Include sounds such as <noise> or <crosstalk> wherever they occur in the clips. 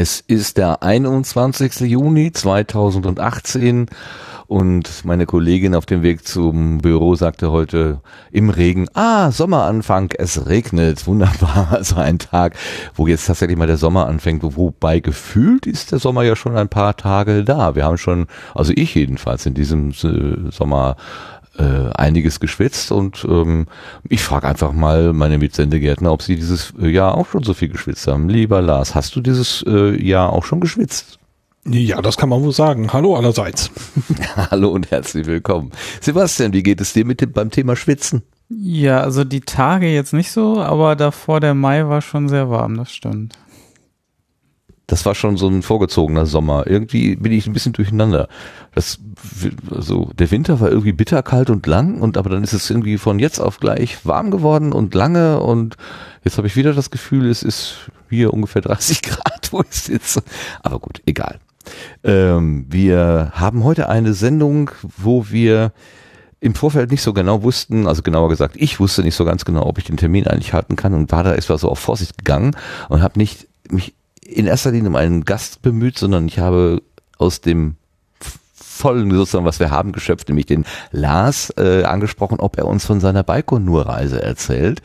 Es ist der 21. Juni 2018 und meine Kollegin auf dem Weg zum Büro sagte heute im Regen, ah, Sommeranfang, es regnet, wunderbar, <laughs> also ein Tag, wo jetzt tatsächlich mal der Sommer anfängt, wobei gefühlt ist der Sommer ja schon ein paar Tage da. Wir haben schon, also ich jedenfalls in diesem äh, Sommer äh, einiges geschwitzt und ähm, ich frage einfach mal meine Mitsendegärtner, ob sie dieses Jahr auch schon so viel geschwitzt haben. Lieber Lars, hast du dieses äh, Jahr auch schon geschwitzt? Ja, das kann man wohl sagen. Hallo allerseits. <laughs> Hallo und herzlich willkommen. Sebastian, wie geht es dir mit dem, beim Thema Schwitzen? Ja, also die Tage jetzt nicht so, aber davor der Mai war schon sehr warm, das stimmt das war schon so ein vorgezogener Sommer. Irgendwie bin ich ein bisschen durcheinander. Das, also der Winter war irgendwie bitterkalt und lang und aber dann ist es irgendwie von jetzt auf gleich warm geworden und lange und jetzt habe ich wieder das Gefühl, es ist hier ungefähr 30 <laughs> Grad, wo ich sitze. Aber gut, egal. Ähm, wir haben heute eine Sendung, wo wir im Vorfeld nicht so genau wussten, also genauer gesagt, ich wusste nicht so ganz genau, ob ich den Termin eigentlich halten kann und war da etwa so auf Vorsicht gegangen und habe nicht mich in erster Linie um einen Gast bemüht, sondern ich habe aus dem vollen sozusagen, was wir haben, geschöpft, nämlich den Lars äh, angesprochen, ob er uns von seiner Baikonur-Reise erzählt.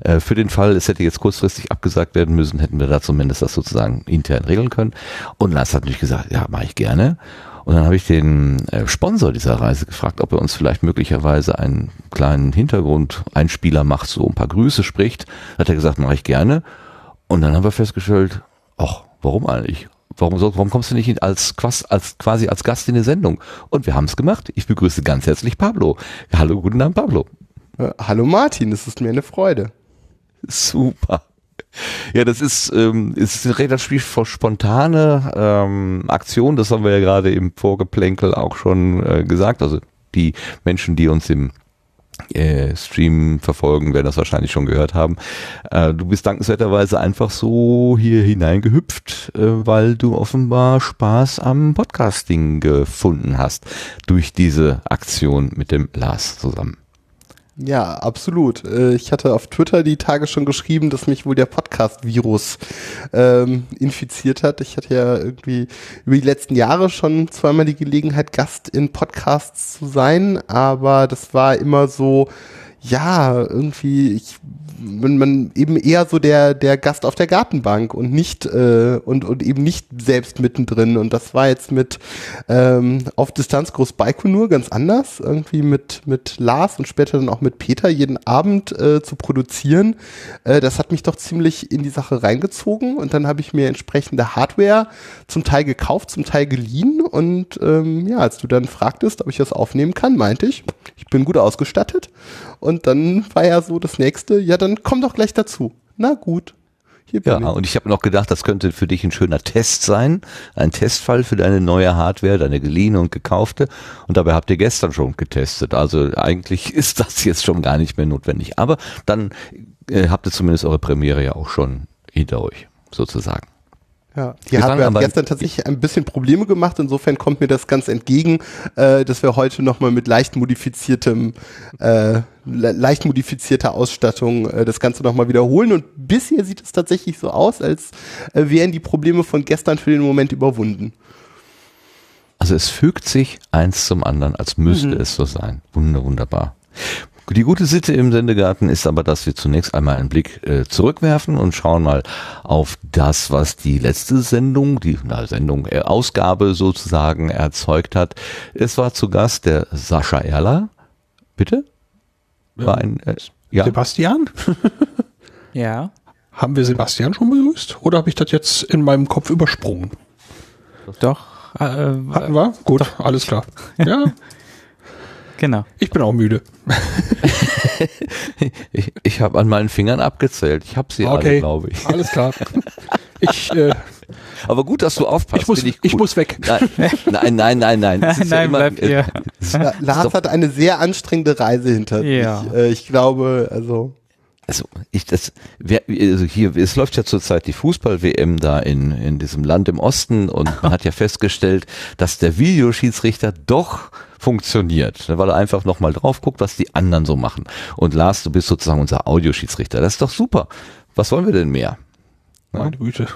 Äh, für den Fall, es hätte jetzt kurzfristig abgesagt werden müssen, hätten wir da zumindest das sozusagen intern regeln können. Und Lars hat natürlich gesagt, ja, mache ich gerne. Und dann habe ich den äh, Sponsor dieser Reise gefragt, ob er uns vielleicht möglicherweise einen kleinen Hintergrund-Einspieler macht, so ein paar Grüße spricht. Hat er gesagt, mache ich gerne. Und dann haben wir festgestellt, ach, warum eigentlich? Warum, warum kommst du nicht als, als, quasi als Gast in die Sendung? Und wir haben es gemacht. Ich begrüße ganz herzlich Pablo. Hallo, guten Abend, Pablo. Äh, hallo Martin, es ist mir eine Freude. Super. Ja, das ist, ähm, ist eine relativ spontane ähm, Aktion. Das haben wir ja gerade im Vorgeplänkel auch schon äh, gesagt. Also die Menschen, die uns im äh, Stream verfolgen, werden das wahrscheinlich schon gehört haben. Äh, du bist dankenswerterweise einfach so hier hineingehüpft, äh, weil du offenbar Spaß am Podcasting gefunden hast durch diese Aktion mit dem Lars zusammen. Ja, absolut. Äh, ich hatte auf Twitter die Tage schon geschrieben, dass mich wohl der Podcast-Virus ähm, infiziert hat. Ich hatte ja irgendwie über die letzten Jahre schon zweimal die Gelegenheit, Gast in Podcasts zu sein, aber das war immer so, ja, irgendwie, ich wenn man eben eher so der der Gast auf der Gartenbank und nicht äh, und und eben nicht selbst mittendrin. Und das war jetzt mit ähm, auf Distanz Groß Baikonur ganz anders. Irgendwie mit mit Lars und später dann auch mit Peter jeden Abend äh, zu produzieren. Äh, das hat mich doch ziemlich in die Sache reingezogen. Und dann habe ich mir entsprechende Hardware zum Teil gekauft zum Teil geliehen. Und ähm, ja als du dann fragtest ob ich das aufnehmen kann meinte ich ich bin gut ausgestattet und dann war ja so das nächste, ja, dann komm doch gleich dazu. Na gut. ja, ich. und ich habe noch gedacht, das könnte für dich ein schöner Test sein, ein Testfall für deine neue Hardware, deine geliehene und gekaufte. Und dabei habt ihr gestern schon getestet. Also eigentlich <laughs> ist das jetzt schon gar nicht mehr notwendig. Aber dann äh, habt ihr zumindest eure Premiere ja auch schon hinter euch, sozusagen. Ja, die Hardware hat gestern tatsächlich ein bisschen Probleme gemacht. Insofern kommt mir das ganz entgegen, äh, dass wir heute nochmal mit leicht modifiziertem, äh, leicht modifizierter Ausstattung äh, das Ganze nochmal wiederholen. Und bisher sieht es tatsächlich so aus, als äh, wären die Probleme von gestern für den Moment überwunden. Also es fügt sich eins zum anderen, als müsste mhm. es so sein. Wunder, wunderbar. Die gute Sitte im Sendegarten ist aber, dass wir zunächst einmal einen Blick äh, zurückwerfen und schauen mal auf das, was die letzte Sendung, die na, Sendung, äh, Ausgabe sozusagen erzeugt hat. Es war zu Gast der Sascha Erler. Bitte? War ein, äh, ja? Sebastian? <laughs> ja. Haben wir Sebastian schon begrüßt? Oder habe ich das jetzt in meinem Kopf übersprungen? Doch. Äh, Hatten wir? Gut, doch. alles klar. <laughs> Ja. Genau. Ich bin auch müde. ich <laughs> ich habe an meinen Fingern abgezählt. Ich habe sie okay. alle, glaube ich. Alles klar. Ich, äh, Aber gut, dass du aufpasst. ich, muss, ich, gut. muss weg. Nein, nein, nein, nein, nein. Ja Nein, immer- bleib hier. <laughs> äh, Lars hat eine sehr anstrengende Reise hinter Ja. sich. Äh, ich glaube, also Also ich das wer, also hier es läuft ja zurzeit die Fußball WM da in in diesem Land im Osten und man hat ja festgestellt, dass der Videoschiedsrichter doch funktioniert, ne, weil er einfach noch mal drauf guckt, was die anderen so machen. Und Lars, du bist sozusagen unser Audioschiedsrichter. Das ist doch super. Was wollen wir denn mehr? Meine Güte.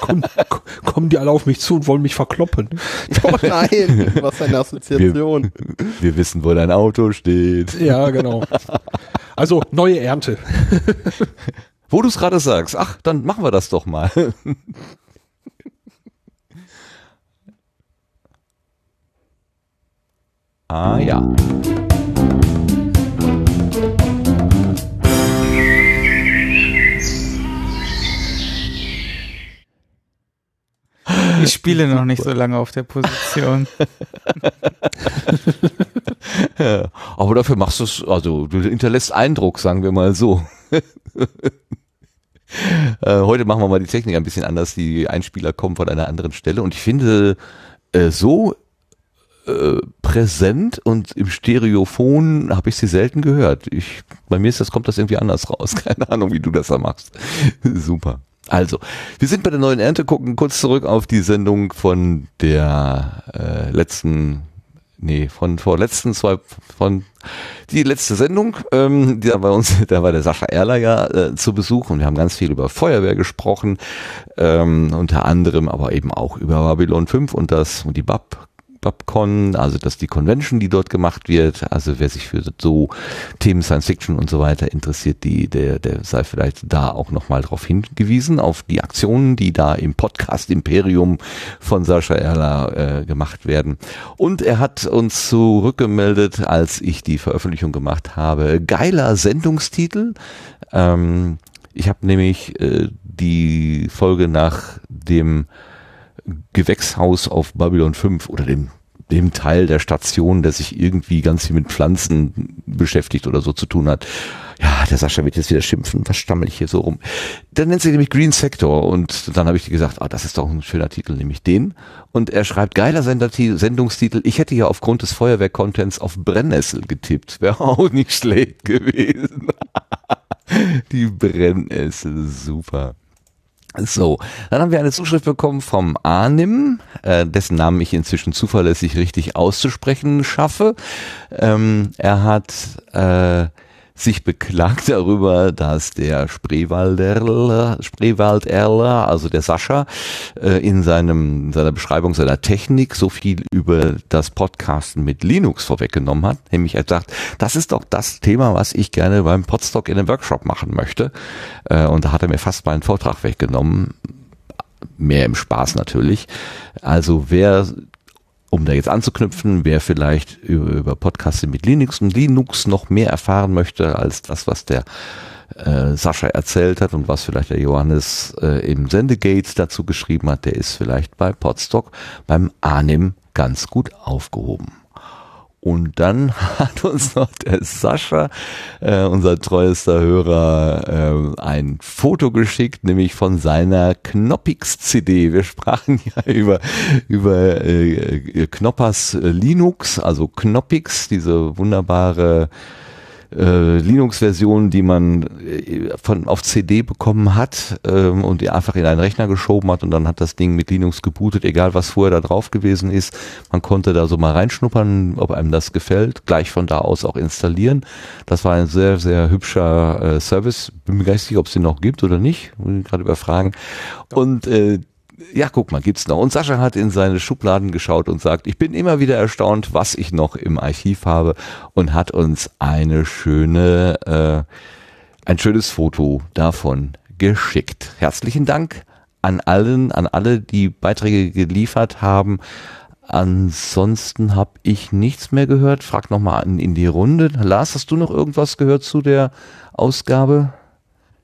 Kommen, ko- kommen die alle auf mich zu und wollen mich verkloppen. <laughs> oh nein, was eine Assoziation. Wir wissen, wo dein Auto steht. Ja, genau. Also neue Ernte. Wo du es gerade sagst, ach, dann machen wir das doch mal. ah ja. Ich spiele noch nicht so lange auf der Position. <laughs> Ja, Aber dafür machst du es, also du hinterlässt Eindruck, sagen wir mal so. <laughs> Äh, Heute machen wir mal die Technik ein bisschen anders. Die Einspieler kommen von einer anderen Stelle und ich finde äh, so äh, präsent und im Stereophon habe ich sie selten gehört. Ich, bei mir ist das, kommt das irgendwie anders raus. <laughs> Keine Ahnung, wie du das da machst. Super. Also, wir sind bei der neuen Ernte, gucken kurz zurück auf die Sendung von der äh, letzten, nee, von vorletzten zwei, von die letzte Sendung. Ähm, da bei uns, <laughs> da war der Sascha Erler ja äh, zu Besuch und wir haben ganz viel über Feuerwehr gesprochen, ähm, unter anderem aber eben auch über Babylon 5 und das und die BAP BabCon, also dass die Convention, die dort gemacht wird, also wer sich für so Themen Science Fiction und so weiter interessiert, die, der, der sei vielleicht da auch nochmal drauf hingewiesen, auf die Aktionen, die da im Podcast Imperium von Sascha Erler äh, gemacht werden. Und er hat uns zurückgemeldet, als ich die Veröffentlichung gemacht habe, geiler Sendungstitel. Ähm, ich habe nämlich äh, die Folge nach dem Gewächshaus auf Babylon 5 oder dem dem Teil der Station, der sich irgendwie ganz viel mit Pflanzen beschäftigt oder so zu tun hat. Ja, der Sascha wird jetzt wieder schimpfen. Was stammel ich hier so rum? Dann nennt sie nämlich Green Sector und dann habe ich gesagt, ah, das ist doch ein schöner Titel, nämlich den. Und er schreibt, geiler Sendungstitel. Ich hätte ja aufgrund des Feuerwehr-Contents auf Brennnessel getippt. Wäre <laughs> auch nicht schlecht gewesen. <laughs> Die Brennnessel, super. So, dann haben wir eine Zuschrift bekommen vom Arnim, äh, dessen Namen ich inzwischen zuverlässig richtig auszusprechen schaffe. Ähm, er hat äh, sich beklagt darüber, dass der Spreewalderler, also der Sascha, äh, in seinem in seiner Beschreibung seiner Technik so viel über das Podcasten mit Linux vorweggenommen hat. Nämlich er sagt, das ist doch das Thema, was ich gerne beim Podstock in einem Workshop machen möchte. Äh, und da hat er mir fast meinen Vortrag weggenommen. Mehr im Spaß natürlich. Also wer um da jetzt anzuknüpfen, wer vielleicht über, über Podcasts mit Linux und Linux noch mehr erfahren möchte als das, was der äh, Sascha erzählt hat und was vielleicht der Johannes äh, im Sendegate dazu geschrieben hat, der ist vielleicht bei Podstock beim Anim ganz gut aufgehoben. Und dann <laughs> hat uns noch der Sascha, äh, unser treuester Hörer, äh, ein Foto geschickt, nämlich von seiner Knoppix-CD. Wir sprachen <laughs> ja über, über äh, Knoppers äh, Linux, also Knoppix, diese wunderbare äh, Linux-Version, die man äh, von auf CD bekommen hat ähm, und die einfach in einen Rechner geschoben hat und dann hat das Ding mit Linux gebootet, egal was vorher da drauf gewesen ist. Man konnte da so mal reinschnuppern, ob einem das gefällt, gleich von da aus auch installieren. Das war ein sehr, sehr hübscher äh, Service. Bin mir gar nicht sicher, ob es den noch gibt oder nicht. Gerade überfragen. Und äh, ja, guck mal, gibt's noch. Und Sascha hat in seine Schubladen geschaut und sagt, ich bin immer wieder erstaunt, was ich noch im Archiv habe und hat uns eine schöne, äh, ein schönes Foto davon geschickt. Herzlichen Dank an allen, an alle, die Beiträge geliefert haben. Ansonsten habe ich nichts mehr gehört. Frag nochmal in, in die Runde. Lars, hast du noch irgendwas gehört zu der Ausgabe?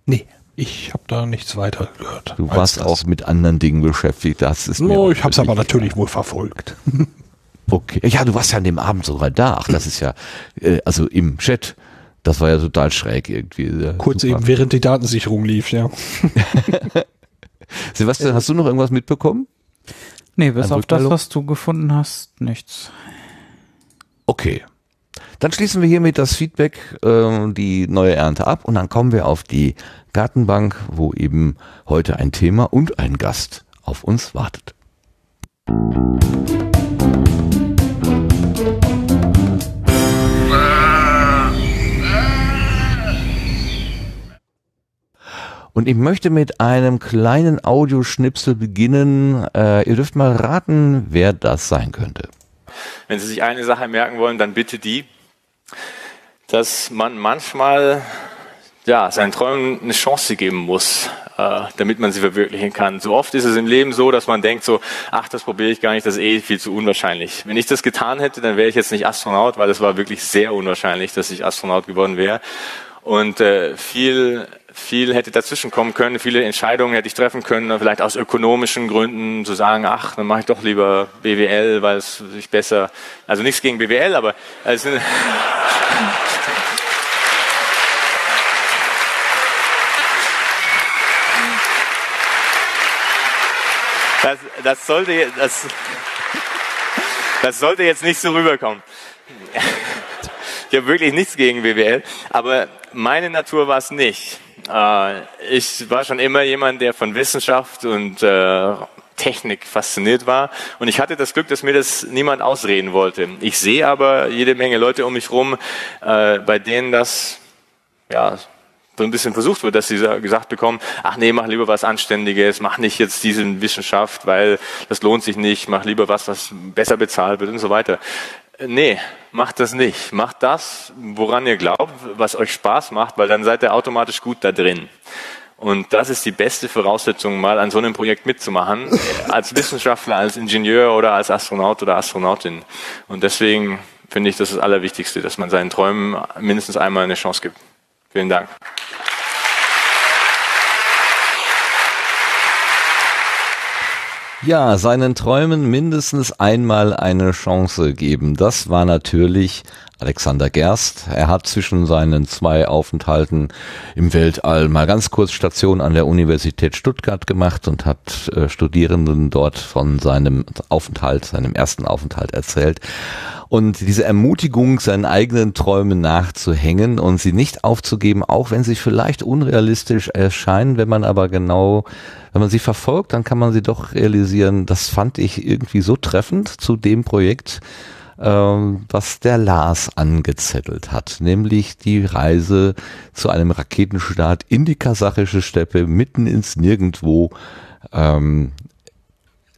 Nee, ich habe da nichts weiter gehört. Du warst das. auch mit anderen Dingen beschäftigt. Das ist mir No, ich habe es aber natürlich wohl verfolgt. <laughs> <laughs> Okay. Ja, du warst ja an dem Abend sogar da. Ach, das ist ja, äh, also im Chat. Das war ja total schräg irgendwie. Äh, Kurz super. eben, während die Datensicherung lief, ja. <laughs> Sebastian, hast du noch irgendwas mitbekommen? Nee, bis Eine auf das, Rückmeldung? was du gefunden hast, nichts. Okay. Dann schließen wir hiermit das Feedback, äh, die neue Ernte ab und dann kommen wir auf die Gartenbank, wo eben heute ein Thema und ein Gast auf uns wartet. Und ich möchte mit einem kleinen Audioschnipsel beginnen. Äh, ihr dürft mal raten, wer das sein könnte. Wenn Sie sich eine Sache merken wollen, dann bitte die, dass man manchmal ja, seinen Träumen eine Chance geben muss, äh, damit man sie verwirklichen kann. So oft ist es im Leben so, dass man denkt so, ach, das probiere ich gar nicht, das ist eh viel zu unwahrscheinlich. Wenn ich das getan hätte, dann wäre ich jetzt nicht Astronaut, weil es war wirklich sehr unwahrscheinlich, dass ich Astronaut geworden wäre. Und äh, viel, viel hätte dazwischen kommen können, viele Entscheidungen hätte ich treffen können, vielleicht aus ökonomischen Gründen zu sagen, ach, dann mache ich doch lieber BWL, weil es sich besser, also nichts gegen BWL, aber sind, <laughs> das, das sollte das, das sollte jetzt nicht so rüberkommen. Ich habe wirklich nichts gegen BWL, aber meine Natur war es nicht. Äh, ich war schon immer jemand, der von Wissenschaft und äh, Technik fasziniert war. Und ich hatte das Glück, dass mir das niemand ausreden wollte. Ich sehe aber jede Menge Leute um mich rum, äh, bei denen das ja so ein bisschen versucht wird, dass sie sa- gesagt bekommen, ach nee, mach lieber was Anständiges, mach nicht jetzt diese Wissenschaft, weil das lohnt sich nicht, mach lieber was, was besser bezahlt wird und so weiter. Äh, Nee, macht das nicht. Macht das, woran ihr glaubt, was euch Spaß macht, weil dann seid ihr automatisch gut da drin. Und das ist die beste Voraussetzung, mal an so einem Projekt mitzumachen, äh, als Wissenschaftler, als Ingenieur oder als Astronaut oder Astronautin. Und deswegen finde ich das das Allerwichtigste, dass man seinen Träumen mindestens einmal eine Chance gibt. Vielen Dank. Ja, seinen Träumen mindestens einmal eine Chance geben. Das war natürlich Alexander Gerst. Er hat zwischen seinen zwei Aufenthalten im Weltall mal ganz kurz Station an der Universität Stuttgart gemacht und hat äh, Studierenden dort von seinem Aufenthalt, seinem ersten Aufenthalt erzählt. Und diese Ermutigung, seinen eigenen Träumen nachzuhängen und sie nicht aufzugeben, auch wenn sie vielleicht unrealistisch erscheinen, wenn man aber genau, wenn man sie verfolgt, dann kann man sie doch realisieren. Das fand ich irgendwie so treffend zu dem Projekt, ähm, was der Lars angezettelt hat, nämlich die Reise zu einem Raketenstart in die kasachische Steppe, mitten ins Nirgendwo. Ähm,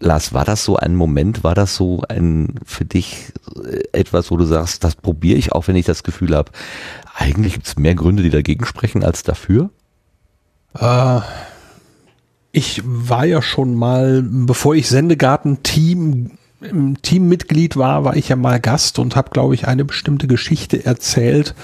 Lars, war das so ein Moment, war das so ein für dich äh, etwas, wo du sagst, das probiere ich auch, wenn ich das Gefühl habe, eigentlich gibt es mehr Gründe, die dagegen sprechen als dafür? Äh, ich war ja schon mal, bevor ich Sendegarten-Team Teammitglied war, war ich ja mal Gast und habe, glaube ich, eine bestimmte Geschichte erzählt,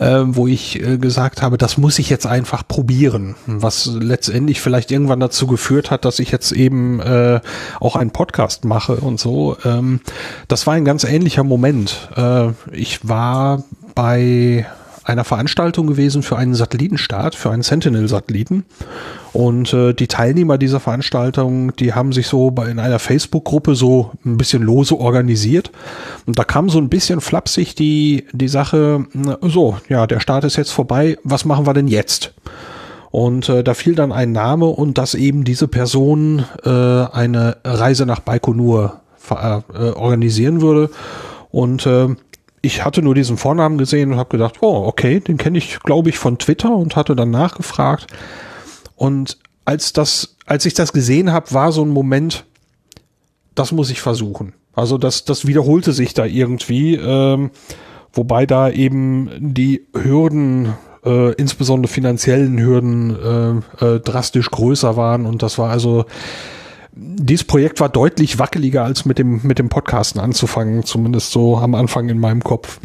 äh, wo ich äh, gesagt habe, das muss ich jetzt einfach probieren, was letztendlich vielleicht irgendwann dazu geführt hat, dass ich jetzt eben äh, auch einen Podcast mache und so. Ähm, das war ein ganz ähnlicher Moment. Äh, ich war bei einer Veranstaltung gewesen für einen Satellitenstart, für einen Sentinel-Satelliten. Und äh, die Teilnehmer dieser Veranstaltung, die haben sich so bei, in einer Facebook-Gruppe so ein bisschen lose organisiert. Und da kam so ein bisschen flapsig die, die Sache, so, ja, der Start ist jetzt vorbei, was machen wir denn jetzt? Und äh, da fiel dann ein Name und dass eben diese Person äh, eine Reise nach Baikonur äh, organisieren würde. Und äh, ich hatte nur diesen Vornamen gesehen und habe gedacht, oh, okay, den kenne ich, glaube ich, von Twitter und hatte dann nachgefragt. Und als das, als ich das gesehen habe, war so ein Moment, das muss ich versuchen. Also das, das wiederholte sich da irgendwie, ähm, wobei da eben die Hürden, äh, insbesondere finanziellen Hürden, äh, äh, drastisch größer waren. Und das war also, dieses Projekt war deutlich wackeliger als mit dem, mit dem Podcasten anzufangen, zumindest so am Anfang in meinem Kopf.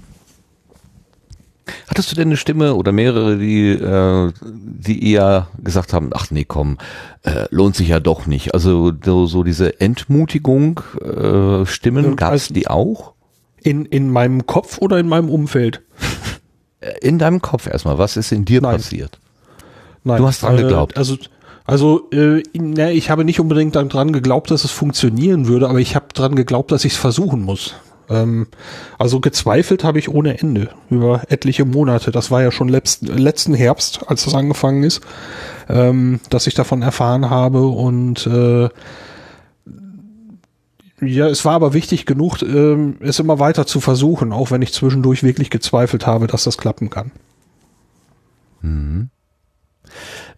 Hattest du denn eine Stimme oder mehrere, die, äh, die eher gesagt haben, ach nee, komm, äh, lohnt sich ja doch nicht. Also so, so diese Entmutigung, äh, Stimmen, Ja, gab es weiß die auch? In, in meinem Kopf oder in meinem Umfeld? <laughs> Äh, In deinem Kopf erstmal, was ist in dir Nein. passiert? Nein, Du hast dran äh, geglaubt. Also, Also, äh, na, ich habe nicht unbedingt daran geglaubt, dass es funktionieren würde, aber ich habe daran geglaubt, dass ich es versuchen muss. Ähm, also gezweifelt habe ich ohne Ende über etliche Monate. Das war ja schon letzten, letzten Herbst, als das angefangen ist, ähm, dass ich davon erfahren habe und äh, ja, es war aber wichtig genug, ähm, es immer weiter zu versuchen, auch wenn ich zwischendurch wirklich gezweifelt habe, dass das klappen kann. Mhm.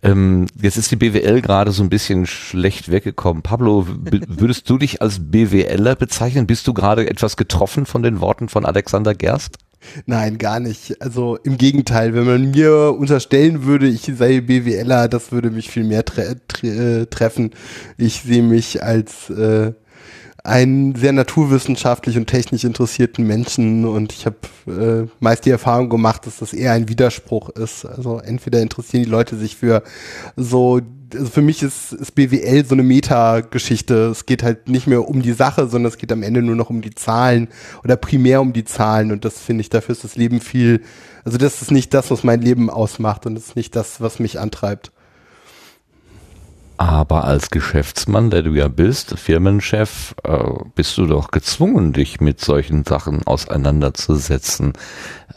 Ähm, jetzt ist die BWL gerade so ein bisschen schlecht weggekommen. Pablo, <laughs> würdest du dich als BWLer bezeichnen? Bist du gerade etwas getroffen von den Worten von Alexander Gerst? Nein, gar nicht. Also im Gegenteil, wenn man mir unterstellen würde, ich sei BWLer, das würde mich viel mehr tre tre äh, treffen. Ich sehe mich als äh, einen sehr naturwissenschaftlich und technisch interessierten Menschen und ich habe äh, meist die Erfahrung gemacht, dass das eher ein Widerspruch ist. Also entweder interessieren die Leute sich für so, also für mich ist, ist BWL so eine Meta-Geschichte. Es geht halt nicht mehr um die Sache, sondern es geht am Ende nur noch um die Zahlen oder primär um die Zahlen und das finde ich, dafür ist das Leben viel, also das ist nicht das, was mein Leben ausmacht und das ist nicht das, was mich antreibt. Aber als Geschäftsmann, der du ja bist, Firmenchef, äh, bist du doch gezwungen, dich mit solchen Sachen auseinanderzusetzen.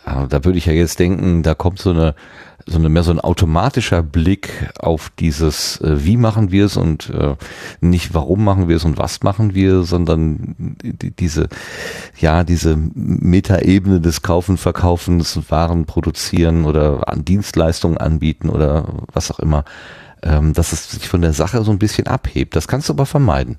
Äh, da würde ich ja jetzt denken, da kommt so eine, so eine mehr so ein automatischer Blick auf dieses, äh, wie machen wir es und nicht warum machen wir es und was machen wir, sondern die, diese, ja, diese Metaebene des Kaufen, Verkaufens, Waren produzieren oder an Dienstleistungen anbieten oder was auch immer ähm, dass es sich von der Sache so ein bisschen abhebt. Das kannst du aber vermeiden.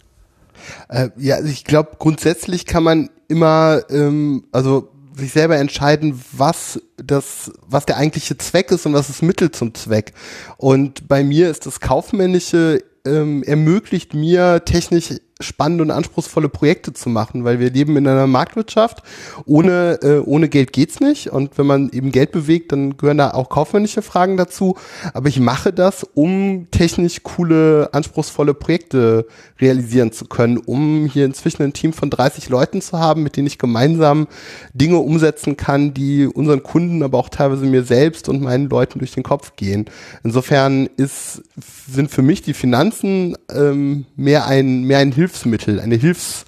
Äh, ja, also ich glaube, grundsätzlich kann man immer, ähm, also sich selber entscheiden, was das, was der eigentliche Zweck ist und was das Mittel zum Zweck. Und bei mir ist das Kaufmännische ähm, ermöglicht mir technisch spannende und anspruchsvolle Projekte zu machen, weil wir leben in einer Marktwirtschaft. Ohne, äh, ohne Geld geht's nicht. Und wenn man eben Geld bewegt, dann gehören da auch kaufmännische Fragen dazu. Aber ich mache das, um technisch coole, anspruchsvolle Projekte realisieren zu können, um hier inzwischen ein Team von 30 Leuten zu haben, mit denen ich gemeinsam Dinge umsetzen kann, die unseren Kunden, aber auch teilweise mir selbst und meinen Leuten durch den Kopf gehen. Insofern ist, sind für mich die Finanzen ähm, mehr ein, mehr ein Hilf Hilfsmittel, eine Hilfs,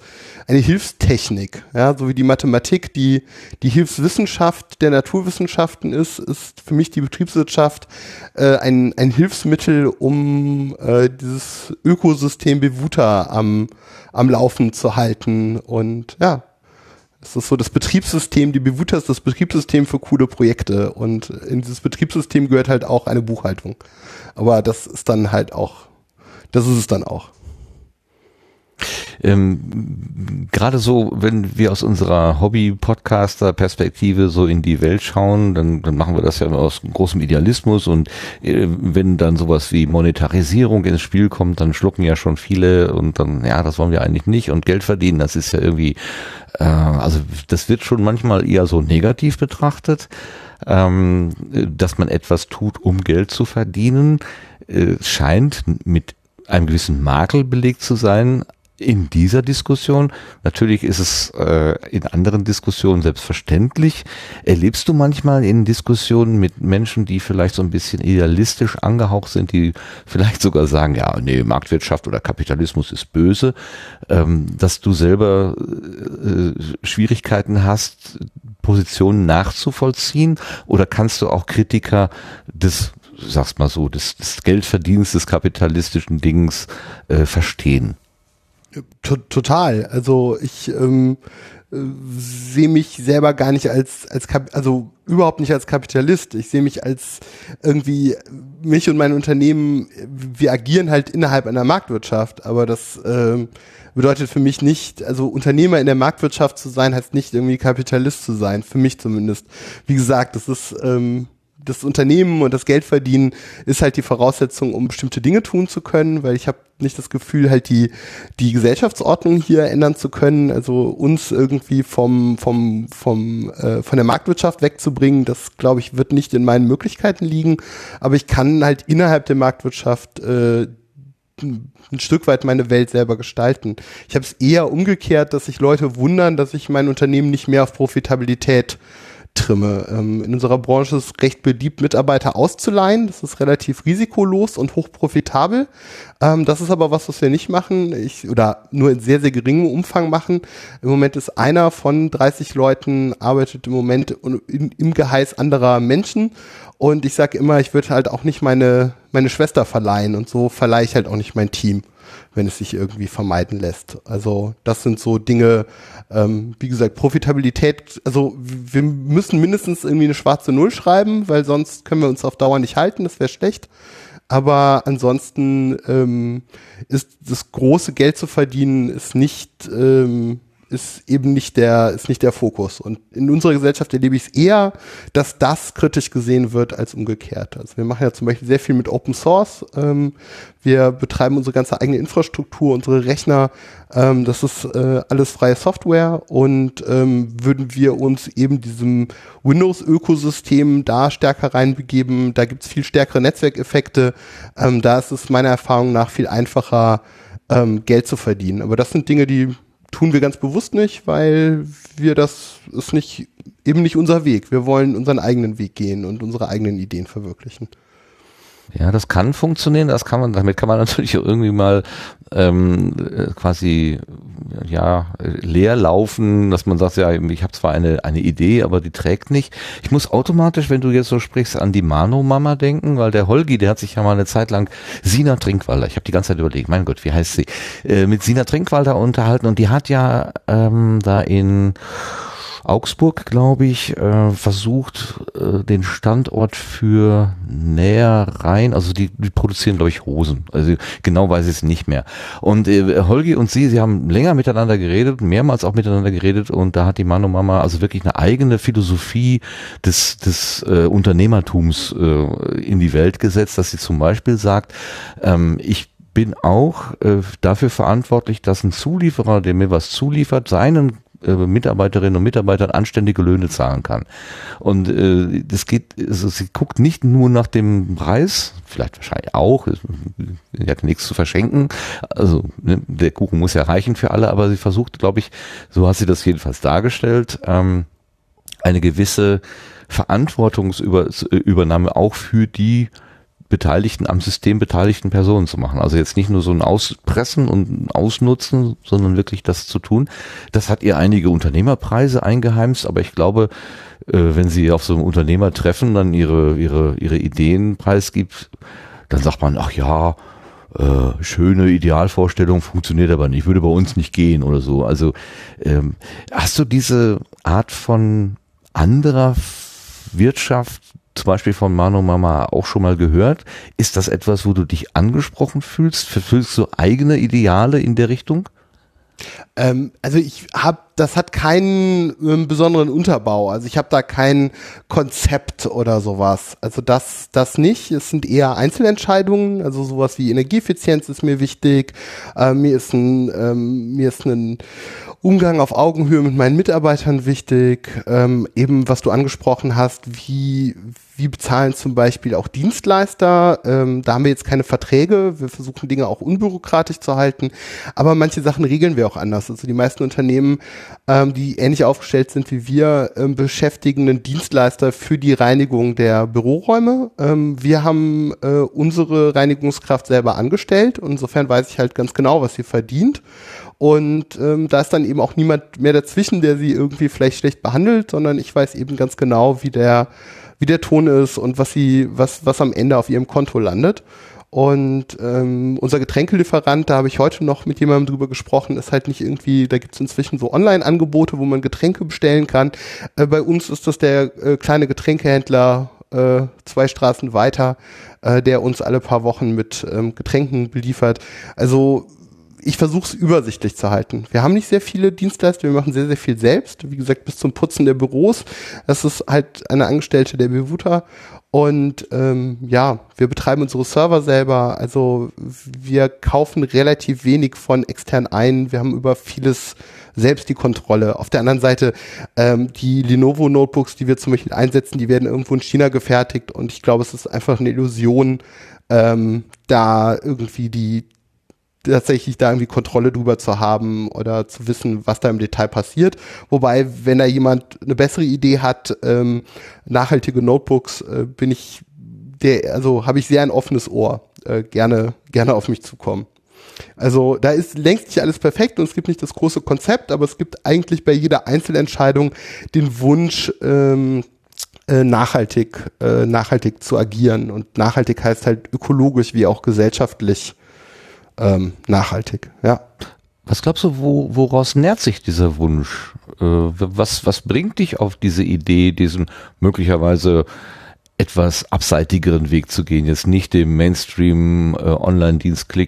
eine Hilfstechnik, ja, so wie die Mathematik, die die Hilfswissenschaft der Naturwissenschaften ist, ist für mich die Betriebswirtschaft äh, ein, ein Hilfsmittel, um äh, dieses Ökosystem Bevuta am, am Laufen zu halten. Und ja, es ist so das Betriebssystem, die Bevuta ist das Betriebssystem für coole Projekte. Und in dieses Betriebssystem gehört halt auch eine Buchhaltung. Aber das ist dann halt auch, das ist es dann auch. Ähm, Gerade so, wenn wir aus unserer Hobby-Podcaster-Perspektive so in die Welt schauen, dann, dann machen wir das ja aus großem Idealismus und äh, wenn dann sowas wie Monetarisierung ins Spiel kommt, dann schlucken ja schon viele und dann, ja, das wollen wir eigentlich nicht und Geld verdienen, das ist ja irgendwie, äh, also das wird schon manchmal eher so negativ betrachtet, ähm, dass man etwas tut, um Geld zu verdienen, äh, scheint mit einem gewissen Makel belegt zu sein, in dieser Diskussion. Natürlich ist es äh, in anderen Diskussionen selbstverständlich. Erlebst du manchmal in Diskussionen mit Menschen, die vielleicht so ein bisschen idealistisch angehaucht sind, die vielleicht sogar sagen, ja, nee, Marktwirtschaft oder Kapitalismus ist böse, ähm, dass du selber äh, Schwierigkeiten hast, Positionen nachzuvollziehen? Oder kannst du auch Kritiker des sag's mal so, des, des Geldverdienst des kapitalistischen Dings äh, verstehen? Total. Also ich ähm, äh, sehe mich selber gar nicht als als Kap also überhaupt nicht als Kapitalist. Ich sehe mich als irgendwie mich und mein Unternehmen. Wir agieren halt innerhalb einer Marktwirtschaft, aber das ähm, bedeutet für mich nicht, also Unternehmer in der Marktwirtschaft zu sein, heißt nicht irgendwie Kapitalist zu sein. Für mich zumindest. Wie gesagt, das ist ähm, das Unternehmen und das Geldverdienen ist halt die Voraussetzung, um bestimmte Dinge tun zu können, weil ich habe nicht das Gefühl, halt die, die Gesellschaftsordnung hier ändern zu können, also uns irgendwie vom, vom, vom, äh, von der Marktwirtschaft wegzubringen, das glaube ich, wird nicht in meinen Möglichkeiten liegen. Aber ich kann halt innerhalb der Marktwirtschaft äh, ein Stück weit meine Welt selber gestalten. Ich habe es eher umgekehrt, dass sich Leute wundern, dass ich mein Unternehmen nicht mehr auf Profitabilität trimme. Ähm, in unserer Branche ist es recht beliebt, Mitarbeiter auszuleihen. Das ist relativ risikolos und hochprofitabel. Ähm, das ist aber was, was wir nicht machen. Ich, oder nur in sehr, sehr geringem Umfang machen. Im Moment ist einer von 30 Leuten, arbeitet im Moment in, im Geheiß anderer Menschen. Und ich sage immer, ich würde halt auch nicht meine, meine Schwester verleihen. Und so verleihe ich halt auch nicht mein Team wenn es sich irgendwie vermeiden lässt. Also das sind so Dinge, ähm, wie gesagt, Profitabilität, also wir müssen mindestens irgendwie eine schwarze Null schreiben, weil sonst können wir uns auf Dauer nicht halten, das wäre schlecht. Aber ansonsten ähm, ist das große Geld zu verdienen, ist nicht ähm, ist eben nicht der, ist nicht der Fokus. Und in unserer Gesellschaft erlebe ich es eher, dass das kritisch gesehen wird als umgekehrt. Also wir machen ja zum Beispiel sehr viel mit Open Source. Ähm, wir betreiben unsere ganze eigene Infrastruktur, unsere Rechner. Ähm, das ist äh, alles freie Software und ähm, würden wir uns eben diesem Windows-Ökosystem da stärker reinbegeben, da gibt es viel stärkere Netzwerkeffekte. Ähm, da ist es meiner Erfahrung nach viel einfacher, ähm, Geld zu verdienen. Aber das sind Dinge, die tun wir ganz bewusst nicht, weil wir das ist nicht eben nicht unser Weg. Wir wollen unseren eigenen Weg gehen und unsere eigenen Ideen verwirklichen. Ja, das kann funktionieren. Das kann man, damit kann man <laughs> natürlich irgendwie mal ähm, äh, quasi ja leer laufen, dass man sagt, ja, ich habe zwar eine eine Idee, aber die trägt nicht. Ich muss automatisch, wenn du jetzt so sprichst, an die Mano-Mama denken, weil der Holgi, der hat sich ja mal eine Zeit lang Sina Trinkwalder, ich habe die ganze Zeit überlegt, mein Gott, wie heißt sie, äh, mit Sina Trinkwalder unterhalten und die hat ja ähm, da in Augsburg, glaube ich, äh, versucht, äh, den Standort für näher rein, also die, die produzieren, glaube ich, Hosen. Also genau weiß ich es nicht mehr. Und äh, Holgi und sie, sie haben länger miteinander geredet, mehrmals auch miteinander geredet und da hat die und Mama also wirklich eine eigene Philosophie des, des äh, Unternehmertums äh, in die Welt gesetzt, dass sie zum Beispiel sagt, ähm, ich bin auch äh, dafür verantwortlich, dass ein Zulieferer, der mir was zuliefert, seinen äh, Mitarbeiterinnen und Mitarbeitern anständige Löhne zahlen kann. Und äh, das geht, also sie guckt nicht nur nach dem Preis, vielleicht wahrscheinlich auch, sie hat nichts zu verschenken, also ne, der Kuchen muss ja reichen für alle, aber sie versucht, glaube ich, so hat sie das jedenfalls dargestellt, ähm, eine gewisse Verantwortungsübernahme auch für die Beteiligten am System beteiligten Personen zu machen. Also jetzt nicht nur so ein Auspressen und Ausnutzen, sondern wirklich das zu tun. Das hat ihr einige Unternehmerpreise eingeheimst, aber ich glaube, äh, wenn sie auf so einem Unternehmertreffen dann ihre, ihre, ihre Ideen preisgibt, dann sagt man, ach ja, äh, schöne Idealvorstellung funktioniert aber nicht, würde bei uns nicht gehen oder so. Also ähm, hast du diese Art von anderer Wirtschaft zum Beispiel von Mano Mama auch schon mal gehört. Ist das etwas, wo du dich angesprochen fühlst? Verfüllst du eigene Ideale in der Richtung? Ähm, also ich habe, das hat keinen ähm, besonderen Unterbau. Also ich habe da kein Konzept oder sowas. Also das, das nicht. Es sind eher Einzelentscheidungen. Also sowas wie Energieeffizienz ist mir wichtig. Äh, mir ist ein, ähm, mir ist ein Umgang auf Augenhöhe mit meinen Mitarbeitern wichtig. Ähm, eben was du angesprochen hast, wie wie bezahlen zum Beispiel auch Dienstleister. Ähm, da haben wir jetzt keine Verträge. Wir versuchen Dinge auch unbürokratisch zu halten. Aber manche Sachen regeln wir auch anders. Also die meisten Unternehmen, ähm, die ähnlich aufgestellt sind wie wir, ähm, beschäftigen einen Dienstleister für die Reinigung der Büroräume. Ähm, wir haben äh, unsere Reinigungskraft selber angestellt. Und insofern weiß ich halt ganz genau, was sie verdient. Und ähm, da ist dann eben auch niemand mehr dazwischen, der sie irgendwie vielleicht schlecht behandelt, sondern ich weiß eben ganz genau, wie der wie der Ton ist und was sie, was, was am Ende auf ihrem Konto landet. Und ähm, unser Getränkelieferant, da habe ich heute noch mit jemandem drüber gesprochen, ist halt nicht irgendwie, da gibt es inzwischen so Online-Angebote, wo man Getränke bestellen kann. Äh, bei uns ist das der äh, kleine Getränkehändler äh, zwei Straßen weiter, äh, der uns alle paar Wochen mit ähm, Getränken beliefert. Also ich versuche es übersichtlich zu halten. Wir haben nicht sehr viele Dienstleister, wir machen sehr, sehr viel selbst. Wie gesagt, bis zum Putzen der Büros. Das ist halt eine Angestellte der Bevuta. Und ähm, ja, wir betreiben unsere Server selber. Also wir kaufen relativ wenig von extern ein. Wir haben über vieles selbst die Kontrolle. Auf der anderen Seite, ähm, die Lenovo Notebooks, die wir zum Beispiel einsetzen, die werden irgendwo in China gefertigt. Und ich glaube, es ist einfach eine Illusion, ähm, da irgendwie die tatsächlich da irgendwie Kontrolle drüber zu haben oder zu wissen, was da im Detail passiert. Wobei, wenn da jemand eine bessere Idee hat, ähm, nachhaltige Notebooks, äh, bin ich der, also habe ich sehr ein offenes Ohr, äh, gerne, gerne auf mich zukommen. Also da ist längst nicht alles perfekt und es gibt nicht das große Konzept, aber es gibt eigentlich bei jeder Einzelentscheidung den Wunsch, ähm, äh, nachhaltig, äh, nachhaltig zu agieren. Und nachhaltig heißt halt ökologisch wie auch gesellschaftlich ähm, nachhaltig, ja. Was glaubst du, wo, woraus nährt sich dieser Wunsch? Äh, was, was bringt dich auf diese Idee, diesen möglicherweise etwas abseitigeren Weg zu gehen, jetzt nicht dem Mainstream äh,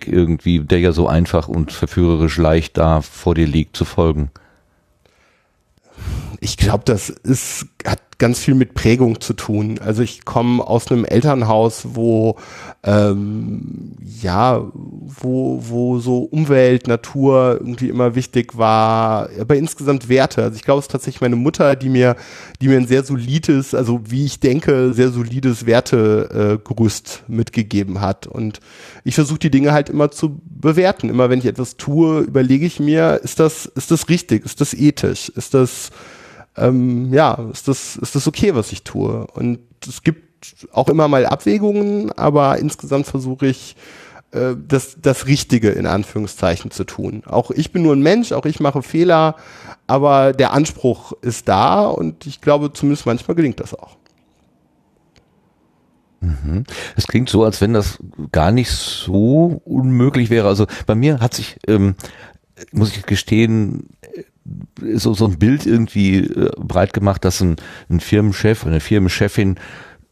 irgendwie, der ja so einfach und verführerisch leicht da vor dir liegt, zu folgen? Ich glaube, das ist, hat ganz viel mit Prägung zu tun. Also ich komme aus einem Elternhaus, wo ähm, ja, wo, wo so Umwelt, Natur irgendwie immer wichtig war, aber insgesamt Werte. Also ich glaube, es ist tatsächlich meine Mutter, die mir, die mir ein sehr solides, also wie ich denke, sehr solides Wertegerüst äh, mitgegeben hat. Und ich versuche die Dinge halt immer zu bewerten. Immer wenn ich etwas tue, überlege ich mir, ist das, ist das richtig? Ist das ethisch? Ist das ähm, ja, ist das, ist das okay, was ich tue? Und es gibt auch immer mal Abwägungen, aber insgesamt versuche ich, äh, das, das Richtige in Anführungszeichen zu tun. Auch ich bin nur ein Mensch, auch ich mache Fehler, aber der Anspruch ist da und ich glaube, zumindest manchmal gelingt das auch. Mhm. Es klingt so, als wenn das gar nicht so unmöglich wäre. Also bei mir hat sich, ähm, muss ich gestehen, so, so ein Bild irgendwie äh, breit gemacht, dass ein, ein Firmenchef, eine Firmenchefin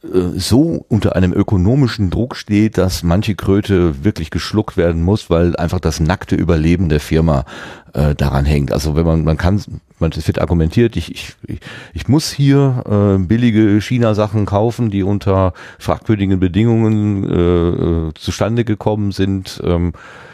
äh, so unter einem ökonomischen Druck steht, dass manche Kröte wirklich geschluckt werden muss, weil einfach das nackte Überleben der Firma äh, daran hängt. Also wenn man, man kann, man, wird argumentiert, ich, ich, ich muss hier äh, billige China-Sachen kaufen, die unter fragwürdigen Bedingungen äh, äh zustande gekommen sind. Ähm, äh,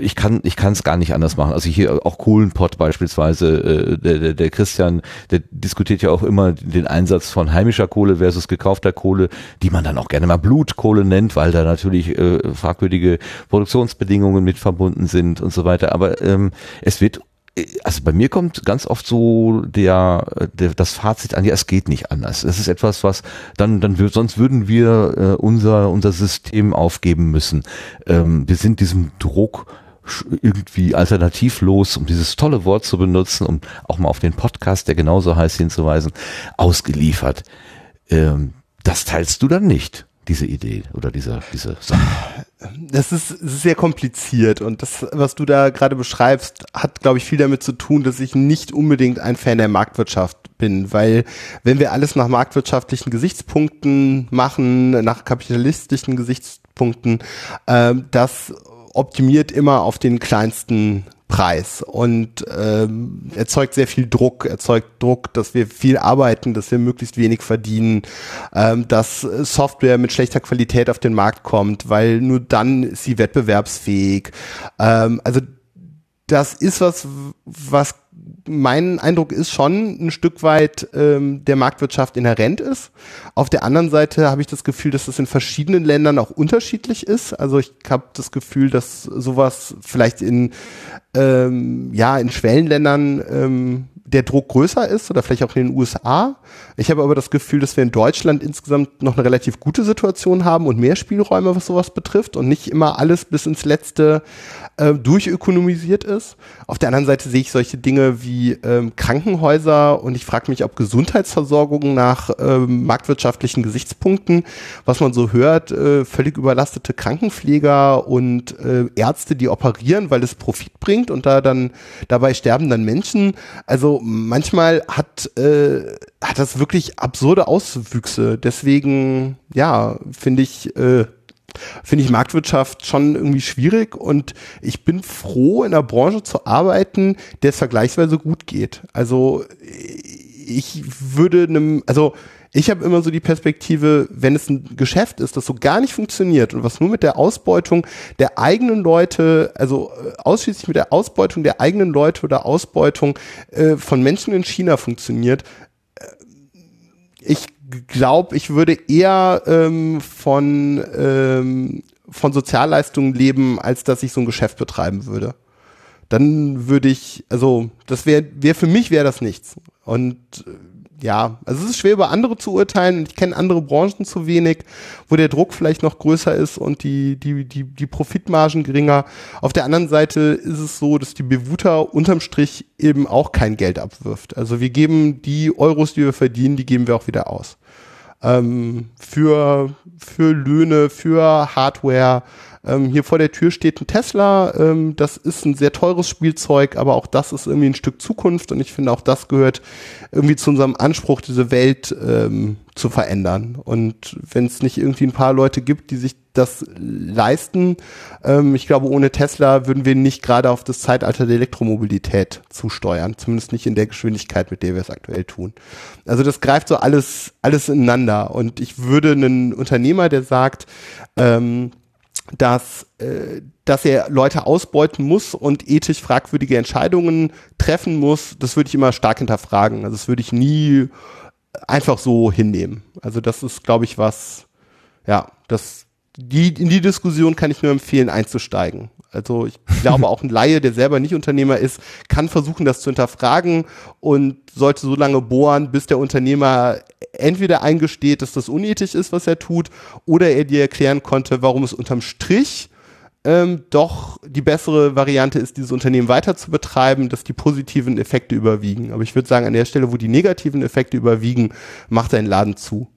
ich kann ich kann es gar nicht anders machen. Also hier auch Kohlenpott beispielsweise, äh, der, der, der Christian, der diskutiert ja auch immer den Einsatz von heimischer Kohle versus gekaufter Kohle, die man dann auch gerne mal Blutkohle nennt, weil da natürlich äh, fragwürdige Produktionsbedingungen mit verbunden sind und so weiter. Aber ähm, es wird also bei mir kommt ganz oft so der, der das Fazit an, ja, es geht nicht anders. Es ist etwas, was dann dann wird, sonst würden wir äh, unser unser System aufgeben müssen. Ähm, wir sind diesem Druck irgendwie alternativlos, um dieses tolle Wort zu benutzen, um auch mal auf den Podcast, der genauso heißt, hinzuweisen, ausgeliefert. Ähm, das teilst du dann nicht diese Idee oder diese, diese Sache? Das ist, sehr kompliziert und das, was du da gerade beschreibst, hat, glaube ich, viel damit zu tun, dass ich nicht unbedingt ein Fan der Marktwirtschaft bin, weil wenn wir alles nach marktwirtschaftlichen Gesichtspunkten machen, nach kapitalistischen Gesichtspunkten, äh, das optimiert immer auf den kleinsten Preis und ähm, erzeugt sehr viel Druck, erzeugt Druck, dass wir viel arbeiten, dass wir möglichst wenig verdienen, ähm, dass Software mit schlechter Qualität auf den Markt kommt, weil nur dann ist sie wettbewerbsfähig. Ähm, also das ist was, was mein Eindruck ist schon ein Stück weit ähm, der Marktwirtschaft inhärent ist. Auf der anderen Seite habe ich das Gefühl, dass das in verschiedenen Ländern auch unterschiedlich ist. Also ich habe das Gefühl, dass sowas vielleicht in ähm, ja in Schwellenländern ähm, der Druck größer ist oder vielleicht auch in den USA. Ich habe aber das Gefühl, dass wir in Deutschland insgesamt noch eine relativ gute Situation haben und mehr Spielräume, was sowas betrifft und nicht immer alles bis ins Letzte äh, durchökonomisiert ist. Auf der anderen Seite sehe ich solche Dinge wie ähm, Krankenhäuser und ich frage mich, ob Gesundheitsversorgung nach ähm, marktwirtschaftlichen Gesichtspunkten, was man so hört, äh, völlig überlastete Krankenpfleger und äh, Ärzte, die operieren, weil es Profit bringt und da dann dabei sterben dann Menschen. Also manchmal hat äh, hat das wirklich absurde Auswüchse. Deswegen ja finde ich äh, finde ich Marktwirtschaft schon irgendwie schwierig und ich bin froh, in einer Branche zu arbeiten, der es vergleichsweise gut geht. Also ich würde einem, also ich habe immer so die Perspektive, wenn es ein Geschäft ist, das so gar nicht funktioniert und was nur mit der Ausbeutung der eigenen Leute, also äh, ausschließlich mit der Ausbeutung der eigenen Leute oder Ausbeutung äh, von Menschen in China funktioniert, äh, ich glaube, ich würde eher ähm, von, ähm, von Sozialleistungen leben, als dass ich so ein Geschäft betreiben würde. Dann würde ich, also das wäre wär für mich wäre das nichts. Und äh, ja, also es ist schwer über andere zu urteilen. Ich kenne andere Branchen zu wenig, wo der Druck vielleicht noch größer ist und die, die, die, die Profitmargen geringer. Auf der anderen Seite ist es so, dass die Bewuta unterm Strich eben auch kein Geld abwirft. Also wir geben die Euros, die wir verdienen, die geben wir auch wieder aus. Ähm, für, für Löhne, für Hardware, ähm, hier vor der Tür steht ein Tesla. Ähm, das ist ein sehr teures Spielzeug, aber auch das ist irgendwie ein Stück Zukunft und ich finde auch das gehört irgendwie zu unserem Anspruch, diese Welt ähm, zu verändern. Und wenn es nicht irgendwie ein paar Leute gibt, die sich das leisten, ähm, ich glaube, ohne Tesla würden wir nicht gerade auf das Zeitalter der Elektromobilität zusteuern, zumindest nicht in der Geschwindigkeit, mit der wir es aktuell tun. Also das greift so alles, alles ineinander. Und ich würde einen Unternehmer, der sagt, ähm, dass, äh, dass er Leute ausbeuten muss und ethisch fragwürdige Entscheidungen treffen muss, das würde ich immer stark hinterfragen. Also das würde ich nie einfach so hinnehmen. Also das ist, glaube ich, was, ja, das, die, in die Diskussion kann ich nur empfehlen, einzusteigen. Also ich <laughs> glaube auch ein Laie, der selber nicht Unternehmer ist, kann versuchen, das zu hinterfragen und sollte so lange bohren, bis der Unternehmer entweder eingesteht, dass das unethisch ist, was er tut, oder er dir erklären konnte, warum es unterm Strich ähm, doch die bessere Variante ist, dieses Unternehmen weiter zu betreiben, dass die positiven Effekte überwiegen. Aber ich würde sagen, an der Stelle, wo die negativen Effekte überwiegen, macht er den Laden zu.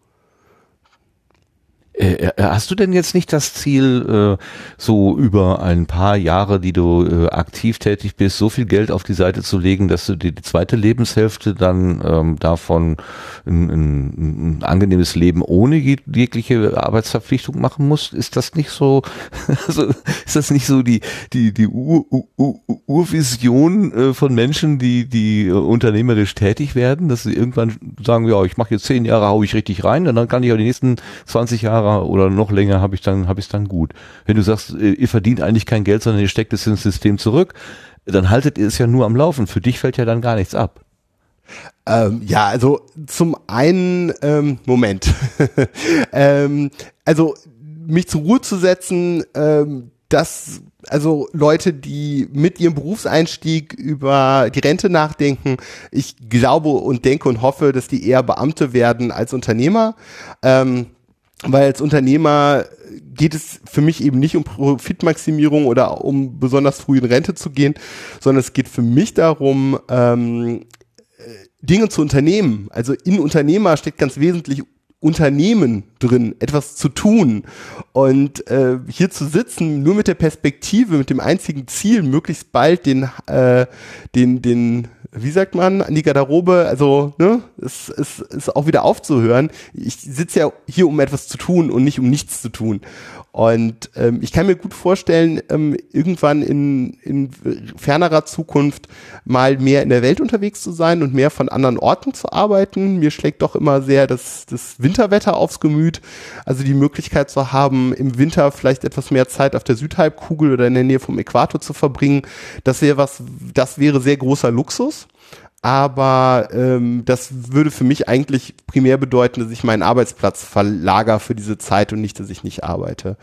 Äh, äh, hast du denn jetzt nicht das Ziel, äh, so über ein paar Jahre, die du äh, aktiv tätig bist, so viel Geld auf die Seite zu legen, dass du die, die zweite Lebenshälfte dann ähm, davon ein, ein, ein angenehmes Leben ohne jegliche Arbeitsverpflichtung machen musst? Ist das nicht so, <laughs> also ist das nicht so die, die, die Ur, Ur, Urvision äh, von Menschen, die, die unternehmerisch tätig werden, dass sie irgendwann sagen, ja, ich mache jetzt zehn Jahre, hau ich richtig rein und dann kann ich auch die nächsten 20 Jahre Jahre oder noch länger habe ich dann habe ich dann gut. Wenn du sagst, äh, ihr verdient eigentlich kein Geld, sondern ihr steckt es ins System zurück, dann haltet ihr es ja nur am Laufen. Für dich fällt ja dann gar nichts ab. Ähm, ja, also zum einen ähm, Moment. <laughs> ähm, also mich zur Ruhe zu setzen, ähm, dass also Leute, die mit ihrem Berufseinstieg über die Rente nachdenken, ich glaube und denke und hoffe, dass die eher Beamte werden als Unternehmer. Ähm, weil als Unternehmer geht es für mich eben nicht um Profitmaximierung oder um besonders früh in Rente zu gehen, sondern es geht für mich darum, ähm, äh, Dinge zu unternehmen. Also in Unternehmer steckt ganz wesentlich Unternehmen drin, etwas zu tun. Und äh, hier zu sitzen, nur mit der Perspektive, mit dem einzigen Ziel, möglichst bald den, äh, den, den wie sagt man, an die Garderobe, also, ne, es, es ist auch wieder aufzuhören. Ich sitze ja hier, um etwas zu tun und nicht um nichts zu tun. Und ähm, ich kann mir gut vorstellen, ähm, irgendwann in, in fernerer Zukunft mal mehr in der Welt unterwegs zu sein und mehr von anderen Orten zu arbeiten. Mir schlägt doch immer sehr das, das Winterwetter aufs Gemüt. Also die Möglichkeit zu haben, im Winter vielleicht etwas mehr Zeit auf der Südhalbkugel oder in der Nähe vom Äquator zu verbringen. Das wäre was, das wäre sehr großer Luxus aber ähm, das würde für mich eigentlich primär bedeuten, dass ich meinen Arbeitsplatz verlager für diese Zeit und nicht, dass ich nicht arbeite.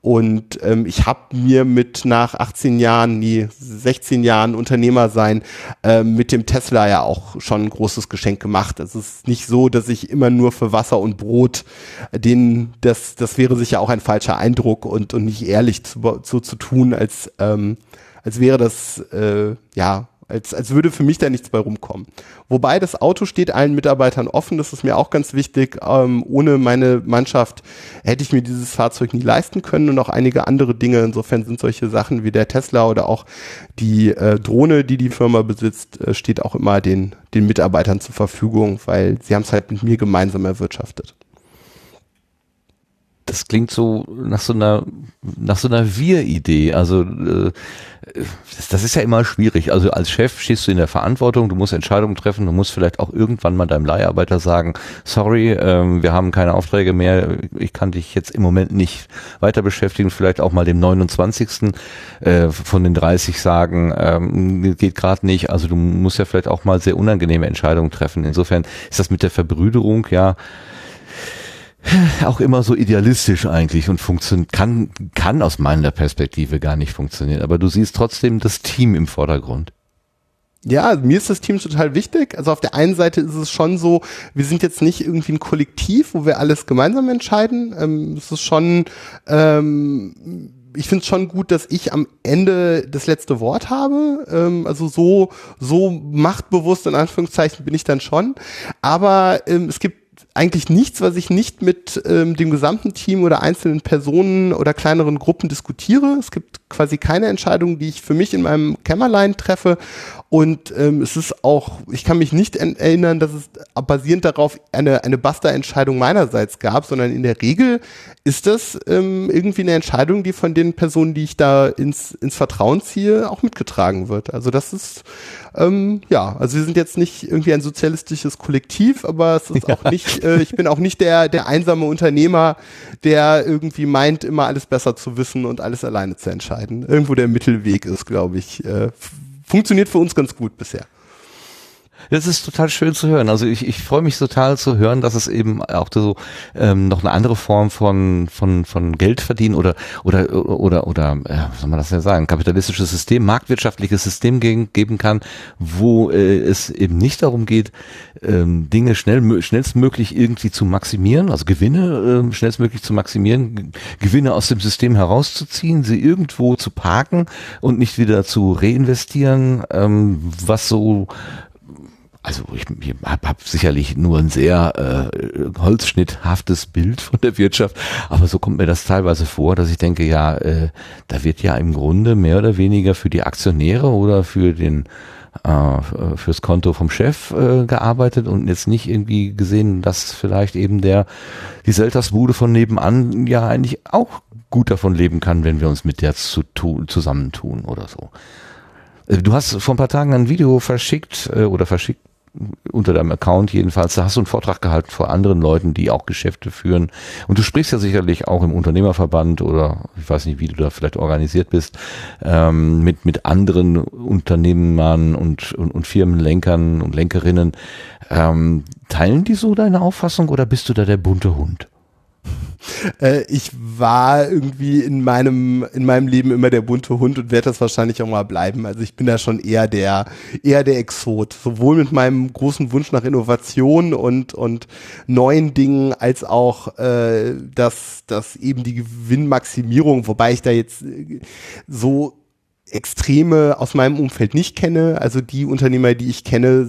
Und ähm, ich habe mir mit nach 18 Jahren, nee, 16 Jahren Unternehmer sein, ähm, mit dem Tesla ja auch schon ein großes Geschenk gemacht. Es ist nicht so, dass ich immer nur für Wasser und Brot, den, das, das wäre sicher auch ein falscher Eindruck und, und nicht ehrlich zu, so zu tun, als, ähm, als wäre das, äh, ja, als, als würde für mich da nichts bei rumkommen. Wobei das Auto steht allen Mitarbeitern offen, das ist mir auch ganz wichtig. Ähm, ohne meine Mannschaft hätte ich mir dieses Fahrzeug nie leisten können und auch einige andere Dinge. Insofern sind solche Sachen wie der Tesla oder auch die äh, Drohne, die die Firma besitzt, äh, steht auch immer den, den Mitarbeitern zur Verfügung, weil sie haben es halt mit mir gemeinsam erwirtschaftet das klingt so nach so einer nach so einer Wir-Idee. Also äh, das, ist ja immer schwierig. Also als Chef stehst du in der Verantwortung, du musst Entscheidungen treffen, du musst vielleicht auch irgendwann mal deinem Leiharbeiter sagen, sorry, ähm, wir haben keine Aufträge mehr, ich kann dich jetzt im Moment nicht weiter beschäftigen, vielleicht auch mal dem 29. Äh, von den 30 sagen, ähm, geht gerade nicht. Also du musst ja vielleicht auch mal sehr unangenehme Entscheidungen treffen. Insofern ist das mit der Verbrüderung ja auch immer so idealistisch eigentlich und funktioniert, kann, kann aus meiner Perspektive gar nicht funktionieren. Aber du siehst trotzdem das Team im Vordergrund. Ja, mir ist das Team total wichtig. Also auf der einen Seite ist es schon so, wir sind jetzt nicht irgendwie ein Kollektiv, wo wir alles gemeinsam entscheiden. Ähm, es ist schon, ähm, ich finde es schon gut, dass ich am Ende das letzte Wort habe. Ähm, also so, so machtbewusst in Anführungszeichen bin ich dann schon. Aber ähm, es gibt eigentlich nichts, was ich nicht mit ähm, dem gesamten Team oder einzelnen Personen oder kleineren Gruppen diskutiere. Es gibt quasi keine Entscheidung, die ich für mich in meinem Kämmerlein treffe. Und ähm, es ist auch, ich kann mich nicht erinnern, dass es basierend darauf eine, eine Basta-Entscheidung meinerseits gab, sondern in der Regel ist das ähm, irgendwie eine Entscheidung, die von den Personen, die ich da ins, ins Vertrauen ziehe, auch mitgetragen wird. Also das ist, ähm, ja, also wir sind jetzt nicht irgendwie ein sozialistisches Kollektiv, aber es ist auch nicht, äh, ich bin auch nicht der, der einsame Unternehmer, der irgendwie meint, immer alles besser zu wissen und alles alleine zu entscheiden. Irgendwo der Mittelweg ist, glaube ich, äh, funktioniert für uns ganz gut bisher. Das ist total schön zu hören. Also ich, ich freue mich total zu hören, dass es eben auch so ähm, noch eine andere Form von von von Geld verdienen oder oder oder oder ja, was soll man das ja sagen, kapitalistisches System, marktwirtschaftliches System geben, geben kann, wo äh, es eben nicht darum geht, ähm, Dinge schnell schnellstmöglich irgendwie zu maximieren, also Gewinne äh, schnellstmöglich zu maximieren, Gewinne aus dem System herauszuziehen, sie irgendwo zu parken und nicht wieder zu reinvestieren, ähm, was so also ich, ich habe hab sicherlich nur ein sehr äh, holzschnitthaftes Bild von der Wirtschaft, aber so kommt mir das teilweise vor, dass ich denke, ja, äh, da wird ja im Grunde mehr oder weniger für die Aktionäre oder für den äh, fürs Konto vom Chef äh, gearbeitet und jetzt nicht irgendwie gesehen, dass vielleicht eben der die Seltersbude von nebenan ja eigentlich auch gut davon leben kann, wenn wir uns mit der zu tun, zusammentun oder so. Äh, du hast vor ein paar Tagen ein Video verschickt äh, oder verschickt unter deinem Account jedenfalls, da hast du einen Vortrag gehalten vor anderen Leuten, die auch Geschäfte führen. Und du sprichst ja sicherlich auch im Unternehmerverband oder ich weiß nicht, wie du da vielleicht organisiert bist, ähm, mit, mit anderen Unternehmern und, und, und Firmenlenkern und Lenkerinnen. Ähm, teilen die so deine Auffassung oder bist du da der bunte Hund? Äh, ich war irgendwie in meinem, in meinem Leben immer der bunte Hund und werde das wahrscheinlich auch mal bleiben. Also ich bin da schon eher der, eher der Exot. Sowohl mit meinem großen Wunsch nach Innovation und, und neuen Dingen, als auch, äh, dass, dass eben die Gewinnmaximierung, wobei ich da jetzt äh, so Extreme aus meinem Umfeld nicht kenne. Also die Unternehmer, die ich kenne,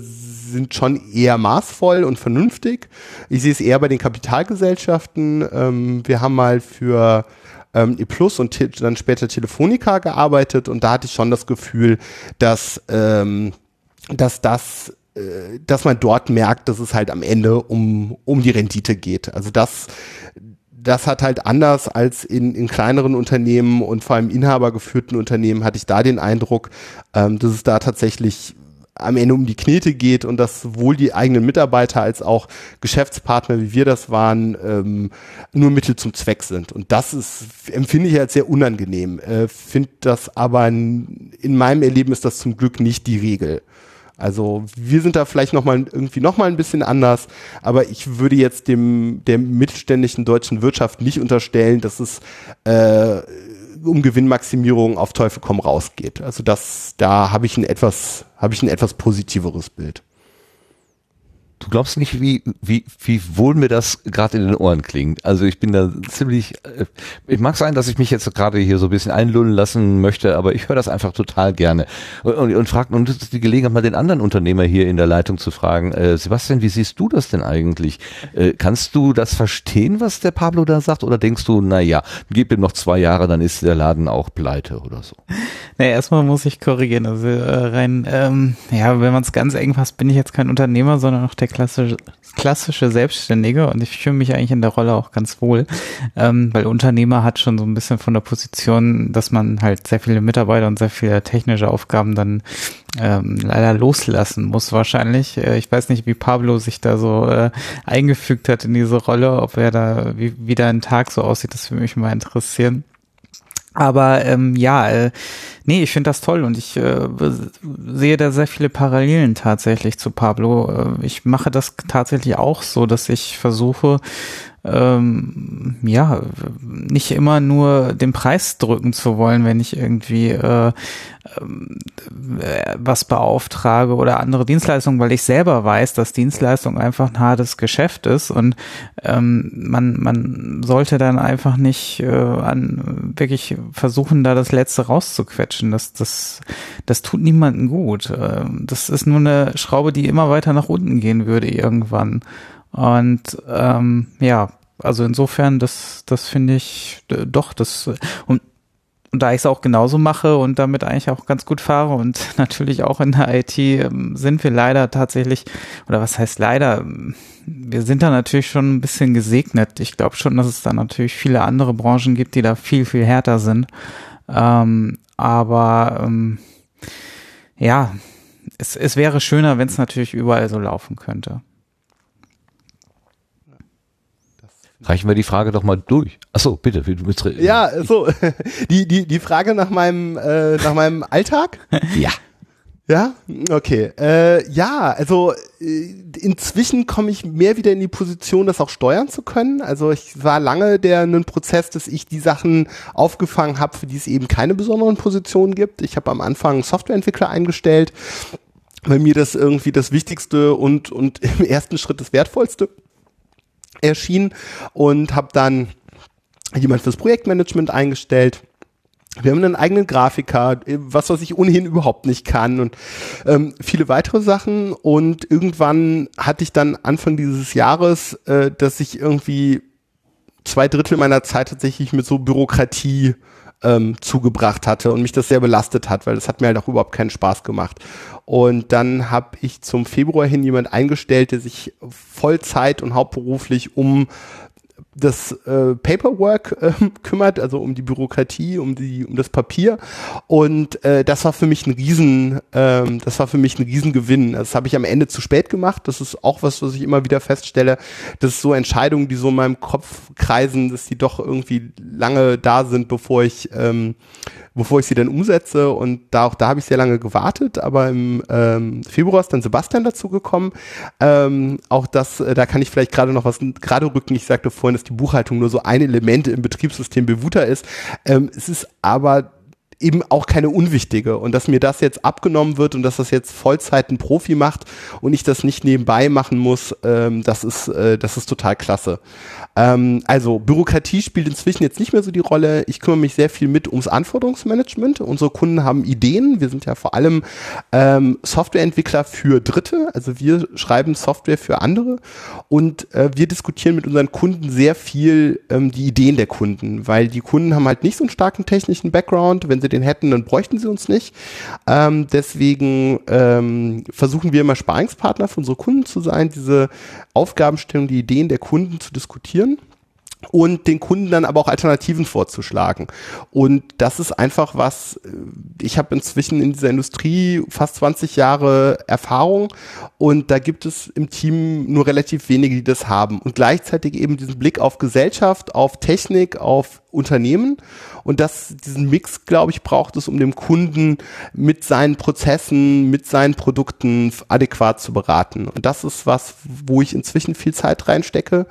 sind schon eher maßvoll und vernünftig. Ich sehe es eher bei den Kapitalgesellschaften. Ähm, wir haben mal für ähm, E Plus und dann später Telefonica gearbeitet und da hatte ich schon das Gefühl, dass, ähm, dass das äh, dass man dort merkt, dass es halt am Ende um, um die Rendite geht. Also das, das hat halt anders als in, in kleineren Unternehmen und vor allem inhabergeführten Unternehmen hatte ich da den Eindruck, ähm, dass es da tatsächlich am Ende um die Knete geht und dass sowohl die eigenen Mitarbeiter als auch Geschäftspartner, wie wir das waren, ähm, nur Mittel zum Zweck sind. Und das ist, empfinde ich als sehr unangenehm. Äh, Finde das aber in, in meinem Erleben ist das zum Glück nicht die Regel. Also wir sind da vielleicht noch mal irgendwie noch mal ein bisschen anders, aber ich würde jetzt dem der mittelständischen deutschen Wirtschaft nicht unterstellen, dass es äh, um Gewinnmaximierung auf Teufel komm raus geht. Also das, da habe ich ein etwas, habe ich ein etwas positiveres Bild. Du glaubst nicht, wie, wie, wie wohl mir das gerade in den Ohren klingt. Also ich bin da ziemlich, äh, ich mag sein, dass ich mich jetzt gerade hier so ein bisschen einlullen lassen möchte, aber ich höre das einfach total gerne. Und, und, und fragt, ist die Gelegenheit, mal den anderen Unternehmer hier in der Leitung zu fragen, äh, Sebastian, wie siehst du das denn eigentlich? Äh, kannst du das verstehen, was der Pablo da sagt? Oder denkst du, na ja, gib ihm noch zwei Jahre, dann ist der Laden auch pleite oder so? Nee, erstmal muss ich korrigieren. Also äh, rein, ähm, ja, wenn man es ganz eng fasst, bin ich jetzt kein Unternehmer, sondern noch der klassische, klassische Selbstständige und ich fühle mich eigentlich in der Rolle auch ganz wohl, ähm, weil Unternehmer hat schon so ein bisschen von der Position, dass man halt sehr viele Mitarbeiter und sehr viele technische Aufgaben dann ähm, leider loslassen muss wahrscheinlich. Äh, ich weiß nicht, wie Pablo sich da so äh, eingefügt hat in diese Rolle, ob er da, wie, wie da ein Tag so aussieht, das würde mich mal interessieren. Aber ähm, ja, äh, nee, ich finde das toll und ich äh, sehe da sehr viele Parallelen tatsächlich zu Pablo. Äh, ich mache das tatsächlich auch so, dass ich versuche, ähm, ja, nicht immer nur den Preis drücken zu wollen, wenn ich irgendwie äh, äh, was beauftrage oder andere Dienstleistungen, weil ich selber weiß, dass Dienstleistung einfach ein hartes Geschäft ist und ähm, man, man sollte dann einfach nicht äh, an wirklich versuchen, da das Letzte rauszuquetschen. Das, das, das tut niemandem gut. Äh, das ist nur eine Schraube, die immer weiter nach unten gehen würde irgendwann. Und ähm, ja, also insofern, das, das finde ich doch, das und und da ich es auch genauso mache und damit eigentlich auch ganz gut fahre und <laughs> natürlich auch in der IT ähm, sind wir leider tatsächlich, oder was heißt leider, wir sind da natürlich schon ein bisschen gesegnet. Ich glaube schon, dass es da natürlich viele andere Branchen gibt, die da viel, viel härter sind. Ähm, aber ähm, ja, es, es wäre schöner, wenn es natürlich überall so laufen könnte. Reichen wir die Frage doch mal durch. Achso, bitte. Du willst ja, so. <laughs> Die, die, die Frage nach meinem, äh, nach meinem Alltag? <laughs> ja. Ja, okay. Äh, ja, also äh, inzwischen komme ich mehr wieder in die Position, das auch steuern zu können. Also ich war lange der einen Prozess, dass ich die Sachen aufgefangen habe, für die es eben keine besonderen Positionen gibt. Ich habe am Anfang Softwareentwickler eingestellt, weil mir das irgendwie das Wichtigste und und <laughs> im ersten Schritt das Wertvollste erschien und habe dann jemand fürs Projektmanagement eingestellt. Wir haben einen eigenen Grafiker, was was ich ohnehin überhaupt nicht kann und ähm, viele weitere Sachen. Und irgendwann hatte ich dann Anfang dieses Jahres, äh, dass ich irgendwie zwei Drittel meiner Zeit tatsächlich mit so Bürokratie ähm, zugebracht hatte und mich das sehr belastet hat, weil das hat mir halt auch überhaupt keinen Spaß gemacht. Und dann habe ich zum Februar hin jemand eingestellt, der sich Vollzeit und hauptberuflich um das äh, Paperwork äh, <laughs> kümmert, also um die Bürokratie, um die, um das Papier. Und äh, das war für mich ein Riesen, ähm, das war für mich ein Riesengewinn. Das habe ich am Ende zu spät gemacht. Das ist auch was, was ich immer wieder feststelle. Das ist so Entscheidungen, die so in meinem Kopf kreisen, dass die doch irgendwie lange da sind, bevor ich ähm, bevor ich sie dann umsetze. Und da auch da habe ich sehr lange gewartet, aber im ähm, Februar ist dann Sebastian dazu gekommen. Ähm, auch das, äh, da kann ich vielleicht gerade noch was gerade rücken. Ich sagte vorhin, dass die Buchhaltung nur so ein Element im Betriebssystem Bewuter ist. Ähm, es ist aber eben auch keine unwichtige. Und dass mir das jetzt abgenommen wird und dass das jetzt Vollzeit ein Profi macht und ich das nicht nebenbei machen muss, ähm, das ist, äh, das ist total klasse. Ähm, also Bürokratie spielt inzwischen jetzt nicht mehr so die Rolle. Ich kümmere mich sehr viel mit ums Anforderungsmanagement. Unsere Kunden haben Ideen. Wir sind ja vor allem ähm, Softwareentwickler für Dritte. Also wir schreiben Software für andere und äh, wir diskutieren mit unseren Kunden sehr viel ähm, die Ideen der Kunden, weil die Kunden haben halt nicht so einen starken technischen Background. Wenn sie sie den hätten, dann bräuchten sie uns nicht. Ähm, deswegen ähm, versuchen wir immer Sparingspartner für unsere Kunden zu sein, diese Aufgabenstellung, die Ideen der Kunden zu diskutieren und den Kunden dann aber auch Alternativen vorzuschlagen. Und das ist einfach was, äh, ich habe inzwischen in dieser Industrie fast 20 Jahre Erfahrung und da gibt es im Team nur relativ wenige, die das haben. Und gleichzeitig eben diesen Blick auf Gesellschaft, auf Technik, auf Unternehmen. Und das, diesen Mix, glaube ich, braucht es, um dem Kunden mit seinen Prozessen, mit seinen Produkten adäquat zu beraten. Und das ist was, wo ich inzwischen viel Zeit reinstecke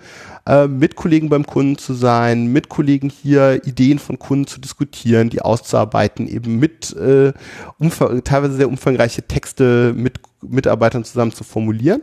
äh, mit Kollegen beim Kunden zu sein, mit Kollegen hier Ideen von Kunden zu diskutieren, die auszuarbeiten, eben mit äh, teilweise sehr umfangreiche Texte mit Mitarbeitern zusammen zu formulieren.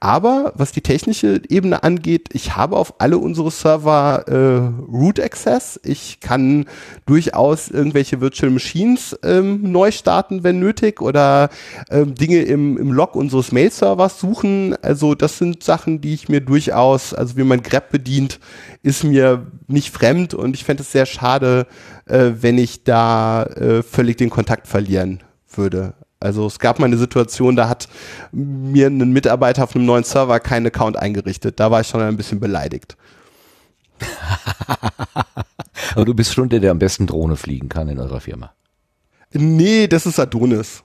Aber was die technische Ebene angeht, ich habe auf alle unsere Server äh, Root Access. Ich kann durchaus irgendwelche Virtual Machines ähm, neu starten, wenn nötig, oder ähm, Dinge im, im Log unseres Mail-Servers suchen. Also das sind Sachen, die ich mir durchaus, also wie man grep bedient, ist mir nicht fremd und ich fände es sehr schade, äh, wenn ich da äh, völlig den Kontakt verlieren würde. Also es gab mal eine Situation, da hat mir ein Mitarbeiter auf einem neuen Server keinen Account eingerichtet. Da war ich schon ein bisschen beleidigt. <laughs> Aber du bist schon der, der am besten Drohne fliegen kann in eurer Firma. Nee, das ist Adonis.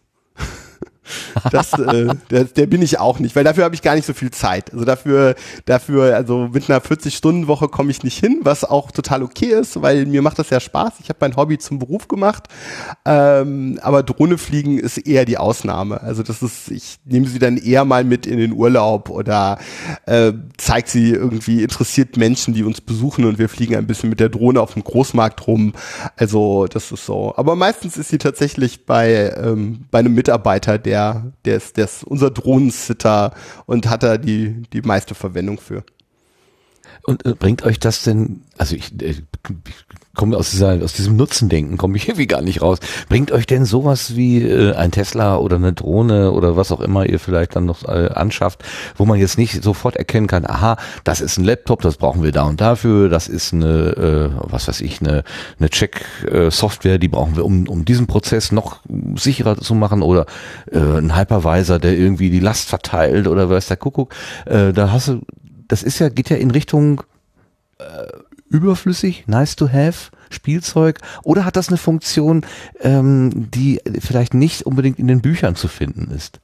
Das, äh, der, der bin ich auch nicht, weil dafür habe ich gar nicht so viel Zeit. Also dafür, dafür, also mit einer 40-Stunden-Woche komme ich nicht hin, was auch total okay ist, weil mir macht das ja Spaß. Ich habe mein Hobby zum Beruf gemacht, ähm, aber Drohne fliegen ist eher die Ausnahme. Also das ist, ich nehme sie dann eher mal mit in den Urlaub oder äh, zeige sie irgendwie interessiert Menschen, die uns besuchen und wir fliegen ein bisschen mit der Drohne auf dem Großmarkt rum. Also das ist so. Aber meistens ist sie tatsächlich bei ähm, bei einem Mitarbeiter, der der, der ist, der ist unser Drohnensitter und hat da die, die meiste Verwendung für. Und äh, bringt euch das denn, also ich, äh, komme aus, dieser, aus diesem Nutzendenken, komme ich <laughs> irgendwie gar nicht raus. Bringt euch denn sowas wie äh, ein Tesla oder eine Drohne oder was auch immer ihr vielleicht dann noch äh, anschafft, wo man jetzt nicht sofort erkennen kann, aha, das ist ein Laptop, das brauchen wir da und dafür, das ist eine, äh, was weiß ich, eine, eine Check-Software, die brauchen wir, um, um diesen Prozess noch sicherer zu machen oder äh, ein Hypervisor, der irgendwie die Last verteilt oder was der Kuckuck. Äh, da hast du, das ist ja, geht ja in Richtung äh, überflüssig, nice to have, Spielzeug oder hat das eine Funktion, ähm, die vielleicht nicht unbedingt in den Büchern zu finden ist?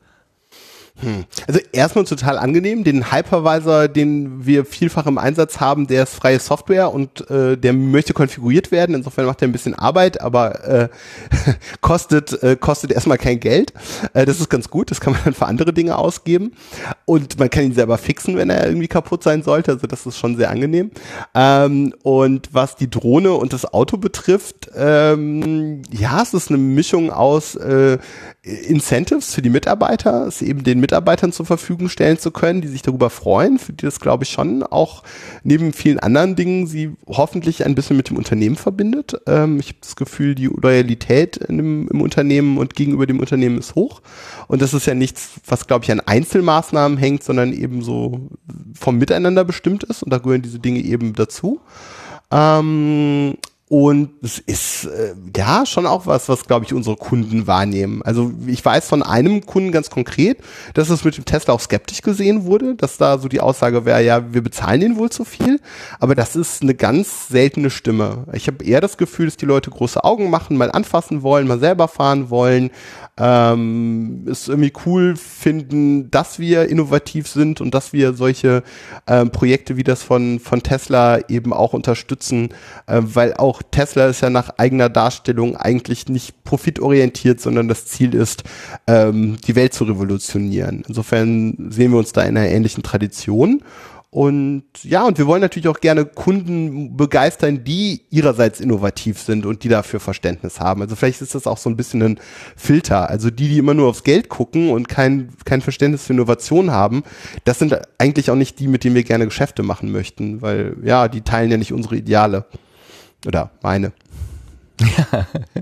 Hm. Also erstmal total angenehm. Den Hypervisor, den wir vielfach im Einsatz haben, der ist freie Software und äh, der möchte konfiguriert werden. Insofern macht er ein bisschen Arbeit, aber äh, <laughs> kostet äh, kostet erstmal kein Geld. Äh, das ist ganz gut. Das kann man dann für andere Dinge ausgeben und man kann ihn selber fixen, wenn er irgendwie kaputt sein sollte. Also das ist schon sehr angenehm. Ähm, und was die Drohne und das Auto betrifft, ähm, ja, es ist eine Mischung aus äh, Incentives für die Mitarbeiter, es eben den Mitarbeitern zur Verfügung stellen zu können, die sich darüber freuen, für die das glaube ich schon auch neben vielen anderen Dingen sie hoffentlich ein bisschen mit dem Unternehmen verbindet. Ähm, ich habe das Gefühl, die Loyalität dem, im Unternehmen und gegenüber dem Unternehmen ist hoch. Und das ist ja nichts, was glaube ich an Einzelmaßnahmen hängt, sondern eben so vom Miteinander bestimmt ist. Und da gehören diese Dinge eben dazu. Ähm, und es ist äh, ja schon auch was, was glaube ich unsere Kunden wahrnehmen. Also ich weiß von einem Kunden ganz konkret, dass es mit dem Tesla auch skeptisch gesehen wurde, dass da so die Aussage wäre, ja, wir bezahlen den wohl zu viel. Aber das ist eine ganz seltene Stimme. Ich habe eher das Gefühl, dass die Leute große Augen machen, mal anfassen wollen, mal selber fahren wollen, ähm, es irgendwie cool finden, dass wir innovativ sind und dass wir solche ähm, Projekte wie das von, von Tesla eben auch unterstützen, äh, weil auch Tesla ist ja nach eigener Darstellung eigentlich nicht profitorientiert, sondern das Ziel ist, ähm, die Welt zu revolutionieren. Insofern sehen wir uns da in einer ähnlichen Tradition. Und ja, und wir wollen natürlich auch gerne Kunden begeistern, die ihrerseits innovativ sind und die dafür Verständnis haben. Also vielleicht ist das auch so ein bisschen ein Filter. Also die, die immer nur aufs Geld gucken und kein, kein Verständnis für Innovation haben, das sind eigentlich auch nicht die, mit denen wir gerne Geschäfte machen möchten, weil ja, die teilen ja nicht unsere Ideale. Oder meine. <laughs>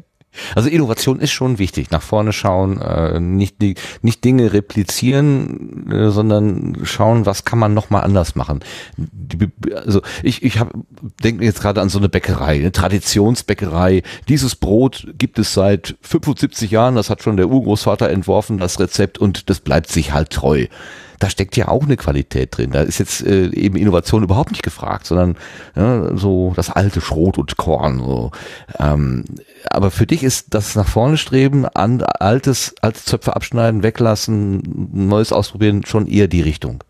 Also Innovation ist schon wichtig. Nach vorne schauen, äh, nicht, die, nicht Dinge replizieren, äh, sondern schauen, was kann man noch mal anders machen. Also ich, ich hab, denke jetzt gerade an so eine Bäckerei, eine Traditionsbäckerei. Dieses Brot gibt es seit 75 Jahren. Das hat schon der Urgroßvater entworfen, das Rezept, und das bleibt sich halt treu da steckt ja auch eine Qualität drin. Da ist jetzt äh, eben Innovation überhaupt nicht gefragt, sondern ja, so das alte Schrot und Korn. So. Ähm, aber für dich ist das nach vorne streben, an altes, alte Zöpfe abschneiden, weglassen, Neues ausprobieren, schon eher die Richtung.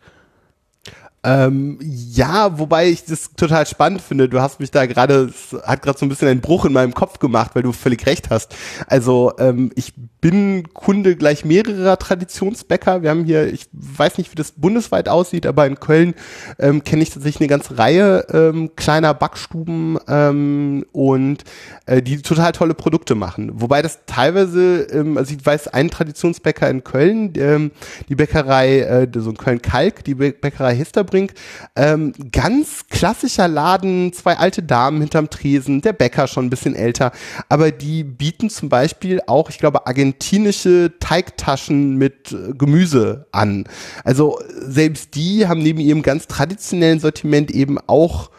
Ähm, ja, wobei ich das total spannend finde. Du hast mich da gerade, hat gerade so ein bisschen einen Bruch in meinem Kopf gemacht, weil du völlig recht hast. Also ähm, ich bin Kunde gleich mehrerer Traditionsbäcker. Wir haben hier, ich weiß nicht, wie das bundesweit aussieht, aber in Köln ähm, kenne ich tatsächlich eine ganze Reihe ähm, kleiner Backstuben ähm, und äh, die total tolle Produkte machen. Wobei das teilweise, ähm, also ich weiß, ein Traditionsbäcker in Köln, ähm, die Bäckerei, äh, so in Köln-Kalk, die Bäckerei Hester Brink. Ähm, ganz klassischer Laden, zwei alte Damen hinterm Tresen, der Bäcker schon ein bisschen älter, aber die bieten zum Beispiel auch, ich glaube, argentinische Teigtaschen mit äh, Gemüse an. Also selbst die haben neben ihrem ganz traditionellen Sortiment eben auch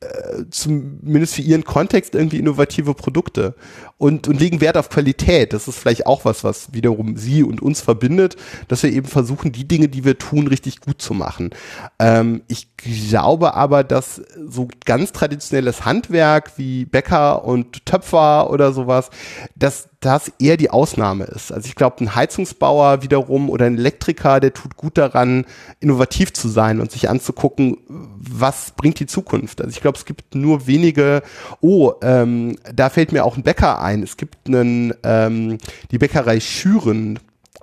äh, zumindest für ihren Kontext irgendwie innovative Produkte und, und legen Wert auf Qualität. Das ist vielleicht auch was, was wiederum sie und uns verbindet, dass wir eben versuchen, die Dinge, die wir tun, richtig gut zu machen. Ähm, ich glaube aber, dass so ganz traditionelles Handwerk wie Bäcker und Töpfer oder sowas, dass das eher die Ausnahme ist. Also ich glaube, ein Heizungsbauer wiederum oder ein Elektriker, der tut gut daran, innovativ zu sein und sich anzugucken, was bringt die Zukunft. Also ich glaube, es gibt nur wenige, oh, ähm, da fällt mir auch ein Bäcker ein. Es gibt einen, ähm, die Bäckerei Schüren,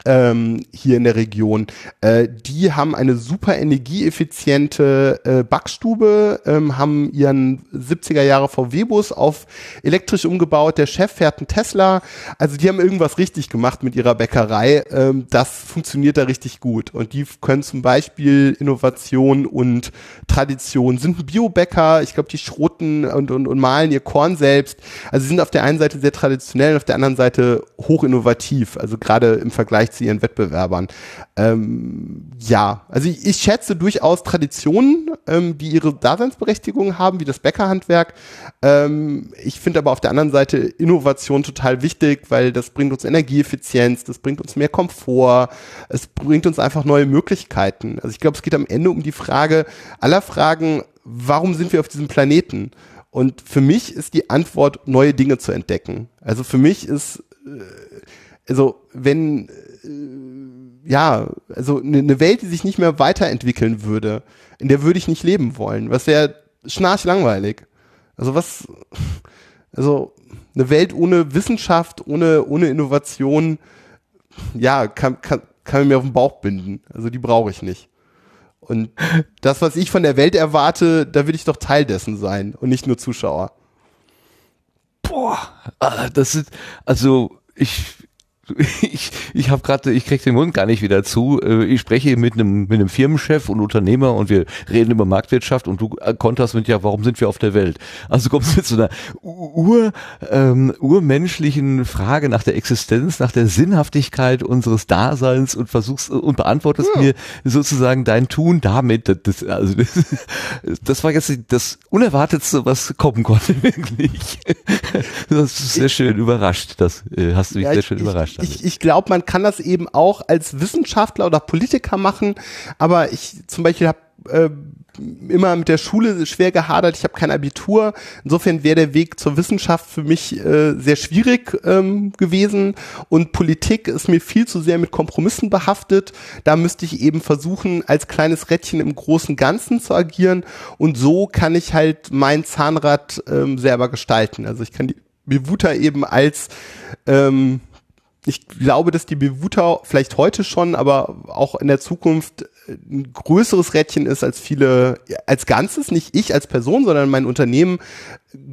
ähm, hier in der Region. Äh, die haben eine super energieeffiziente äh, Backstube, ähm, haben ihren 70er Jahre VW-Bus auf elektrisch umgebaut. Der Chef fährt einen Tesla. Also die haben irgendwas richtig gemacht mit ihrer Bäckerei. Ähm, das funktioniert da richtig gut. Und die können zum Beispiel Innovation und Tradition, sind Biobäcker. Ich glaube, die schroten und, und, und malen ihr Korn selbst. Also sie sind auf der einen Seite sehr traditionell, auf der anderen Seite hoch innovativ. Also gerade im Vergleich zu ihren Wettbewerbern. Ähm, ja, also ich, ich, schätze durchaus Traditionen, ähm, die ihre Daseinsberechtigung haben, wie das Bäckerhandwerk. Ähm, ich finde aber auf der anderen Seite Innovation total wichtig, weil das bringt uns Energieeffizienz, das bringt uns mehr Komfort, es bringt uns einfach neue Möglichkeiten. Also ich glaube, es geht am Ende um die Frage aller Fragen, warum sind wir auf diesem Planeten? Und für mich ist die Antwort, neue Dinge zu entdecken. Also für mich ist, äh, also wenn ja, also eine ne Welt, die sich nicht mehr weiterentwickeln würde, in der würde ich nicht leben wollen. Was wäre schnarchlangweilig. Also was, <laughs> also eine Welt ohne Wissenschaft, ohne, ohne Innovation, ja, kann, kann, kann man mir auf den Bauch binden. Also die brauche ich nicht. Und <laughs> das, was ich von der Welt erwarte, da will ich doch Teil dessen sein und nicht nur Zuschauer. Boah, ah, das ist, also ich, <laughs> ich, ich habe gerade, ich krieg den Mund gar nicht wieder zu. Äh, ich spreche mit einem mit einem Firmenchef und Unternehmer und wir reden über Marktwirtschaft und du konterst mit ja, warum sind wir auf der Welt? Also kommst du <laughs> mit so einer ur, ähm, urmenschlichen Frage nach der Existenz, nach der Sinnhaftigkeit unseres Daseins und versuchst und beantwortest ja. mir sozusagen dein Tun damit. Das, also das, <laughs> das war jetzt das Unerwartetste, was kommen konnte wirklich. Das ist sehr schön überrascht. Das äh, hast du mich ja, sehr schön überrascht ich, ich glaube, man kann das eben auch als Wissenschaftler oder Politiker machen, aber ich zum Beispiel habe äh, immer mit der Schule schwer gehadert. Ich habe kein Abitur. Insofern wäre der Weg zur Wissenschaft für mich äh, sehr schwierig ähm, gewesen. Und Politik ist mir viel zu sehr mit Kompromissen behaftet. Da müsste ich eben versuchen, als kleines Rädchen im großen Ganzen zu agieren. Und so kann ich halt mein Zahnrad ähm, selber gestalten. Also ich kann die Bewuta eben als ähm, ich glaube, dass die Bewuta vielleicht heute schon, aber auch in der Zukunft ein größeres Rädchen ist als viele, als Ganzes, nicht ich als Person, sondern mein Unternehmen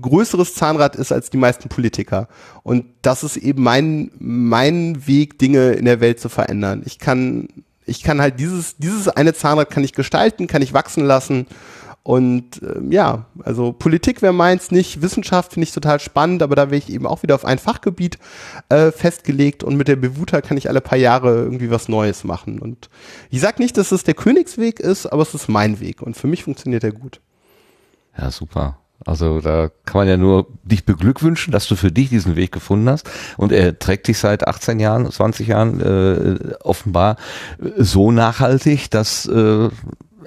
größeres Zahnrad ist als die meisten Politiker. Und das ist eben mein, mein Weg, Dinge in der Welt zu verändern. Ich kann, ich kann halt dieses, dieses eine Zahnrad kann ich gestalten, kann ich wachsen lassen und ähm, ja, also Politik wäre meins nicht, Wissenschaft finde ich total spannend, aber da wäre ich eben auch wieder auf ein Fachgebiet äh, festgelegt und mit der Bewuta kann ich alle paar Jahre irgendwie was Neues machen. Und ich sag nicht, dass es der Königsweg ist, aber es ist mein Weg und für mich funktioniert er gut. Ja, super. Also da kann man ja nur dich beglückwünschen, dass du für dich diesen Weg gefunden hast. Und er trägt dich seit 18 Jahren, 20 Jahren äh, offenbar so nachhaltig, dass äh,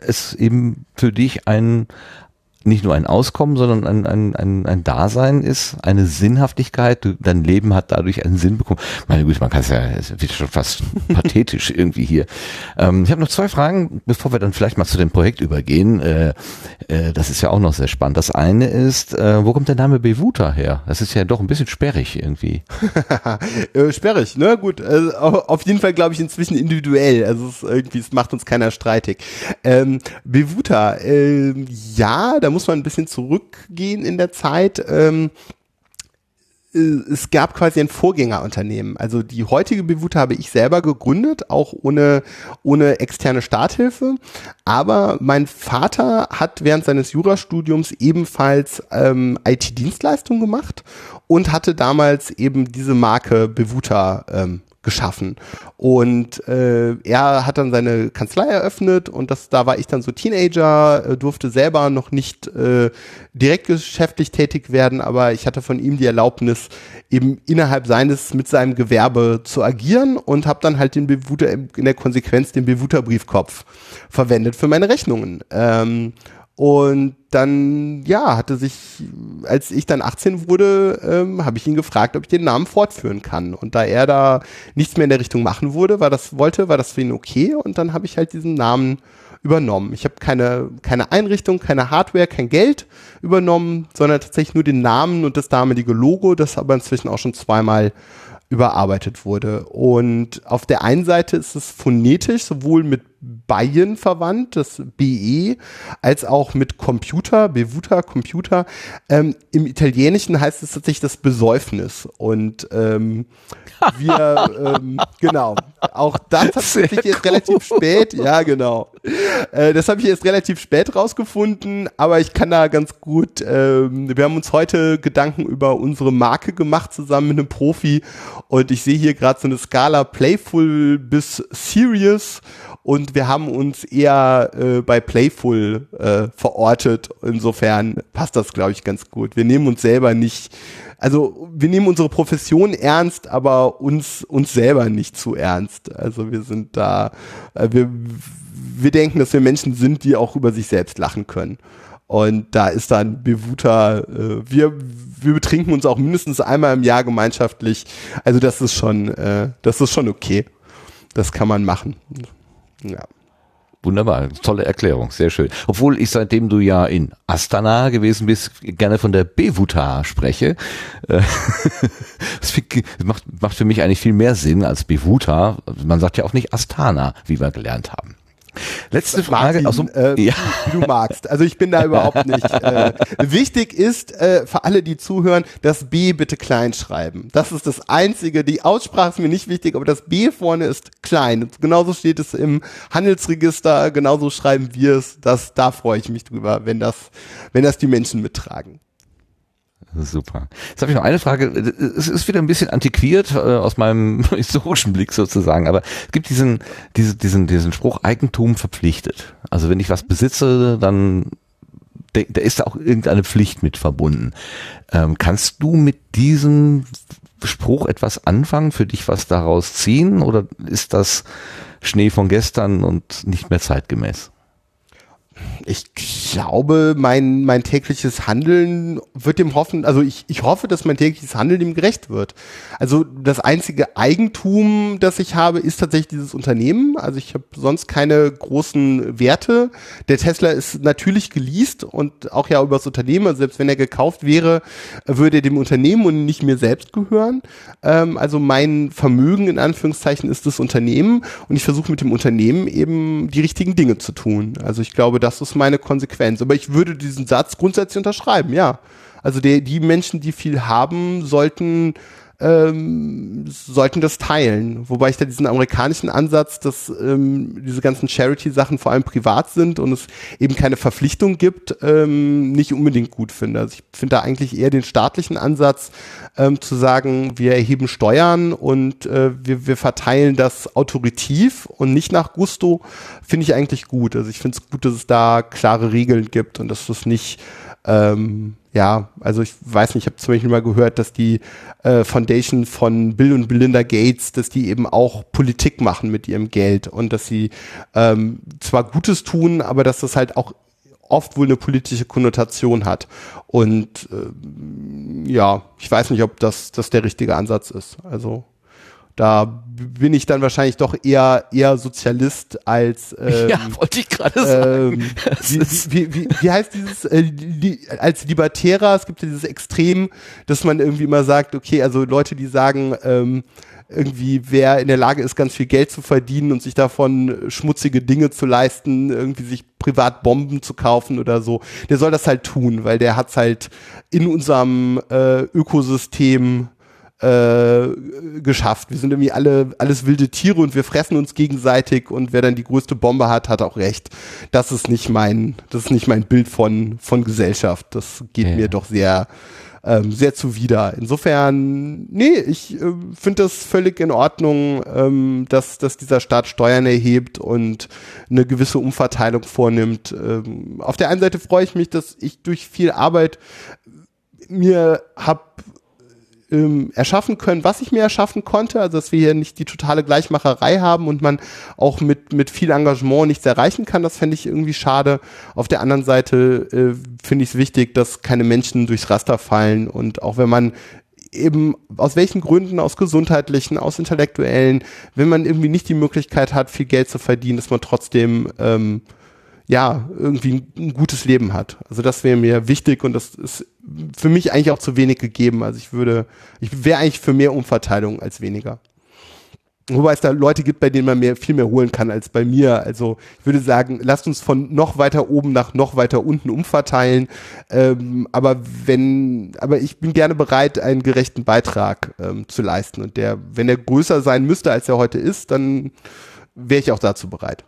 es eben für dich ein, nicht nur ein Auskommen, sondern ein, ein, ein, ein Dasein ist, eine Sinnhaftigkeit. Dein Leben hat dadurch einen Sinn bekommen. Meine Güte, man kann es ja, es wird schon fast <laughs> pathetisch irgendwie hier. Ähm, ich habe noch zwei Fragen, bevor wir dann vielleicht mal zu dem Projekt übergehen. Äh, äh, das ist ja auch noch sehr spannend. Das eine ist, äh, wo kommt der Name Bevuta her? Das ist ja doch ein bisschen sperrig irgendwie. <laughs> äh, sperrig, ne? Gut. Also auf jeden Fall glaube ich inzwischen individuell. Also es, irgendwie, es macht uns keiner streitig. Ähm, Bevuta, äh, ja, da muss man ein bisschen zurückgehen in der Zeit. Ähm, äh, es gab quasi ein Vorgängerunternehmen. Also die heutige Bewute habe ich selber gegründet, auch ohne, ohne externe Starthilfe. Aber mein Vater hat während seines Jurastudiums ebenfalls ähm, IT-Dienstleistungen gemacht und hatte damals eben diese Marke Bevuta ähm, geschaffen. Und äh, er hat dann seine Kanzlei eröffnet und das, da war ich dann so Teenager, äh, durfte selber noch nicht äh, direkt geschäftlich tätig werden, aber ich hatte von ihm die Erlaubnis, eben innerhalb seines, mit seinem Gewerbe zu agieren und habe dann halt den Bewuter, in der Konsequenz den Bewuter Briefkopf verwendet für meine Rechnungen. Ähm, und dann, ja, hatte sich, als ich dann 18 wurde, ähm, habe ich ihn gefragt, ob ich den Namen fortführen kann. Und da er da nichts mehr in der Richtung machen wurde, war das, wollte, war das für ihn okay. Und dann habe ich halt diesen Namen übernommen. Ich habe keine, keine Einrichtung, keine Hardware, kein Geld übernommen, sondern tatsächlich nur den Namen und das damalige Logo, das aber inzwischen auch schon zweimal überarbeitet wurde. Und auf der einen Seite ist es phonetisch sowohl mit Bayern verwandt, das BE, als auch mit Computer, Bevuta, Computer. Ähm, Im Italienischen heißt es tatsächlich das Besäufnis. Und ähm, wir, ähm, <laughs> genau, auch das habe ich jetzt cool. relativ spät, ja genau. Äh, das habe ich jetzt relativ spät rausgefunden, aber ich kann da ganz gut, ähm, wir haben uns heute Gedanken über unsere Marke gemacht zusammen mit einem Profi und ich sehe hier gerade so eine Skala Playful bis Serious und wir haben uns eher äh, bei Playful äh, verortet. Insofern passt das, glaube ich, ganz gut. Wir nehmen uns selber nicht, also wir nehmen unsere Profession ernst, aber uns uns selber nicht zu ernst. Also wir sind da, äh, wir wir denken, dass wir Menschen sind, die auch über sich selbst lachen können. Und da ist dann Bewuter, äh, wir, wir betrinken uns auch mindestens einmal im Jahr gemeinschaftlich. Also das ist schon, äh, das ist schon okay. Das kann man machen. Ja. Wunderbar, tolle Erklärung, sehr schön. Obwohl ich seitdem du ja in Astana gewesen bist, gerne von der Bevuta spreche. Äh, <laughs> das macht, macht für mich eigentlich viel mehr Sinn als Bevuta. Man sagt ja auch nicht Astana, wie wir gelernt haben. Letzte Frage. Martin, also, äh, ja. <laughs> Wie du magst. Also ich bin da überhaupt nicht. Äh, <laughs> wichtig ist äh, für alle, die zuhören, das B bitte klein schreiben. Das ist das Einzige. Die Aussprache ist mir nicht wichtig, aber das B vorne ist klein. Und genauso steht es im Handelsregister. Genauso schreiben wir es. Das, da freue ich mich drüber, wenn das, wenn das die Menschen mittragen. Super. Jetzt habe ich noch eine Frage. Es ist wieder ein bisschen antiquiert äh, aus meinem <laughs> historischen Blick sozusagen, aber es gibt diesen, diese, diesen, diesen Spruch Eigentum verpflichtet. Also wenn ich was besitze, dann da ist da auch irgendeine Pflicht mit verbunden. Ähm, kannst du mit diesem Spruch etwas anfangen, für dich was daraus ziehen oder ist das Schnee von gestern und nicht mehr zeitgemäß? Ich glaube, mein, mein tägliches Handeln wird dem hoffen, also ich, ich hoffe, dass mein tägliches Handeln dem gerecht wird. Also das einzige Eigentum, das ich habe, ist tatsächlich dieses Unternehmen. Also ich habe sonst keine großen Werte. Der Tesla ist natürlich geleast und auch ja über das Unternehmen. Also selbst wenn er gekauft wäre, würde er dem Unternehmen und nicht mir selbst gehören. Ähm, also mein Vermögen in Anführungszeichen ist das Unternehmen und ich versuche mit dem Unternehmen eben die richtigen Dinge zu tun. Also ich glaube, das ist meine Konsequenz. Aber ich würde diesen Satz grundsätzlich unterschreiben, ja. Also die, die Menschen, die viel haben, sollten ähm, sollten das teilen. Wobei ich da diesen amerikanischen Ansatz, dass ähm, diese ganzen Charity-Sachen vor allem privat sind und es eben keine Verpflichtung gibt, ähm, nicht unbedingt gut finde. Also ich finde da eigentlich eher den staatlichen Ansatz, ähm, zu sagen, wir erheben Steuern und äh, wir, wir verteilen das autoritiv und nicht nach Gusto, finde ich eigentlich gut. Also ich finde es gut, dass es da klare Regeln gibt und dass das nicht ähm, ja, also ich weiß nicht, ich habe zum Beispiel mal gehört, dass die äh, Foundation von Bill und Belinda Gates, dass die eben auch Politik machen mit ihrem Geld und dass sie ähm, zwar Gutes tun, aber dass das halt auch oft wohl eine politische Konnotation hat. Und äh, ja, ich weiß nicht, ob das, das der richtige Ansatz ist. Also da bin ich dann wahrscheinlich doch eher eher Sozialist als <laughs> ähm, ja wollte ich gerade sagen. Ähm, wie, wie, wie, wie heißt dieses äh, die, als Libertärer? Es gibt ja dieses Extrem, dass man irgendwie immer sagt, okay, also Leute, die sagen ähm, irgendwie, wer in der Lage ist, ganz viel Geld zu verdienen und sich davon schmutzige Dinge zu leisten, irgendwie sich privat Bomben zu kaufen oder so, der soll das halt tun, weil der hat's halt in unserem äh, Ökosystem äh, geschafft. Wir sind irgendwie alle alles wilde Tiere und wir fressen uns gegenseitig und wer dann die größte Bombe hat, hat auch recht. Das ist nicht mein, das ist nicht mein Bild von von Gesellschaft. Das geht ja. mir doch sehr ähm, sehr zuwider. Insofern, nee, ich äh, finde das völlig in Ordnung, ähm, dass, dass dieser Staat Steuern erhebt und eine gewisse Umverteilung vornimmt. Ähm, auf der einen Seite freue ich mich, dass ich durch viel Arbeit mir hab ähm, erschaffen können, was ich mir erschaffen konnte, also dass wir hier nicht die totale Gleichmacherei haben und man auch mit, mit viel Engagement nichts erreichen kann, das fände ich irgendwie schade. Auf der anderen Seite äh, finde ich es wichtig, dass keine Menschen durchs Raster fallen und auch wenn man eben aus welchen Gründen, aus gesundheitlichen, aus intellektuellen, wenn man irgendwie nicht die Möglichkeit hat, viel Geld zu verdienen, dass man trotzdem ähm, ja irgendwie ein, gutes Leben hat. Also das wäre mir wichtig und das ist für mich eigentlich auch zu wenig gegeben. Also ich würde, ich wäre eigentlich für mehr Umverteilung als weniger. Wobei es da Leute gibt, bei denen man mehr, viel mehr holen kann als bei mir. Also ich würde sagen, lasst uns von noch weiter oben nach noch weiter unten umverteilen. Ähm, aber wenn, aber ich bin gerne bereit, einen gerechten Beitrag ähm, zu leisten. Und der, wenn er größer sein müsste, als er heute ist, dann wäre ich auch dazu bereit.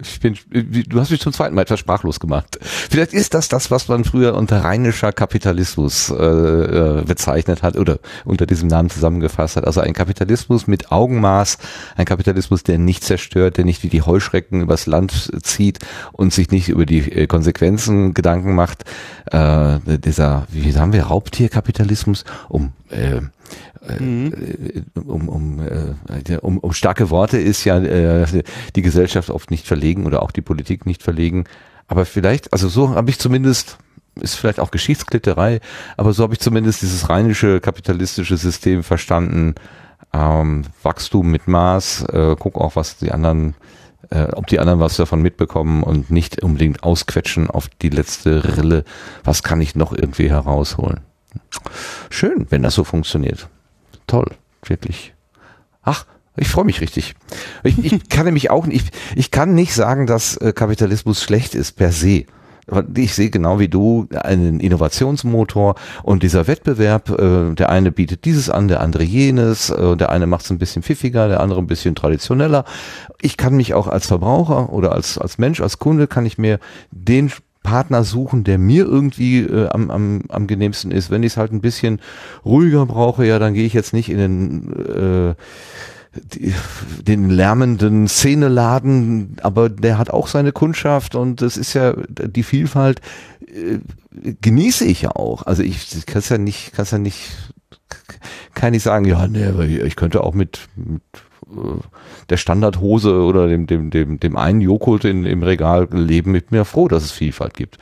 Ich bin, du hast mich zum zweiten Mal etwas sprachlos gemacht. Vielleicht ist das das, was man früher unter rheinischer Kapitalismus äh, äh, bezeichnet hat oder unter diesem Namen zusammengefasst hat. Also ein Kapitalismus mit Augenmaß, ein Kapitalismus, der nicht zerstört, der nicht wie die Heuschrecken übers Land zieht und sich nicht über die äh, Konsequenzen Gedanken macht. Äh, dieser, wie sagen wir, Raubtierkapitalismus, um äh, mhm. um, um, äh, um, um starke Worte ist ja äh, die Gesellschaft oft nicht verlegen oder auch die Politik nicht verlegen. Aber vielleicht, also so habe ich zumindest, ist vielleicht auch Geschichtsklitterei, aber so habe ich zumindest dieses rheinische kapitalistische System verstanden. Ähm, Wachstum mit Maß, äh, guck auch, was die anderen äh, ob die anderen was davon mitbekommen und nicht unbedingt ausquetschen auf die letzte Rille. Was kann ich noch irgendwie herausholen? Schön, wenn das so funktioniert toll, wirklich. Ach, ich freue mich richtig. Ich, ich <laughs> kann nämlich auch nicht, ich, kann nicht sagen, dass äh, Kapitalismus schlecht ist per se. Ich sehe genau wie du einen Innovationsmotor und dieser Wettbewerb, äh, der eine bietet dieses an, der andere jenes, äh, der eine macht es ein bisschen pfiffiger, der andere ein bisschen traditioneller. Ich kann mich auch als Verbraucher oder als, als Mensch, als Kunde, kann ich mir den Partner suchen, der mir irgendwie äh, am, am, am genehmsten ist. Wenn ich es halt ein bisschen ruhiger brauche, ja, dann gehe ich jetzt nicht in den äh, die, den lärmenden Szeneladen, aber der hat auch seine Kundschaft und es ist ja die Vielfalt äh, genieße ich ja auch. Also ich kann es ja nicht, kann es ja nicht, kann ich sagen, ja, nee, ich könnte auch mit, mit der Standardhose oder dem, dem, dem, dem einen Joghurt in, im Regal leben mit mir froh, dass es Vielfalt gibt.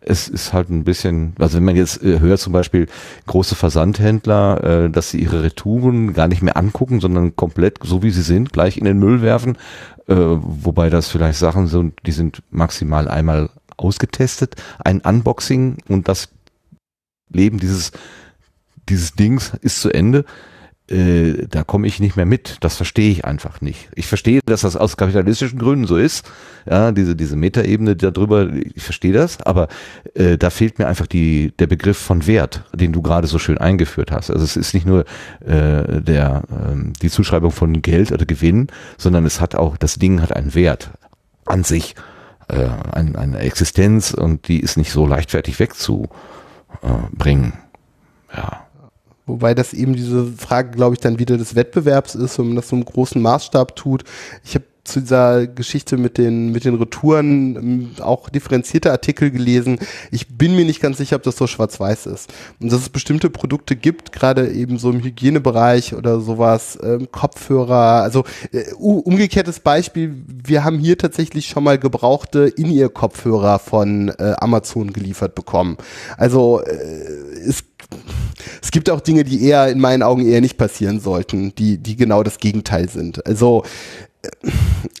Es ist halt ein bisschen, also wenn man jetzt äh, hört zum Beispiel große Versandhändler, äh, dass sie ihre Retouren gar nicht mehr angucken, sondern komplett so wie sie sind, gleich in den Müll werfen, äh, wobei das vielleicht Sachen sind, die sind maximal einmal ausgetestet, ein Unboxing und das Leben dieses dieses Dings ist zu Ende äh, da komme ich nicht mehr mit. Das verstehe ich einfach nicht. Ich verstehe, dass das aus kapitalistischen Gründen so ist. Ja, diese, diese Metaebene darüber, ich verstehe das, aber äh, da fehlt mir einfach die, der Begriff von Wert, den du gerade so schön eingeführt hast. Also es ist nicht nur äh, der, äh, die Zuschreibung von Geld oder Gewinn, sondern es hat auch, das Ding hat einen Wert an sich, äh, ein, eine Existenz und die ist nicht so leichtfertig wegzubringen. Ja. Wobei das eben diese Frage, glaube ich, dann wieder des Wettbewerbs ist, wenn man das so im großen Maßstab tut. Ich habe zu dieser Geschichte mit den, mit den Retouren ähm, auch differenzierte Artikel gelesen. Ich bin mir nicht ganz sicher, ob das so schwarz-weiß ist. Und dass es bestimmte Produkte gibt, gerade eben so im Hygienebereich oder sowas, ähm, Kopfhörer, also äh, umgekehrtes Beispiel, wir haben hier tatsächlich schon mal gebrauchte In-Ear-Kopfhörer von äh, Amazon geliefert bekommen. Also äh, es es gibt auch Dinge, die eher in meinen Augen eher nicht passieren sollten, die, die genau das Gegenteil sind. Also äh,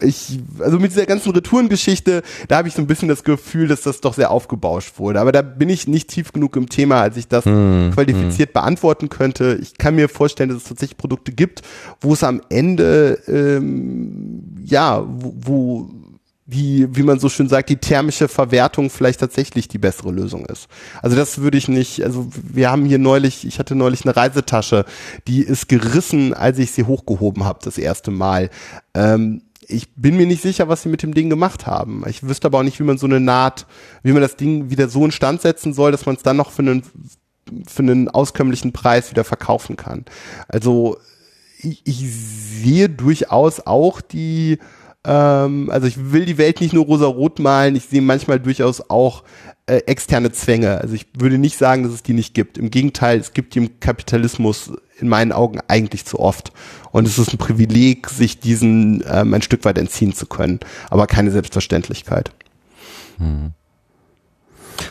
ich, also mit dieser ganzen Retourengeschichte, da habe ich so ein bisschen das Gefühl, dass das doch sehr aufgebauscht wurde. Aber da bin ich nicht tief genug im Thema, als ich das hm, qualifiziert hm. beantworten könnte. Ich kann mir vorstellen, dass es tatsächlich Produkte gibt, wo es am Ende ähm, ja, wo, wo die, wie man so schön sagt, die thermische Verwertung vielleicht tatsächlich die bessere Lösung ist. Also das würde ich nicht, also wir haben hier neulich, ich hatte neulich eine Reisetasche, die ist gerissen, als ich sie hochgehoben habe, das erste Mal. Ähm, ich bin mir nicht sicher, was sie mit dem Ding gemacht haben. Ich wüsste aber auch nicht, wie man so eine Naht, wie man das Ding wieder so instand setzen soll, dass man es dann noch für einen, für einen auskömmlichen Preis wieder verkaufen kann. Also ich, ich sehe durchaus auch die, ähm, also ich will die Welt nicht nur rosa-rot malen, ich sehe manchmal durchaus auch äh, externe Zwänge. Also ich würde nicht sagen, dass es die nicht gibt. Im Gegenteil, es gibt die im Kapitalismus in meinen Augen eigentlich zu oft. Und es ist ein Privileg, sich diesen ähm, ein Stück weit entziehen zu können, aber keine Selbstverständlichkeit. Hm.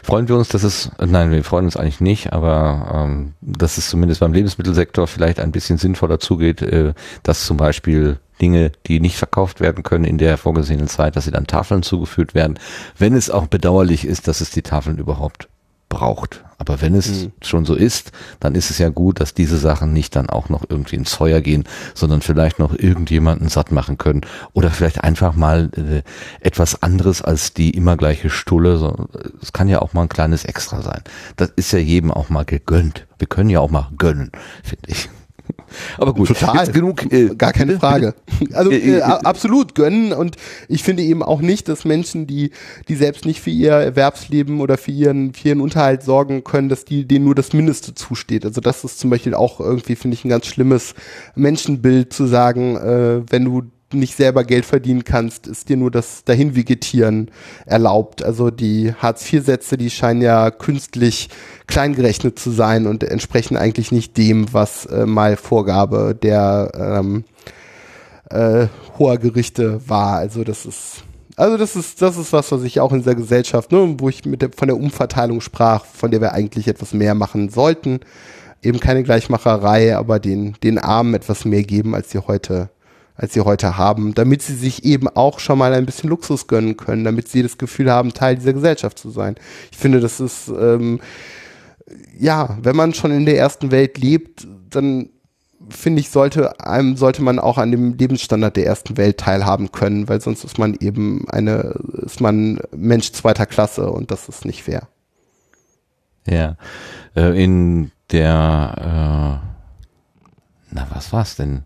Freuen wir uns, dass es, nein, wir freuen uns eigentlich nicht, aber ähm, dass es zumindest beim Lebensmittelsektor vielleicht ein bisschen sinnvoller zugeht, äh, dass zum Beispiel Dinge, die nicht verkauft werden können in der vorgesehenen Zeit, dass sie dann Tafeln zugeführt werden, wenn es auch bedauerlich ist, dass es die Tafeln überhaupt braucht. Aber wenn es mhm. schon so ist, dann ist es ja gut, dass diese Sachen nicht dann auch noch irgendwie ins Feuer gehen, sondern vielleicht noch irgendjemanden satt machen können oder vielleicht einfach mal äh, etwas anderes als die immer gleiche Stulle. So, es kann ja auch mal ein kleines Extra sein. Das ist ja jedem auch mal gegönnt. Wir können ja auch mal gönnen, finde ich. Aber gut, total genug, äh, gar keine Frage. <laughs> Also äh, äh, absolut gönnen und ich finde eben auch nicht, dass Menschen, die die selbst nicht für ihr Erwerbsleben oder für ihren für ihren Unterhalt sorgen können, dass die denen nur das Mindeste zusteht. Also das ist zum Beispiel auch irgendwie finde ich ein ganz schlimmes Menschenbild zu sagen, äh, wenn du nicht selber Geld verdienen kannst, ist dir nur das Dahinvegetieren erlaubt. Also die Hartz-IV-Sätze, die scheinen ja künstlich kleingerechnet zu sein und entsprechen eigentlich nicht dem, was äh, mal Vorgabe der ähm, äh, hoher Gerichte war. Also das ist also das ist das ist was, was ich auch in dieser Gesellschaft, ne, wo ich mit der, von der Umverteilung sprach, von der wir eigentlich etwas mehr machen sollten. Eben keine Gleichmacherei, aber den den Armen etwas mehr geben, als sie heute als sie heute haben, damit sie sich eben auch schon mal ein bisschen Luxus gönnen können, damit sie das Gefühl haben, Teil dieser Gesellschaft zu sein. Ich finde, das ist, ähm, ja, wenn man schon in der ersten Welt lebt, dann finde ich, sollte einem, sollte man auch an dem Lebensstandard der ersten Welt teilhaben können, weil sonst ist man eben eine, ist man Mensch zweiter Klasse und das ist nicht fair. Ja, äh, in der, äh, na was war's denn?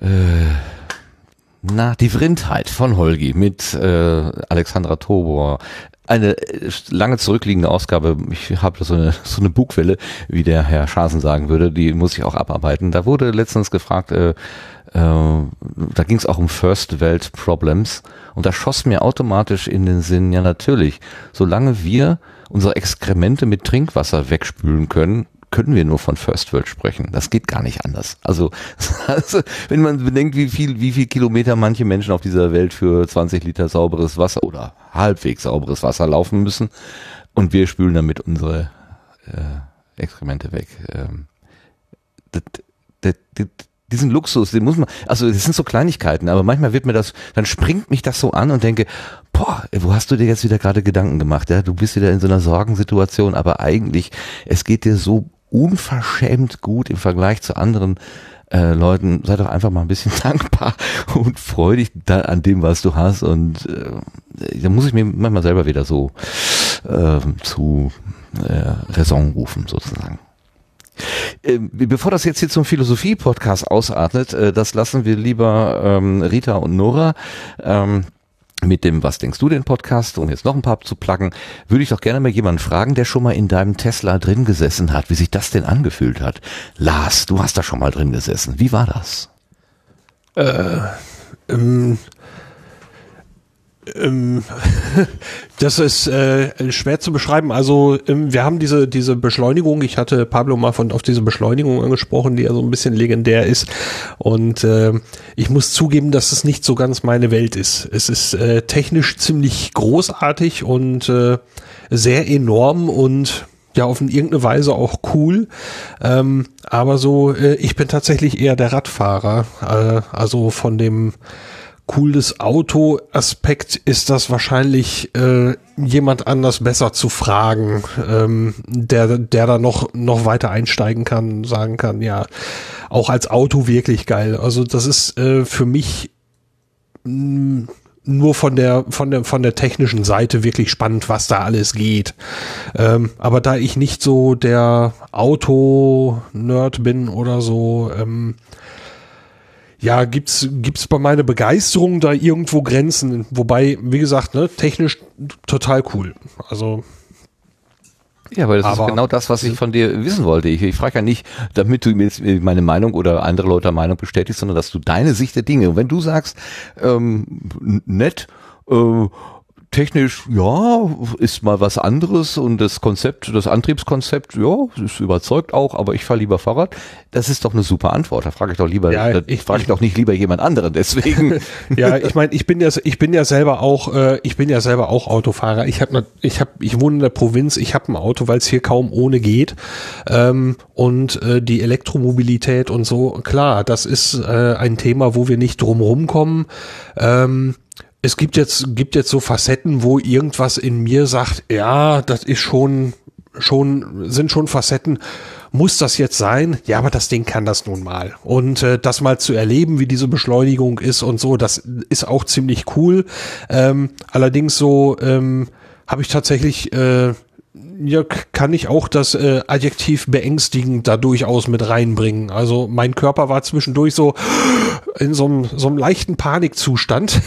Äh, na, die Vrindheit von Holgi mit äh, Alexandra Tobor. Eine äh, lange zurückliegende Ausgabe, ich habe so eine, <laughs> so eine Bugwelle, wie der Herr Schasen sagen würde, die muss ich auch abarbeiten. Da wurde letztens gefragt, äh, äh, da ging es auch um First World Problems und da schoss mir automatisch in den Sinn, ja natürlich, solange wir unsere Exkremente mit Trinkwasser wegspülen können, können wir nur von First World sprechen. Das geht gar nicht anders. Also, <laughs> also wenn man bedenkt, wie viel, wie viel Kilometer manche Menschen auf dieser Welt für 20 Liter sauberes Wasser oder halbwegs sauberes Wasser laufen müssen und wir spülen damit unsere äh, Exkremente weg. Ähm, das, das, das, diesen Luxus, den muss man, also das sind so Kleinigkeiten, aber manchmal wird mir das, dann springt mich das so an und denke, boah, wo hast du dir jetzt wieder gerade Gedanken gemacht? Ja, du bist wieder in so einer Sorgensituation, aber eigentlich, es geht dir so unverschämt gut im Vergleich zu anderen äh, Leuten. Sei doch einfach mal ein bisschen <laughs> dankbar und freu dich da an dem, was du hast. Und äh, da muss ich mir manchmal selber wieder so äh, zu äh, Raison rufen, sozusagen. Äh, bevor das jetzt hier zum Philosophie-Podcast ausartet, äh, das lassen wir lieber ähm, Rita und Nora. Ähm, mit dem Was denkst du den Podcast, um jetzt noch ein paar zu pluggen, würde ich doch gerne mal jemanden fragen, der schon mal in deinem Tesla drin gesessen hat, wie sich das denn angefühlt hat. Lars, du hast da schon mal drin gesessen. Wie war das? Äh, ähm, ähm, <laughs> das ist äh, schwer zu beschreiben. Also ähm, wir haben diese diese Beschleunigung. Ich hatte Pablo mal von auf diese Beschleunigung angesprochen, die ja so ein bisschen legendär ist. Und äh, ich muss zugeben, dass es nicht so ganz meine Welt ist. Es ist äh, technisch ziemlich großartig und äh, sehr enorm und ja auf irgendeine Weise auch cool. Ähm, aber so, äh, ich bin tatsächlich eher der Radfahrer. Äh, also von dem cooles Auto-Aspekt ist das wahrscheinlich äh, jemand anders besser zu fragen, ähm, der, der da noch, noch weiter einsteigen kann, sagen kann, ja, auch als Auto wirklich geil. Also das ist äh, für mich mh, mm, nur von der, von der, von der technischen Seite wirklich spannend, was da alles geht. Ähm, aber da ich nicht so der Auto-Nerd bin oder so, ähm, ja, gibt's gibt's bei meiner Begeisterung da irgendwo Grenzen? Wobei, wie gesagt, ne, technisch total cool. Also ja, aber das aber ist genau das, was ich von dir wissen wollte. Ich, ich frage ja nicht, damit du mir meine Meinung oder andere Leute Meinung bestätigst, sondern dass du deine Sicht der Dinge. Und wenn du sagst, ähm, nett, äh, technisch, ja, ist mal was anderes und das Konzept, das Antriebskonzept, ja, ist überzeugt auch, aber ich fahre lieber Fahrrad. Das ist doch eine super Antwort. Da frage ich doch lieber, Ja, da ich- frage ich doch nicht lieber jemand anderen. Deswegen, <laughs> Ja, ich meine, ich bin ja, ich bin ja selber auch, äh, ich bin ja selber auch Autofahrer. Ich habe, ich habe, ich wohne in der Provinz. Ich habe ein Auto, weil es hier kaum ohne geht. Ähm, und äh, die Elektromobilität und so, klar, das ist äh, ein Thema, wo wir nicht drum rumkommen. Ähm, es gibt jetzt, gibt jetzt so Facetten, wo irgendwas in mir sagt, ja, das ist schon, schon, sind schon Facetten. Muss das jetzt sein? Ja, aber das Ding kann das nun mal. Und äh, das mal zu erleben, wie diese Beschleunigung ist und so, das ist auch ziemlich cool. Ähm, allerdings so ähm, habe ich tatsächlich äh, ja, kann ich auch das äh, Adjektiv beängstigend da durchaus mit reinbringen. Also mein Körper war zwischendurch so in so einem, so einem leichten Panikzustand.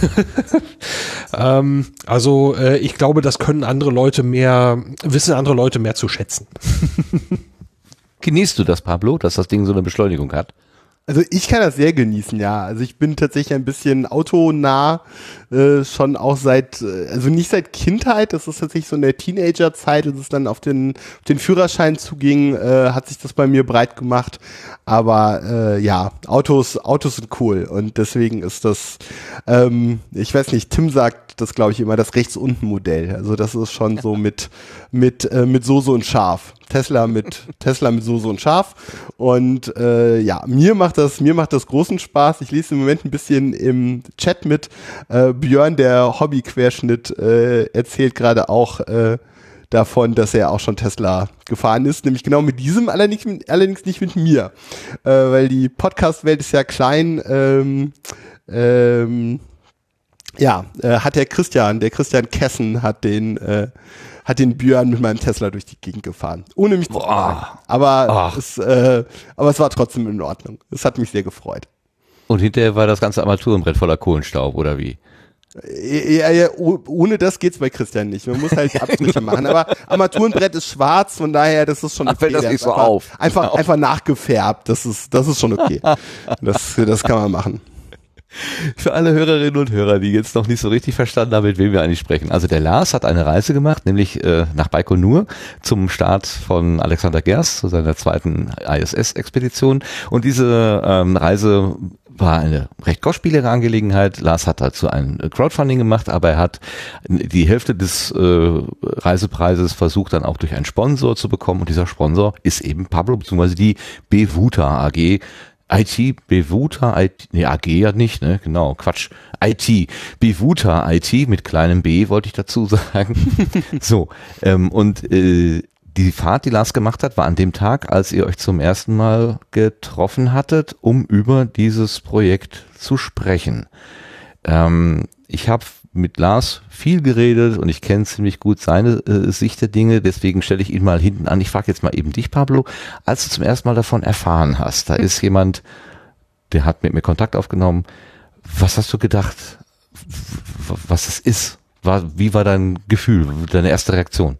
<laughs> ähm, also äh, ich glaube, das können andere Leute mehr, wissen andere Leute mehr zu schätzen. <laughs> genießt du das, Pablo, dass das Ding so eine Beschleunigung hat? Also ich kann das sehr genießen, ja. Also ich bin tatsächlich ein bisschen autonah, äh, schon auch seit, äh, also nicht seit Kindheit, das ist tatsächlich so in der Teenagerzeit, als es dann auf den, auf den Führerschein zuging, äh, hat sich das bei mir breit gemacht. Aber äh, ja, Autos, Autos sind cool und deswegen ist das, ähm, ich weiß nicht, Tim sagt das, glaube ich, immer das rechts unten Modell. Also das ist schon so mit mit äh, mit Soße und Schaf. Tesla mit <laughs> Tesla mit Soße und Schaf. Und äh, ja, mir macht das mir macht das großen Spaß. Ich lese im Moment ein bisschen im Chat mit. Äh, Björn, der Hobby-Querschnitt, äh, erzählt gerade auch äh, davon, dass er auch schon Tesla gefahren ist, nämlich genau mit diesem, allerdings, allerdings nicht mit mir, äh, weil die Podcast-Welt ist ja klein. Ähm, ähm, ja, äh, hat der Christian, der Christian Kessen hat den, äh, hat den Björn mit meinem Tesla durch die Gegend gefahren, ohne mich zu fragen. Aber es, äh, aber es war trotzdem in Ordnung. Es hat mich sehr gefreut. Und hinterher war das ganze Armaturenbrett voller Kohlenstaub, oder wie? Ja, ja, oh- ohne das geht's bei Christian nicht. Man muss halt <laughs> Abstriche machen. Aber Armaturenbrett ist schwarz, von daher, das ist schon Ach, fällt das nicht so einfach, auf. Einfach, Genau. einfach nachgefärbt. Das ist, das ist schon okay. <laughs> Das, das kann man machen. Für alle Hörerinnen und Hörer, die jetzt noch nicht so richtig verstanden haben, mit wem wir eigentlich sprechen. Also der Lars hat eine Reise gemacht, nämlich äh, nach Baikonur zum Start von Alexander Gerst zu seiner zweiten ISS-Expedition. Und diese ähm, Reise war eine recht kostspielige Angelegenheit. Lars hat dazu ein Crowdfunding gemacht, aber er hat die Hälfte des äh, Reisepreises versucht dann auch durch einen Sponsor zu bekommen. Und dieser Sponsor ist eben Pablo bzw. die Bevuta AG. IT, Bevuta, IT, nee, AG ja nicht, ne, genau, Quatsch, IT, Bevuta IT mit kleinem B, wollte ich dazu <laughs> sagen. so, ähm, und äh, die Fahrt, die Lars gemacht hat, war an dem Tag, als ihr euch zum ersten Mal getroffen hattet, um über dieses Projekt zu sprechen. Ähm, ich habe mit Lars viel geredet und ich kenne ziemlich gut seine äh, Sicht der Dinge, deswegen stelle ich ihn mal hinten an. Ich frage jetzt mal eben dich, Pablo, als du zum ersten Mal davon erfahren hast, da ist jemand, der hat mit mir Kontakt aufgenommen. Was hast du gedacht, was es ist? War, wie war dein Gefühl, deine erste Reaktion?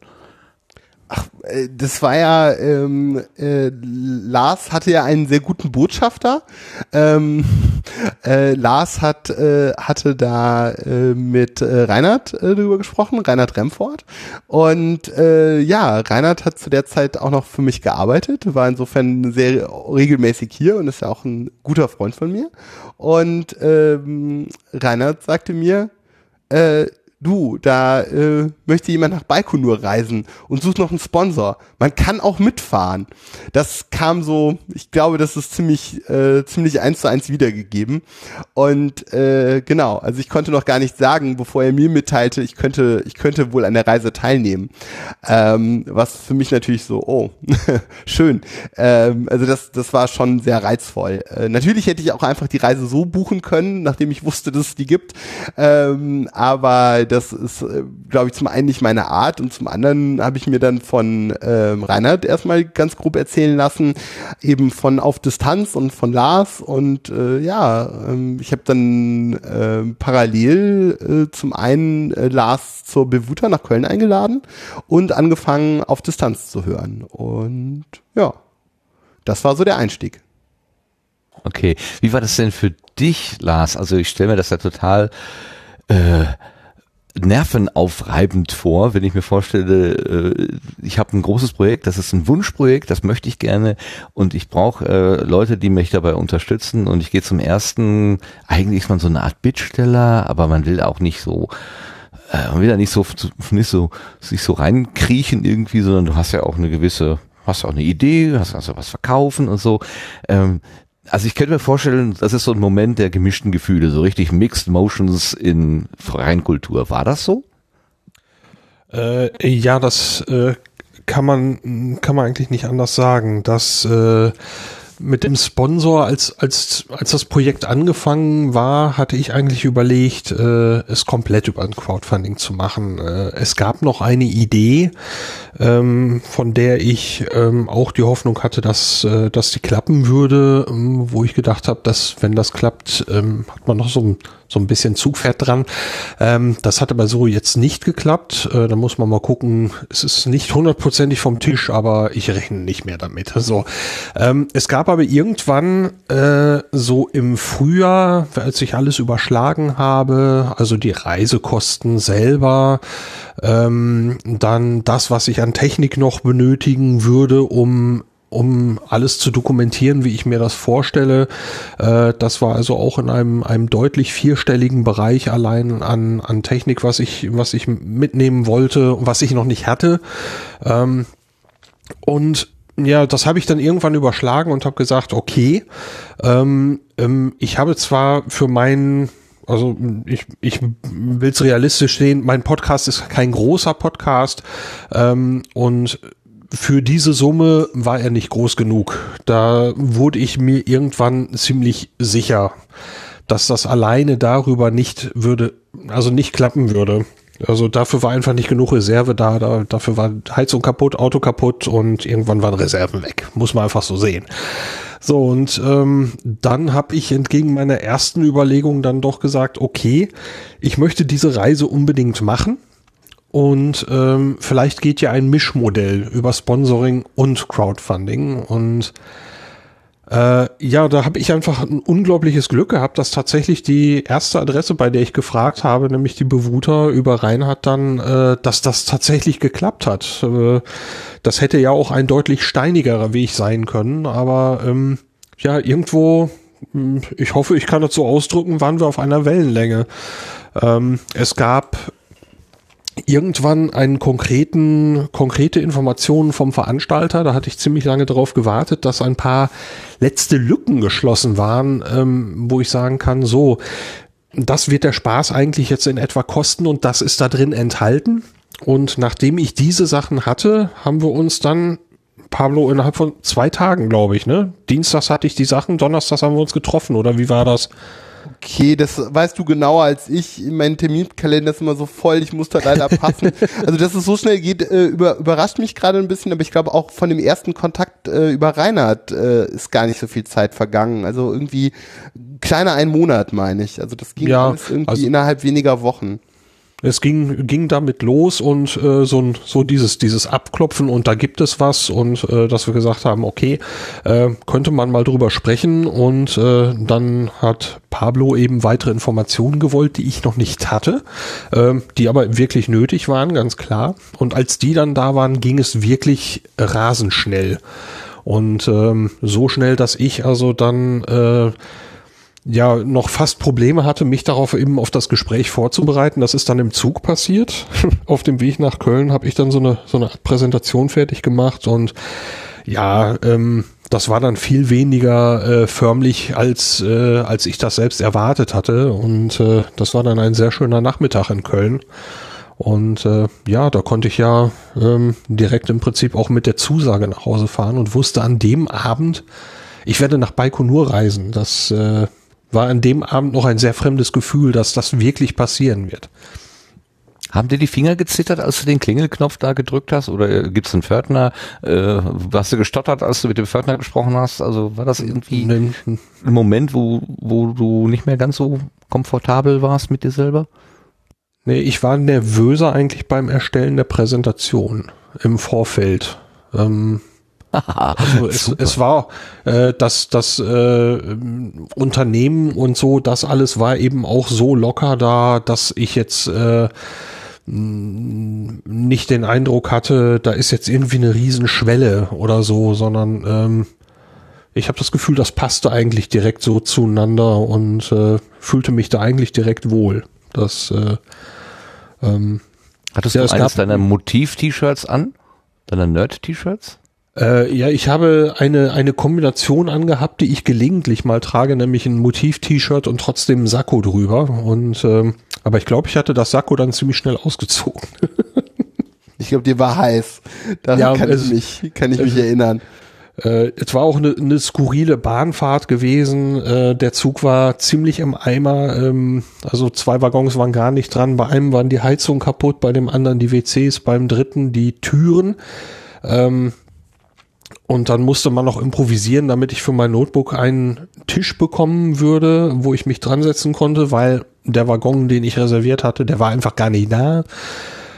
Äh, Das war ja, ähm, äh, Lars hatte ja einen sehr guten Botschafter. Ähm, <laughs> äh, Lars hat, äh, hatte da äh, mit äh, Reinhard äh, drüber gesprochen, Reinhard Remford. Und äh, ja, Reinhard hat zu der Zeit auch noch für mich gearbeitet, war insofern sehr regelmäßig hier und ist ja auch ein guter Freund von mir. Und ähm, Reinhard sagte mir, äh, du, da äh, möchte jemand nach Baikonur reisen und sucht noch einen Sponsor. Man kann auch mitfahren. Das kam so, ich glaube, das ist ziemlich, äh, ziemlich eins zu eins wiedergegeben. Und äh, genau, also ich konnte noch gar nicht sagen, bevor er mir mitteilte, ich könnte, ich könnte wohl an der Reise teilnehmen. Ähm, was für mich natürlich so, oh, <laughs> schön. Ähm, also das, das war schon sehr reizvoll. Äh, natürlich hätte ich auch einfach die Reise so buchen können, nachdem ich wusste, dass es die gibt. Ähm, aber das ist, äh, glaube ich, zum einen nicht meine Art und zum anderen habe ich mir dann von ähm, Reinhard erstmal ganz grob erzählen lassen, eben von Auf Distanz und von Lars und äh, ja, ähm, ich habe dann äh, parallel äh, zum einen äh, Lars zur Bevuta nach Köln eingeladen und angefangen auf Distanz zu hören und ja, das war so der Einstieg. Okay, wie war das denn für dich, Lars? Also ich stelle mir das ja total äh, nervenaufreibend vor, wenn ich mir vorstelle, äh, ich habe ein großes Projekt, das ist ein Wunschprojekt, das möchte ich gerne und ich brauche äh, Leute, die mich dabei unterstützen und ich gehe zum ersten, eigentlich ist man so eine Art Bittsteller, aber man will auch nicht so äh, man will da nicht so nicht so sich so reinkriechen irgendwie, sondern du hast ja auch eine gewisse hast auch eine Idee, hast also was verkaufen und so. Ähm, also ich könnte mir vorstellen, das ist so ein Moment der gemischten Gefühle, so richtig Mixed Motions in Reinkultur. War das so? Äh, ja, das äh, kann man kann man eigentlich nicht anders sagen. dass äh, mit dem Sponsor, als, als, als das Projekt angefangen war, hatte ich eigentlich überlegt, äh, es komplett über ein Crowdfunding zu machen. Äh, es gab noch eine Idee, ähm, von der ich ähm, auch die Hoffnung hatte, dass, äh, dass die klappen würde, ähm, wo ich gedacht habe, dass wenn das klappt, ähm, hat man noch so ein so ein bisschen Zugpferd dran. Ähm, das hat aber so jetzt nicht geklappt. Äh, da muss man mal gucken. Es ist nicht hundertprozentig vom Tisch, aber ich rechne nicht mehr damit. <laughs> So, ähm, es gab aber irgendwann äh, so im Frühjahr, als ich alles überschlagen habe, also die Reisekosten selber, ähm, dann das, was ich an Technik noch benötigen würde, um um alles zu dokumentieren, wie ich mir das vorstelle. Äh, das war also auch in einem, einem deutlich vierstelligen Bereich allein an, an Technik, was ich, was ich mitnehmen wollte, was ich noch nicht hatte. Ähm, und ja, das habe ich dann irgendwann überschlagen und habe gesagt, okay, ähm, ähm, ich habe zwar für meinen also ich, ich will es realistisch sehen, mein Podcast ist kein großer Podcast ähm, und für diese Summe war er nicht groß genug. Da wurde ich mir irgendwann ziemlich sicher, dass das alleine darüber nicht würde, also nicht klappen würde. Also dafür war einfach nicht genug Reserve da, da dafür war Heizung kaputt, Auto kaputt und irgendwann waren Reserven weg. Muss man einfach so sehen. So, und ähm, dann habe ich entgegen meiner ersten Überlegung dann doch gesagt, okay, ich möchte diese Reise unbedingt machen und ähm, vielleicht geht ja ein Mischmodell über Sponsoring und Crowdfunding. Und äh, ja, da habe ich einfach ein unglaubliches Glück gehabt, dass tatsächlich die erste Adresse, bei der ich gefragt habe, nämlich die Bewuter über Reinhard dann, äh, dass das tatsächlich geklappt hat. Äh, das hätte ja auch ein deutlich steinigerer Weg sein können, aber ähm, ja, irgendwo, hm, ich hoffe, ich kann das so ausdrücken, waren wir auf einer Wellenlänge. Ähm, es gab irgendwann einen konkreten, konkrete Informationen vom Veranstalter. Da hatte ich ziemlich lange darauf gewartet, dass ein paar letzte Lücken geschlossen waren, ähm, wo ich sagen kann, so, das wird der Spaß eigentlich jetzt in etwa kosten und das ist da drin enthalten. Und nachdem ich diese Sachen hatte, haben wir uns dann Pablo innerhalb von zwei Tagen, glaube ich, ne? Dienstags hatte ich die Sachen, Donnerstags haben wir uns getroffen, oder wie war das? Okay, das weißt du genauer als ich. Mein Terminkalender ist immer so voll, ich muss da leider passen. <laughs> also, dass es so schnell geht, äh, über, überrascht mich gerade ein bisschen, aber ich glaube auch von dem ersten Kontakt äh, über Reinhard äh, ist gar nicht so viel Zeit vergangen. Also irgendwie kleiner ein Monat, meine ich. Also das ging ja, alles irgendwie also innerhalb weniger Wochen. Es ging, ging damit los und äh, so, ein, so dieses, dieses Abklopfen und da gibt es was und äh, dass wir gesagt haben, okay, äh, könnte man mal drüber sprechen und äh, dann hat Pablo eben weitere Informationen gewollt, die ich noch nicht hatte, äh, die aber wirklich nötig waren, ganz klar. Und als die dann da waren, ging es wirklich rasend schnell. Und ähm, so schnell, dass ich also dann äh, ja noch fast Probleme hatte, mich darauf eben auf das Gespräch vorzubereiten. Das ist dann im Zug passiert. <laughs> auf dem Weg nach Köln habe ich dann so eine so eine Präsentation fertig gemacht und ja, ähm, das war dann viel weniger äh, förmlich als äh, als ich das selbst erwartet hatte und äh, das war dann ein sehr schöner Nachmittag in Köln. Und äh, ja, da konnte ich ja ähm, direkt im Prinzip auch mit der Zusage nach Hause fahren und wusste an dem Abend, ich werde nach Baikonur reisen. Das äh, war an dem Abend noch ein sehr fremdes Gefühl, dass das wirklich passieren wird. Haben dir die Finger gezittert, als du den Klingelknopf da gedrückt hast? Oder gibt's einen Pförtner? Äh, hast du gestottert, als du mit dem Pförtner gesprochen hast? Also war das irgendwie ein Moment, wo, wo du nicht mehr ganz so komfortabel warst mit dir selber? Nee, ich war nervöser eigentlich beim Erstellen der Präsentation im Vorfeld. Ähm, Also <laughs> es, es war äh, das, das äh, Unternehmen und so, das alles war eben auch so locker da, dass ich jetzt äh, nicht den Eindruck hatte, da ist jetzt irgendwie eine Riesenschwelle oder so, sondern ähm, ich habe das Gefühl, das passte eigentlich direkt so zueinander und äh, fühlte mich da eigentlich direkt wohl. Das äh, ähm, Hattest Ja, du es eines deiner Motiv-T-Shirts an? Deiner Nerd-T-Shirts? Äh, ja, ich habe eine, eine Kombination angehabt, die ich gelegentlich mal trage, nämlich ein Motiv-T-Shirt und trotzdem ein Sakko drüber. Und ähm, aber ich glaube, ich hatte das Sakko dann ziemlich schnell ausgezogen. <laughs> Ich glaube, dir war heiß. Daran Ja, kann, es- ich mich, kann ich mich es- erinnern. Äh, es war auch eine, eine skurrile Bahnfahrt gewesen. Äh, der Zug war ziemlich im Eimer. Ähm, also zwei Waggons waren gar nicht dran. Bei einem waren die Heizungen kaputt, bei dem anderen die WCs, beim dritten die Türen. Ähm, und dann musste man noch improvisieren, damit ich für mein Notebook einen Tisch bekommen würde, wo ich mich dran setzen konnte, weil der Waggon, den ich reserviert hatte, der war einfach gar nicht da.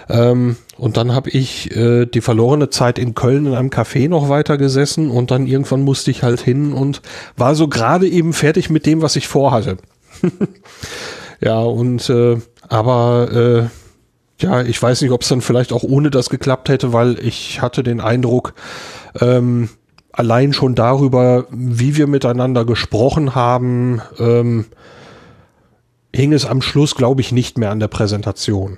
Ähm, und dann habe ich äh, die verlorene Zeit in Köln in einem Café noch weiter gesessen und dann irgendwann musste ich halt hin und war so gerade eben fertig mit dem, was ich vorhatte. <laughs> ja, und äh, aber äh, ja, ich weiß nicht, ob es dann vielleicht auch ohne das geklappt hätte, weil ich hatte den Eindruck, ähm, allein schon darüber, wie wir miteinander gesprochen haben, ähm, hing es am Schluss, glaube ich, nicht mehr an der Präsentation.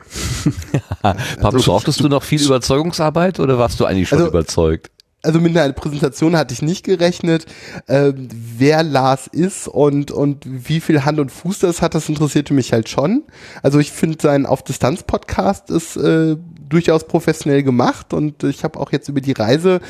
<laughs> Pablo, brauchtest du noch viel Überzeugungsarbeit oder warst du eigentlich schon Also- überzeugt? Also mit einer Präsentation hatte ich nicht gerechnet. Ähm, wer Lars ist und, und wie viel Hand und Fuß das hat, das interessierte mich halt schon. Also ich finde sein Auf-Distanz-Podcast ist äh, durchaus professionell gemacht und ich habe auch jetzt über die Reise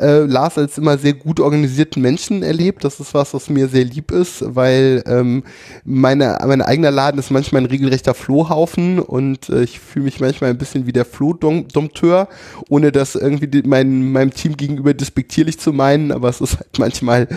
äh, Lars als immer sehr gut organisierten Menschen erlebt. Das ist was, was mir sehr lieb ist, weil ähm, meine, mein eigener Laden ist manchmal ein regelrechter Flohhaufen und äh, ich fühle mich manchmal ein bisschen wie der Flohdompteur, ohne das irgendwie die, mein, meinem Team gegenüber despektierlich zu meinen, aber es ist halt manchmal,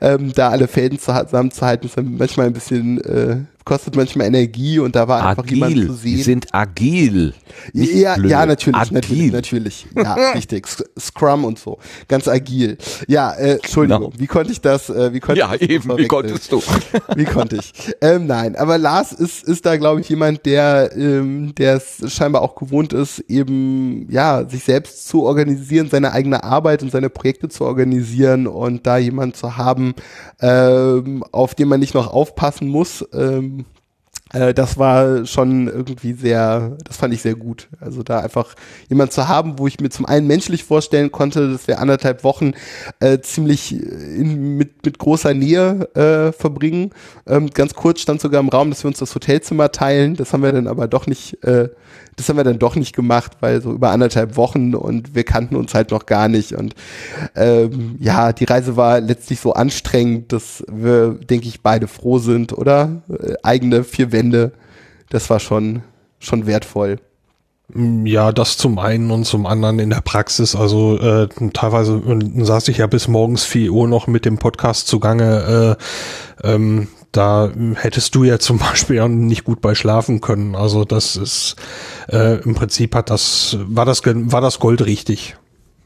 ähm, da alle Fäden zusammenzuhalten, ist manchmal ein bisschen, äh, kostet manchmal Energie und da war einfach jemand Agil. zu Die sehen. sind agil. Ja, blöd. ja, natürlich, Agil. natürlich, natürlich. Ja, <laughs> richtig. Sc- Scrum und so. Ganz agil. Ja, äh, Entschuldigung, wie konnte ich das, äh, wie konnte Ja, ich das eben, wie konntest du? <laughs> Wie konnte ich? Ähm, nein, aber Lars ist, ist da, glaube ich, jemand, der, ähm, der es scheinbar auch gewohnt ist, eben, ja, sich selbst zu organisieren, seine eigene Arbeit und seine Projekte zu organisieren und da jemand zu haben, ähm, auf den man nicht noch aufpassen muss, ähm, äh, das war schon irgendwie sehr, das fand ich sehr gut. Also da einfach jemand zu haben, wo ich mir zum einen menschlich vorstellen konnte, dass wir anderthalb Wochen äh, ziemlich in, mit, mit großer Nähe äh, verbringen. Ähm, ganz kurz stand sogar im Raum, dass wir uns das Hotelzimmer teilen. Das haben wir dann aber doch nicht, äh, das haben wir dann doch nicht gemacht, weil so über anderthalb Wochen und wir kannten uns halt noch gar nicht. Und ähm, ja, die Reise war letztlich so anstrengend, dass wir, denke ich, beide froh sind, oder? Äh, eigene vier Wände, das war schon, schon wertvoll. Ja, das zum einen und zum anderen in der Praxis. Also äh, teilweise äh, saß ich ja bis morgens 4 Uhr noch mit dem Podcast zugange. Äh, ähm, da hättest du ja <laughs> zum Beispiel ja nicht gut bei schlafen können. Also das ist äh, im Prinzip hat das war das war das Gold richtig.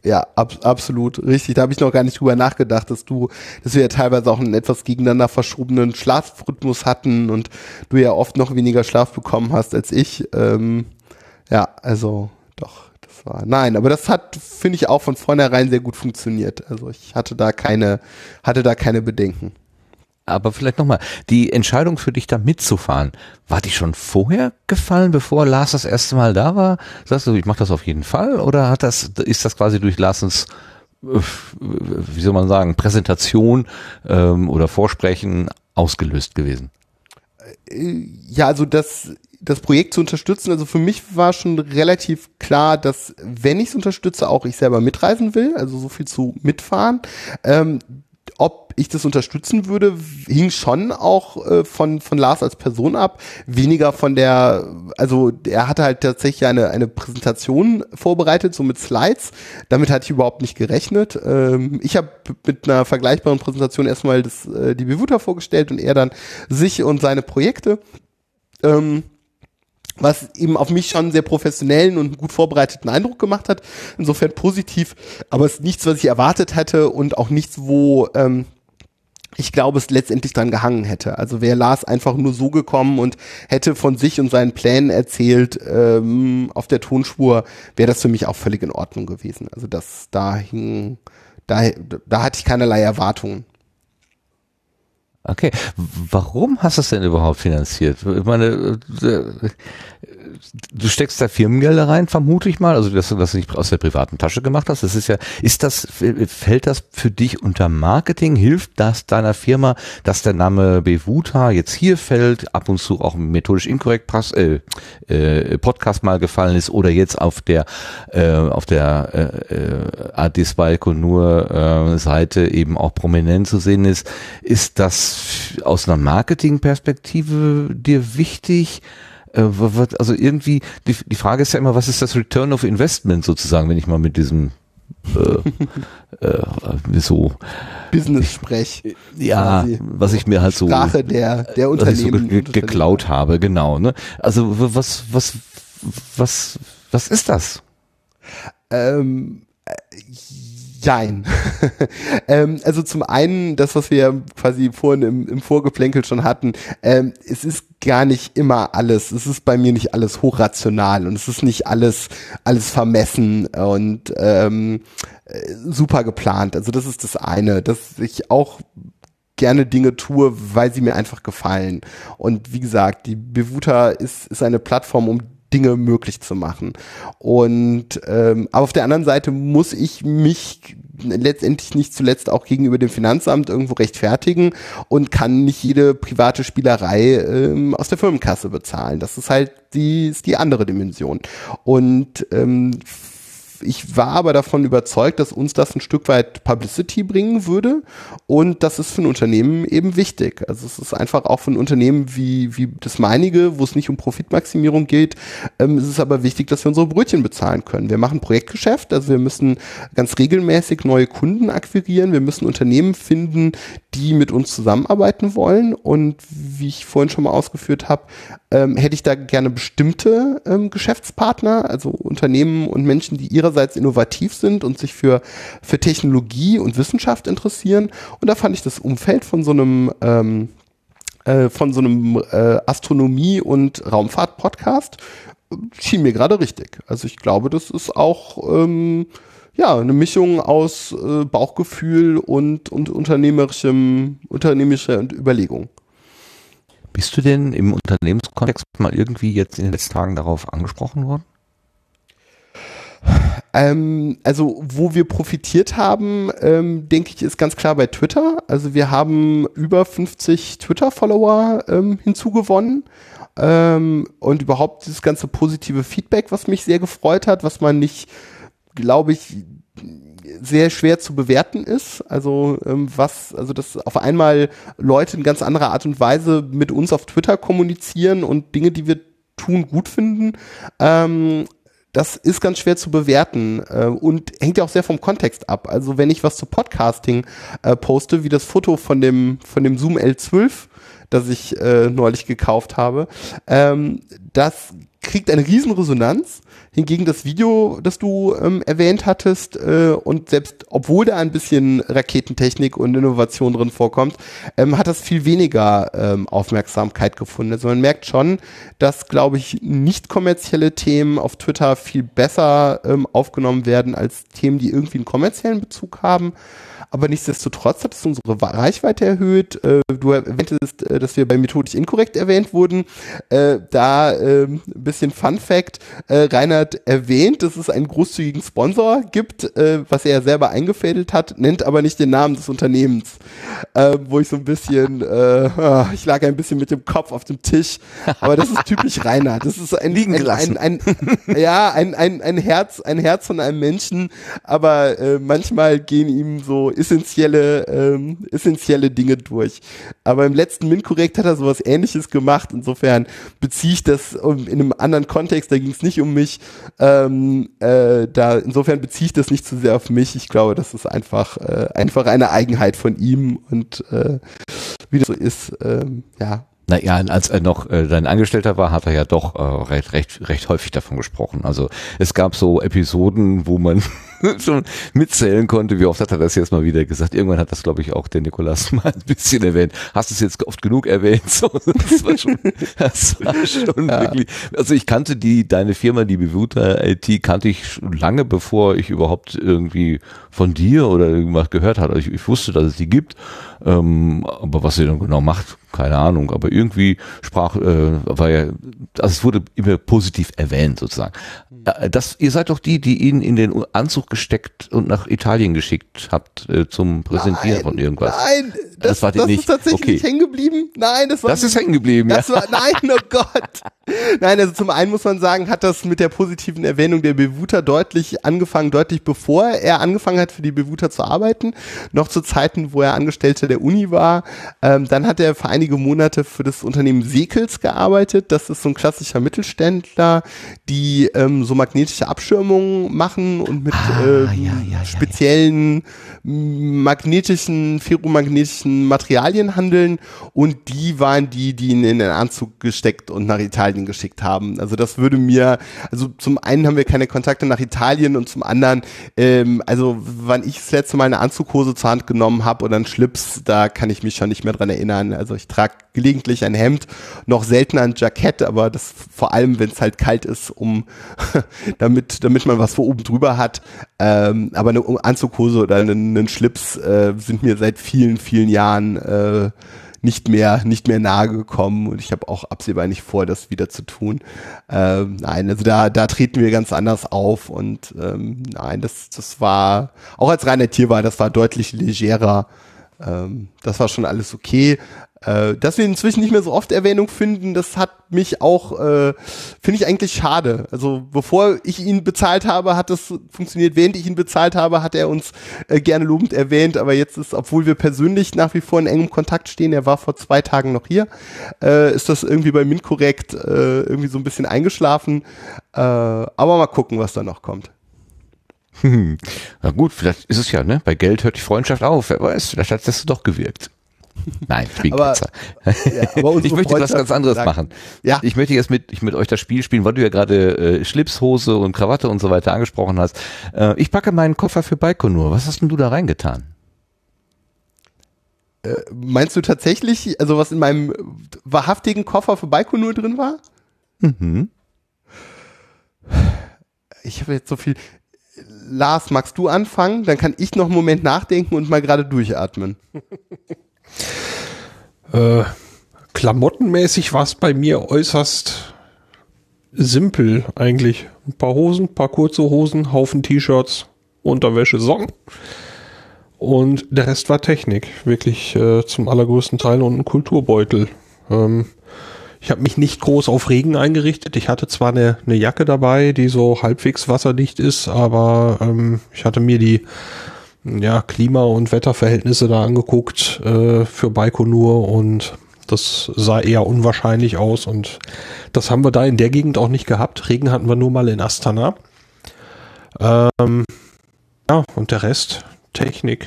Ja, ab, absolut richtig. Da habe ich noch gar nicht drüber nachgedacht, dass du, dass wir ja teilweise auch einen etwas gegeneinander verschobenen Schlafrhythmus hatten und du ja oft noch weniger Schlaf bekommen hast als ich. Ähm, ja, also doch, das war. Nein, aber das hat, finde ich, auch von vornherein sehr gut funktioniert. Also ich hatte da keine, hatte da keine Bedenken. Aber vielleicht nochmal, die Entscheidung für dich da mitzufahren, war die schon vorher gefallen, bevor Lars das erste Mal da war? Sagst du, ich mache das auf jeden Fall? Oder hat das, ist das quasi durch Larsens, äh, wie soll man sagen, Präsentation ähm, oder Vorsprechen ausgelöst gewesen? Äh, ja, also das, das Projekt zu unterstützen, also für mich war schon relativ klar, dass wenn ich es unterstütze, auch ich selber mitreisen will, also so viel zu mitfahren. Ähm, ob ich das unterstützen würde, hing schon auch äh, von, von Lars als Person ab. Weniger von der, also er hatte halt tatsächlich eine, eine Präsentation vorbereitet, so mit Slides. Damit hatte ich überhaupt nicht gerechnet. Ähm, ich habe mit einer vergleichbaren Präsentation erstmal das, äh, die Bevuta vorgestellt und er dann sich und seine Projekte. Ähm, was eben auf mich schon einen sehr professionellen und gut vorbereiteten Eindruck gemacht hat. Insofern positiv, aber es ist nichts, was ich erwartet hätte und auch nichts, wo ähm, ich glaube, es letztendlich dran gehangen hätte. Also wäre Lars einfach nur so gekommen und hätte von sich und seinen Plänen erzählt ähm, auf der Tonspur, wäre das für mich auch völlig in Ordnung gewesen. Also das da hing, da, da hatte ich keinerlei Erwartungen. Okay, warum hast du es denn überhaupt finanziert? Ich meine, äh, du steckst da Firmengelder rein, vermute ich mal, also dass du das nicht aus der privaten Tasche gemacht hast. Das ist ja, ist das, fällt das für dich unter Marketing? Hilft das deiner Firma, dass der Name Bevuta jetzt hier fällt, ab und zu auch methodisch inkorrekt äh, äh, Podcast mal gefallen ist oder jetzt auf der äh, auf der äh, äh Adis Balkonur äh, Seite eben auch prominent zu sehen ist? Ist das aus einer Marketingperspektive dir wichtig? Äh, also irgendwie, die, die Frage ist ja immer, was ist das Return of Investment sozusagen, wenn ich mal mit diesem äh, <laughs> äh, so Business-Sprech. Ja, quasi. was ich mir halt so Sprache der der Unternehmen so ge geklaut habe, genau. Ne? Also was was was was ist das? Ähm, äh, Jein. <laughs> ähm, also zum einen, das, was wir quasi vorhin im, im Vorgeplänkel schon hatten, ähm, es ist gar nicht immer alles, es ist bei mir nicht alles hochrational und es ist nicht alles, alles vermessen und ähm, äh, super geplant. Also das ist das eine, dass ich auch gerne Dinge tue, weil sie mir einfach gefallen. Und wie gesagt, die Bevuta ist, ist eine Plattform, um Dinge möglich zu machen. Und ähm, aber auf der anderen Seite muss ich mich letztendlich nicht zuletzt auch gegenüber dem Finanzamt irgendwo rechtfertigen und kann nicht jede private Spielerei ähm, aus der Firmenkasse bezahlen. Das ist halt die, ist die andere Dimension. Und ähm, ich war aber davon überzeugt, dass uns das ein Stück weit Publicity bringen würde. Und das ist für ein Unternehmen eben wichtig. Also es ist einfach auch für ein Unternehmen wie, wie das meinige, wo es nicht um Profitmaximierung geht, ähm, es ist aber wichtig, dass wir unsere Brötchen bezahlen können. Wir machen Projektgeschäft, also wir müssen ganz regelmäßig neue Kunden akquirieren, wir müssen Unternehmen finden, die mit uns zusammenarbeiten wollen. Und wie ich vorhin schon mal ausgeführt habe, ähm, hätte ich da gerne bestimmte ähm, Geschäftspartner, also Unternehmen und Menschen, die ihre ihrerseits innovativ sind und sich für, für Technologie und Wissenschaft interessieren. Und da fand ich das Umfeld von so einem ähm, äh, von so einem äh, Astronomie- und Raumfahrt-Podcast äh, schien mir gerade richtig. Also ich glaube, das ist auch ähm, ja eine Mischung aus äh, Bauchgefühl und, und unternehmerischem, unternehmerischer Überlegung. Bist du denn im Unternehmenskontext mal irgendwie jetzt in den letzten Tagen darauf angesprochen worden? Ähm, also wo wir profitiert haben, ähm, denke ich, ist ganz klar bei Twitter. Also wir haben über 50 Twitter-Follower ähm, hinzugewonnen. Ähm, und überhaupt dieses ganze positive Feedback, was mich sehr gefreut hat, was man nicht, glaube ich, sehr schwer zu bewerten ist. Also ähm, was, also dass auf einmal Leute in ganz anderer Art und Weise mit uns auf Twitter kommunizieren und Dinge, die wir tun, gut finden. Ähm, das ist ganz schwer zu bewerten äh, und hängt ja auch sehr vom Kontext ab. Also wenn ich was zu Podcasting äh, poste, wie das Foto von dem von dem Zoom L12, das ich äh, neulich gekauft habe, ähm, das kriegt eine riesen Resonanz Hingegen das Video, das du ähm, erwähnt hattest, äh, und selbst obwohl da ein bisschen Raketentechnik und Innovation drin vorkommt, ähm, hat das viel weniger ähm, Aufmerksamkeit gefunden. Also man merkt schon, dass, glaube ich, nicht kommerzielle Themen auf Twitter viel besser ähm, aufgenommen werden als Themen, die irgendwie einen kommerziellen Bezug haben. Aber nichtsdestotrotz hat es unsere Reichweite erhöht. Äh, du erwähntest, äh, dass wir bei methodisch inkorrekt erwähnt wurden. Äh, da ein bisschen Fun Fact. Reinhard erwähnt, dass es einen großzügigen Sponsor gibt, was er selber eingefädelt hat, nennt aber nicht den Namen des Unternehmens. Wo ich so ein bisschen, ah, ich lag ein bisschen mit dem Kopf auf dem Tisch. Aber das ist typisch <laughs> Reinhard. Das ist ein, Liegen ein, ein, ein, ja, ein, ein, ein Herz, ein Herz von einem Menschen. Aber manchmal gehen ihm so essentielle, ähm, essentielle Dinge durch. Aber im letzten MINT-Korrekt hat er sowas ähnliches gemacht. Insofern beziehe ich das in einem anderen Kontext, da ging es nicht um mich. Ähm, äh, da, insofern beziehe ich das nicht zu sehr auf mich. Ich glaube, das ist einfach, äh, einfach eine Eigenheit von ihm und äh, wie das so ist, ähm, ja, Naja, als er noch äh, dein Angestellter war, hat er ja doch äh, recht, recht, recht häufig davon gesprochen. Also es gab so Episoden, wo man <laughs> schon mitzählen konnte, wie oft hat er das jetzt mal wieder gesagt. Irgendwann hat das, glaube ich, auch der Nikolas <laughs> mal ein bisschen erwähnt. Hast du es jetzt oft genug erwähnt? <laughs> So, das war schon, das war schon ja. wirklich. Also ich kannte die, deine Firma, die Bevuta IT, kannte ich schon lange, bevor ich überhaupt irgendwie von dir oder irgendwas gehört hatte. Also ich, ich wusste, dass es die gibt. Ähm, aber was sie dann genau macht, keine Ahnung. Aber irgendwie sprach, äh, war ja, also es wurde immer positiv erwähnt sozusagen. Äh, das, ihr seid doch die, die ihn in den Anzug gesteckt und nach Italien geschickt habt äh, zum Präsentieren nein, von irgendwas. Nein, das, das, war das nicht. ist tatsächlich okay. hängen geblieben. Nein, das war. Das ist hängen geblieben. Das ja. war, nein, oh Gott. Nein, also zum einen muss man sagen, hat das mit der positiven Erwähnung der Bewuter deutlich angefangen, deutlich bevor er angefangen hat, für die Bewuter zu arbeiten, noch zu Zeiten, wo er Angestellter der Uni war. Ähm, dann hat er für einige Monate für das Unternehmen Sekels gearbeitet. Das ist so ein klassischer Mittelständler, die ähm, so magnetische Abschirmungen machen und mit ah, ähm, ja, ja, speziellen magnetischen, ferromagnetischen Materialien handeln und die waren die, die ihn in den Anzug gesteckt und nach Italien geschickt haben. Also das würde mir, also zum einen haben wir keine Kontakte nach Italien und zum anderen, ähm, also wann ich das letzte Mal eine Anzughose zur Hand genommen habe oder einen Schlips, da kann ich mich schon nicht mehr dran erinnern. Also ich trage gelegentlich ein Hemd, noch seltener ein Jackett, aber das vor allem, wenn es halt kalt ist, um <laughs> damit, damit man was vor oben drüber hat. Ähm, aber eine Anzughose oder einen einen Schlips äh, sind mir seit vielen, vielen Jahren äh, nicht mehr, nicht mehr nahe gekommen und ich habe auch absehbar nicht vor, das wieder zu tun. Ähm, nein, also da, da treten wir ganz anders auf und ähm, nein, das, das war, auch als reiner Tier war, das war deutlich legerer. Ähm, das war schon alles okay. Äh, dass wir inzwischen nicht mehr so oft Erwähnung finden, das hat mich auch, äh, finde ich eigentlich schade. Also bevor ich ihn bezahlt habe, hat das funktioniert. Während ich ihn bezahlt habe, hat er uns äh, gerne lobend erwähnt. Aber jetzt ist, obwohl wir persönlich nach wie vor in engem Kontakt stehen, er war vor zwei Tagen noch hier, äh, ist das irgendwie bei MINT-Korrekt äh, irgendwie so ein bisschen eingeschlafen. Äh, aber mal gucken, was da noch kommt. <laughs> Na gut, vielleicht ist es ja, ne? Bei Geld hört die Freundschaft auf. Wer weiß, vielleicht hat das doch gewirkt. Nein, ich bin aber, ja, aber <laughs> Ich möchte was ganz anderes sagen. machen. Ja. Ich möchte jetzt mit, ich mit euch das Spiel spielen, weil du ja gerade äh, Schlips, Hose und Krawatte und so weiter angesprochen hast. Äh, ich packe meinen Koffer für Baikonur. Was hast denn du da reingetan? Äh, meinst du tatsächlich, also was in meinem wahrhaftigen Koffer für Baikonur drin war? Mhm. Ich habe jetzt so viel. Lars, magst du anfangen? Dann kann ich noch einen Moment nachdenken und mal gerade durchatmen. <laughs> Äh, klamottenmäßig war es bei mir äußerst simpel eigentlich. Ein paar Hosen, ein paar kurze Hosen, Haufen T-Shirts, Unterwäsche, Socken. Und der Rest war Technik, wirklich äh, zum allergrößten Teil und ein Kulturbeutel. Ähm, ich habe mich nicht groß auf Regen eingerichtet. Ich hatte zwar eine, eine Jacke dabei, die so halbwegs wasserdicht ist, aber ähm, ich hatte mir die ja, Klima- und Wetterverhältnisse da angeguckt äh, für Baikonur und das sah eher unwahrscheinlich aus und das haben wir da in der Gegend auch nicht gehabt. Regen hatten wir nur mal in Astana. Ähm, ja, und der Rest, Technik,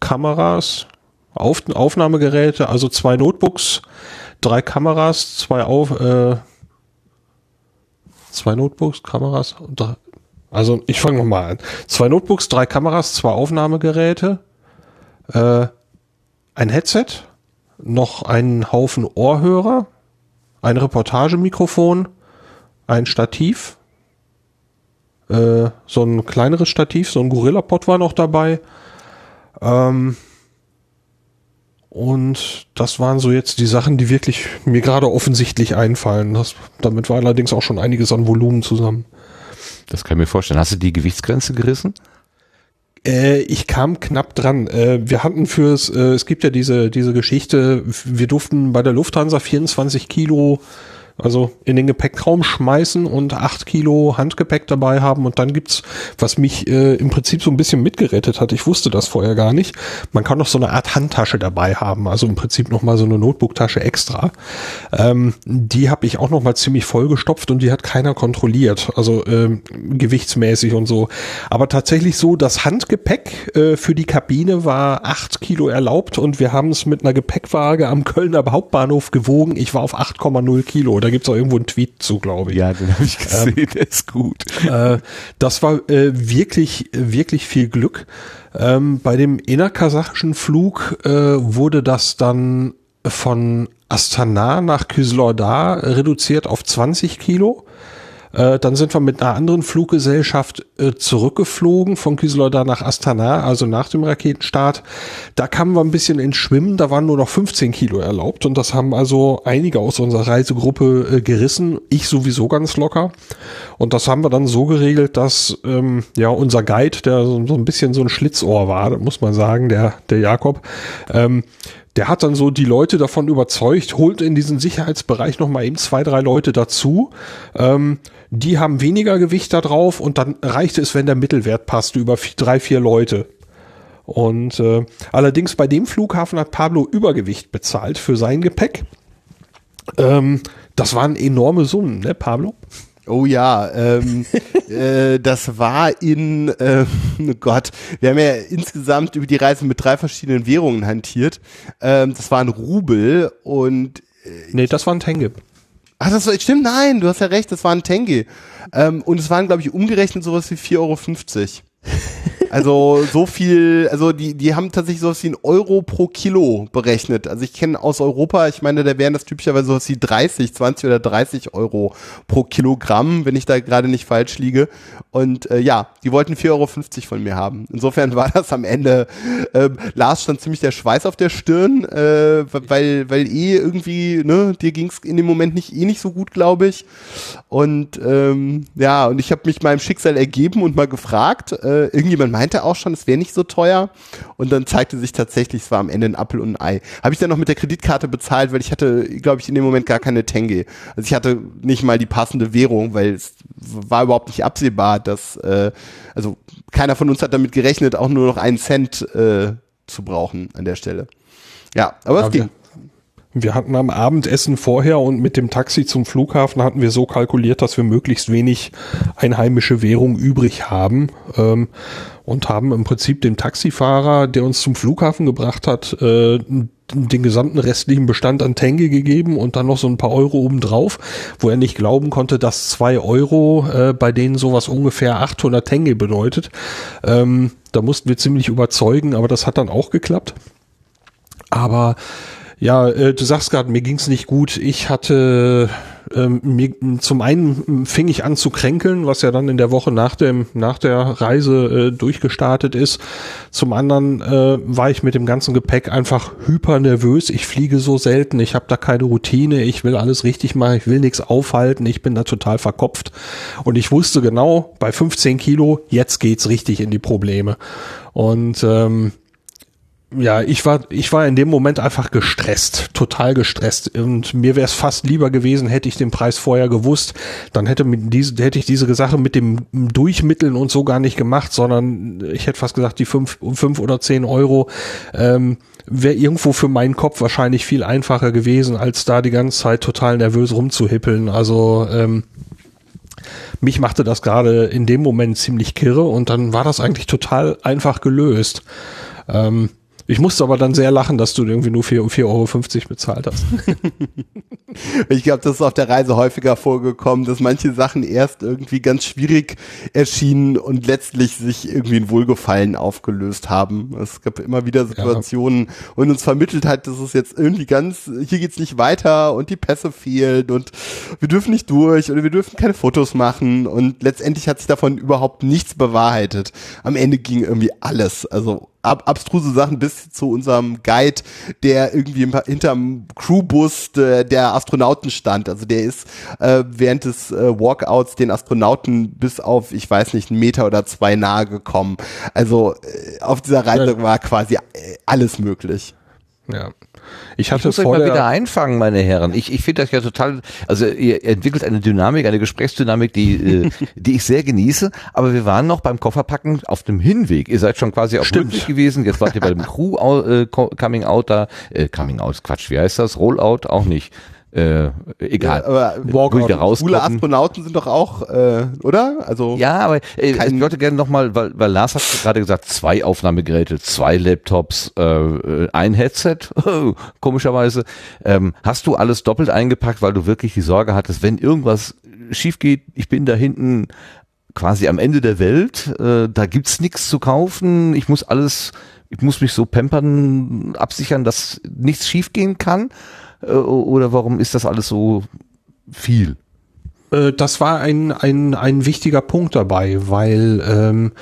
Kameras, Auf Aufnahmegeräte, also zwei Notebooks, drei Kameras, zwei auf, äh, zwei Notebooks, Kameras, drei, also ich fange nochmal an. Zwei Notebooks, drei Kameras, zwei Aufnahmegeräte, äh, ein Headset, noch einen Haufen Ohrhörer, ein Reportagemikrofon, ein Stativ, äh, so ein kleineres Stativ, so ein Gorilla-Pod war noch dabei. Ähm, und das waren so jetzt die Sachen, die wirklich mir gerade offensichtlich einfallen. Das, damit war allerdings auch schon einiges an Volumen zusammen. Das kann ich mir vorstellen. Hast du die Gewichtsgrenze gerissen? Äh, ich kam knapp dran. Äh, wir hatten fürs, äh, es gibt ja diese, diese Geschichte, wir durften bei der Lufthansa 24 Kilo Also in den Gepäckraum schmeißen und acht Kilo Handgepäck dabei haben und dann gibt's, was mich äh, im Prinzip so ein bisschen mitgerettet hat. Ich wusste das vorher gar nicht. Man kann noch so eine Art Handtasche dabei haben, also im Prinzip noch mal so eine Notebooktasche extra. Ähm, die habe ich auch noch mal ziemlich vollgestopft und die hat keiner kontrolliert, also ähm, gewichtsmäßig und so. Aber tatsächlich so, das Handgepäck äh, für die Kabine war acht Kilo erlaubt und wir haben es mit einer Gepäckwaage am Kölner Hauptbahnhof gewogen. Ich war auf 8,0 Kilo. Da gibt's auch irgendwo einen Tweet zu, glaube ich. Ja, den habe ich gesehen, ähm, der ist gut. Äh, das war äh, wirklich, wirklich viel Glück. Ähm, bei dem innerkasachischen Flug äh, wurde das dann von Astana nach Kyslordar reduziert auf 20 Kilo. Äh, dann sind wir mit einer anderen Fluggesellschaft äh, zurückgeflogen von Kyslodar nach Astana, also nach dem Raketenstart. Da kamen wir ein bisschen ins Schwimmen, da waren nur noch 15 Kilo erlaubt und das haben also einige aus unserer Reisegruppe äh, gerissen. Ich sowieso ganz locker. Und das haben wir dann so geregelt, dass ähm, ja unser Guide, der so, so ein bisschen so ein Schlitzohr war, muss man sagen, der, der Jakob, ähm, der hat dann so die Leute davon überzeugt, holt in diesen Sicherheitsbereich noch mal eben zwei, drei Leute dazu. Ähm, die haben weniger Gewicht da drauf und dann reicht es, wenn der Mittelwert passt, über vier, drei, vier Leute. Und äh, allerdings bei dem Flughafen hat Pablo Übergewicht bezahlt für sein Gepäck. Ähm, das waren enorme Summen, ne, Pablo? Oh ja, ähm, <laughs> äh, das war in, äh, oh Gott, wir haben ja insgesamt über die Reise mit drei verschiedenen Währungen hantiert. Ähm, das war ein Rubel und äh, Nee, das war ein Tenge. Ach, das stimmt, nein, du hast ja recht, das war ein Tenge. Ähm, und es waren, glaube ich, umgerechnet sowas wie 4,50 Euro. Also so viel, also die, die haben tatsächlich sowas wie ein Euro pro Kilo berechnet. Also ich kenne aus Europa, ich meine, da wären das typischerweise sowas wie 30, 20 oder 30 Euro pro Kilogramm, wenn ich da gerade nicht falsch liege. Und äh, ja, die wollten 4,50 Euro von mir haben. Insofern war das am Ende, äh, Lars stand ziemlich der Schweiß auf der Stirn, äh, weil, weil eh irgendwie, ne, dir ging's in dem Moment nicht eh nicht so gut, glaube ich. Und ähm, ja, und ich habe mich meinem Schicksal ergeben und mal gefragt, äh, irgendjemand meinte, auch schon, es wäre nicht so teuer. Und dann zeigte sich tatsächlich, es war am Ende ein Apfel und ein Ei. Habe ich dann noch mit der Kreditkarte bezahlt, weil ich hatte, glaube ich, in dem Moment gar keine Tenge. Also ich hatte nicht mal die passende Währung, weil es war überhaupt nicht absehbar, dass, äh, also keiner von uns hat damit gerechnet, auch nur noch einen Cent äh, zu brauchen an der Stelle. Ja, aber es ging. Wir hatten am Abendessen vorher und mit dem Taxi zum Flughafen hatten wir so kalkuliert, dass wir möglichst wenig einheimische Währung übrig haben ähm, und haben im Prinzip dem Taxifahrer, der uns zum Flughafen gebracht hat, äh, den gesamten restlichen Bestand an Tenge gegeben und dann noch so ein paar Euro obendrauf, wo er nicht glauben konnte, dass zwei Euro äh, bei denen sowas ungefähr 800 Tenge bedeutet. Ähm, da mussten wir ziemlich überzeugen, aber das hat dann auch geklappt. Aber ja, äh, du sagst gerade, mir ging's nicht gut. Ich hatte ähm, mir, zum einen fing ich an zu kränkeln, was ja dann in der Woche nach dem nach der Reise äh, durchgestartet ist. Zum anderen äh, war ich mit dem ganzen Gepäck einfach hyper nervös. Ich fliege so selten, ich habe da keine Routine, ich will alles richtig machen, ich will nichts aufhalten, ich bin da total verkopft. Und ich wusste genau, bei 15 Kilo, jetzt geht's richtig in die Probleme. Und ähm, ja, ich war, ich war in dem Moment einfach gestresst, total gestresst. Und mir wäre es fast lieber gewesen, hätte ich den Preis vorher gewusst. Dann hätte, mit diese, hätte ich diese Sache mit dem Durchmitteln und so gar nicht gemacht, sondern ich hätte fast gesagt, die fünf, fünf oder zehn Euro ähm, wäre irgendwo für meinen Kopf wahrscheinlich viel einfacher gewesen, als da die ganze Zeit total nervös rumzuhippeln. Also ähm, mich machte das gerade in dem Moment ziemlich kirre und dann war das eigentlich total einfach gelöst. Ähm, ich musste aber dann sehr lachen, dass du irgendwie nur 4,50 Euro bezahlt hast. <laughs> ich glaube, das ist auf der Reise häufiger vorgekommen, dass manche Sachen erst irgendwie ganz schwierig erschienen und letztlich sich irgendwie in Wohlgefallen aufgelöst haben. Es gab immer wieder Situationen ja. und uns vermittelt hat, dass es jetzt irgendwie ganz, hier geht's nicht weiter und die Pässe fehlen und wir dürfen nicht durch oder wir dürfen keine Fotos machen und letztendlich hat sich davon überhaupt nichts bewahrheitet. Am Ende ging irgendwie alles. Also ab, abstruse Sachen bis zu unserem Guide, der irgendwie hinterm Crewbus de, der Astronauten stand. Also der ist äh, während des äh, Walkouts den Astronauten bis auf, ich weiß nicht, einen Meter oder zwei nahe gekommen. Also äh, auf dieser Reise war quasi äh, alles möglich. Ja. Ich Ich hatte muss euch vor mal wieder der, einfangen, meine Herren. Ich, ich finde das ja total, also ihr entwickelt eine Dynamik, eine Gesprächsdynamik, die, äh, <laughs> die ich sehr genieße, aber wir waren noch beim Kofferpacken auf dem Hinweg. Ihr seid schon quasi auf dem. Rückweg gewesen, jetzt wart ihr bei dem <laughs> Crew äh, Co- Coming Out da, äh, Coming Out, Quatsch, wie heißt das? Rollout? Auch nicht. Äh, egal. aber Wo ich da coole. Astronauten sind doch auch, äh, oder? Also Ja, aber äh, ich wollte gerne nochmal, weil, weil Lars hat gerade gesagt, zwei Aufnahmegeräte, zwei Laptops, äh, äh, ein Headset, <laughs> komischerweise. Ähm, hast du alles doppelt eingepackt, weil du wirklich die Sorge hattest, wenn irgendwas schief geht, ich bin da hinten quasi am Ende der Welt, äh, da gibt's nichts zu kaufen, ich muss alles, ich muss mich so pampern, absichern, dass nichts schiefgehen kann? Äh, oder warum ist das alles so viel? äh, das war ein, ein, ein wichtiger Punkt dabei, weil ähm,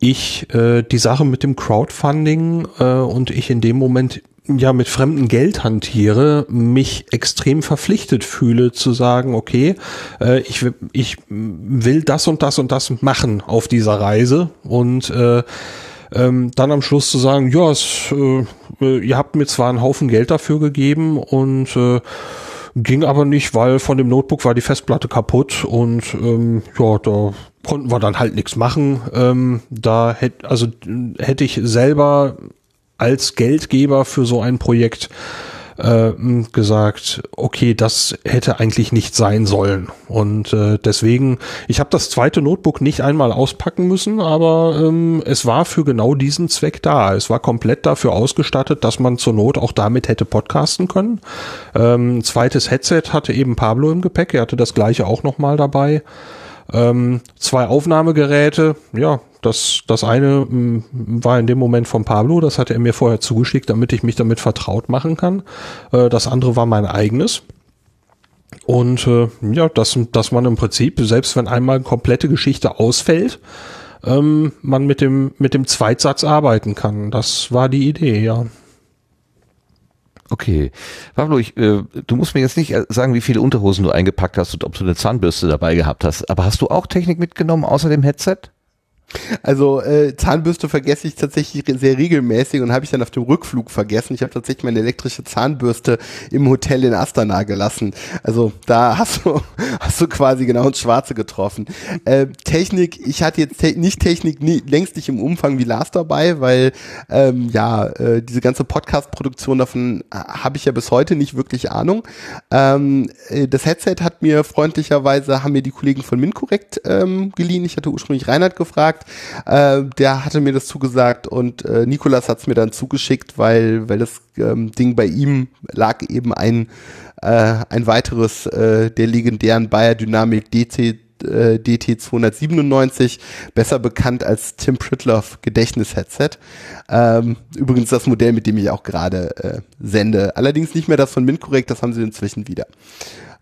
ich äh, die Sache mit dem Crowdfunding äh, und ich in dem Moment ja mit fremdem Geld hantiere, mich extrem verpflichtet fühle zu sagen, okay, äh, ich, ich will das und das und das machen auf dieser Reise und äh, ähm, dann am Schluss zu sagen, ja, es, äh, äh, ihr habt mir zwar einen Haufen Geld dafür gegeben und äh, ging aber nicht, weil von dem Notebook war die Festplatte kaputt und ähm, ja, da konnten wir dann halt nichts machen. Ähm, da hätte also hätte ich selber als Geldgeber für so ein Projekt äh, gesagt, okay, das hätte eigentlich nicht sein sollen. Und äh, deswegen, ich habe das zweite Notebook nicht einmal auspacken müssen, aber ähm, es war für genau diesen Zweck da. Es war komplett dafür ausgestattet, dass man zur Not auch damit hätte podcasten können. Ähm, zweites Headset hatte eben Pablo im Gepäck, er hatte das gleiche auch nochmal dabei. Ähm, zwei Aufnahmegeräte, ja, das, das eine m, war in dem Moment von Pablo, das hatte er mir vorher zugeschickt, damit ich mich damit vertraut machen kann. Äh, das andere war mein eigenes. Und äh, ja, dass, dass man im Prinzip, selbst wenn einmal komplette Geschichte ausfällt, ähm, man mit dem, mit dem Zweitsatz arbeiten kann. Das war die Idee, ja. Okay. Pablo, ich, äh, du musst mir jetzt nicht äh, sagen, wie viele Unterhosen du eingepackt hast und ob du eine Zahnbürste dabei gehabt hast. Aber hast du auch Technik mitgenommen außer dem Headset? Also äh, Zahnbürste vergesse ich tatsächlich sehr regelmäßig und habe ich dann auf dem Rückflug vergessen. Ich habe tatsächlich meine elektrische Zahnbürste im Hotel in Astana gelassen. Also da hast du, <laughs> hast du quasi genau ins Schwarze getroffen. Äh, Technik, ich hatte jetzt te nicht Technik nie, längst nicht im Umfang wie Lars dabei, weil ähm, ja, äh, diese ganze Podcast-Produktion davon äh, habe ich ja bis heute nicht wirklich Ahnung. Ähm, äh, das Headset hat mir freundlicherweise, haben mir die Kollegen von MinCorrect ähm, geliehen. Ich hatte ursprünglich Reinhard gefragt. Äh, der hatte mir das zugesagt und äh, Nikolas hat es mir dann zugeschickt, weil, weil das ähm, Ding bei ihm lag eben ein, äh, ein weiteres äh, der legendären Bayer Dynamic DC äh, DT297, besser bekannt als Tim Pritloff Gedächtnis-Headset. Ähm, übrigens das Modell, mit dem ich auch gerade äh, sende. Allerdings nicht mehr das von MintCorrect, das haben sie inzwischen wieder.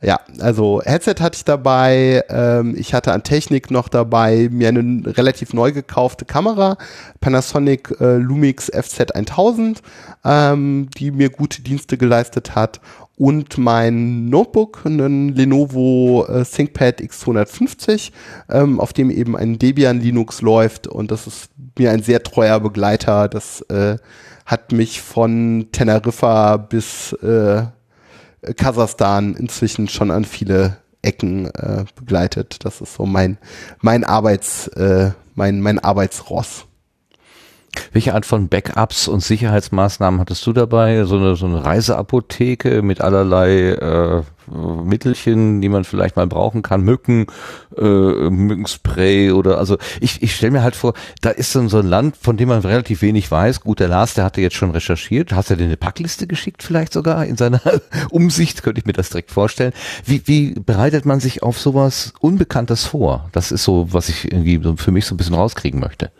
Ja, also Headset hatte ich dabei, ähm, ich hatte an Technik noch dabei, mir eine relativ neu gekaufte Kamera, Panasonic äh, Lumix FZ1000, ähm, die mir gute Dienste geleistet hat und mein Notebook, einen Lenovo äh, ThinkPad X250, ähm, auf dem eben ein Debian Linux läuft und das ist mir ein sehr treuer Begleiter. Das äh, hat mich von Teneriffa bis äh, Kasachstan inzwischen schon an viele Ecken äh, begleitet. Das ist so mein mein Arbeits äh, mein mein Arbeitsross. Welche Art von Backups und Sicherheitsmaßnahmen hattest du dabei? So eine, so eine Reiseapotheke mit allerlei äh, Mittelchen, die man vielleicht mal brauchen kann, Mücken, äh, Mückenspray oder also ich, ich stelle mir halt vor, da ist so so ein Land, von dem man relativ wenig weiß. Gut, der Lars, der hatte jetzt schon recherchiert. Hast du dir eine Packliste geschickt vielleicht sogar in seiner <laughs> Umsicht? Könnte ich mir das direkt vorstellen. Wie, wie bereitet man sich auf sowas Unbekanntes vor? Das ist so, was ich irgendwie für mich so ein bisschen rauskriegen möchte.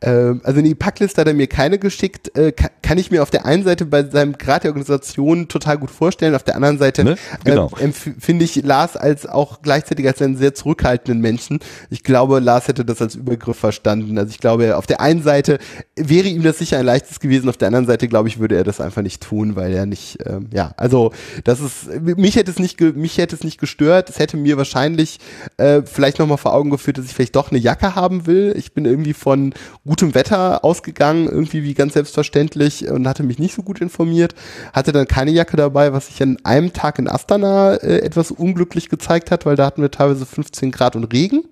Ähm, also in die Packliste hat er mir keine geschickt. Äh, kann, kann ich mir auf der einen Seite bei seinem Grad der Organisation total gut vorstellen. Auf der anderen Seite Ne? Genau. ähm, empfinde ich Lars als auch gleichzeitig als einen sehr zurückhaltenden Menschen. Ich glaube, Lars hätte das als Übergriff verstanden. Also ich glaube, auf der einen Seite wäre ihm das sicher ein leichtes gewesen. Auf der anderen Seite, glaube ich, würde er das einfach nicht tun, weil er nicht, ähm, ja, also das ist, mich hätte es nicht, mich hätte es nicht gestört. Es hätte mir wahrscheinlich äh, vielleicht nochmal vor Augen geführt, dass ich vielleicht doch eine Jacke haben will. Ich bin irgendwie von gutem Wetter ausgegangen, irgendwie wie ganz selbstverständlich und hatte mich nicht so gut informiert. Hatte dann keine Jacke dabei, was sich an einem Tag in Astana äh, etwas unglücklich gezeigt hat, weil da hatten wir teilweise 15 Grad und Regen.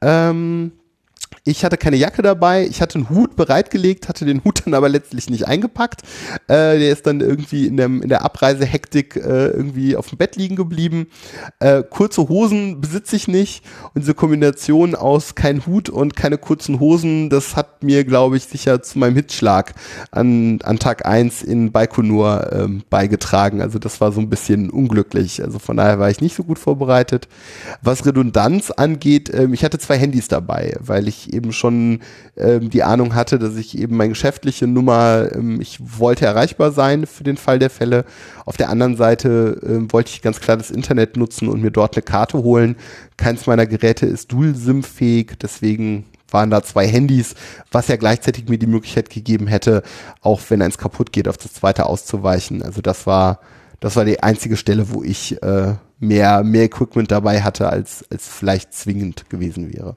Ähm, ich hatte keine Jacke dabei, ich hatte einen Hut bereitgelegt, hatte den Hut dann aber letztlich nicht eingepackt. Äh, der ist dann irgendwie in, dem, in der Abreisehektik äh, irgendwie auf dem Bett liegen geblieben. Äh, kurze Hosen besitze ich nicht und diese Kombination aus kein Hut und keine kurzen Hosen, das hat mir, glaube ich, sicher zu meinem Hitzschlag an, an Tag eins in Baikonur ähm, beigetragen. Also das war so ein bisschen unglücklich. Also von daher war ich nicht so gut vorbereitet. Was Redundanz angeht, ähm, ich hatte zwei Handys dabei, weil ich eben schon ähm, die Ahnung hatte, dass ich eben meine geschäftliche Nummer, ähm, ich wollte erreichbar sein für den Fall der Fälle. Auf der anderen Seite ähm, wollte ich ganz klar das Internet nutzen und mir dort eine Karte holen. Keins meiner Geräte ist Dual-SIM-fähig, deswegen waren da zwei Handys, was ja gleichzeitig mir die Möglichkeit gegeben hätte, auch wenn eins kaputt geht, auf das zweite auszuweichen. Also das war, das war die einzige Stelle, wo ich äh, mehr, mehr Equipment dabei hatte, als, als vielleicht zwingend gewesen wäre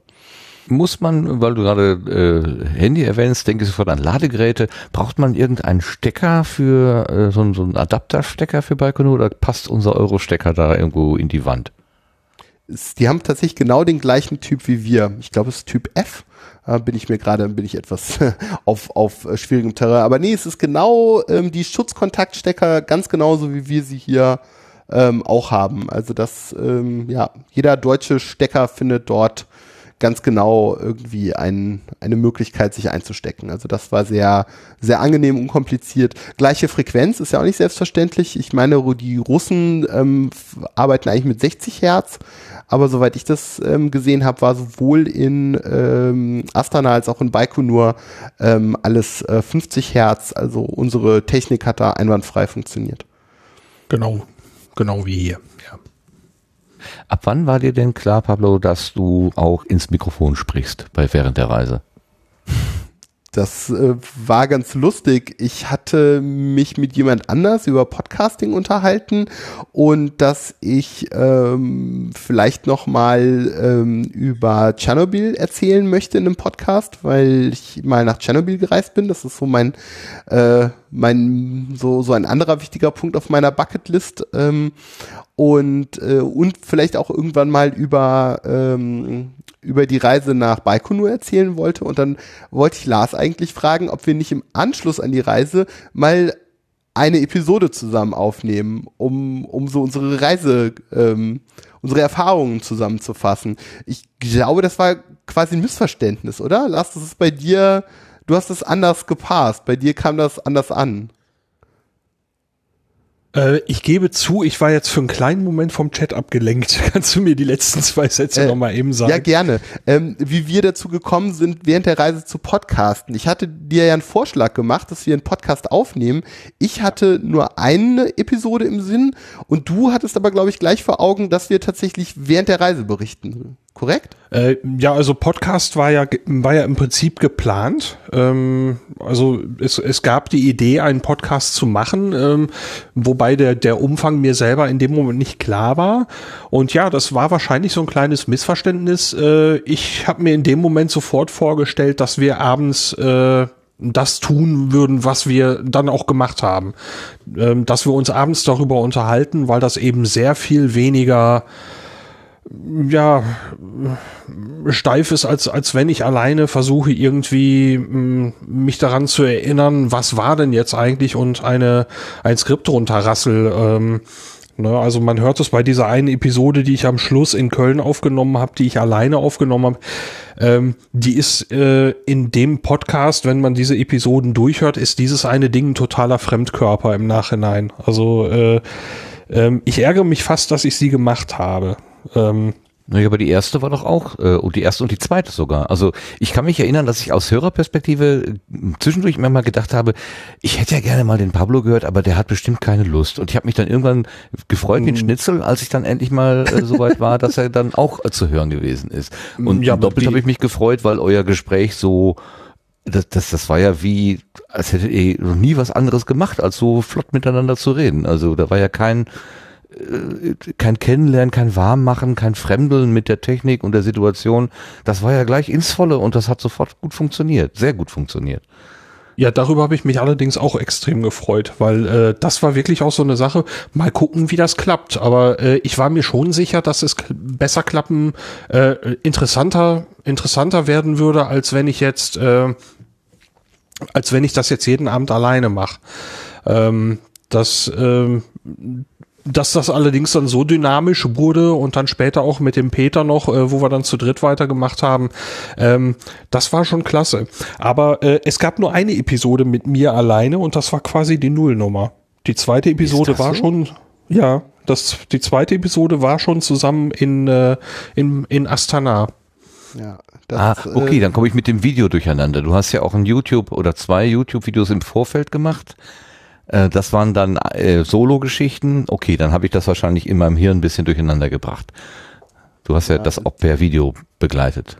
muss man, weil du gerade äh, Handy erwähnst, denke ich sofort an Ladegeräte, braucht man irgendeinen Stecker für äh, so, so einen Adapterstecker für Baikonur oder passt unser Euro-Stecker da irgendwo in die Wand? Die haben tatsächlich genau den gleichen Typ wie wir. Ich glaube, es ist Typ F. Äh, bin ich mir gerade, bin ich etwas <laughs> auf, auf äh, schwierigem Terrain. Aber nee, es ist genau ähm, die Schutzkontaktstecker, ganz genauso wie wir sie hier ähm, auch haben. Also das, ähm, ja, jeder deutsche Stecker findet dort ganz genau irgendwie ein, eine Möglichkeit, sich einzustecken. Also das war sehr, sehr angenehm, unkompliziert. Gleiche Frequenz ist ja auch nicht selbstverständlich. Ich meine, die Russen ähm, arbeiten eigentlich mit 60 Hertz, aber soweit ich das ähm, gesehen habe, war sowohl in ähm, Astana als auch in Baikonur ähm, alles äh, 50 Hertz. Also unsere Technik hat da einwandfrei funktioniert. Genau, genau wie hier. Ja. Ab wann war dir denn klar, Pablo, dass du auch ins Mikrofon sprichst bei während der Reise? Das äh, war ganz lustig. Ich hatte mich mit jemand anders über Podcasting unterhalten und dass ich ähm, vielleicht noch mal ähm, über Tschernobyl erzählen möchte in einem Podcast, weil ich mal nach Tschernobyl gereist bin. Das ist so mein äh, mein so so ein anderer wichtiger Punkt auf meiner Bucketlist. Ähm, und äh, und vielleicht auch irgendwann mal über ähm, über die Reise nach Baikonur erzählen wollte und dann wollte ich Lars eigentlich fragen, ob wir nicht im Anschluss an die Reise mal eine Episode zusammen aufnehmen, um um so unsere Reise ähm, unsere Erfahrungen zusammenzufassen. Ich glaube, das war quasi ein Missverständnis, oder? Lars, das ist bei dir, du hast es anders gepasst, bei dir kam das anders an. Äh, ich gebe zu, ich war jetzt für einen kleinen Moment vom Chat abgelenkt. <laughs> Kannst du mir die letzten zwei Sätze äh, nochmal eben sagen? Ja, gerne. Ähm, wie wir dazu gekommen sind, während der Reise zu podcasten. Ich hatte dir ja einen Vorschlag gemacht, dass wir einen Podcast aufnehmen. Ich hatte nur eine Episode im Sinn und du hattest aber, glaube ich, gleich vor Augen, dass wir tatsächlich während der Reise berichten korrekt? Äh, ja, also Podcast war ja war ja im Prinzip geplant. Ähm, also es, es gab die Idee, einen Podcast zu machen, ähm, wobei der der Umfang mir selber in dem Moment nicht klar war. Und ja, das war wahrscheinlich so ein kleines Missverständnis. Äh, ich habe mir in dem Moment sofort vorgestellt, dass wir abends äh, das tun würden, was wir dann auch gemacht haben. Ähm, dass wir uns abends darüber unterhalten, weil das eben sehr viel weniger ja, steif ist, als, als wenn ich alleine versuche, irgendwie mh, mich daran zu erinnern, was war denn jetzt eigentlich und eine, ein Skript runterrassel. Ähm, ne, also man hört es bei dieser einen Episode, die ich am Schluss in Köln aufgenommen habe, die ich alleine aufgenommen habe. Ähm, die ist äh, in dem Podcast, wenn man diese Episoden durchhört, ist dieses eine Ding ein totaler Fremdkörper im Nachhinein. Also äh, äh, ich ärgere mich fast, dass ich sie gemacht habe. Ähm, naja, aber die erste war doch auch, äh, und die erste und die zweite sogar. Also ich kann mich erinnern, dass ich aus Hörerperspektive äh, zwischendurch immer mal gedacht habe, ich hätte ja gerne mal den Pablo gehört, aber der hat bestimmt keine Lust. Und ich habe mich dann irgendwann gefreut wie ein hm. Schnitzel, als ich dann endlich mal äh, so weit war, dass er dann auch äh, zu hören gewesen ist. Und ja, doppelt habe ich mich gefreut, weil euer Gespräch so, das, das, das war ja wie, als hättet ihr noch nie was anderes gemacht, als so flott miteinander zu reden. Also da war ja kein kein Kennenlernen, kein Warmmachen, kein Fremdeln mit der Technik und der Situation. Das war ja gleich ins Volle und das hat sofort gut funktioniert, sehr gut funktioniert. Ja, darüber habe ich mich allerdings auch extrem gefreut, weil äh, das war wirklich auch so eine Sache. Mal gucken, wie das klappt. Aber äh, ich war mir schon sicher, dass es besser klappen, äh, interessanter, interessanter werden würde, als wenn ich jetzt, äh, als wenn ich das jetzt jeden Abend alleine mache. Ähm, das ähm, dass das allerdings dann so dynamisch wurde und dann später auch mit dem Peter noch, äh, wo wir dann zu dritt weitergemacht haben, ähm, das war schon klasse. Aber äh, es gab nur eine Episode mit mir alleine und das war quasi die Nullnummer. Die zweite Episode war so? schon, ja, das, die zweite Episode war schon zusammen in, äh, in, in Astana. Ja, das, ah, okay, äh, dann komme ich mit dem Video durcheinander. Du hast ja auch ein YouTube oder zwei YouTube-Videos im Vorfeld gemacht. Äh, das waren dann äh, Solo-Geschichten. Okay, dann habe ich das wahrscheinlich in meinem Hirn ein bisschen durcheinander gebracht. Du hast ja, ja das Op-Video begleitet.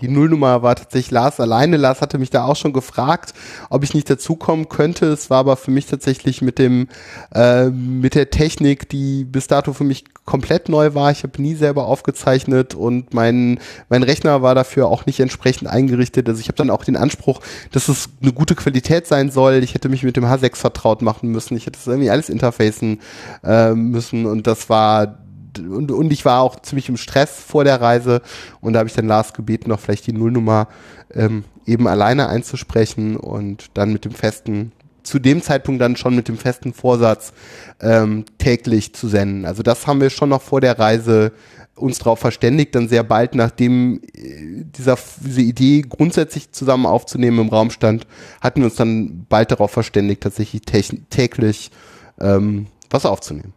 Die Nullnummer war tatsächlich Lars alleine. Lars hatte mich da auch schon gefragt, ob ich nicht dazukommen könnte. Es war aber für mich tatsächlich mit dem äh, mit der Technik, die bis dato für mich komplett neu war. Ich habe nie selber aufgezeichnet und mein mein Rechner war dafür auch nicht entsprechend eingerichtet. Also ich habe dann auch den Anspruch, dass es eine gute Qualität sein soll. Ich hätte mich mit dem H6 vertraut machen müssen. Ich hätte es irgendwie alles interfacen äh, müssen und das war und, und ich war auch ziemlich im Stress vor der Reise und da habe ich dann Lars gebeten, noch vielleicht die Nullnummer ähm, eben alleine einzusprechen und dann mit dem festen, zu dem Zeitpunkt dann schon mit dem festen Vorsatz ähm, täglich zu senden. Also das haben wir schon noch vor der Reise uns darauf verständigt, dann sehr bald, nachdem äh, dieser, diese Idee grundsätzlich zusammen aufzunehmen im Raum stand, hatten wir uns dann bald darauf verständigt, tatsächlich täglich ähm, was aufzunehmen.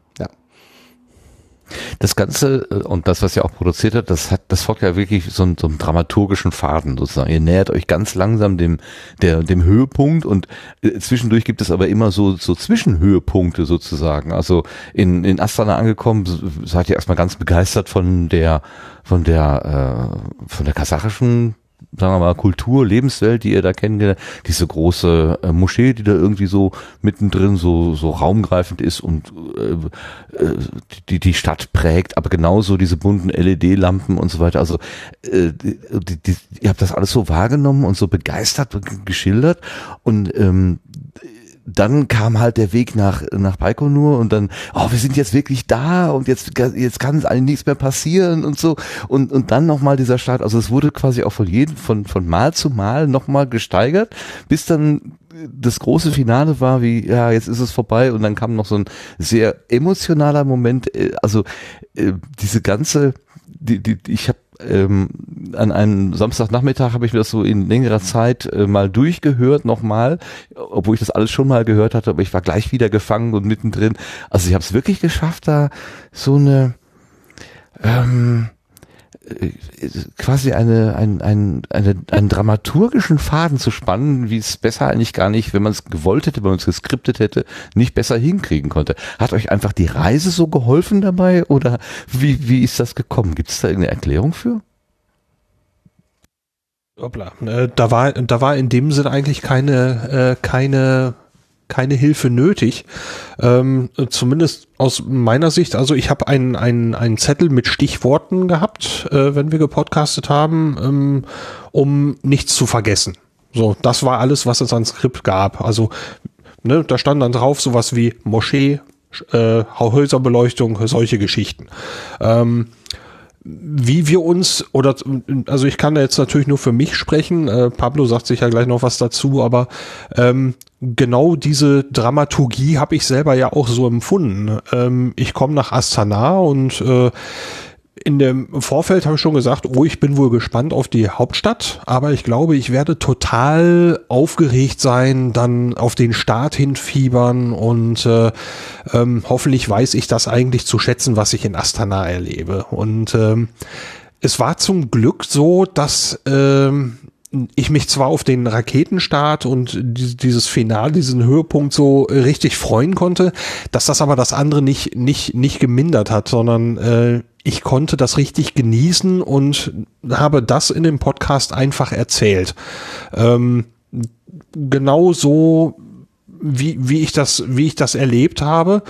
Das Ganze äh, und das, was ihr auch produziert habt, das hat, das folgt ja wirklich so, so einem dramaturgischen Faden sozusagen. Ihr nähert euch ganz langsam dem, der, dem Höhepunkt und äh, zwischendurch gibt es aber immer so, so Zwischenhöhepunkte sozusagen. Also in, in Astana angekommen, seid ihr erstmal ganz begeistert von der, von der, äh, von der kasachischen sagen wir mal, Kultur, Lebenswelt, die ihr da kennengelernt, diese große äh, Moschee, die da irgendwie so mittendrin so, so raumgreifend ist und äh, äh die, die Stadt prägt, aber genauso diese bunten LED-Lampen und so weiter. Also äh, die, die, ihr habt das alles so wahrgenommen und so begeistert geschildert und ähm, dann kam halt der Weg nach, nach Baikonur und dann, oh, wir sind jetzt wirklich da und jetzt, jetzt kann eigentlich nichts mehr passieren und so. Und, und dann nochmal dieser Start. Also es wurde quasi auch von jedem, von, von Mal zu Mal nochmal gesteigert, bis dann das große Finale war, wie, ja, jetzt ist es vorbei und dann kam noch so ein sehr emotionaler Moment. Äh, also äh, diese ganze, die, die, ich habe ähm, an einem Samstagnachmittag habe ich mir das so in längerer Zeit äh, mal durchgehört, nochmal, obwohl ich das alles schon mal gehört hatte, aber ich war gleich wieder gefangen und mittendrin. Also ich habe es wirklich geschafft, da so eine ähm, äh, quasi eine, ein, ein, eine, einen dramaturgischen Faden zu spannen, wie es besser eigentlich gar nicht, wenn man es gewollt hätte, wenn man es geskriptet hätte, nicht besser hinkriegen konnte. Hat euch einfach die Reise so geholfen dabei oder wie, wie ist das gekommen? Gibt es da irgendeine Erklärung für? Hoppla. Äh, da war, da war in dem Sinn eigentlich keine, äh, keine keine Hilfe nötig. Ähm, zumindest aus meiner Sicht. Also ich habe einen, einen, einen Zettel mit Stichworten gehabt, äh, wenn wir gepodcastet haben, ähm, um nichts zu vergessen. So, das war alles, was es an Skript gab. Also ne, da stand dann drauf sowas wie Moschee, äh, Häuserbeleuchtung, solche Geschichten. Ähm, wie wir uns oder also ich kann da jetzt natürlich nur für mich sprechen. Äh, Pablo sagt sicher gleich noch was dazu, aber ähm, genau diese Dramaturgie habe ich selber ja auch so empfunden. Ähm, ich komme nach Astana und äh, in dem Vorfeld habe ich schon gesagt, oh, ich bin wohl gespannt auf die Hauptstadt, aber ich glaube, ich werde total aufgeregt sein, dann auf den Start hinfiebern und äh, ähm, hoffentlich weiß ich das eigentlich zu schätzen, was ich in Astana erlebe. Und ähm, es war zum Glück so, dass ähm, ich mich zwar auf den Raketenstart und dieses Final, diesen Höhepunkt so richtig freuen konnte, dass das aber das andere nicht nicht nicht gemindert hat, sondern äh, ich konnte das richtig genießen und habe das in dem Podcast einfach erzählt. Ähm, genau so, wie, wie ich das, wie ich das erlebt habe.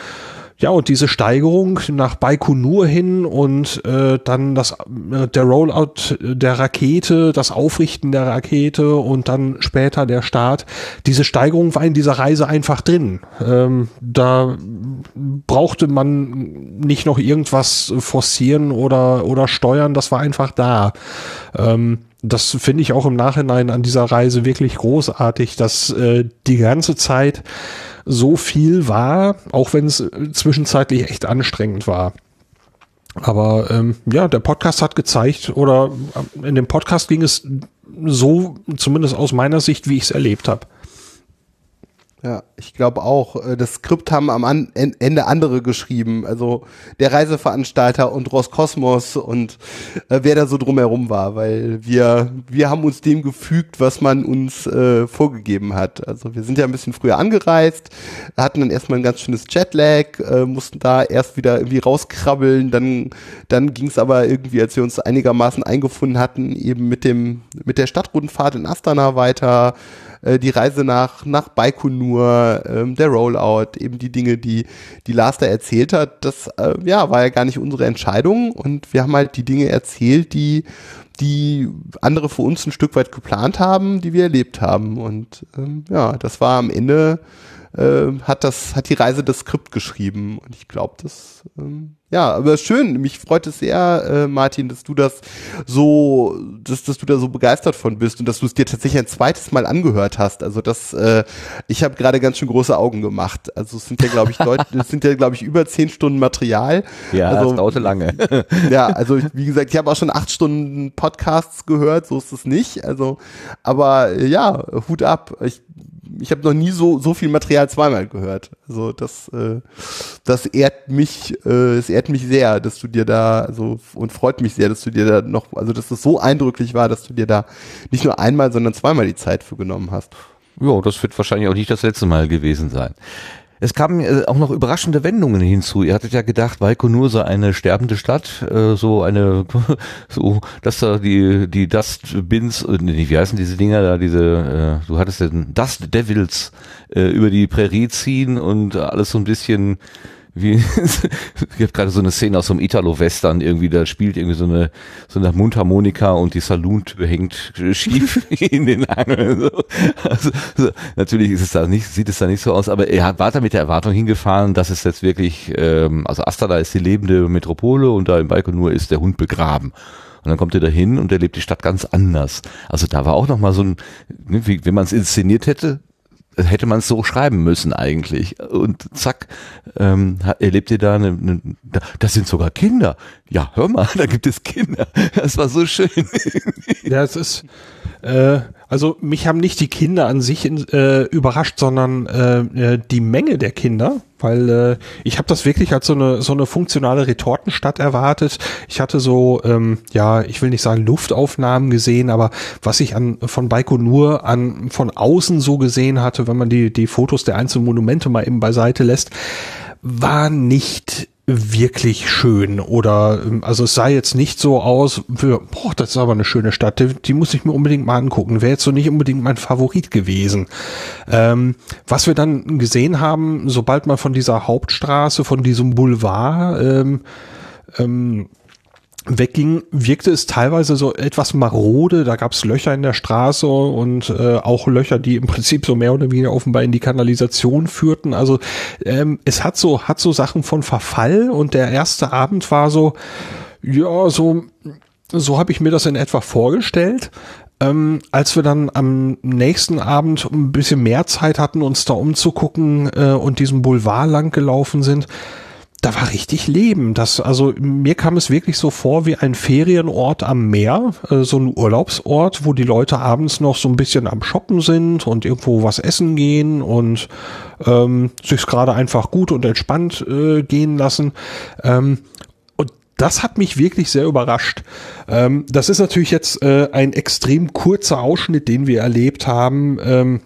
Ja, und diese Steigerung nach Baikonur hin und äh, dann das äh, der Rollout der Rakete, das Aufrichten der Rakete und dann später der Start, diese Steigerung war in dieser Reise einfach drin. Ähm, da brauchte man nicht noch irgendwas forcieren oder, oder steuern, das war einfach da. Ähm, das finde ich auch im Nachhinein an dieser Reise wirklich großartig, dass äh, die ganze Zeit so viel war, auch wenn es zwischenzeitlich echt anstrengend war. Aber ähm, ja, der Podcast hat gezeigt, oder in dem Podcast ging es so, zumindest aus meiner Sicht, wie ich es erlebt habe. Ja, ich glaube auch. Äh, das Skript haben am Ende andere geschrieben. Also der Reiseveranstalter und Roskosmos und äh, wer da so drumherum war, weil wir, wir haben uns dem gefügt, was man uns äh, vorgegeben hat. Also wir sind ja ein bisschen früher angereist, hatten dann erstmal ein ganz schönes Jetlag, äh, mussten da erst wieder irgendwie rauskrabbeln, dann, dann ging es aber irgendwie, als wir uns einigermaßen eingefunden hatten, eben mit dem, mit der Stadtrundfahrt in Astana weiter äh, die Reise nach, nach Baikonur, ähm, der Rollout, eben die Dinge, die, die Lars da erzählt hat, das äh, ja, war ja gar nicht unsere Entscheidung und wir haben halt die Dinge erzählt, die die andere für uns ein Stück weit geplant haben, die wir erlebt haben. Und ähm, ja, das war am Ende, äh, hat das, hat die Reise das Skript geschrieben. Und ich glaube, das ähm, ja, aber schön. Mich freut es sehr, äh, Martin, dass du das so, dass, dass du da so begeistert von bist und dass du es dir tatsächlich ein zweites Mal angehört hast. Also das, äh, ich habe gerade ganz schön große Augen gemacht. Also es sind ja, glaube ich, Deut <laughs> es sind ja, glaube ich, über zehn Stunden Material. Ja, also, das dauerte lange. <laughs> ja, also wie gesagt, ich habe auch schon acht Stunden Podcasts gehört, so ist es nicht. Also, aber ja, Hut ab. Ich ich habe noch nie so so viel Material zweimal gehört. Also das äh, das ehrt mich, äh, es ehrt mich sehr, dass du dir da so und freut mich sehr, dass du dir da noch, also dass es so eindrücklich war, dass du dir da nicht nur einmal, sondern zweimal die Zeit für genommen hast. Ja, das wird wahrscheinlich auch nicht das letzte Mal gewesen sein. Es kamen äh, auch noch überraschende Wendungen hinzu. Ihr hattet ja gedacht, Baikonur sei eine sterbende Stadt, äh, so eine, <laughs> so, dass da die, die Dust Bins, äh, wie heißen diese Dinger da, diese, du hattest den Dust Devils über die Prärie ziehen und alles so ein bisschen wie <laughs> ich habe gerade so eine Szene aus so einem Italo-Western irgendwie, da spielt irgendwie so eine so eine Mundharmonika und die Saloon-Tür hängt schief <laughs> in den Angeln. So. Also, so, natürlich ist es da nicht, sieht es da nicht so aus, aber er hat, war da mit der Erwartung hingefahren, dass es jetzt wirklich, ähm, also Astana ist die lebende Metropole und da im Baikonur ist der Hund begraben. Und dann kommt er da hin und erlebt die Stadt ganz anders. Also da war auch noch mal so ein, ne, wie, wenn man es inszeniert hätte, hätte man es so schreiben müssen eigentlich. Und zack, ähm, erlebt ihr da eine, eine, das sind sogar Kinder. Ja, hör mal, <laughs> da gibt es Kinder. Das war so schön. Ja, es ist, äh, also mich haben nicht die Kinder an sich äh, überrascht, sondern äh, äh, die Menge der Kinder, weil äh, ich habe das wirklich als so eine so eine funktionale Retortenstadt erwartet. Ich hatte so ähm, ja, ich will nicht sagen Luftaufnahmen gesehen, aber was ich an von Baikonur an von außen so gesehen hatte, wenn man die die Fotos der einzelnen Monumente mal eben beiseite lässt, war nicht wirklich schön oder ähm, also es sah jetzt nicht so aus, für, boah, das ist aber eine schöne Stadt, die, die muss ich mir unbedingt mal angucken. Wäre jetzt so nicht unbedingt mein Favorit gewesen. Ähm, was wir dann gesehen haben, sobald man von dieser Hauptstraße, von diesem Boulevard ähm, ähm, wegging, wirkte es teilweise so etwas marode. Da gab es Löcher in der Straße und äh, auch Löcher, die im Prinzip so mehr oder weniger offenbar in die Kanalisation führten. Also ähm, es hat so hat so Sachen von Verfall und der erste Abend war so ja so so habe ich mir das in etwa vorgestellt. Ähm, als wir dann am nächsten Abend ein bisschen mehr Zeit hatten, uns da umzugucken äh, und diesem Boulevard lang gelaufen sind, da war richtig Leben. Das, also mir kam es wirklich so vor wie ein Ferienort am Meer, äh, so ein Urlaubsort, wo die Leute abends noch so ein bisschen am Shoppen sind und irgendwo was essen gehen und ähm, sich gerade einfach gut und entspannt äh, gehen lassen. Ähm, und das hat mich wirklich sehr überrascht. Ähm, das ist natürlich jetzt äh, ein extrem kurzer Ausschnitt, den wir erlebt haben. Ähm,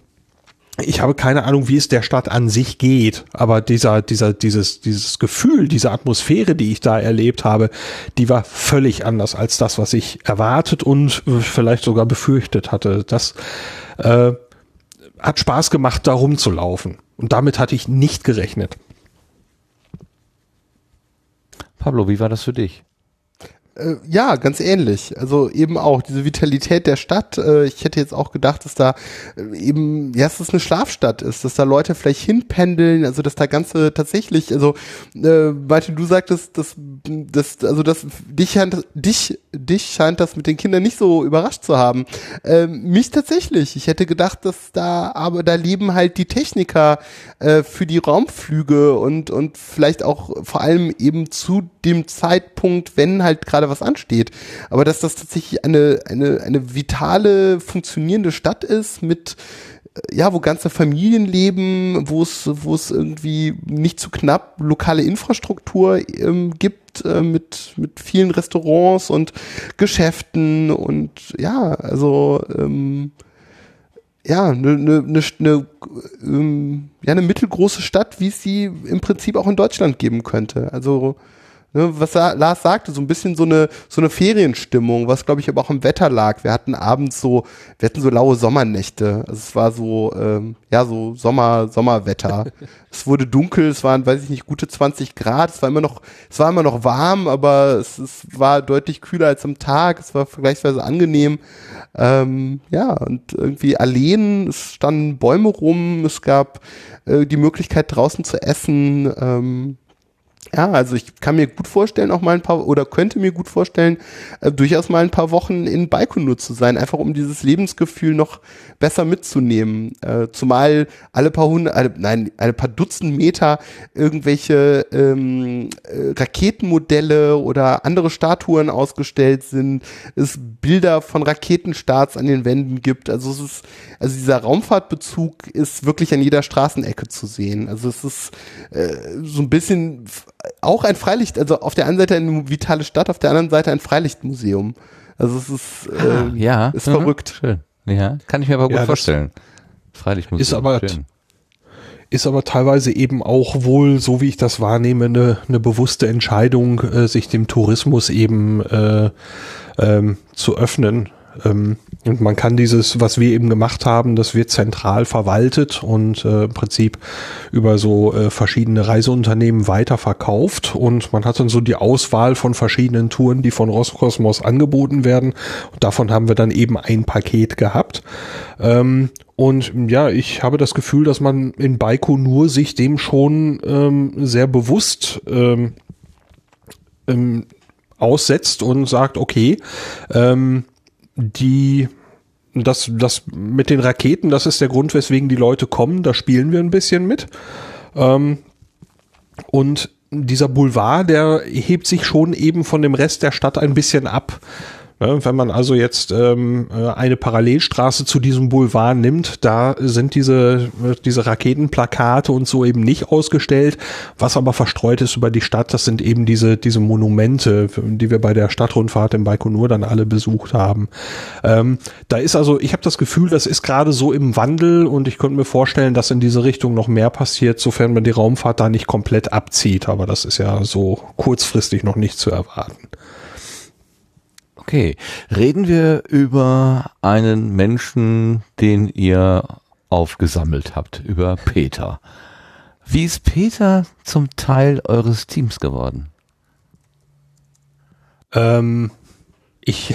ich habe keine Ahnung, wie es der Stadt an sich geht, aber dieser, dieser, dieses, dieses Gefühl, diese Atmosphäre, die ich da erlebt habe, die war völlig anders als das, was ich erwartet und vielleicht sogar befürchtet hatte. Das äh, hat Spaß gemacht, da rumzulaufen. Und damit hatte ich nicht gerechnet. Pablo, wie war das für dich? Äh, ja, ganz ähnlich. Also eben auch diese Vitalität der Stadt. Äh, ich hätte jetzt auch gedacht, dass da äh, eben, ja, dass es eine Schlafstadt ist, dass da Leute vielleicht hinpendeln, also dass da ganze tatsächlich, also äh, Martin, du sagtest, dass, dass also dass dich, dich, dich scheint das mit den Kindern nicht so überrascht zu haben. Ähm, mich tatsächlich. Ich hätte gedacht, dass da, aber da leben halt die Techniker äh, für die Raumflüge und, und vielleicht auch vor allem eben zu dem Zeitpunkt, wenn halt gerade was ansteht. Aber dass das tatsächlich eine, eine, eine vitale, funktionierende Stadt ist mit ja, wo ganze Familien leben, wo es, wo es irgendwie nicht zu knapp lokale Infrastruktur ähm, gibt äh, mit mit vielen Restaurants und Geschäften und ja, also ähm, ja, eine ne, ne, ne, ähm, ja, eine mittelgroße Stadt, wie es sie im Prinzip auch in Deutschland geben könnte. Also ne, was Lars sagte, so ein bisschen so eine, so eine Ferienstimmung, was glaube ich aber auch im Wetter lag. Wir hatten abends so, wir hatten so laue Sommernächte. Also es war so, ähm, ja, so Sommer, Sommerwetter. <laughs> es wurde dunkel, es waren, weiß ich nicht, gute 20 Grad. Es war immer noch, es war immer noch warm, aber es, es war deutlich kühler als am Tag. Es war vergleichsweise angenehm. Ähm, ja, und irgendwie Alleen, es standen Bäume rum, es gab äh, die Möglichkeit draußen zu essen. Ähm, ja, also ich kann mir gut vorstellen, auch mal ein paar, oder könnte mir gut vorstellen, äh, durchaus mal ein paar Wochen in Baikonur zu sein, einfach um dieses Lebensgefühl noch besser mitzunehmen. Äh, zumal alle paar hundert, alle, nein, alle paar Dutzend Meter irgendwelche ähm, äh, Raketenmodelle oder andere Statuen ausgestellt sind, es Bilder von Raketenstarts an den Wänden gibt. Also es ist, also dieser Raumfahrtbezug ist wirklich an jeder Straßenecke zu sehen. Also es ist äh, so ein bisschen auch ein Freilicht, also auf der einen Seite eine vitale Stadt, auf der anderen Seite ein Freilichtmuseum. Also es ist, äh, ah, ja. ist mhm. verrückt. Schön. Ja, kann ich mir aber gut ja, vorstellen. Freilichtmuseum. Ist aber, schön. ist aber teilweise eben auch wohl, so wie ich das wahrnehme, eine, eine bewusste Entscheidung, äh, sich dem Tourismus eben äh, ähm, zu öffnen. Ähm, und man kann dieses, was wir eben gemacht haben, das wird zentral verwaltet und äh, im Prinzip über so äh, verschiedene Reiseunternehmen weiterverkauft. Und man hat dann so die Auswahl von verschiedenen Touren, die von Roskosmos angeboten werden. Und davon haben wir dann eben ein Paket gehabt. Ähm, und ja, ich habe das Gefühl, dass man in Baikonur sich dem schon ähm, sehr bewusst ähm, ähm, aussetzt und sagt, okay, ähm, die das, das mit den Raketen, das ist der Grund, weswegen die Leute kommen. Da spielen wir ein bisschen mit. Ähm, und dieser Boulevard, der hebt sich schon eben von dem Rest der Stadt ein bisschen ab. Ne, wenn man also jetzt ähm, äh, eine Parallelstraße zu diesem Boulevard nimmt, da sind diese, diese Raketenplakate und so eben nicht ausgestellt. Was aber verstreut ist über die Stadt, das sind eben diese, diese Monumente, die wir bei der Stadtrundfahrt in Baikonur dann alle besucht haben. Ähm, da ist also, ich habe das Gefühl, das ist gerade so im Wandel und ich könnte mir vorstellen, dass in diese Richtung noch mehr passiert, sofern man die Raumfahrt da nicht komplett abzieht. Aber das ist ja so kurzfristig noch nicht zu erwarten. Okay, reden wir über einen Menschen, den ihr aufgesammelt habt, über Peter. Wie ist Peter zum Teil eures Teams geworden? Ähm, ich,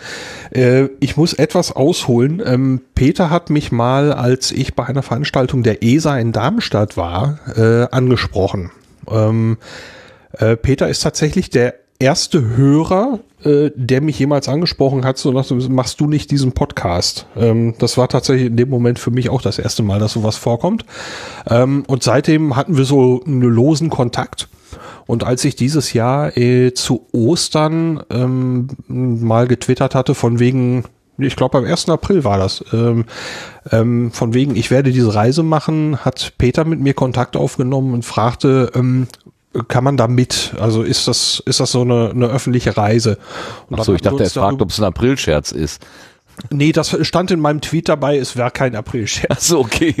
<laughs> äh, ich muss etwas ausholen. Ähm, Peter hat mich mal, als ich bei einer Veranstaltung der ESA in Darmstadt war, äh, angesprochen. Ähm, äh, Peter ist tatsächlich der erste Hörer, äh, der mich jemals angesprochen hat, so nach, machst du nicht diesen Podcast. Ähm, das war tatsächlich in dem Moment für mich auch das erste Mal, dass sowas vorkommt. Ähm, und seitdem hatten wir so einen losen Kontakt. Und als ich dieses Jahr äh, zu Ostern ähm, mal getwittert hatte, von wegen, ich glaube am 1. April war das, ähm, ähm, von wegen, ich werde diese Reise machen, hat Peter mit mir Kontakt aufgenommen und fragte, ähm, kann man da mit? Also ist das, ist das so eine, eine öffentliche Reise? Und Ach so, ich dachte, er fragt, ob es ein Aprilscherz ist. Nee, das stand in meinem Tweet dabei, es wäre kein Aprilscherz. So, okay.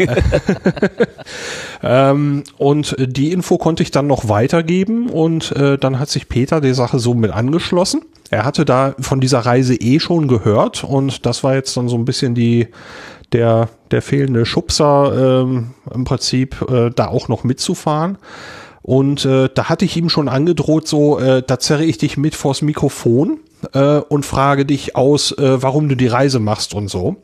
<laughs> ähm, und die Info konnte ich dann noch weitergeben und äh, dann hat sich Peter der Sache so mit angeschlossen. Er hatte da von dieser Reise eh schon gehört und das war jetzt dann so ein bisschen die der der fehlende Schubser ähm, im Prinzip äh, da auch noch mitzufahren. Und äh, da hatte ich ihm schon angedroht, so, äh, da zerre ich dich mit vors Mikrofon äh, und frage dich aus, äh, warum du die Reise machst und so.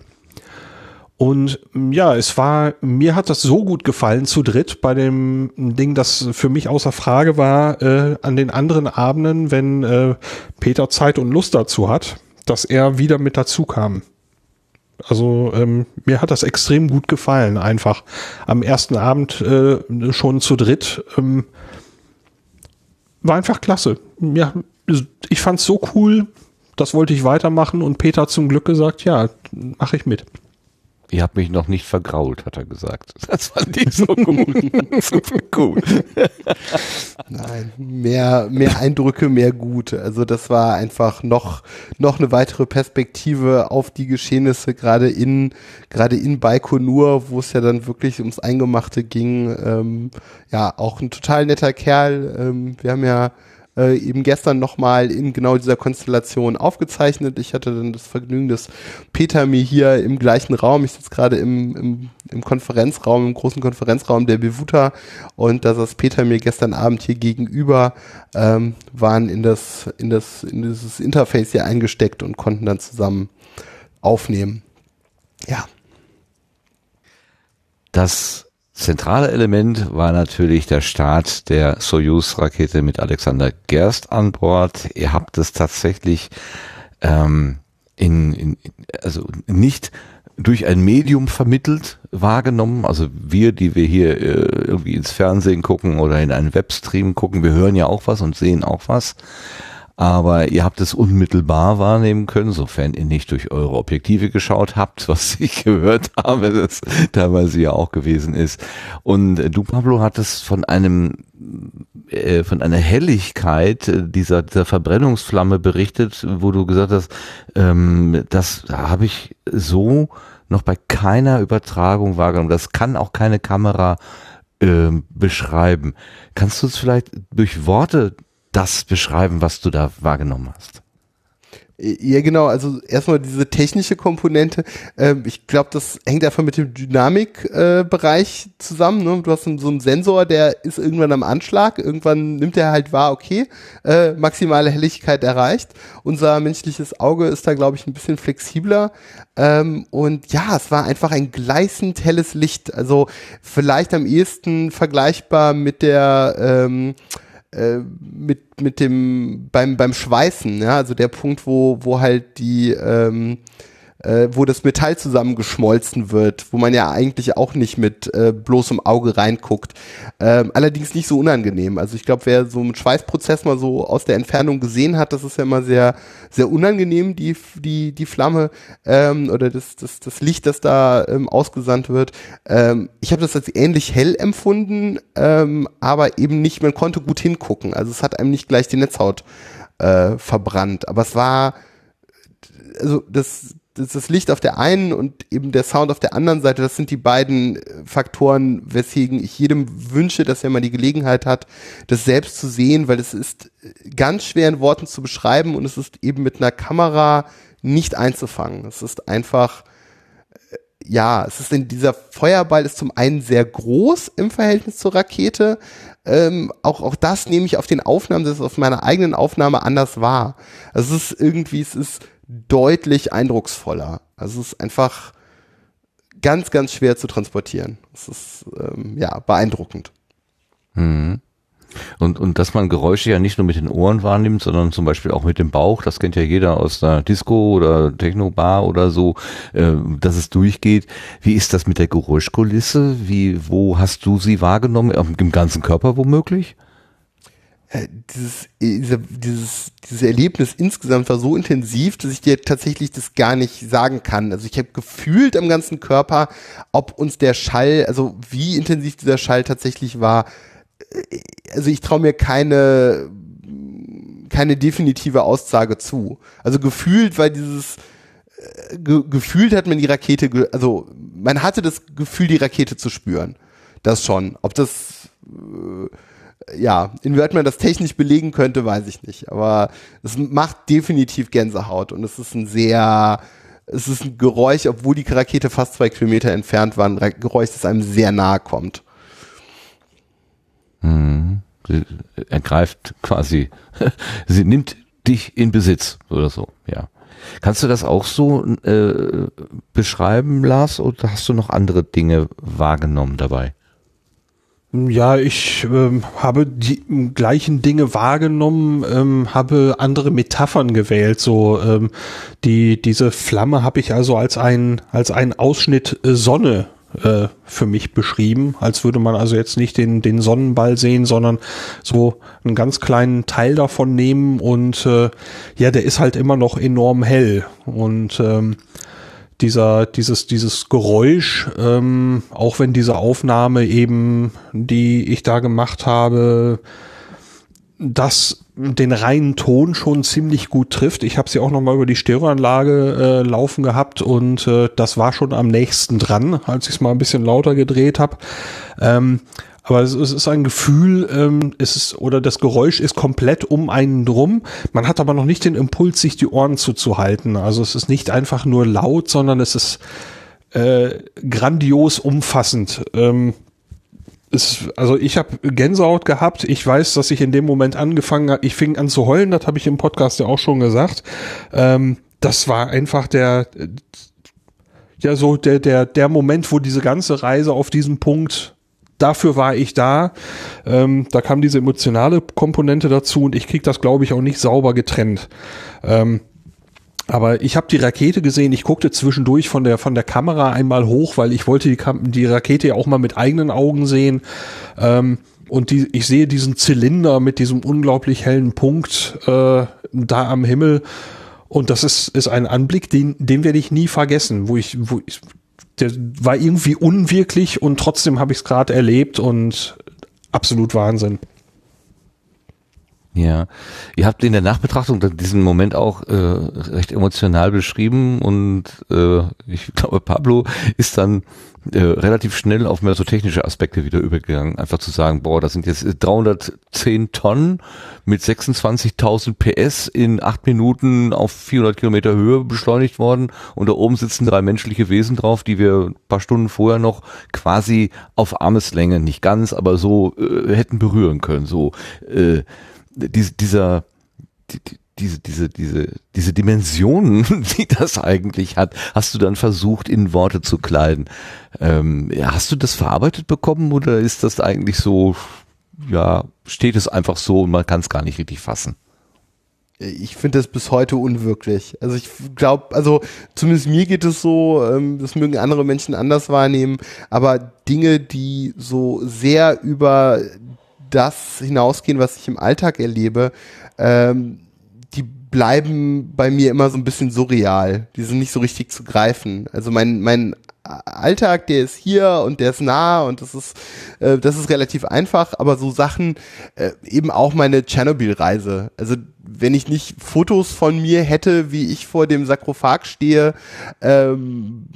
Und ja, es war, mir hat das so gut gefallen zu dritt bei dem Ding, das für mich außer Frage war, äh, an den anderen Abenden, wenn äh, Peter Zeit und Lust dazu hat, dass er wieder mit dazu kam. Also ähm, mir hat das extrem gut gefallen, einfach am ersten Abend äh, schon zu dritt. Ähm, war einfach klasse. Ja, ich fand's so cool, das wollte ich weitermachen und Peter hat zum Glück gesagt, ja, mache ich mit. Ihr habt mich noch nicht vergrault, hat er gesagt. <laughs> Das fand ich so gut. Super gut. Nein, mehr, mehr Eindrücke, mehr gut. Also das war einfach noch, noch eine weitere Perspektive auf die Geschehnisse, gerade in, gerade in Baikonur, wo es ja dann wirklich ums Eingemachte ging. Ähm, ja, auch ein total netter Kerl. Ähm, wir haben ja äh, eben gestern nochmal in genau dieser Konstellation aufgezeichnet. Ich hatte dann das Vergnügen, dass Peter mir hier im gleichen Raum, ich sitze gerade im, im, im Konferenzraum, im großen Konferenzraum der Bevuta und da saß Peter mir gestern Abend hier gegenüber, ähm, waren in das, in das, in dieses Interface hier eingesteckt und konnten dann zusammen aufnehmen. Ja. Das zentrale Element war natürlich der Start der Soyuz-Rakete mit Alexander Gerst an Bord. Ihr habt es tatsächlich ähm, in, in, also nicht durch ein Medium vermittelt wahrgenommen. Also wir, die wir hier äh, irgendwie ins Fernsehen gucken oder in einen Webstream gucken, wir hören ja auch was und sehen auch was aber ihr habt es unmittelbar wahrnehmen können, sofern ihr nicht durch eure Objektive geschaut habt, was <laughs> ich gehört habe, das teilweise ja auch gewesen ist. Und du, Pablo, hattest von einem äh, von einer Helligkeit dieser, dieser Verbrennungsflamme berichtet, wo du gesagt hast, ähm, das habe ich so noch bei keiner Übertragung wahrgenommen. Das kann auch keine Kamera äh, beschreiben. Kannst du es vielleicht durch Worte das beschreiben, was du da wahrgenommen hast? Ja, genau. Also erstmal diese technische Komponente. Ähm, ich glaube, das hängt einfach mit dem Dynamikbereich äh, zusammen. Ne? Du hast so einen Sensor, der ist irgendwann am Anschlag. Irgendwann nimmt er halt wahr, okay, äh, maximale Helligkeit erreicht. Unser menschliches Auge ist da, glaube ich, ein bisschen flexibler. Ähm, und ja, es war einfach ein gleißend helles Licht. Also vielleicht am ehesten vergleichbar mit der ähm, äh, mit, mit dem, beim, beim Schweißen, ja, also der Punkt, wo, wo halt die, ähm, äh, wo das Metall zusammengeschmolzen wird, wo man ja eigentlich auch nicht mit äh, bloßem Auge reinguckt. Ähm, allerdings nicht so unangenehm. Also ich glaube, wer so einen Schweißprozess mal so aus der Entfernung gesehen hat, das ist ja immer sehr, sehr unangenehm, die, die, die Flamme ähm, oder das, das, das Licht, das da ähm, ausgesandt wird. Ähm, ich habe das als ähnlich hell empfunden, ähm, aber eben nicht, man konnte gut hingucken. Also es hat einem nicht gleich die Netzhaut äh, verbrannt. Aber es war also das, das, das Licht auf der einen und eben der Sound auf der anderen Seite, das sind die beiden äh, Faktoren, weswegen ich jedem wünsche, dass er mal die Gelegenheit hat, das selbst zu sehen, weil es ist äh, ganz schwer in Worten zu beschreiben und es ist eben mit einer Kamera nicht einzufangen. Es ist einfach, äh, ja, es ist in dieser Feuerball ist zum einen sehr groß im Verhältnis zur Rakete. Ähm, auch, auch das nehme ich auf den Aufnahmen, das ist auf meiner eigenen Aufnahme anders wahr. Also es ist irgendwie, es ist deutlich eindrucksvoller. Also es ist einfach ganz, ganz schwer zu transportieren. Es ist ähm, ja beeindruckend. Mhm. Und, und dass man Geräusche ja nicht nur mit den Ohren wahrnimmt, sondern zum Beispiel auch mit dem Bauch, das kennt ja jeder aus der Disco oder Techno-Bar oder so, äh, dass es durchgeht. Wie ist das mit der Geräuschkulisse? Wie, wo hast du sie wahrgenommen? Im ganzen Körper womöglich? Äh, dieses, diese, dieses, dieses Erlebnis insgesamt war so intensiv, dass ich dir tatsächlich das gar nicht sagen kann. Also ich habe gefühlt am ganzen Körper, ob uns der Schall, also wie intensiv dieser Schall tatsächlich war. Äh, also ich traue mir keine, keine definitive Aussage zu. Also gefühlt war dieses, äh, ge, gefühlt hat man die Rakete, also man hatte das Gefühl, die Rakete zu spüren. Das schon. Ob das äh, ja, inwieweit man das technisch belegen könnte, weiß ich nicht. Aber es macht definitiv Gänsehaut und es ist ein sehr, es ist ein Geräusch, obwohl die Rakete fast zwei Kilometer entfernt war, ein Geräusch, das einem sehr nahe kommt. Hm. Sie ergreift quasi, <laughs> sie nimmt dich in Besitz oder so, ja. Kannst du das auch so äh, beschreiben, Lars, oder hast du noch andere Dinge wahrgenommen dabei? Ja, ich ähm, habe die gleichen Dinge wahrgenommen, ähm, habe andere Metaphern gewählt. So ähm, die diese Flamme habe ich also als ein als ein Ausschnitt äh, Sonne äh, für mich beschrieben, als würde man also jetzt nicht den, den Sonnenball sehen, sondern so einen ganz kleinen Teil davon nehmen und äh, ja, der ist halt immer noch enorm hell und ähm, dieser, dieses, dieses Geräusch, ähm, auch wenn diese Aufnahme eben, die ich da gemacht habe, das den reinen Ton schon ziemlich gut trifft. Ich habe sie auch noch mal über die Stereoanlage äh, laufen gehabt und äh, das war schon am nächsten dran, als ich es mal ein bisschen lauter gedreht habe. Ähm, aber es, es, ist ein Gefühl, ähm, es ist oder das Geräusch ist komplett um einen drum. Man hat aber noch nicht den Impuls, sich die Ohren zuzuhalten. Also es ist nicht einfach nur laut, sondern es ist äh, grandios umfassend. Ähm, es, also ich habe Gänsehaut gehabt. Ich weiß, dass ich in dem Moment angefangen habe, ich fing an zu heulen, das habe ich im Podcast ja auch schon gesagt. Ähm, das war einfach der, ja so der, der, der Moment, wo diese ganze Reise auf diesem Punkt, dafür war ich da. Ähm, da kam diese emotionale Komponente dazu und ich krieg das, glaube ich, auch nicht sauber getrennt. Ähm, aber ich habe die Rakete gesehen, ich guckte zwischendurch von der von der Kamera einmal hoch, weil ich wollte die, die Rakete ja auch mal mit eigenen Augen sehen. Ähm, und die, ich sehe diesen Zylinder mit diesem unglaublich hellen Punkt äh, da am Himmel. Und das ist, ist ein Anblick, den, den werde ich nie vergessen, wo ich, wo ich, der war irgendwie unwirklich und trotzdem habe ich es gerade erlebt und absolut Wahnsinn. Ja, ihr habt in der Nachbetrachtung diesen Moment auch äh, recht emotional beschrieben und äh, ich <laughs> glaube, Pablo ist dann äh, relativ schnell auf mehr so technische Aspekte wieder übergegangen. Einfach zu sagen, boah, das sind jetzt 310 Tonnen mit 26.000 PS in acht Minuten auf 400 Kilometer Höhe beschleunigt worden und da oben sitzen drei menschliche Wesen drauf, die wir paar Stunden vorher noch quasi auf Armeslänge, nicht ganz, aber so äh, hätten berühren können. So äh, diese, dieser, die, diese, diese, diese, diese Dimensionen, <laughs> die das eigentlich hat, hast du dann versucht, in Worte zu kleiden. Ähm, hast du das verarbeitet bekommen oder ist das eigentlich so, ja, steht es einfach so und man kann es gar nicht richtig fassen? ich finde das bis heute unwirklich. Also ich glaube, also zumindest mir geht es so, ähm, das mögen andere Menschen anders wahrnehmen, aber Dinge, die so sehr über das hinausgehen, was ich im Alltag erlebe, ähm, bleiben bei mir immer so ein bisschen surreal. Die sind nicht so richtig zu greifen. Also mein, mein Alltag, der ist hier und der ist nah und das ist, äh, das ist relativ einfach, aber so Sachen, äh, eben auch meine Tschernobyl-Reise. Also wenn ich nicht Fotos von mir hätte, wie ich vor dem Sarkophag stehe, ähm,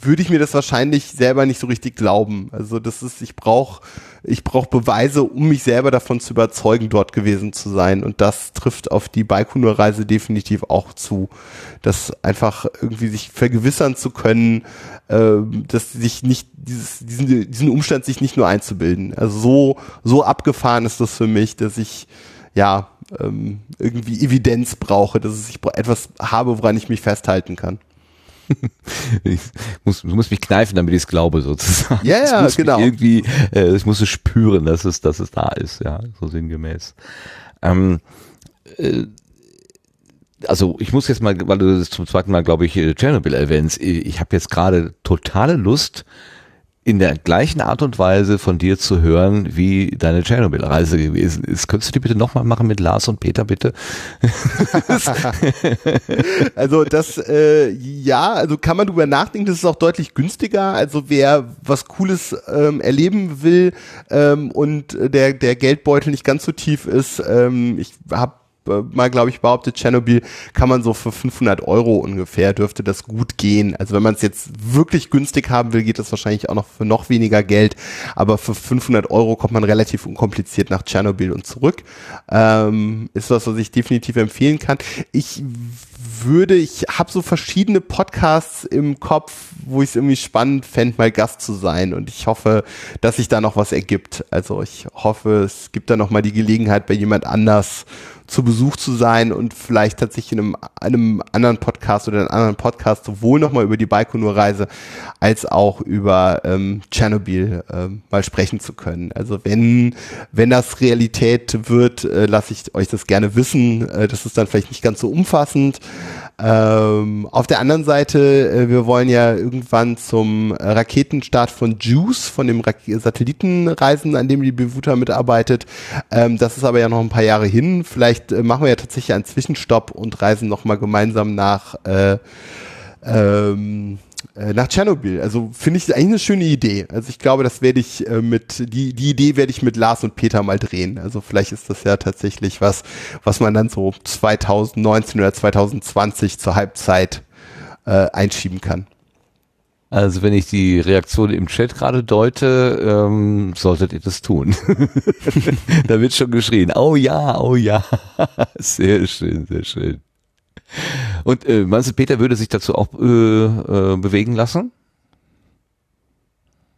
würde ich mir das wahrscheinlich selber nicht so richtig glauben. Also das ist, ich brauche ich brauche Beweise, um mich selber davon zu überzeugen, dort gewesen zu sein. Und das trifft auf die Baikonur-Reise definitiv auch zu. Das einfach irgendwie sich vergewissern zu können, äh, dass sich nicht dieses, diesen, diesen Umstand sich nicht nur einzubilden. Also so, so abgefahren ist das für mich, dass ich ja ähm, irgendwie Evidenz brauche, dass ich etwas habe, woran ich mich festhalten kann. <laughs> ich muss, du musst mich kneifen, damit ich es glaube, sozusagen. Ja, ja, genau. Irgendwie, äh, ich muss es spüren, dass es, dass es da ist, ja, so sinngemäß. Ähm, äh, also ich muss jetzt mal, weil du das zum zweiten Mal, glaube ich, äh, Chernobyl erwähnst, ich habe jetzt gerade totale Lust, in der gleichen Art und Weise von dir zu hören, wie deine Tschernobyl-Reise gewesen ist. Könntest du die bitte nochmal machen mit Lars und Peter, bitte? <laughs> also das, äh, ja, also kann man drüber nachdenken, das ist auch deutlich günstiger. Also wer was Cooles ähm, erleben will ähm, und der, der Geldbeutel nicht ganz so tief ist, ähm, ich habe mal, glaube ich, behauptet, Tschernobyl kann man so für 500 Euro ungefähr, dürfte das gut gehen. Also wenn man es jetzt wirklich günstig haben will, geht das wahrscheinlich auch noch für noch weniger Geld. Aber für 500 Euro kommt man relativ unkompliziert nach Tschernobyl und zurück. Ähm, ist was, was ich definitiv empfehlen kann. Ich würde, ich habe so verschiedene Podcasts im Kopf, wo ich es irgendwie spannend fände, mal Gast zu sein. Und ich hoffe, dass sich da noch was ergibt. Also ich hoffe, es gibt da noch mal die Gelegenheit, bei jemand anders zu Besuch zu sein und vielleicht tatsächlich in einem, einem anderen Podcast oder in einem anderen Podcast sowohl nochmal über die Baikonur-Reise als auch über ähm, Tschernobyl ähm, mal sprechen zu können. Also wenn, wenn das Realität wird, äh, lasse ich euch das gerne wissen. Äh, das ist dann vielleicht nicht ganz so umfassend. Ähm, auf der anderen Seite, äh, wir wollen ja irgendwann zum Raketenstart von JUICE, von dem Rak Satellitenreisen, an dem die Bevuta mitarbeitet. Ähm, das ist aber ja noch ein paar Jahre hin. Vielleicht äh, machen wir ja tatsächlich einen Zwischenstopp und reisen nochmal gemeinsam nach äh, ähm, äh, nach Tschernobyl. Also finde ich eigentlich eine schöne Idee. Also ich glaube, das werde ich äh, mit, die, die Idee werde ich mit Lars und Peter mal drehen. Also vielleicht ist das ja tatsächlich was, was man dann so 2019 oder 2020 zur Halbzeit äh, einschieben kann. Also wenn ich die Reaktion im Chat gerade deute, ähm, solltet ihr das tun. <laughs> da wird schon geschrien, oh ja, oh ja. <laughs> sehr schön, sehr schön. Und äh, meinst du, Peter würde sich dazu auch äh, äh, bewegen lassen?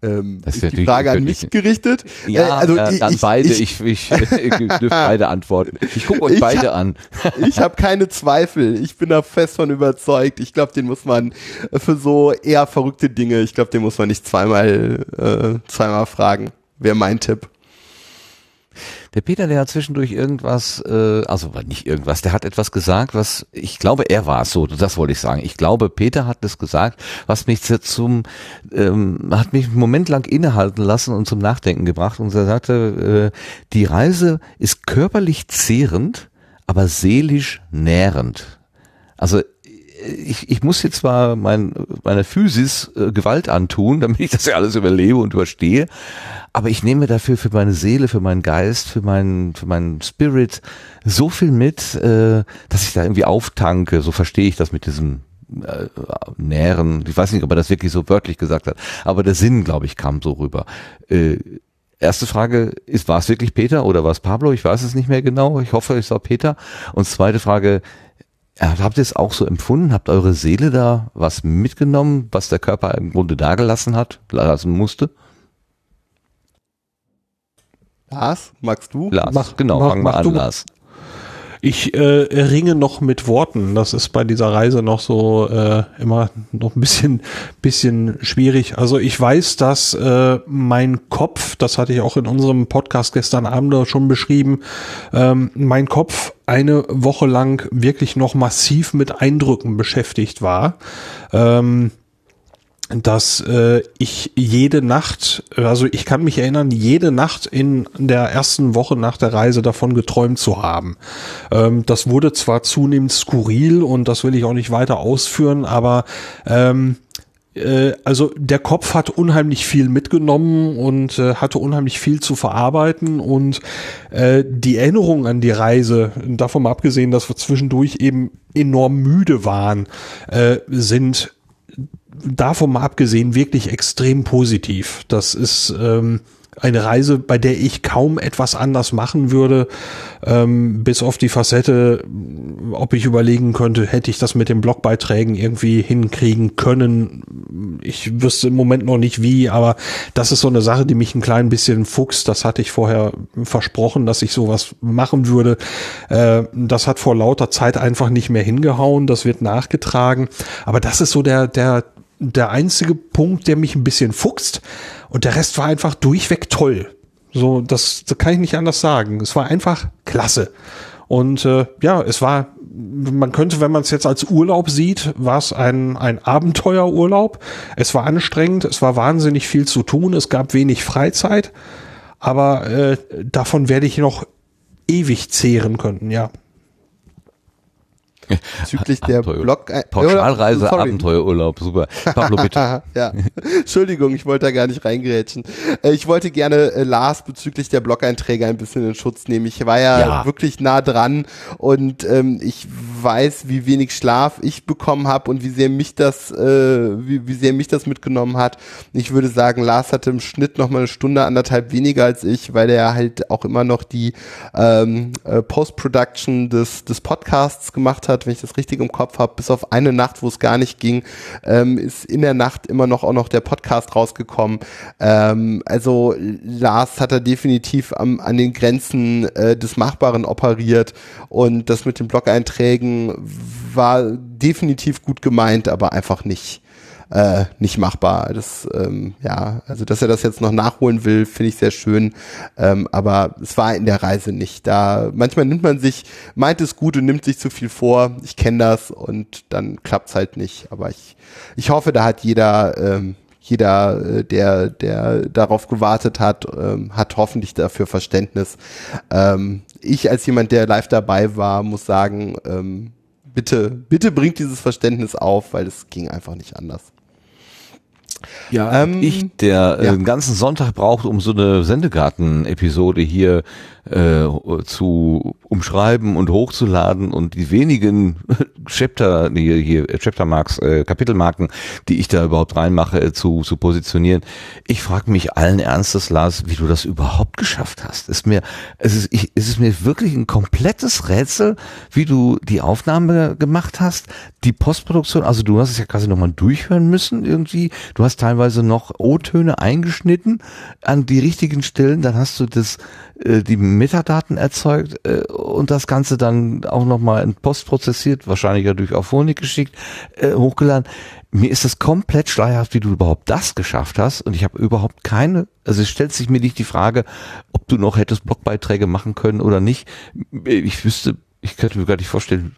Ähm, das ist, ist die Frage an mich gerichtet. Ja, äh, also äh, ich, dann beide. Ich, ich, ich, <laughs> ich dürfte beide antworten. Ich gucke euch ich beide hab, an. <laughs> ich habe keine Zweifel. Ich bin da fest von überzeugt. Ich glaube, den muss man für so eher verrückte Dinge. Ich glaube, den muss man nicht zweimal äh, zweimal fragen. Wäre mein Tipp. Der Peter, der hat zwischendurch irgendwas, äh, also nicht irgendwas, der hat etwas gesagt, was, ich glaube, er war es so, das wollte ich sagen. Ich glaube, Peter hat das gesagt, was mich zum, ähm, hat mich einen Moment lang innehalten lassen und zum Nachdenken gebracht. Und er sagte, äh, die Reise ist körperlich zehrend, aber seelisch nährend. Also ich, ich muss jetzt zwar mein, meiner Physis äh, Gewalt antun, <laughs> damit ich das ja alles überlebe und überstehe, aber ich nehme dafür für meine Seele, für meinen Geist, für meinen, für meinen Spirit so viel mit, äh, dass ich da irgendwie auftanke. So verstehe ich das mit diesem äh, Nähren. Ich weiß nicht, ob er das wirklich so wörtlich gesagt hat, aber der Sinn, glaube ich, kam so rüber. Äh, Erste Frage ist, war es wirklich Peter oder war es Pablo? Ich weiß es nicht mehr genau. Ich hoffe, es war Peter. Und zweite Frage, Habt ihr es auch so empfunden? Habt eure Seele da was mitgenommen, was der Körper im Grunde dagelassen hat, lassen musste? Lars, magst du? Lars, mach, genau, mach, fang mal an, Lars. Ich äh, ringe noch mit Worten. Das ist bei dieser Reise noch so äh, immer noch ein bisschen, bisschen schwierig. Also ich weiß, dass äh, mein Kopf, das hatte ich auch in unserem Podcast gestern Abend schon beschrieben, ähm, mein Kopf eine Woche lang wirklich noch massiv mit Eindrücken beschäftigt war. Ähm, dass äh, ich jede Nacht, also ich kann mich erinnern, jede Nacht in der ersten Woche nach der Reise davon geträumt zu haben. Ähm, das wurde zwar zunehmend skurril und das will ich auch nicht weiter ausführen, aber ähm, äh, also der Kopf hat unheimlich viel mitgenommen und äh, hatte unheimlich viel zu verarbeiten und äh, die Erinnerung an die Reise, davon mal abgesehen, dass wir zwischendurch eben enorm müde waren, äh, sind davon mal abgesehen wirklich extrem positiv. Das ist ähm, eine Reise, bei der ich kaum etwas anders machen würde, ähm, bis auf die Facette, ob ich überlegen könnte, hätte ich das mit den Blogbeiträgen irgendwie hinkriegen können. Ich wüsste im Moment noch nicht wie, aber das ist so eine Sache, die mich ein klein bisschen fuchst. Das hatte ich vorher versprochen, dass ich sowas machen würde. Äh, das hat vor lauter Zeit einfach nicht mehr hingehauen. Das wird nachgetragen. Aber das ist so der, der, der einzige Punkt, der mich ein bisschen fuchst. Und der Rest war einfach durchweg toll. So, das, das kann ich nicht anders sagen. Es war einfach klasse. Und äh, ja, es war, man könnte, wenn man es jetzt als Urlaub sieht, war es ein, ein Abenteuerurlaub. Es war anstrengend, es war wahnsinnig viel zu tun, es gab wenig Freizeit, aber äh, davon werde ich noch ewig zehren können, ja. <laughs> bezüglich der Blog... äh, Pauschalreise, sorry. Abenteuerurlaub, super. Pablo, bitte. <laughs> ja, Entschuldigung, ich wollte da gar nicht reingrätschen. Äh, Ich wollte gerne äh, Lars bezüglich der Blog-Einträge ein bisschen in Schutz nehmen. Ich war ja, Ja. wirklich nah dran und ähm, ich weiß, wie wenig Schlaf ich bekommen habe und wie sehr mich das, äh, wie, wie sehr mich das mitgenommen hat. Ich würde sagen, Lars hatte im Schnitt noch mal eine Stunde, anderthalb weniger als ich, weil er halt auch immer noch die ähm, äh, Post-Production des, des Podcasts gemacht hat, wenn ich das richtig im Kopf habe, bis auf eine Nacht, wo es gar nicht ging, ähm, ist in der Nacht immer noch auch noch der Podcast rausgekommen. Ähm, also Lars hat er definitiv am, an den Grenzen äh, des Machbaren operiert und das mit den Blog-Einträgen war definitiv gut gemeint, aber einfach nicht äh, nicht machbar. Das, ähm, ja, also dass er das jetzt noch nachholen will, finde ich sehr schön. Ähm, aber es war in der Reise nicht. Da manchmal nimmt man sich, meint es gut und nimmt sich zu viel vor. Ich kenne das und dann klappt's halt nicht. Aber ich, ich hoffe, da hat jeder, ähm, jeder, äh, der, der darauf gewartet hat, ähm, hat hoffentlich dafür Verständnis. Ähm, ich als jemand, der live dabei war, muss sagen, ähm, bitte, bitte bringt dieses Verständnis auf, weil es ging einfach nicht anders. Ja, Ähm, ich, der äh, ja. einen ganzen Sonntag braucht, um so eine Sendegarten-Episode hier äh, zu umschreiben und hochzuladen und die wenigen <laughs> Chapter, hier, hier Chaptermarks, äh, Kapitelmarken, die ich da überhaupt reinmache, äh, zu, zu positionieren. Ich frage mich allen Ernstes, Lars, wie du das überhaupt geschafft hast. Ist mir, es ist, ich, es ist mir wirklich ein komplettes Rätsel, wie du die Aufnahme gemacht hast, die Postproduktion, also du hast es ja quasi nochmal durchhören müssen irgendwie. Du hast teilweise noch O-Töne eingeschnitten an die richtigen Stellen, dann hast du das, äh, die Metadaten erzeugt äh, und das Ganze dann auch nochmal in Post prozessiert, wahrscheinlich ja durch Auphonic geschickt, äh, hochgeladen. Mir ist das komplett schleierhaft, wie du überhaupt das geschafft hast und ich habe überhaupt keine, also es stellt sich mir nicht die Frage, ob du noch hättest Blogbeiträge machen können oder nicht. Ich wüsste, ich könnte mir gar nicht vorstellen,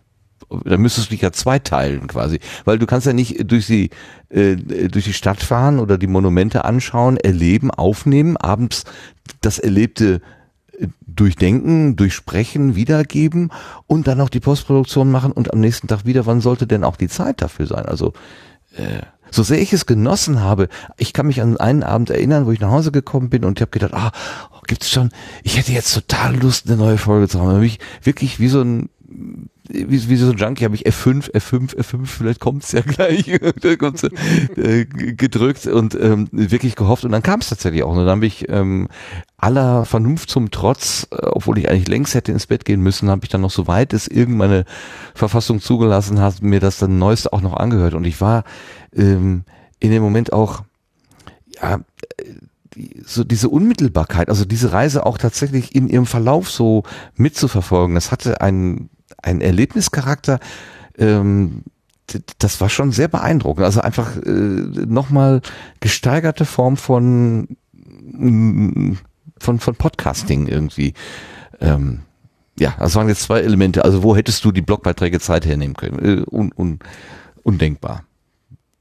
da müsstest du dich ja zweiteilen quasi, weil du kannst ja nicht durch die äh, durch die Stadt fahren oder die Monumente anschauen, erleben, aufnehmen, abends das Erlebte durchdenken, durchsprechen, wiedergeben und dann noch die Postproduktion machen und am nächsten Tag wieder. Wann sollte denn auch die Zeit dafür sein? Also äh, so sehr ich es genossen habe, ich kann mich an einen Abend erinnern, wo ich nach Hause gekommen bin und ich habe gedacht, ah, oh, gibt's schon, ich hätte jetzt total Lust, eine neue Folge zu haben. Da hab ich wirklich wie so ein wie, wie so ein Junkie habe ich F5, F5, F5, vielleicht kommt's ja gleich, <laughs> kommt's, äh, gedrückt und ähm, wirklich gehofft. Und dann kam es tatsächlich auch. Und dann habe ich ähm, aller Vernunft zum Trotz, äh, obwohl ich eigentlich längst hätte ins Bett gehen müssen, habe ich dann noch so weit es irgendeine Verfassung zugelassen hat, mir das dann Neueste auch noch angehört. Und ich war ähm, in dem Moment auch ja, äh, so diese Unmittelbarkeit, also diese Reise auch tatsächlich in ihrem Verlauf so mitzuverfolgen, das hatte einen, einen Erlebnischarakter, ähm, das war schon sehr beeindruckend. Also einfach äh, nochmal gesteigerte Form von, mm, von, von Podcasting irgendwie. Ähm, ja, das waren jetzt zwei Elemente. Also wo hättest du die Blogbeiträge Zeit hernehmen können? Äh, un, un, undenkbar.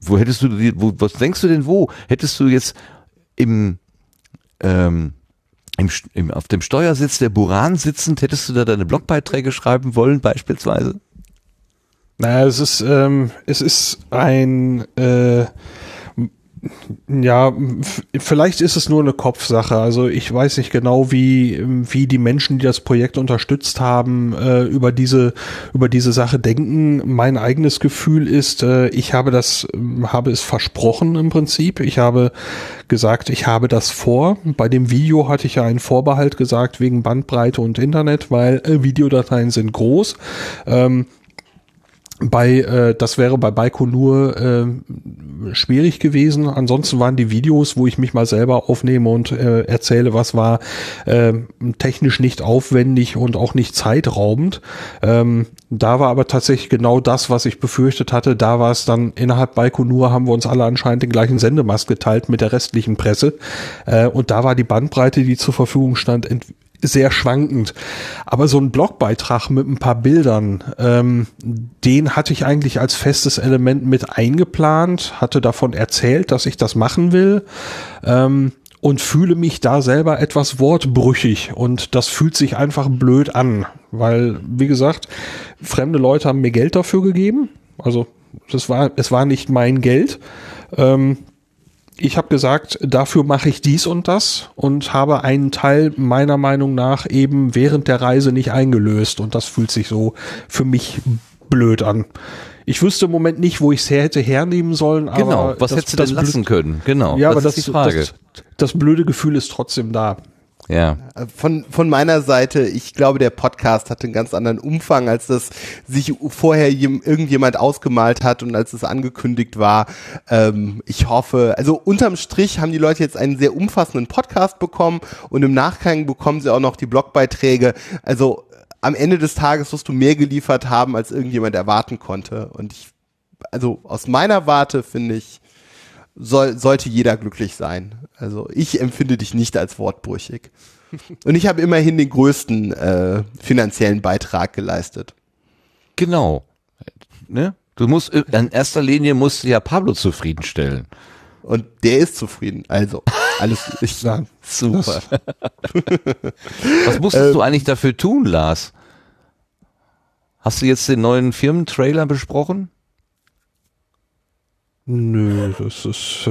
Wo hättest du die, wo, was denkst du denn wo? Hättest du jetzt im, ähm, im, im, auf dem Steuersitz der Buran sitzend, hättest du da deine Blogbeiträge schreiben wollen, beispielsweise? Naja, es ist, ähm, es ist ein, äh, ja, vielleicht ist es nur eine Kopfsache. Also ich weiß nicht genau, wie, wie die Menschen, die das Projekt unterstützt haben, äh, über diese, über diese Sache denken. Mein eigenes Gefühl ist, äh, ich habe das, habe es versprochen im Prinzip. Ich habe gesagt, ich habe das vor. Bei dem Video hatte ich ja einen Vorbehalt gesagt wegen Bandbreite und Internet, weil äh, Videodateien sind groß. Ähm, bei äh, das wäre bei Baikonur äh, schwierig gewesen. Ansonsten waren die Videos, wo ich mich mal selber aufnehme und äh, erzähle, was war, äh, technisch nicht aufwendig und auch nicht zeitraubend. Ähm, da war aber tatsächlich genau das, was ich befürchtet hatte. Da war es dann innerhalb Baikonur haben wir uns alle anscheinend den gleichen Sendemast geteilt mit der restlichen Presse. Äh, und da war die Bandbreite, die zur Verfügung stand, sehr schwankend. Aber so ein Blogbeitrag mit ein paar Bildern, ähm, den hatte ich eigentlich als festes Element mit eingeplant, hatte davon erzählt, dass ich das machen will. Ähm, und fühle mich da selber etwas wortbrüchig und das fühlt sich einfach blöd an, weil, wie gesagt, fremde Leute haben mir Geld dafür gegeben, also das war, es war nicht mein Geld. Ähm, ich habe gesagt, dafür mache ich dies und das und habe einen Teil meiner Meinung nach eben während der Reise nicht eingelöst und das fühlt sich so für mich blöd an. Ich wüsste im Moment nicht, wo ich es hätte hernehmen sollen. Aber Genau, was das, hättest du denn das lassen blöd- können? Genau, Ja, das aber das, ist die Frage. Das, das blöde Gefühl ist trotzdem da. Ja. Von, von meiner Seite, ich glaube, der Podcast hatte einen ganz anderen Umfang, als das sich vorher jem- irgendjemand ausgemalt hat und als es angekündigt war. Ähm, ich hoffe, also unterm Strich haben die Leute jetzt einen sehr umfassenden Podcast bekommen und im Nachgang bekommen sie auch noch die Blogbeiträge. Also am Ende des Tages wirst du mehr geliefert haben, als irgendjemand erwarten konnte. Und ich, also aus meiner Warte finde ich, soll, sollte jeder glücklich sein. Also ich empfinde dich nicht als wortbrüchig. <laughs> Und ich habe immerhin den größten äh, finanziellen Beitrag geleistet. Genau. Ne? Du musst, in erster Linie musst du ja Pablo zufriedenstellen. Und der ist zufrieden. Also, alles. <laughs> Ich, Ja, Super. Was musstest du eigentlich dafür tun, Lars? Hast du jetzt den neuen Firmentrailer besprochen? Nö, das ist,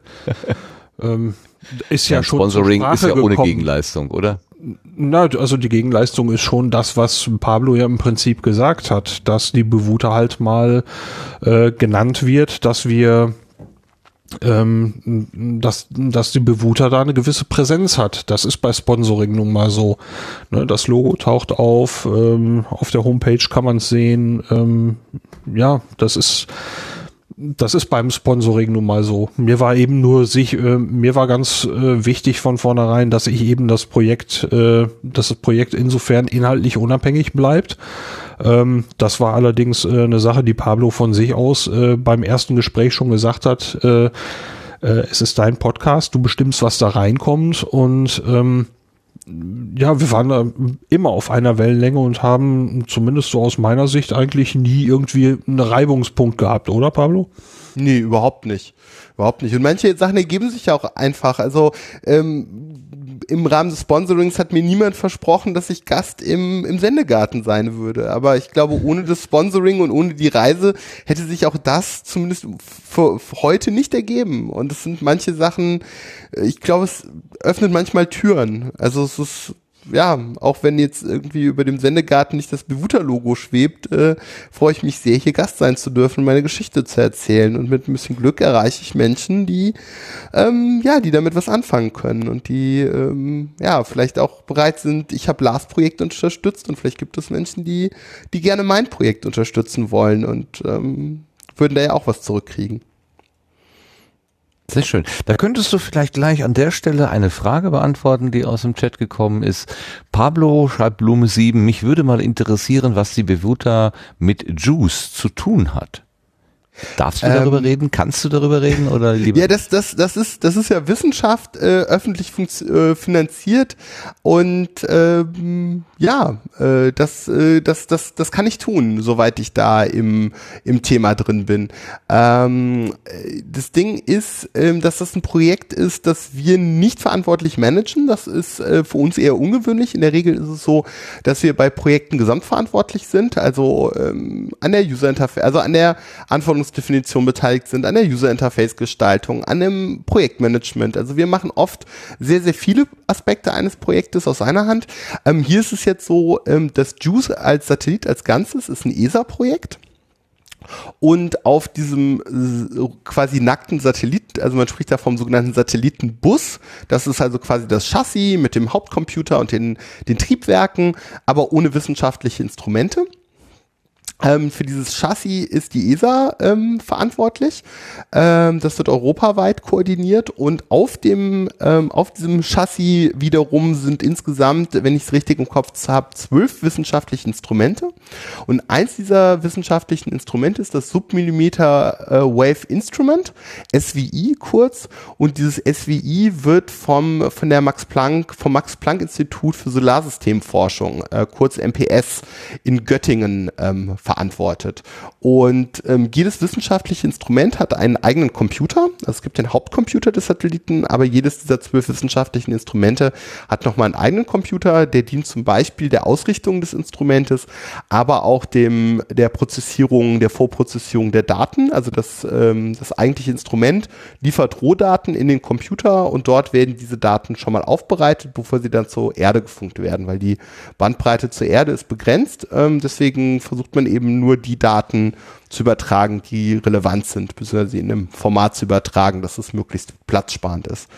<laughs> ähm, ist ja schon zur Sponsoring ist ja ohne gekommen. Gegenleistung, oder? Na, also die Gegenleistung ist schon das, was Pablo ja im Prinzip gesagt hat, dass die Bewuter halt mal äh, genannt wird, dass wir ähm, dass, dass die Bewuter da eine gewisse Präsenz hat. Das ist bei Sponsoring nun mal so. Ne, das Logo taucht auf, ähm, auf der Homepage kann man es sehen. Ähm, ja, das ist das ist beim Sponsoring nun mal so. Mir war eben nur sich, äh, mir war ganz äh, wichtig von vornherein, dass ich eben das Projekt, äh, dass das Projekt insofern inhaltlich unabhängig bleibt. Ähm, das war allerdings äh, eine Sache, die Pablo von sich aus äh, beim ersten Gespräch schon gesagt hat. Äh, äh, es ist dein Podcast, du bestimmst, was da reinkommt und ähm, ja, wir waren da immer auf einer Wellenlänge und haben zumindest so aus meiner Sicht eigentlich nie irgendwie einen Reibungspunkt gehabt, oder Pablo? nee, überhaupt nicht. Überhaupt nicht. Und manche Sachen ergeben sich ja auch einfach. Also ähm, im Rahmen des Sponsorings hat mir niemand versprochen, dass ich Gast im, im Sendegarten sein würde. Aber ich glaube, ohne das Sponsoring und ohne die Reise hätte sich auch das zumindest für, für heute nicht ergeben. Und es sind manche Sachen, äh, ich glaube, es öffnet manchmal Türen. Also es ist ja, auch wenn jetzt irgendwie über dem Sendegarten nicht das Bewuter-Logo schwebt, äh, freue ich mich sehr, hier Gast sein zu dürfen meine Geschichte zu erzählen. Und mit ein bisschen Glück erreiche ich Menschen, die, ähm, ja, die damit was anfangen können und die, ähm, ja, vielleicht auch bereit sind. Ich habe Lars Projekt unterstützt und vielleicht gibt es Menschen, die, die gerne mein Projekt unterstützen wollen und ähm, würden da ja auch was zurückkriegen. Sehr schön. Da könntest du vielleicht gleich an der Stelle eine Frage beantworten, die aus dem Chat gekommen ist. Pablo schreibt Blume 7, mich würde mal interessieren, was die Bevuta mit Juice zu tun hat. Darfst du darüber Ähm, reden? Kannst du darüber reden oder <laughs> lieber? Ja, das, das, das ist, das ist ja Wissenschaft äh, öffentlich äh, finanziert und ähm, ja, äh, das, äh, das, das, das kann ich tun, soweit ich da im, im Thema drin bin. Ähm, äh, das Ding ist, ähm, dass das ein Projekt ist, das wir nicht verantwortlich managen. Das ist äh, für uns eher ungewöhnlich. In der Regel ist es so, dass wir bei Projekten gesamtverantwortlich sind, also ähm, an der User Interface, also an der Anforderungsdefinition beteiligt sind, an der User Interface Gestaltung, an dem Projektmanagement. Also wir machen oft sehr, sehr viele Aspekte eines Projektes aus einer Hand. Ähm, hier ist es jetzt so, ähm, das JUICE als Satellit als Ganzes ist ein ESA-Projekt. Und auf diesem äh, quasi nackten Satellit, also man spricht da vom sogenannten Satellitenbus, das ist also quasi das Chassis mit dem Hauptcomputer und den, den Triebwerken, aber ohne wissenschaftliche Instrumente. Ähm, für dieses Chassis ist die ESA ähm, verantwortlich. Ähm, das wird europaweit koordiniert und auf dem ähm, auf diesem Chassis wiederum sind insgesamt, wenn ich es richtig im Kopf habe, zwölf wissenschaftliche Instrumente. Und eins dieser wissenschaftlichen Instrumente ist das Submillimeter äh, Wave Instrument, SWI kurz. Und dieses SWI wird vom von der Max Planck vom Max Planck Institut für Solarsystemforschung, äh, kurz MPS, in Göttingen ähm, verantwortet. Und ähm, jedes wissenschaftliche Instrument hat einen eigenen Computer. Also es gibt den Hauptcomputer des Satelliten, aber jedes dieser zwölf wissenschaftlichen Instrumente hat nochmal einen eigenen Computer, der dient zum Beispiel der Ausrichtung des Instrumentes, aber auch dem der Prozessierung, der Vorprozessierung der Daten. Also das, ähm, das eigentliche Instrument liefert Rohdaten in den Computer und dort werden diese Daten schon mal aufbereitet, bevor sie dann zur Erde gefunkt werden, weil die Bandbreite zur Erde ist begrenzt. Ähm, deswegen versucht man eben nur die Daten zu übertragen, die relevant sind, beziehungsweise in einem Format zu übertragen, dass es möglichst platzsparend ist.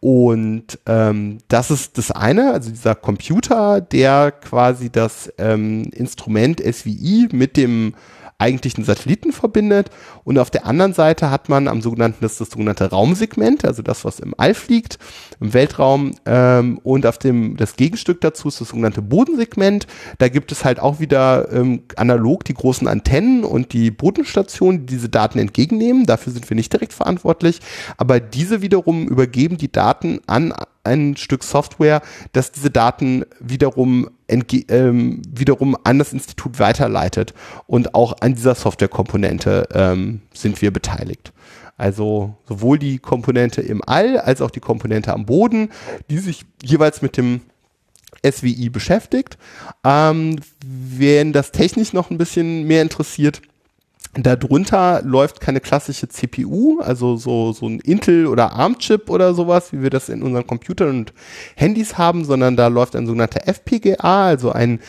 Und ähm, das ist das eine, also dieser Computer, der quasi das ähm, Instrument SWI mit dem eigentlichen Satelliten verbindet. Und auf der anderen Seite hat man am sogenannten, das ist das sogenannte Raumsegment, also das, was im All fliegt, im Weltraum. Ähm, und auf dem, das Gegenstück dazu ist das sogenannte Bodensegment. Da gibt es halt auch wieder ähm, analog die großen Antennen und die Bodenstationen, die diese Daten entgegennehmen. Dafür sind wir nicht direkt verantwortlich. Aber diese wiederum übergeben die Daten an ein Stück Software, das diese Daten wiederum, ähm, wiederum an das Institut weiterleitet. Und auch an dieser Softwarekomponente ähm, sind wir beteiligt. Also sowohl die Komponente im All als auch die Komponente am Boden, die sich jeweils mit dem SWI beschäftigt. Ähm, wenn das technisch noch ein bisschen mehr interessiert, Darunter läuft keine klassische CPU, also so, so ein Intel oder ARM-Chip oder sowas, wie wir das in unseren Computern und Handys haben, sondern da läuft ein sogenannter FPGA, also ein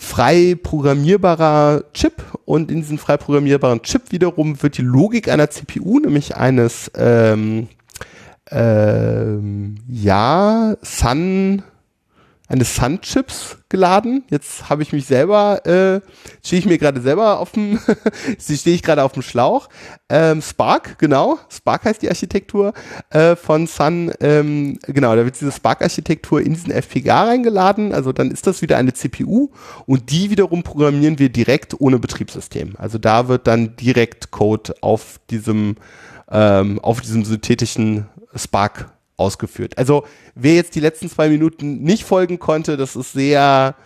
frei programmierbarer Chip. Und in diesem frei programmierbaren Chip wiederum wird die Logik einer CPU, nämlich eines ähm, ähm, ja, Sun eines Sun-Chips geladen. Jetzt habe ich mich selber, äh, stehe ich mir gerade selber auf dem, <laughs> stehe ich gerade auf dem Schlauch. Ähm, Spark, genau, Spark heißt die Architektur äh, von Sun. Ähm, genau, da wird diese Spark-Architektur in diesen FPGA reingeladen. Also dann ist das wieder eine CPU und die wiederum programmieren wir direkt ohne Betriebssystem. Also da wird dann direkt Code auf diesem ähm, auf diesem synthetischen Spark ausgeführt. Also wer jetzt die letzten zwei Minuten nicht folgen konnte, das ist sehr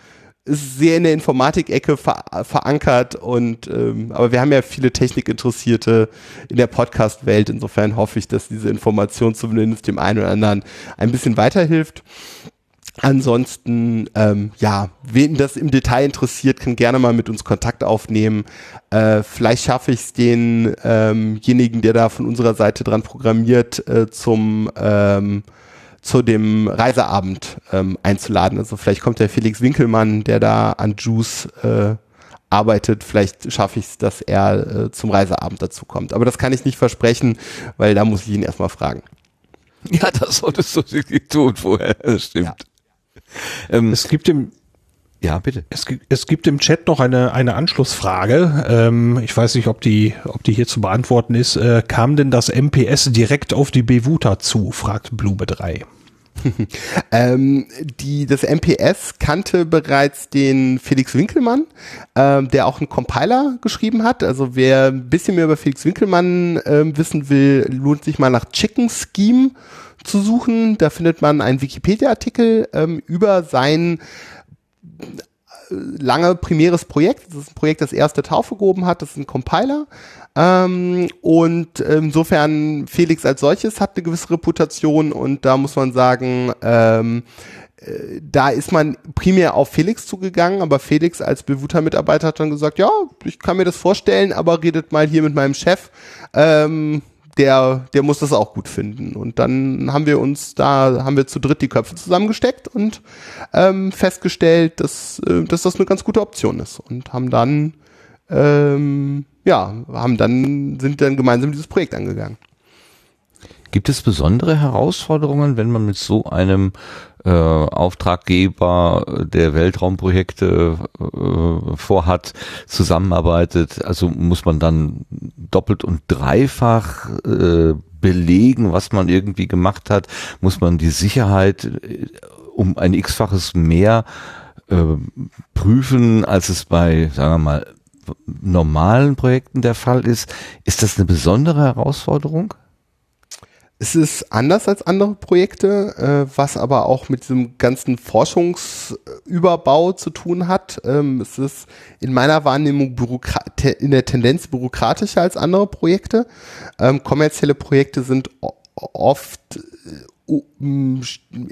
ist sehr in der Informatik-Ecke ver verankert und ähm, aber wir haben ja viele Technikinteressierte in der Podcast-Welt. Insofern hoffe ich, dass diese Information zumindest dem einen oder anderen ein bisschen weiterhilft. Ansonsten, ähm, ja, wen das im Detail interessiert, kann gerne mal mit uns Kontakt aufnehmen. Äh, vielleicht schaffe ich es denjenigen, ähm der da von unserer Seite dran programmiert, äh, zum ähm, zu dem Reiseabend ähm, einzuladen. Also vielleicht kommt der Felix Winkelmann, der da an Juice äh, arbeitet. Vielleicht schaffe ich es, dass er äh, zum Reiseabend dazu kommt. Aber das kann ich nicht versprechen, weil da muss ich ihn erstmal fragen. Ja, das solltest du wirklich tun vorher. Das stimmt. Ja. Ähm, es gibt im ja, bitte. Es gibt, es gibt im Chat noch eine, eine Anschlussfrage. Ähm, ich weiß nicht, ob die, ob die hier zu beantworten ist. Äh, kam denn das MPS direkt auf die Bewuta zu? fragt Blume 3. <laughs> ähm, die, das MPS kannte bereits den Felix Winkelmann, ähm, der auch einen Compiler geschrieben hat. Also wer ein bisschen mehr über Felix Winkelmann ähm, wissen will, lohnt sich mal nach Chicken Scheme zu suchen. Da findet man einen Wikipedia-Artikel ähm, über sein äh, lange primäres Projekt. Das ist ein Projekt, das erste Taufe gehoben hat. Das ist ein Compiler. Ähm, und insofern Felix als solches hat eine gewisse Reputation und da muss man sagen, ähm, äh, da ist man primär auf Felix zugegangen, aber Felix als Bewuter-Mitarbeiter hat dann gesagt, ja, ich kann mir das vorstellen, aber redet mal hier mit meinem Chef. Ähm, der, der muss das auch gut finden. Und dann haben wir uns da, haben wir zu dritt die Köpfe zusammengesteckt und ähm, festgestellt, dass, äh, dass das eine ganz gute Option ist. Und haben dann, ähm, ja, haben dann, sind dann gemeinsam dieses Projekt angegangen. Gibt es besondere Herausforderungen, wenn man mit so einem äh, Auftraggeber der Weltraumprojekte äh, vorhat, zusammenarbeitet? Also muss man dann doppelt und dreifach äh, belegen, was man irgendwie gemacht hat? Muss man die Sicherheit äh, um ein x-faches mehr äh, prüfen, als es bei, sagen wir mal, normalen Projekten der Fall ist? Ist das eine besondere Herausforderung? Es ist anders als andere Projekte, äh, was aber auch mit diesem ganzen Forschungsüberbau zu tun hat. Ähm, es ist in meiner Wahrnehmung in der Tendenz bürokratischer als andere Projekte. Ähm, kommerzielle Projekte sind oft äh, in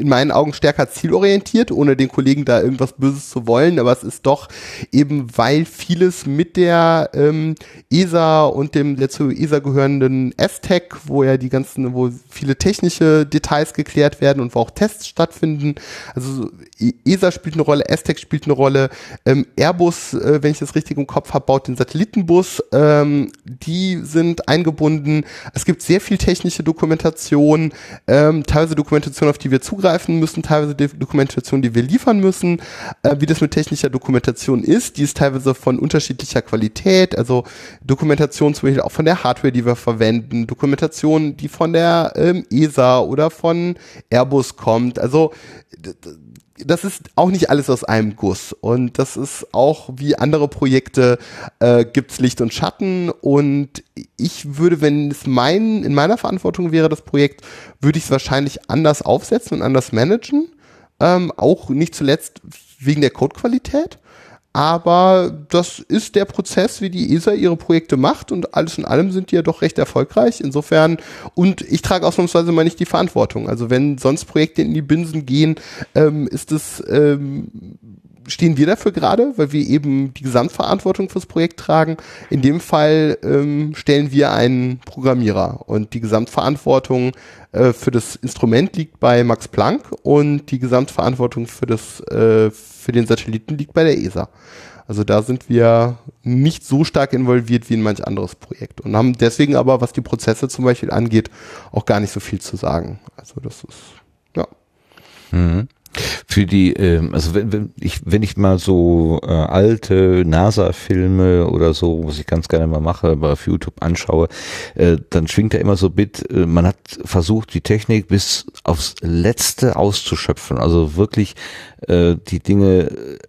meinen Augen stärker zielorientiert, ohne den Kollegen da irgendwas Böses zu wollen, aber es ist doch eben, weil vieles mit der ähm, ESA und dem zu ESA gehörenden S-Tech, wo ja die ganzen, wo viele technische Details geklärt werden und wo auch Tests stattfinden. Also ESA spielt eine Rolle, S-Tech spielt eine Rolle, ähm, Airbus, äh, wenn ich das richtig im Kopf habe, baut den Satellitenbus, ähm, die sind eingebunden. Es gibt sehr viel technische Dokumentation, ähm, teilweise Dokumentation, auf die wir zugreifen müssen, teilweise Dokumentation, die wir liefern müssen, äh, wie das mit technischer Dokumentation ist. Die ist teilweise von unterschiedlicher Qualität, also Dokumentation zum Beispiel auch von der Hardware, die wir verwenden, Dokumentation, die von der ähm, ESA oder von Airbus kommt. Also das ist auch nicht alles aus einem Guss. Und das ist auch wie andere Projekte, äh, gibt's Licht und Schatten. Und ich würde, wenn es mein, in meiner Verantwortung wäre, das Projekt, würde ich es wahrscheinlich anders aufsetzen und anders managen. Ähm, auch nicht zuletzt wegen der Codequalität. Aber das ist der Prozess, wie die ESA ihre Projekte macht und alles in allem sind die ja doch recht erfolgreich. Insofern, und ich trage ausnahmsweise mal nicht die Verantwortung. Also wenn sonst Projekte in die Binsen gehen, ähm, ist es, ähm, stehen wir dafür gerade, weil wir eben die Gesamtverantwortung fürs Projekt tragen. In dem Fall ähm, stellen wir einen Programmierer und die Gesamtverantwortung äh, für das Instrument liegt bei Max Planck und die Gesamtverantwortung für das äh, für den Satelliten liegt bei der ESA. Also da sind wir nicht so stark involviert wie in manch anderes Projekt und haben deswegen aber, was die Prozesse zum Beispiel angeht, auch gar nicht so viel zu sagen. Also das ist, ja. Mhm. Für die, ähm, also wenn, wenn ich, wenn ich mal so äh, alte NASA-Filme oder so, was ich ganz gerne mal mache, aber auf YouTube anschaue, äh, dann schwingt da immer so mit, äh, man hat versucht, die Technik bis aufs Letzte auszuschöpfen, also wirklich äh, die Dinge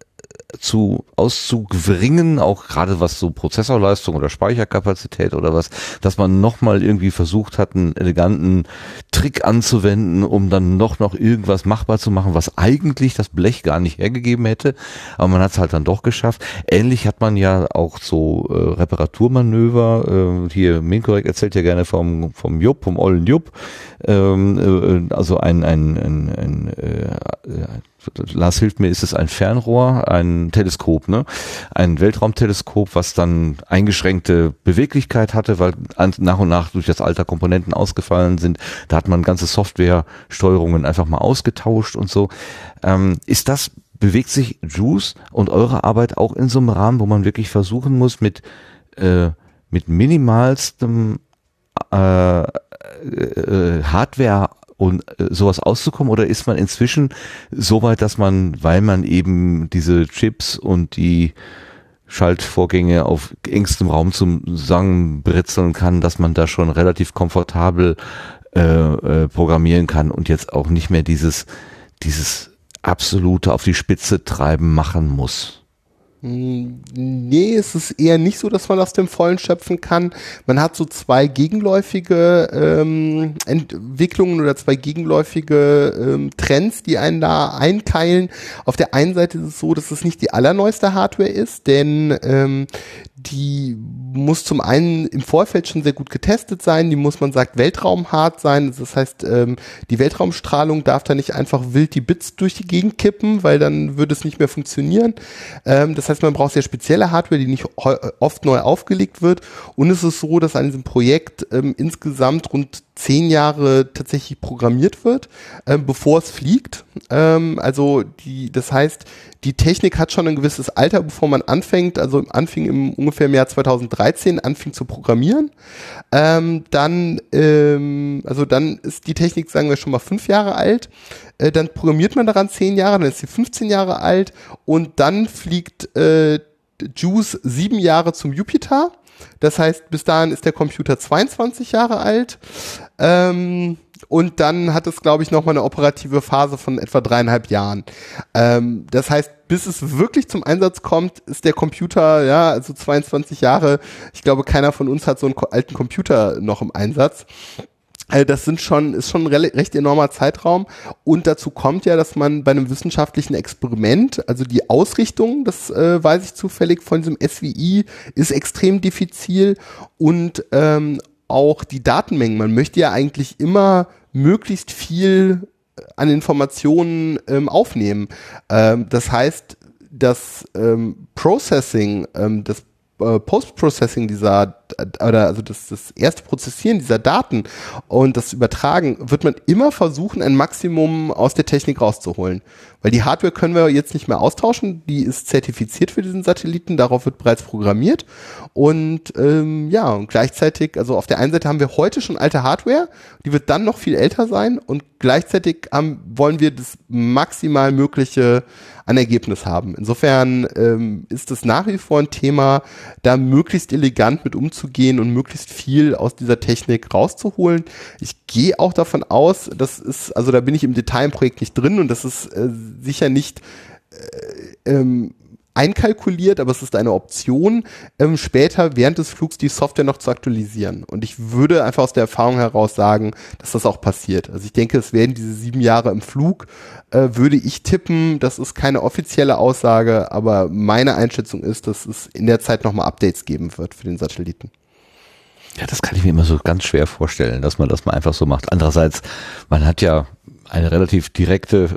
zu auszubringen, auch gerade was so Prozessorleistung oder Speicherkapazität oder was, dass man nochmal irgendwie versucht hat, einen eleganten Trick anzuwenden, um dann noch noch irgendwas machbar zu machen, was eigentlich das Blech gar nicht hergegeben hätte, aber man hat es halt dann doch geschafft. Ähnlich hat man ja auch so äh, Reparaturmanöver, äh, hier Minkorrekt erzählt ja gerne vom vom Jupp, vom ollen Jupp, ähm, äh, also ein ein, ein, ein äh, Lars hilft mir, ist es ein Fernrohr, ein Teleskop, ne? Ein Weltraumteleskop, was dann eingeschränkte Beweglichkeit hatte, weil nach und nach durch das Alter Komponenten ausgefallen sind. Da hat man ganze Softwaresteuerungen einfach mal ausgetauscht und so. Ähm, ist das, bewegt sich Juice und eure Arbeit auch in so einem Rahmen, wo man wirklich versuchen muss, mit, äh, mit minimalstem äh, äh, Hardware und äh, sowas auszukommen oder ist man inzwischen so weit, dass man, weil man eben diese Chips und die Schaltvorgänge auf engstem Raum zusammenbritzeln kann, dass man da schon relativ komfortabel äh, äh, programmieren kann und jetzt auch nicht mehr dieses, dieses absolute auf die Spitze treiben machen muss. Nee, es ist eher nicht so, dass man aus dem Vollen schöpfen kann. Man hat so zwei gegenläufige ähm, Entwicklungen oder zwei gegenläufige ähm, Trends, die einen da einkeilen. Auf der einen Seite ist es so, dass es nicht die allerneueste Hardware ist, denn ähm, die muss zum einen im Vorfeld schon sehr gut getestet sein, die muss man sagt weltraumhart sein, das heißt ähm, die Weltraumstrahlung darf da nicht einfach wild die Bits durch die Gegend kippen, weil dann würde es nicht mehr funktionieren. Ähm, das heißt, man braucht sehr spezielle Hardware, die nicht oft neu aufgelegt wird und es ist so, dass an diesem Projekt ähm, insgesamt rund zehn Jahre tatsächlich programmiert wird, ähm, bevor es fliegt. Ähm, also die, das heißt, die Technik hat schon ein gewisses Alter, bevor man anfängt, also anfing im ungefähr im Jahr 2013, anfing zu programmieren. Ähm, dann, ähm, also dann ist die Technik, sagen wir schon mal fünf Jahre alt. Äh, dann programmiert man daran zehn Jahre, dann ist sie 15 Jahre alt und dann fliegt äh, Juice sieben Jahre zum Jupiter das heißt, bis dahin ist der Computer 22 Jahre alt. Ähm, und dann hat es, glaube ich, nochmal eine operative Phase von etwa dreieinhalb Jahren. Ähm, das heißt, bis es wirklich zum Einsatz kommt, ist der Computer, ja, also 22 Jahre. Ich glaube, keiner von uns hat so einen alten Computer noch im Einsatz. Also das sind schon, ist schon ein recht enormer Zeitraum. Und dazu kommt ja, dass man bei einem wissenschaftlichen Experiment, also die Ausrichtung, das äh, weiß ich zufällig von diesem SWI, ist extrem diffizil und ähm, auch die Datenmengen. Man möchte ja eigentlich immer möglichst viel an Informationen ähm, aufnehmen. Ähm, das heißt, das ähm, Processing, ähm, das äh, Post-Processing dieser oder also das, das erste Prozessieren dieser Daten und das Übertragen wird man immer versuchen, ein Maximum aus der Technik rauszuholen. Weil die Hardware können wir jetzt nicht mehr austauschen, die ist zertifiziert für diesen Satelliten, darauf wird bereits programmiert. Und ähm, ja, und gleichzeitig, also auf der einen Seite haben wir heute schon alte Hardware, die wird dann noch viel älter sein und gleichzeitig haben, wollen wir das maximal mögliche an Ergebnis haben. Insofern ähm, ist es nach wie vor ein Thema, da möglichst elegant mit umzugehen und möglichst viel aus dieser Technik rauszuholen. Ich gehe auch davon aus, das ist, also da bin ich im Detail im Projekt nicht drin und das ist äh, sicher nicht äh, ähm, einkalkuliert, aber es ist eine Option, ähm, später während des Flugs die Software noch zu aktualisieren. Und ich würde einfach aus der Erfahrung heraus sagen, dass das auch passiert. Also ich denke, es werden diese sieben Jahre im Flug, äh, würde ich tippen, das ist keine offizielle Aussage, aber meine Einschätzung ist, dass es in der Zeit nochmal Updates geben wird für den Satelliten. Ja, das kann ich mir immer so ganz schwer vorstellen, dass man das mal einfach so macht. Andererseits, man hat ja eine relativ direkte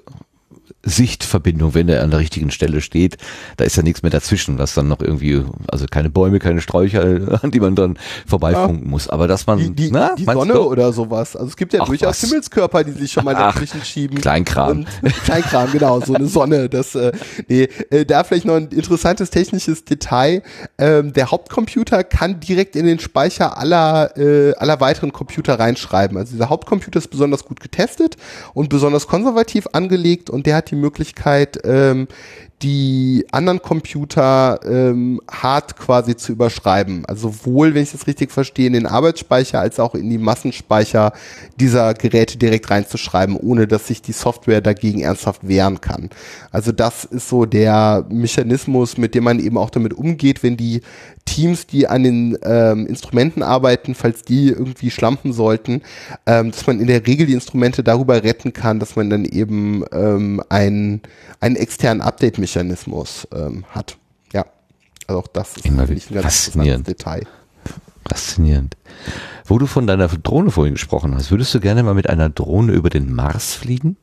Sichtverbindung, wenn er an der richtigen Stelle steht. Da ist ja nichts mehr dazwischen, was dann noch irgendwie, also keine Bäume, keine Sträucher, an <laughs> die man dann vorbeifunken ja. muss. Aber dass man die, die, na, die Sonne oder sowas. Also es gibt ja Ach, durchaus was? Himmelskörper, die sich schon mal dazwischen schieben. Kleinkram. <laughs> Kleinkram, genau, so eine Sonne. Das, äh, nee, äh, da vielleicht noch ein interessantes technisches Detail. Ähm, der Hauptcomputer kann direkt in den Speicher aller, äh, aller weiteren Computer reinschreiben. Also dieser Hauptcomputer ist besonders gut getestet und besonders konservativ angelegt und der hat die Möglichkeit, ähm, die anderen Computer ähm, hart quasi zu überschreiben. Also sowohl, wenn ich das richtig verstehe, in den Arbeitsspeicher als auch in die Massenspeicher dieser Geräte direkt reinzuschreiben, ohne dass sich die Software dagegen ernsthaft wehren kann. Also das ist so der Mechanismus, mit dem man eben auch damit umgeht, wenn die Teams, die an den ähm, Instrumenten arbeiten, falls die irgendwie schlampen sollten, ähm, dass man in der Regel die Instrumente darüber retten kann, dass man dann eben ähm, einen, einen externen Update-Mechanismus ähm, hat. Ja, also auch das ist Immer ein ganz faszinierend. Detail. Faszinierend. Wo du von deiner Drohne vorhin gesprochen hast, würdest du gerne mal mit einer Drohne über den Mars fliegen?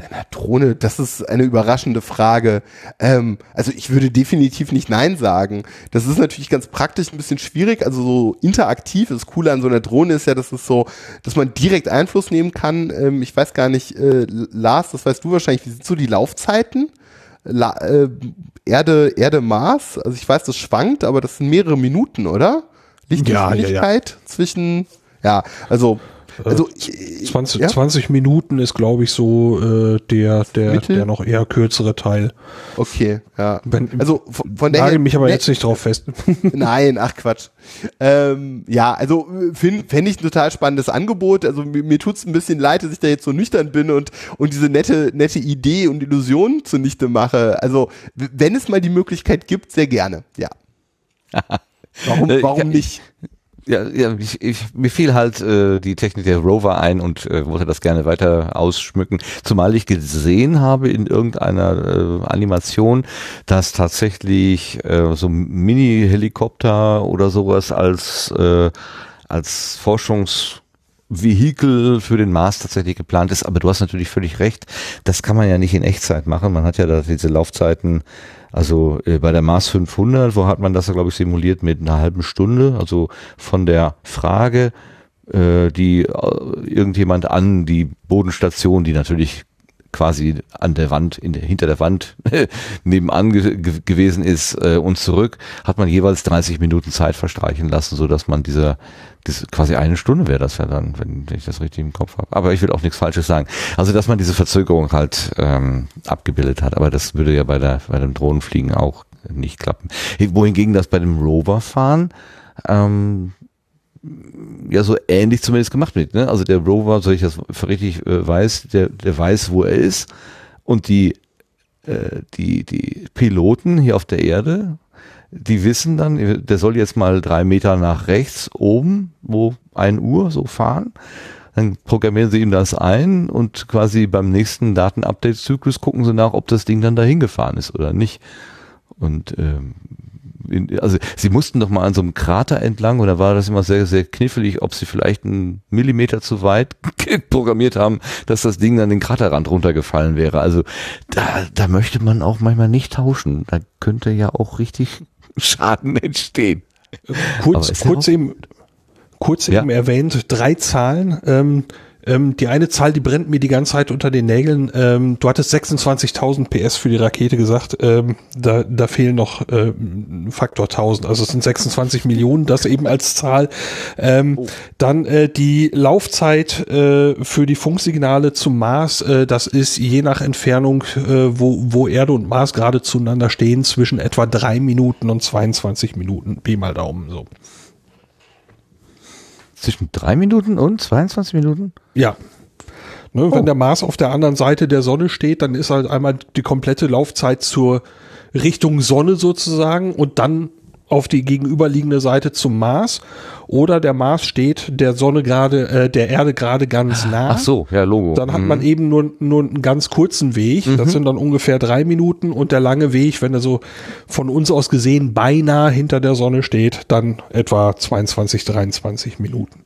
Deiner Drohne, das ist eine überraschende Frage. Ähm, also ich würde definitiv nicht Nein sagen. Das ist natürlich ganz praktisch ein bisschen schwierig, also so interaktiv. Das Coole an so einer Drohne ist ja, dass es so, dass man direkt Einfluss nehmen kann. Ähm, ich weiß gar nicht, äh, Lars, das weißt du wahrscheinlich, wie sind so die Laufzeiten? La äh, Erde, Erde, Mars, also ich weiß, das schwankt, aber das sind mehrere Minuten, oder? Lichtgeschwindigkeit ja, ja, ja. zwischen, ja, also also, 20, ja? 20 Minuten ist, glaube ich, so äh, der, der, der noch eher kürzere Teil. Okay, ja. Wenn, also von, von der mich aber ne, jetzt nicht drauf fest. <laughs> Nein, ach Quatsch. Ähm, ja, also finde fänd ich ein total spannendes Angebot. Also mir, mir tut es ein bisschen leid, dass ich da jetzt so nüchtern bin und, und diese nette, nette Idee und Illusion zunichte mache. Also wenn es mal die Möglichkeit gibt, sehr gerne, ja. <laughs> warum, warum nicht? Ja, ja ich, ich, mir fiel halt äh, die Technik der Rover ein und äh, wollte das gerne weiter ausschmücken. Zumal ich gesehen habe in irgendeiner äh, Animation, dass tatsächlich äh, so Mini-Helikopter oder sowas als, äh, als Forschungs Vehikel für den Mars tatsächlich geplant ist. Aber du hast natürlich völlig recht. Das kann man ja nicht in Echtzeit machen. Man hat ja da diese Laufzeiten also äh, bei der Mars 500, wo hat man das, glaube ich, simuliert mit einer halben Stunde, also von der Frage, äh, die äh, irgendjemand an die Bodenstation, die natürlich quasi an der Wand, in der, hinter der Wand <laughs> nebenan ge gewesen ist äh, und zurück, hat man jeweils 30 Minuten Zeit verstreichen lassen, so dass man dieser, diese, quasi eine Stunde wäre das ja dann, wenn ich das richtig im Kopf habe. Aber ich will auch nichts Falsches sagen. Also dass man diese Verzögerung halt ähm, abgebildet hat, aber das würde ja bei der bei dem Drohnenfliegen auch nicht klappen. Wohingegen das bei dem Roverfahren ähm, ja so ähnlich zumindest gemacht wird. Ne? Also der Rover, so ich das richtig äh, weiß, der, der weiß, wo er ist. Und die, äh, die, die Piloten hier auf der Erde, die wissen dann, der soll jetzt mal drei Meter nach rechts oben, wo ein Uhr so fahren. Dann programmieren sie ihm das ein und quasi beim nächsten Datenupdate-Zyklus gucken sie nach, ob das Ding dann dahin gefahren ist oder nicht. Und ähm, in, also sie mussten doch mal an so einem Krater entlang und da war das immer sehr, sehr knifflig, ob sie vielleicht einen Millimeter zu weit <laughs> programmiert haben, dass das Ding dann den Kraterrand runtergefallen wäre. Also da, da möchte man auch manchmal nicht tauschen. Da könnte ja auch richtig <laughs> Schaden entstehen. Kurz, kurz eben, kurz ja. eben erwähnt, drei Zahlen. Ähm, ähm, die eine Zahl, die brennt mir die ganze Zeit unter den Nägeln. Ähm, du hattest 26.000 PS für die Rakete gesagt. Ähm, da, da fehlen noch äh, Faktor 1000. Also es sind 26 Millionen, das eben als Zahl. Ähm, oh. Dann äh, die Laufzeit äh, für die Funksignale zum Mars. Äh, das ist je nach Entfernung, äh, wo, wo Erde und Mars gerade zueinander stehen, zwischen etwa drei Minuten und 22 Minuten. Pi mal Daumen so. Zwischen drei Minuten und 22 Minuten? Ja. Ne, oh. Wenn der Mars auf der anderen Seite der Sonne steht, dann ist halt einmal die komplette Laufzeit zur Richtung Sonne sozusagen und dann auf die gegenüberliegende Seite zum Mars oder der Mars steht der Sonne gerade, äh, der Erde gerade ganz nah. Ach so, ja, Logo. Dann hat mhm. man eben nur, nur einen ganz kurzen Weg. Mhm. Das sind dann ungefähr drei Minuten und der lange Weg, wenn er so von uns aus gesehen beinahe hinter der Sonne steht, dann etwa 22, 23 Minuten.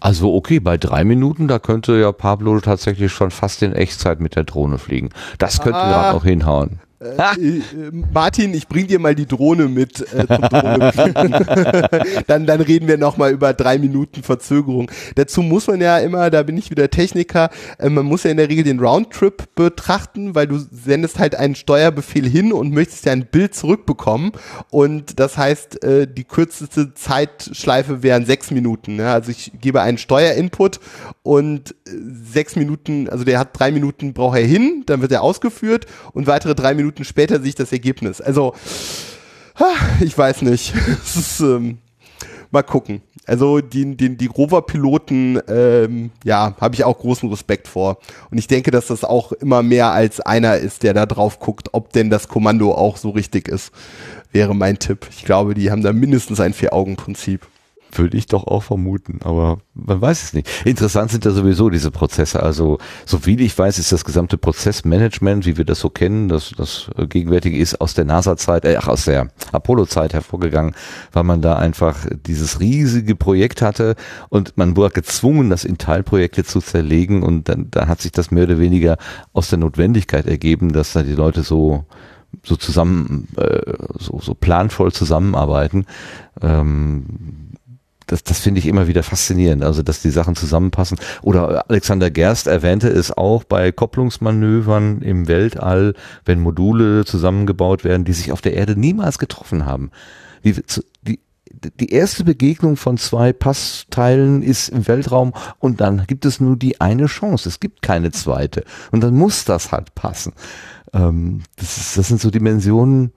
Also okay, bei drei Minuten, da könnte ja Pablo tatsächlich schon fast in Echtzeit mit der Drohne fliegen. Das könnte ah. gerade noch hinhauen. Äh, äh, Martin, ich bring dir mal die Drohne mit äh, zum <laughs> dann, dann reden wir nochmal über drei Minuten Verzögerung. Dazu muss man ja immer, da bin ich wieder Techniker, äh, man muss ja in der Regel den Roundtrip betrachten, weil du sendest halt einen Steuerbefehl hin und möchtest ja ein Bild zurückbekommen. Und das heißt, äh, die kürzeste Zeitschleife wären sechs Minuten. Ne? Also ich gebe einen Steuerinput und äh, sechs Minuten, also der hat drei Minuten braucht er hin, dann wird er ausgeführt und weitere drei Minuten später sehe ich das Ergebnis. Also, ich weiß nicht. <laughs> ist, ähm, mal gucken. Also die, die, die Rover-Piloten, ähm, ja, habe ich auch großen Respekt vor. Und ich denke, dass das auch immer mehr als einer ist, der da drauf guckt, ob denn das Kommando auch so richtig ist, wäre mein Tipp. Ich glaube, die haben da mindestens ein Vier-Augen-Prinzip. Würde ich doch auch vermuten, aber man weiß es nicht. Interessant sind ja sowieso diese Prozesse. Also, so viel ich weiß, ist das gesamte Prozessmanagement, wie wir das so kennen, das, das gegenwärtige ist aus der NASA-Zeit, äh, aus der Apollo-Zeit hervorgegangen, weil man da einfach dieses riesige Projekt hatte und man wurde gezwungen, das in Teilprojekte zu zerlegen und dann, da hat sich das mehr oder weniger aus der Notwendigkeit ergeben, dass da die Leute so so zusammen, äh, so, so planvoll zusammenarbeiten. Ähm, das, das finde ich immer wieder faszinierend, also dass die Sachen zusammenpassen. Oder Alexander Gerst erwähnte es auch bei Kopplungsmanövern im Weltall, wenn Module zusammengebaut werden, die sich auf der Erde niemals getroffen haben. Die, die, die erste Begegnung von zwei Passteilen ist im Weltraum und dann gibt es nur die eine Chance. Es gibt keine zweite. Und dann muss das halt passen. Ähm, das, ist, das sind so Dimensionen,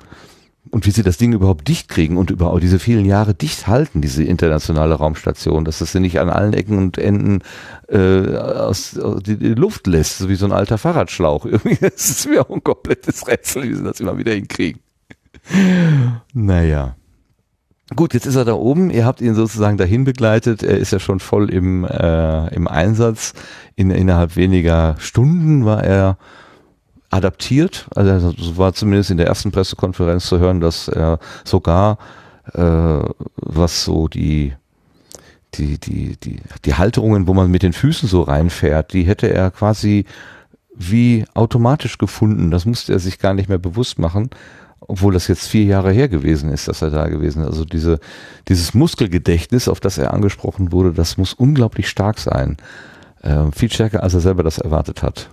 und wie sie das Ding überhaupt dicht kriegen und über diese vielen Jahre dicht halten, diese internationale Raumstation, dass das sie nicht an allen Ecken und Enden äh, aus, aus die, die, Luft lässt, so wie so ein alter Fahrradschlauch. <laughs> Irgendwie ist es mir auch ein komplettes Rätsel, wie sie das immer wieder hinkriegen. Naja. Gut, jetzt ist er da oben. Ihr habt ihn sozusagen dahin begleitet. Er ist ja schon voll im, äh, im Einsatz. In, innerhalb weniger Stunden war er adaptiert. Also so war zumindest in der ersten Pressekonferenz zu hören, dass er sogar äh, was so die die die die die Halterungen, wo man mit den Füßen so reinfährt, die hätte er quasi wie automatisch gefunden. Das musste er sich gar nicht mehr bewusst machen, obwohl das jetzt vier Jahre her gewesen ist, dass er da gewesen ist. Also diese dieses Muskelgedächtnis, auf das er angesprochen wurde, das muss unglaublich stark sein. Äh, viel stärker, als er selber das erwartet hat.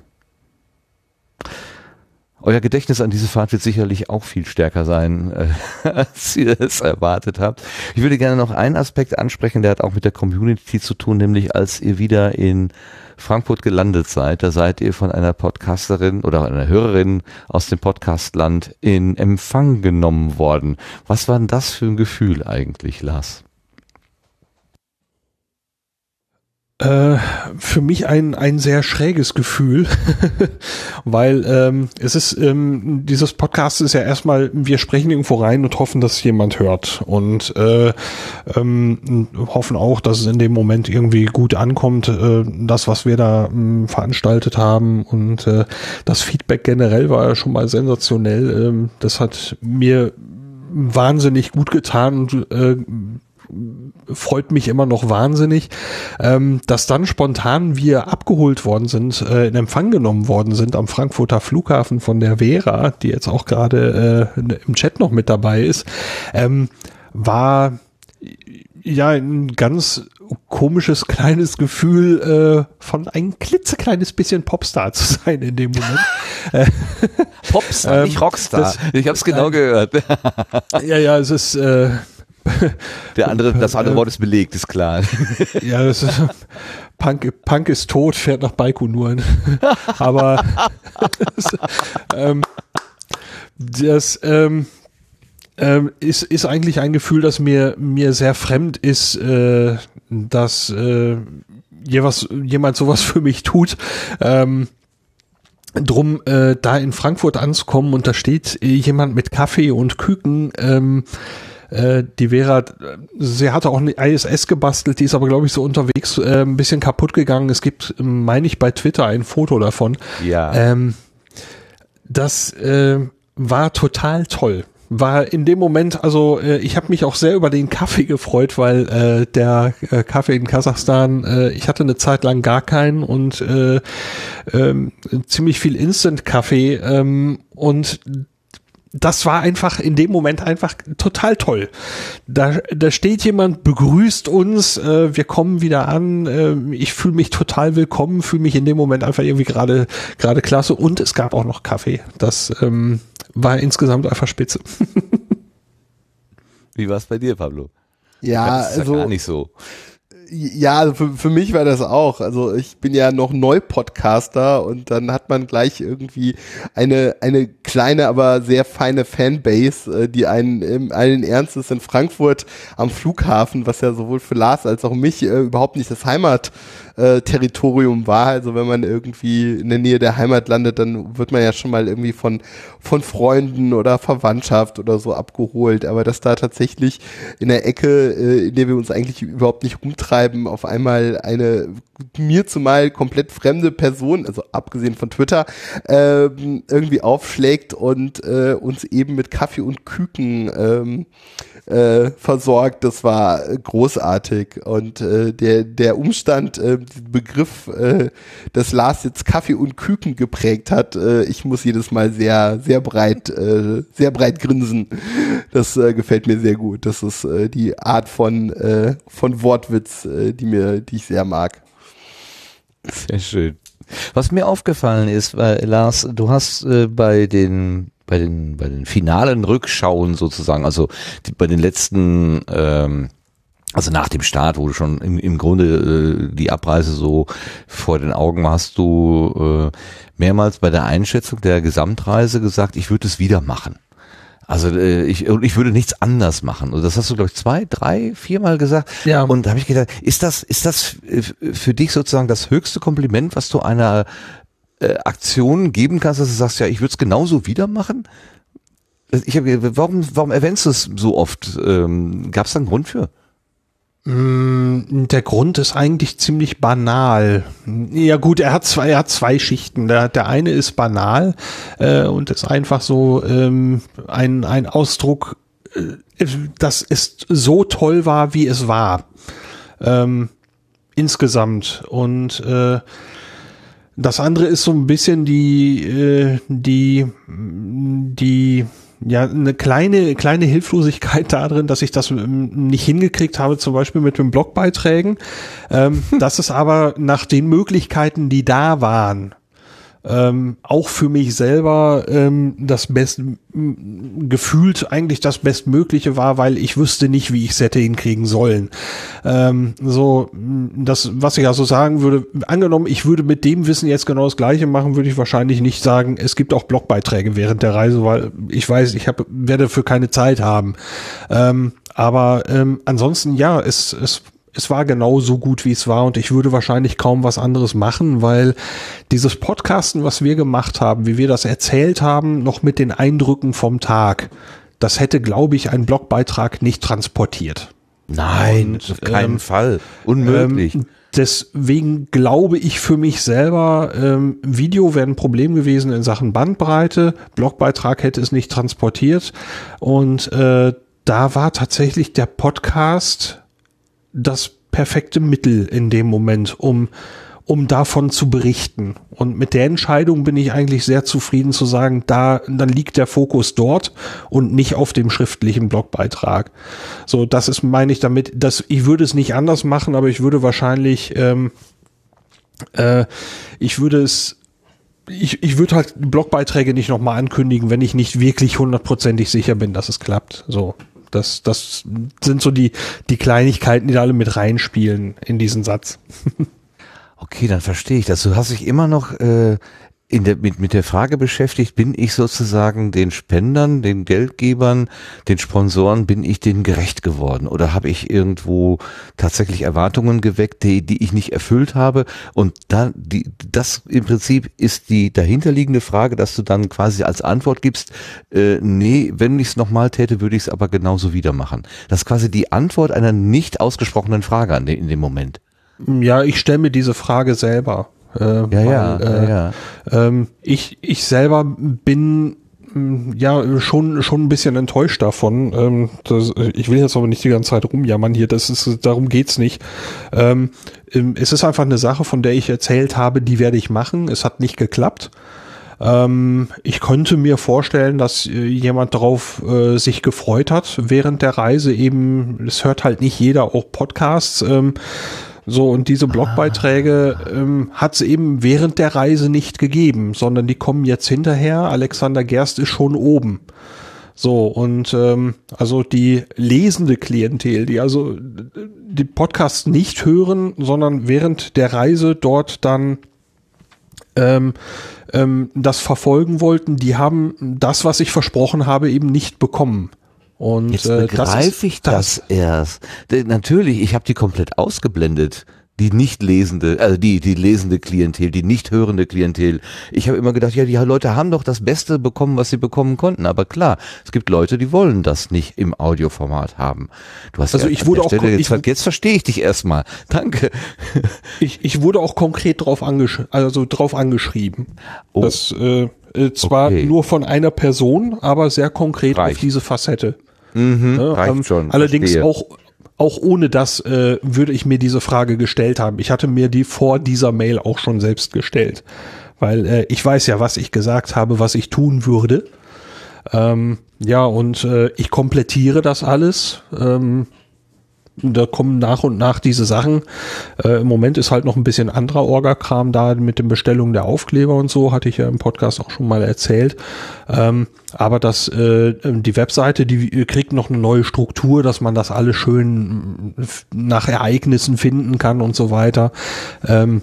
Euer Gedächtnis an diese Fahrt wird sicherlich auch viel stärker sein, äh, <laughs> als ihr es erwartet habt. Ich würde gerne noch einen Aspekt ansprechen, der hat auch mit der Community zu tun, nämlich als ihr wieder in Frankfurt gelandet seid, da seid ihr von einer Podcasterin oder einer Hörerin aus dem Podcastland in Empfang genommen worden. Was war denn das für ein Gefühl eigentlich, Lars? Äh, für mich ein, ein sehr schräges Gefühl, <laughs> weil ähm, es ist, ähm, dieses Podcast ist ja erstmal, wir sprechen irgendwo rein und hoffen, dass jemand hört und äh, ähm, hoffen auch, dass es in dem Moment irgendwie gut ankommt, äh, das, was wir da äh, veranstaltet haben und äh, das Feedback generell war ja schon mal sensationell. Ähm, das hat mir wahnsinnig gut getan und äh, freut mich immer noch wahnsinnig, ähm, dass dann spontan wir abgeholt worden sind, äh, in Empfang genommen worden sind am Frankfurter Flughafen von der Vera, die jetzt auch gerade äh, im Chat noch mit dabei ist, ähm, war ja ein ganz komisches kleines Gefühl äh, von ein klitzekleines bisschen Popstar zu sein in dem Moment. <laughs> Popstar, ähm, nicht Rockstar. Das, ich habe es genau gehört. ja, ja, es ist äh, <laughs> der andere, das andere Wort ist belegt, ist klar. <laughs> Ja, das ist, Punk, Punk ist tot, fährt nach Baikonur. <laughs> Aber das, ähm, das ähm, ähm, ist, ist eigentlich ein Gefühl, das mir, mir sehr fremd ist, äh, dass äh, jeweils, jemand sowas für mich tut. Ähm, drum, äh, da in Frankfurt anzukommen und da steht jemand mit Kaffee und Küken, ähm, äh, die Vera, sie hatte auch eine ISS gebastelt, die ist aber, glaube ich, so unterwegs äh, ein bisschen kaputt gegangen. Es gibt, meine ich, bei Twitter ein Foto davon. Ja. Ähm, das äh, war total toll war in dem Moment, also äh, ich habe mich auch sehr über den Kaffee gefreut, weil äh, der äh, Kaffee in Kasachstan, äh, ich hatte eine Zeit lang gar keinen und äh, äh, ziemlich viel Instant-Kaffee ähm, und das war einfach in dem Moment einfach total toll. Da, da steht jemand, begrüßt uns, äh, wir kommen wieder an, äh, ich fühle mich total willkommen, fühle mich in dem Moment einfach irgendwie gerade gerade klasse und es gab auch noch Kaffee. Das ähm, war insgesamt einfach spitze. <laughs> Wie war es bei dir, Pablo? Ja, das ist also gar nicht so. Ja, also für, für mich war das auch. Also ich bin ja noch Neu-Podcaster und dann hat man gleich irgendwie eine, eine kleine, aber sehr feine Fanbase, äh, die einen im allen Ernstes in Frankfurt am Flughafen, was ja sowohl für Lars als auch mich äh, überhaupt nicht das Heimat äh, war. Also wenn man irgendwie in der Nähe der Heimat landet, dann wird man ja schon mal irgendwie von, von Freunden oder Verwandtschaft oder so abgeholt. Aber dass da tatsächlich in der Ecke, äh, in der wir uns eigentlich überhaupt nicht rumtreiben, auf einmal eine mir zumal komplett fremde Person, also abgesehen von Twitter, äh, irgendwie aufschlägt und äh, uns eben mit Kaffee und Küken ähm, äh, versorgt. Das war großartig. Und äh, der, der Umstand, äh, Begriff, äh, dass Lars jetzt Kaffee und Küken geprägt hat, äh, ich muss jedes Mal sehr, sehr breit, sehr breit grinsen. Das gefällt mir sehr gut. Das ist die Art von, von Wortwitz, die mir, die ich sehr mag. Sehr schön. Was mir aufgefallen ist, weil Lars, du hast äh, bei den bei den, bei den finalen Rückschauen sozusagen, also die, bei den letzten, ähm, also nach dem Start, wo du schon im, im Grunde äh, die Abreise so vor den Augen hast, du äh, mehrmals bei der Einschätzung der Gesamtreise gesagt, ich würde es wieder machen. Also äh, ich, ich würde nichts anders machen. Und das hast du, glaube ich, zwei, drei, viermal gesagt. Ja. Und da habe ich gedacht, ist das, ist das für dich sozusagen das höchste Kompliment, was du einer äh, Aktionen geben kannst, dass du sagst, ja, ich würde es genauso wieder machen? Ich hab, warum, warum erwähnst du es so oft? Ähm, Gab es da einen Grund für? Mm, der Grund ist eigentlich ziemlich banal. Ja gut, er hat zwei, er hat zwei Schichten. Der, der eine ist banal äh, und ist einfach so ähm, ein, ein Ausdruck, äh, dass es so toll war, wie es war. Ähm, insgesamt. Und äh, das andere ist so ein bisschen die, äh, die, die, ja, eine kleine, kleine Hilflosigkeit darin, dass ich das ähm, nicht hingekriegt habe, zum Beispiel mit den Blogbeiträgen. Ähm, <laughs> das ist aber nach den Möglichkeiten, die da waren, ähm, auch für mich selber ähm, das best gefühlt eigentlich das bestmögliche war, weil ich wüsste nicht, wie ich es hätte hinkriegen sollen. Ähm, so das, was ich also sagen würde, angenommen, ich würde mit dem Wissen jetzt genau das Gleiche machen, würde ich wahrscheinlich nicht sagen, es gibt auch Blogbeiträge während der Reise, weil ich weiß, ich hab, werde für keine Zeit haben. Ähm, aber ähm, ansonsten ja, es, es es war genau so gut, wie es war und ich würde wahrscheinlich kaum was anderes machen, weil dieses Podcasten, was wir gemacht haben, wie wir das erzählt haben, noch mit den Eindrücken vom Tag, das hätte, glaube ich, ein Blogbeitrag nicht transportiert. Nein, Und, auf keinen ähm, Fall. Unmöglich. Ähm, deswegen glaube ich für mich selber, ähm, Video wäre ein Problem gewesen in Sachen Bandbreite. Blogbeitrag hätte es nicht transportiert. Und äh, da war tatsächlich der Podcast das perfekte Mittel in dem Moment, um um davon zu berichten. Und mit der Entscheidung bin ich eigentlich sehr zufrieden zu sagen, da, dann liegt der Fokus dort und nicht auf dem schriftlichen Blogbeitrag. So, das ist, meine ich damit, dass ich würde es nicht anders machen, aber ich würde wahrscheinlich, ähm, äh, ich würde es ich, ich würde halt Blogbeiträge nicht nochmal ankündigen, wenn ich nicht wirklich hundertprozentig sicher bin, dass es klappt. So. Das, das sind so die, die Kleinigkeiten, die da alle mit reinspielen in diesen Satz. <laughs> Okay, dann verstehe ich das. Du hast dich immer noch äh, der, mit, mit der Frage beschäftigt, bin ich sozusagen den Spendern, den Geldgebern, den Sponsoren, bin ich denen gerecht geworden? Oder habe ich irgendwo tatsächlich Erwartungen geweckt, die, die ich nicht erfüllt habe? Und da, die, das im Prinzip ist die dahinterliegende Frage, dass du dann quasi als Antwort gibst, äh, nee, wenn ich es nochmal täte, würde ich es aber genauso wieder machen. Das ist quasi die Antwort einer nicht ausgesprochenen Frage in dem Moment. Ja, ich stelle mir diese Frage selber. Äh, Ja, ja, äh, ja, ja. Ähm, ich, ich selber bin mh, ja schon schon ein bisschen enttäuscht davon. Ähm, das, ich will jetzt aber nicht die ganze Zeit rumjammern hier. Das ist darum geht's nicht. Ähm, ähm, es ist einfach eine Sache, von der ich erzählt habe, die werde ich machen. Es hat nicht geklappt. Ähm, ich könnte mir vorstellen, dass äh, jemand darauf äh, sich gefreut hat während der Reise. Eben, es hört halt nicht jeder auch Podcasts. Ähm, so, und diese Blogbeiträge ähm, hat es eben während der Reise nicht gegeben, sondern die kommen jetzt hinterher. Alexander Gerst ist schon oben. So, und ähm, also die lesende Klientel, die also die Podcasts nicht hören, sondern während der Reise dort dann ähm, ähm, das verfolgen wollten, die haben das, was ich versprochen habe, eben nicht bekommen. Und Jetzt äh, begreife ich das, erst. Denn natürlich, ich habe die komplett ausgeblendet. Die nicht lesende, also die, die lesende Klientel, die nicht hörende Klientel. Ich habe immer gedacht, ja, die Leute haben doch das Beste bekommen, was sie bekommen konnten. Aber klar, es gibt Leute, die wollen das nicht im Audioformat haben. Du hast Also ja ich wurde auch Stelle, jetzt, ich- jetzt verstehe ich dich erstmal. <laughs> Danke. Ich, ich wurde auch konkret drauf, angesch also drauf angeschrieben. Oh. Das äh, äh, zwar Okay. nur von einer Person, aber sehr konkret auf Reicht. diese Facette. Mhm, Ne? reicht Ähm, schon. Allerdings verstehe. auch auch ohne das äh, würde ich mir diese Frage gestellt haben. Ich hatte mir die vor dieser Mail auch schon selbst gestellt, weil äh, ich weiß ja, was ich gesagt habe, was ich tun würde. Ähm, ja, und äh, ich komplettiere das alles. Ähm, da kommen nach und nach diese Sachen. Äh, Im Moment ist halt noch ein bisschen anderer Orga-Kram da mit den Bestellungen der Aufkleber und so, hatte ich ja im Podcast auch schon mal erzählt. Ähm, aber das, äh, die Webseite, die kriegt noch eine neue Struktur, dass man das alles schön mm, nach Ereignissen finden kann und so weiter. Ähm,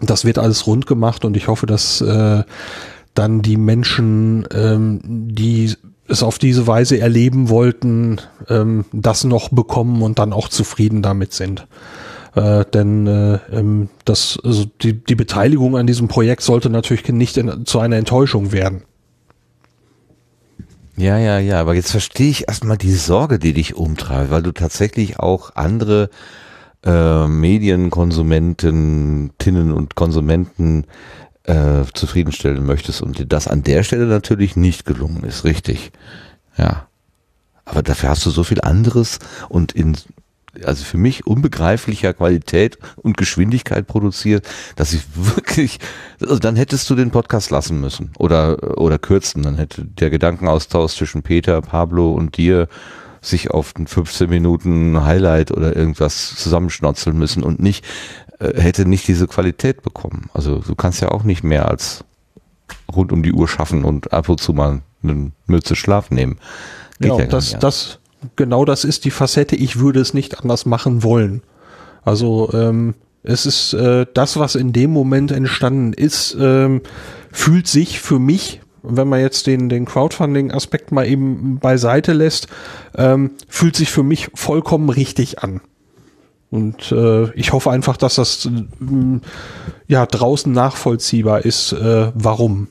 das wird alles rund gemacht und ich hoffe, dass äh, dann die Menschen, ähm, die es auf diese Weise erleben wollten, ähm, das noch bekommen und dann auch zufrieden damit sind. Äh, denn äh, ähm, das, also die, die Beteiligung an diesem Projekt sollte natürlich nicht in, zu einer Enttäuschung werden. Ja, ja, ja, aber jetzt verstehe ich erstmal die Sorge, die dich umtreibt, weil du tatsächlich auch andere äh, Medienkonsumenten, Tinnen und Konsumenten äh, zufriedenstellen möchtest und dir das an der Stelle natürlich nicht gelungen ist, richtig. Ja. Aber dafür hast du so viel anderes und in also für mich unbegreiflicher Qualität und Geschwindigkeit produziert, dass ich <laughs> wirklich, also dann hättest du den Podcast lassen müssen oder, oder kürzen, dann hätte der Gedankenaustausch zwischen Peter, Pablo und dir sich auf ein 15 Minuten Highlight oder irgendwas zusammenschnotzeln müssen und nicht, hätte nicht diese Qualität bekommen. Also du kannst ja auch nicht mehr als rund um die Uhr schaffen und ab und zu mal eine Mütze Schlaf nehmen. Geht Genau, ja das, das, genau das ist die Facette, ich würde es nicht anders machen wollen. Also ähm, es ist äh, das, was in dem Moment entstanden ist, ähm, fühlt sich für mich, wenn man jetzt den, den Crowdfunding-Aspekt mal eben beiseite lässt, ähm, fühlt sich für mich vollkommen richtig an. Und äh, ich hoffe einfach, dass das äh, ja draußen nachvollziehbar ist, äh, warum.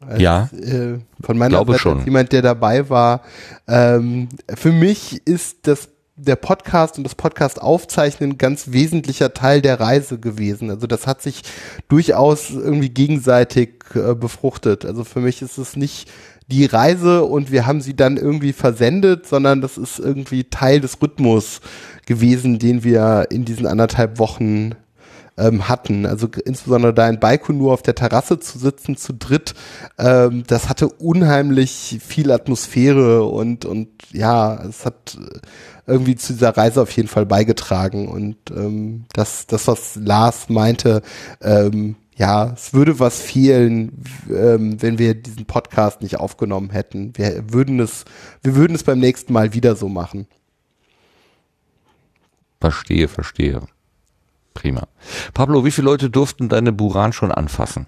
Als, Ja. Äh, von meiner Glaube Seite schon. als jemand, der dabei war. Ähm, für mich ist das der Podcast und das Podcast aufzeichnen ein ganz wesentlicher Teil der Reise gewesen. Also das hat sich durchaus irgendwie gegenseitig äh, befruchtet. Also für mich ist es nicht die Reise und wir haben sie dann irgendwie versendet, sondern das ist irgendwie Teil des Rhythmus gewesen, den wir in diesen anderthalb Wochen ähm, hatten. Also insbesondere da in Baikonur auf der Terrasse zu sitzen, zu dritt, ähm, das hatte unheimlich viel Atmosphäre und, und ja, es hat äh, irgendwie zu dieser Reise auf jeden Fall beigetragen. Und ähm, das, das, was Lars meinte, ähm, ja, es würde was fehlen, ähm, wenn wir diesen Podcast nicht aufgenommen hätten. Wir würden es, wir würden es beim nächsten Mal wieder so machen. Verstehe, verstehe. Prima. Pablo, wie viele Leute durften deine Buran schon anfassen?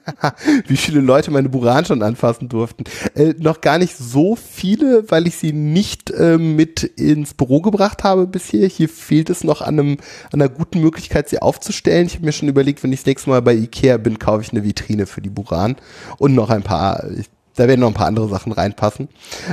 <laughs> wie viele Leute meine Buran schon anfassen durften. Äh, noch gar nicht so viele, weil ich sie nicht äh, mit ins Büro gebracht habe bisher. Hier fehlt es noch an, einem, an einer guten Möglichkeit, sie aufzustellen. Ich habe mir schon überlegt, wenn ich das nächste Mal bei Ikea bin, kaufe ich eine Vitrine für die Buran und noch ein paar, ich, da werden noch ein paar andere Sachen reinpassen.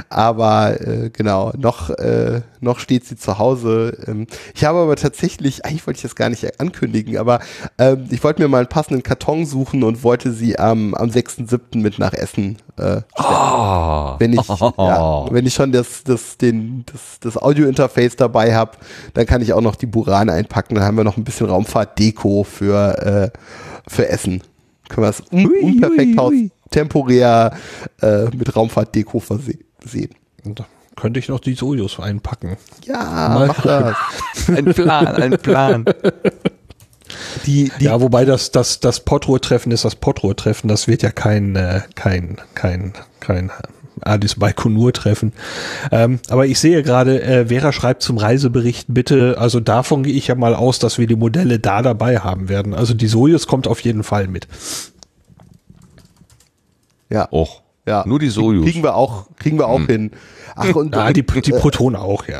Aber äh, genau, noch, äh, noch steht sie zu Hause. Ähm, ich habe aber tatsächlich, eigentlich wollte ich das gar nicht ankündigen, aber ähm, ich wollte mir mal einen passenden Karton suchen und wollte sie am, am 6.7. mit nach Essen äh, Oh, wenn ich, ja, <laughs> wenn ich schon das, das, den, das, das Audio-Interface dabei habe, dann kann ich auch noch die Buran einpacken. Dann haben wir noch ein bisschen Raumfahrt-Deko für, äh, für Essen. Können wir das un Unperfekthaus temporär äh, mit Raumfahrt-Deko versehen. Und da könnte ich noch die Sojus einpacken. Ja, Mal mach das. <laughs> ein Plan, ein Plan. Die, die, ja, wobei das, das, das Potruhe-Treffen ist das Potruhe-Treffen. Das wird ja kein, äh, kein, kein, kein Addis Baikonur-Treffen. Ähm, aber ich sehe gerade, äh, Vera schreibt zum Reisebericht bitte, also davon gehe ich ja mal aus, dass wir die Modelle da dabei haben werden. Also die Sojus kommt auf jeden Fall mit. Ja, Och, ja. nur die Sojus. Kriegen wir auch, kriegen wir auch hin. Ach, und, <laughs> Ja, die, die <laughs> Proton auch, ja.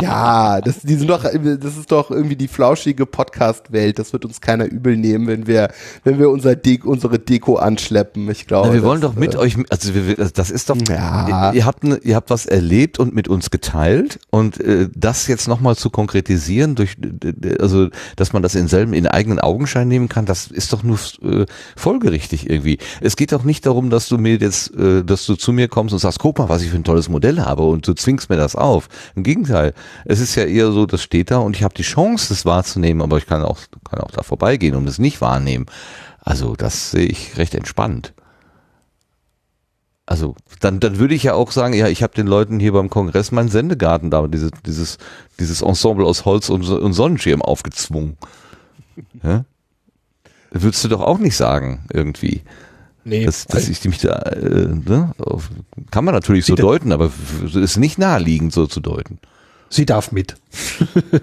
Ja, das, die sind doch, das ist doch irgendwie die flauschige Podcast-Welt. Das wird uns keiner übel nehmen, wenn wir, wenn wir unser De unsere Deko anschleppen. Ich glaube. Na, wir wollen das, doch mit äh, euch, also wir, das ist doch, Ja. ihr, ihr habt ne, ihr habt was erlebt und mit uns geteilt und äh, das jetzt nochmal zu konkretisieren durch, also dass man das in selben in eigenen Augenschein nehmen kann, das ist doch nur äh, folgerichtig irgendwie. Es geht doch nicht darum, dass du mir jetzt, äh, dass du zu mir kommst und sagst, guck mal, was ich für ein tolles Modell habe und du zwingst mir das auf. Im Gegenteil, es ist ja eher so, das steht da und ich habe die Chance, das wahrzunehmen, aber ich kann auch kann auch da vorbeigehen und es nicht wahrnehmen. Also das sehe ich recht entspannt. Also dann, dann würde ich ja auch sagen, ja, ich habe den Leuten hier beim Kongress meinen Sendegarten da, dieses, dieses, dieses Ensemble aus Holz und, und Sonnenschirm aufgezwungen. Ja? Würdest du doch auch nicht sagen, irgendwie. Nee, Dass, dass ich mich da, äh, ne? kann man natürlich so deuten, aber ist nicht naheliegend so zu deuten. sie darf mit.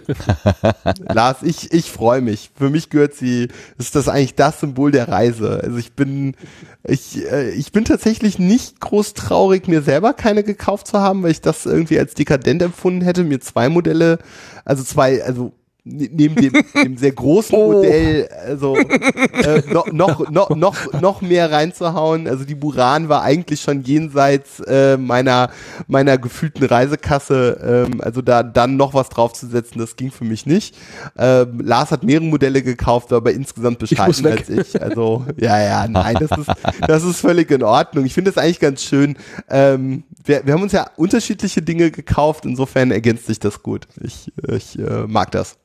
<laughs> Lars, ich, ich freue mich. Für mich gehört sie, ist das eigentlich das Symbol der Reise. Also ich bin, ich, äh, ich bin tatsächlich nicht groß traurig, mir selber keine gekauft zu haben, weil ich das irgendwie als dekadent empfunden hätte, mir zwei Modelle, also zwei, also neben dem, dem sehr großen Modell, also äh, noch, noch, noch, noch, noch mehr reinzuhauen. Also die Buran war eigentlich schon jenseits äh, meiner, meiner gefühlten Reisekasse. Ähm, also da dann noch was draufzusetzen, das ging für mich nicht. Ähm, Lars hat mehrere Modelle gekauft, war aber insgesamt bescheiden als ich. Also ja, ja, nein, das ist, das ist völlig in Ordnung. Ich finde das eigentlich ganz schön. Ähm, wir, wir haben uns ja unterschiedliche Dinge gekauft, insofern ergänzt sich das gut. Ich, ich äh, mag das.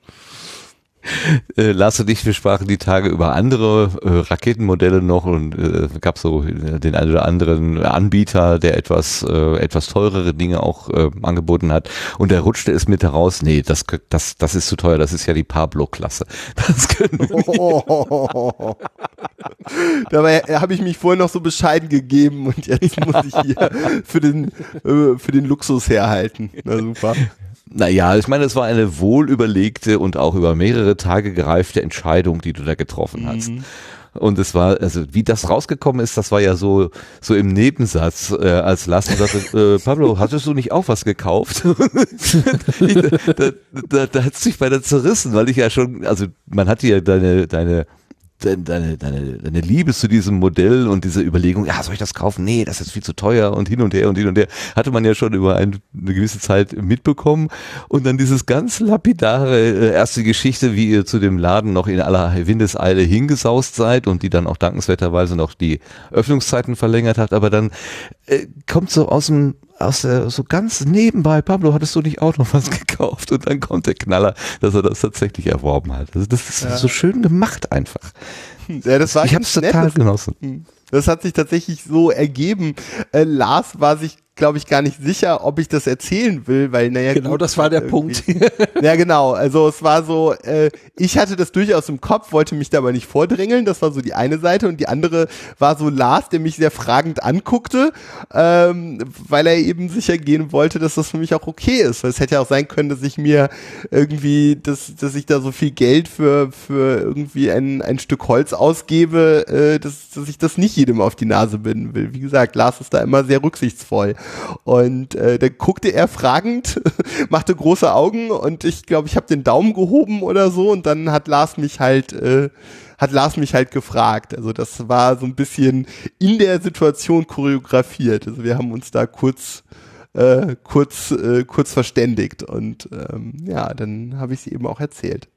<laughs> Äh, Lars und ich, wir sprachen die Tage über andere äh, Raketenmodelle noch und äh, gab so äh, den einen oder anderen Anbieter, der etwas äh, etwas teurere Dinge auch äh, angeboten hat und da rutschte es mit heraus, nee, das das das ist zu teuer, das ist ja die Pablo-Klasse. <laughs> Das können wir Oh. <laughs> Dabei habe ich mich vorher noch so bescheiden gegeben und jetzt muss ich hier für den, äh, für den Luxus herhalten. Na super. Naja, ich meine, es war eine wohl überlegte und auch über mehrere Tage gereifte Entscheidung, die du da getroffen hast. Und es war, also wie das rausgekommen ist, das war ja so, so im Nebensatz, äh, als Lars sagte, <laughs> äh, Pablo, hattest du nicht auch was gekauft? <laughs> ich, da, da, da hat es sich bei der zerrissen, weil ich ja schon, also man hatte ja deine, deine deine, deine, deine Liebe zu diesem Modell und diese Überlegung, ja, soll ich das kaufen? Nee, das ist viel zu teuer und hin und her und hin und her, hatte man ja schon über eine, gewisse Zeit mitbekommen. Und dann dieses ganz lapidare äh, erste Geschichte, wie ihr zu dem Laden noch in aller Windeseile hingesaust seid und die dann auch dankenswerterweise noch die Öffnungszeiten verlängert hat, aber dann äh, kommt so aus dem aus der, so ganz nebenbei, Pablo, hattest du nicht auch noch was <laughs> gekauft? Und dann kommt der Knaller, dass er das tatsächlich erworben hat. Also das ist ja. so schön gemacht einfach. Ja, das war ich habe es total genossen. Hm. Das hat sich tatsächlich so ergeben. Äh, Lars war sich glaube ich, gar nicht sicher, ob ich das erzählen will, weil, naja. Genau, gut, das war der Punkt. ja, genau. Also es war so, äh, ich hatte das durchaus im Kopf, wollte mich da aber nicht vordrängeln. Das war so die eine Seite. Und die andere war so Lars, der mich sehr fragend anguckte, ähm, weil er eben sicher gehen wollte, dass das für mich auch okay ist. Weil es hätte ja auch sein können, dass ich mir irgendwie, dass, dass ich da so viel Geld für, für irgendwie ein, ein Stück Holz ausgebe, äh, dass, dass ich das nicht jedem auf die Nase binden will. Wie gesagt, Lars ist da immer sehr rücksichtsvoll. Und äh, dann guckte er fragend, <laughs> machte große Augen und ich glaube, ich habe den Daumen gehoben oder so und dann hat Lars mich halt äh, hat Lars mich halt gefragt. Also das war so ein bisschen in der Situation choreografiert. Also wir haben uns da kurz äh, kurz äh, kurz verständigt und ähm, ja, dann habe ich sie eben auch erzählt.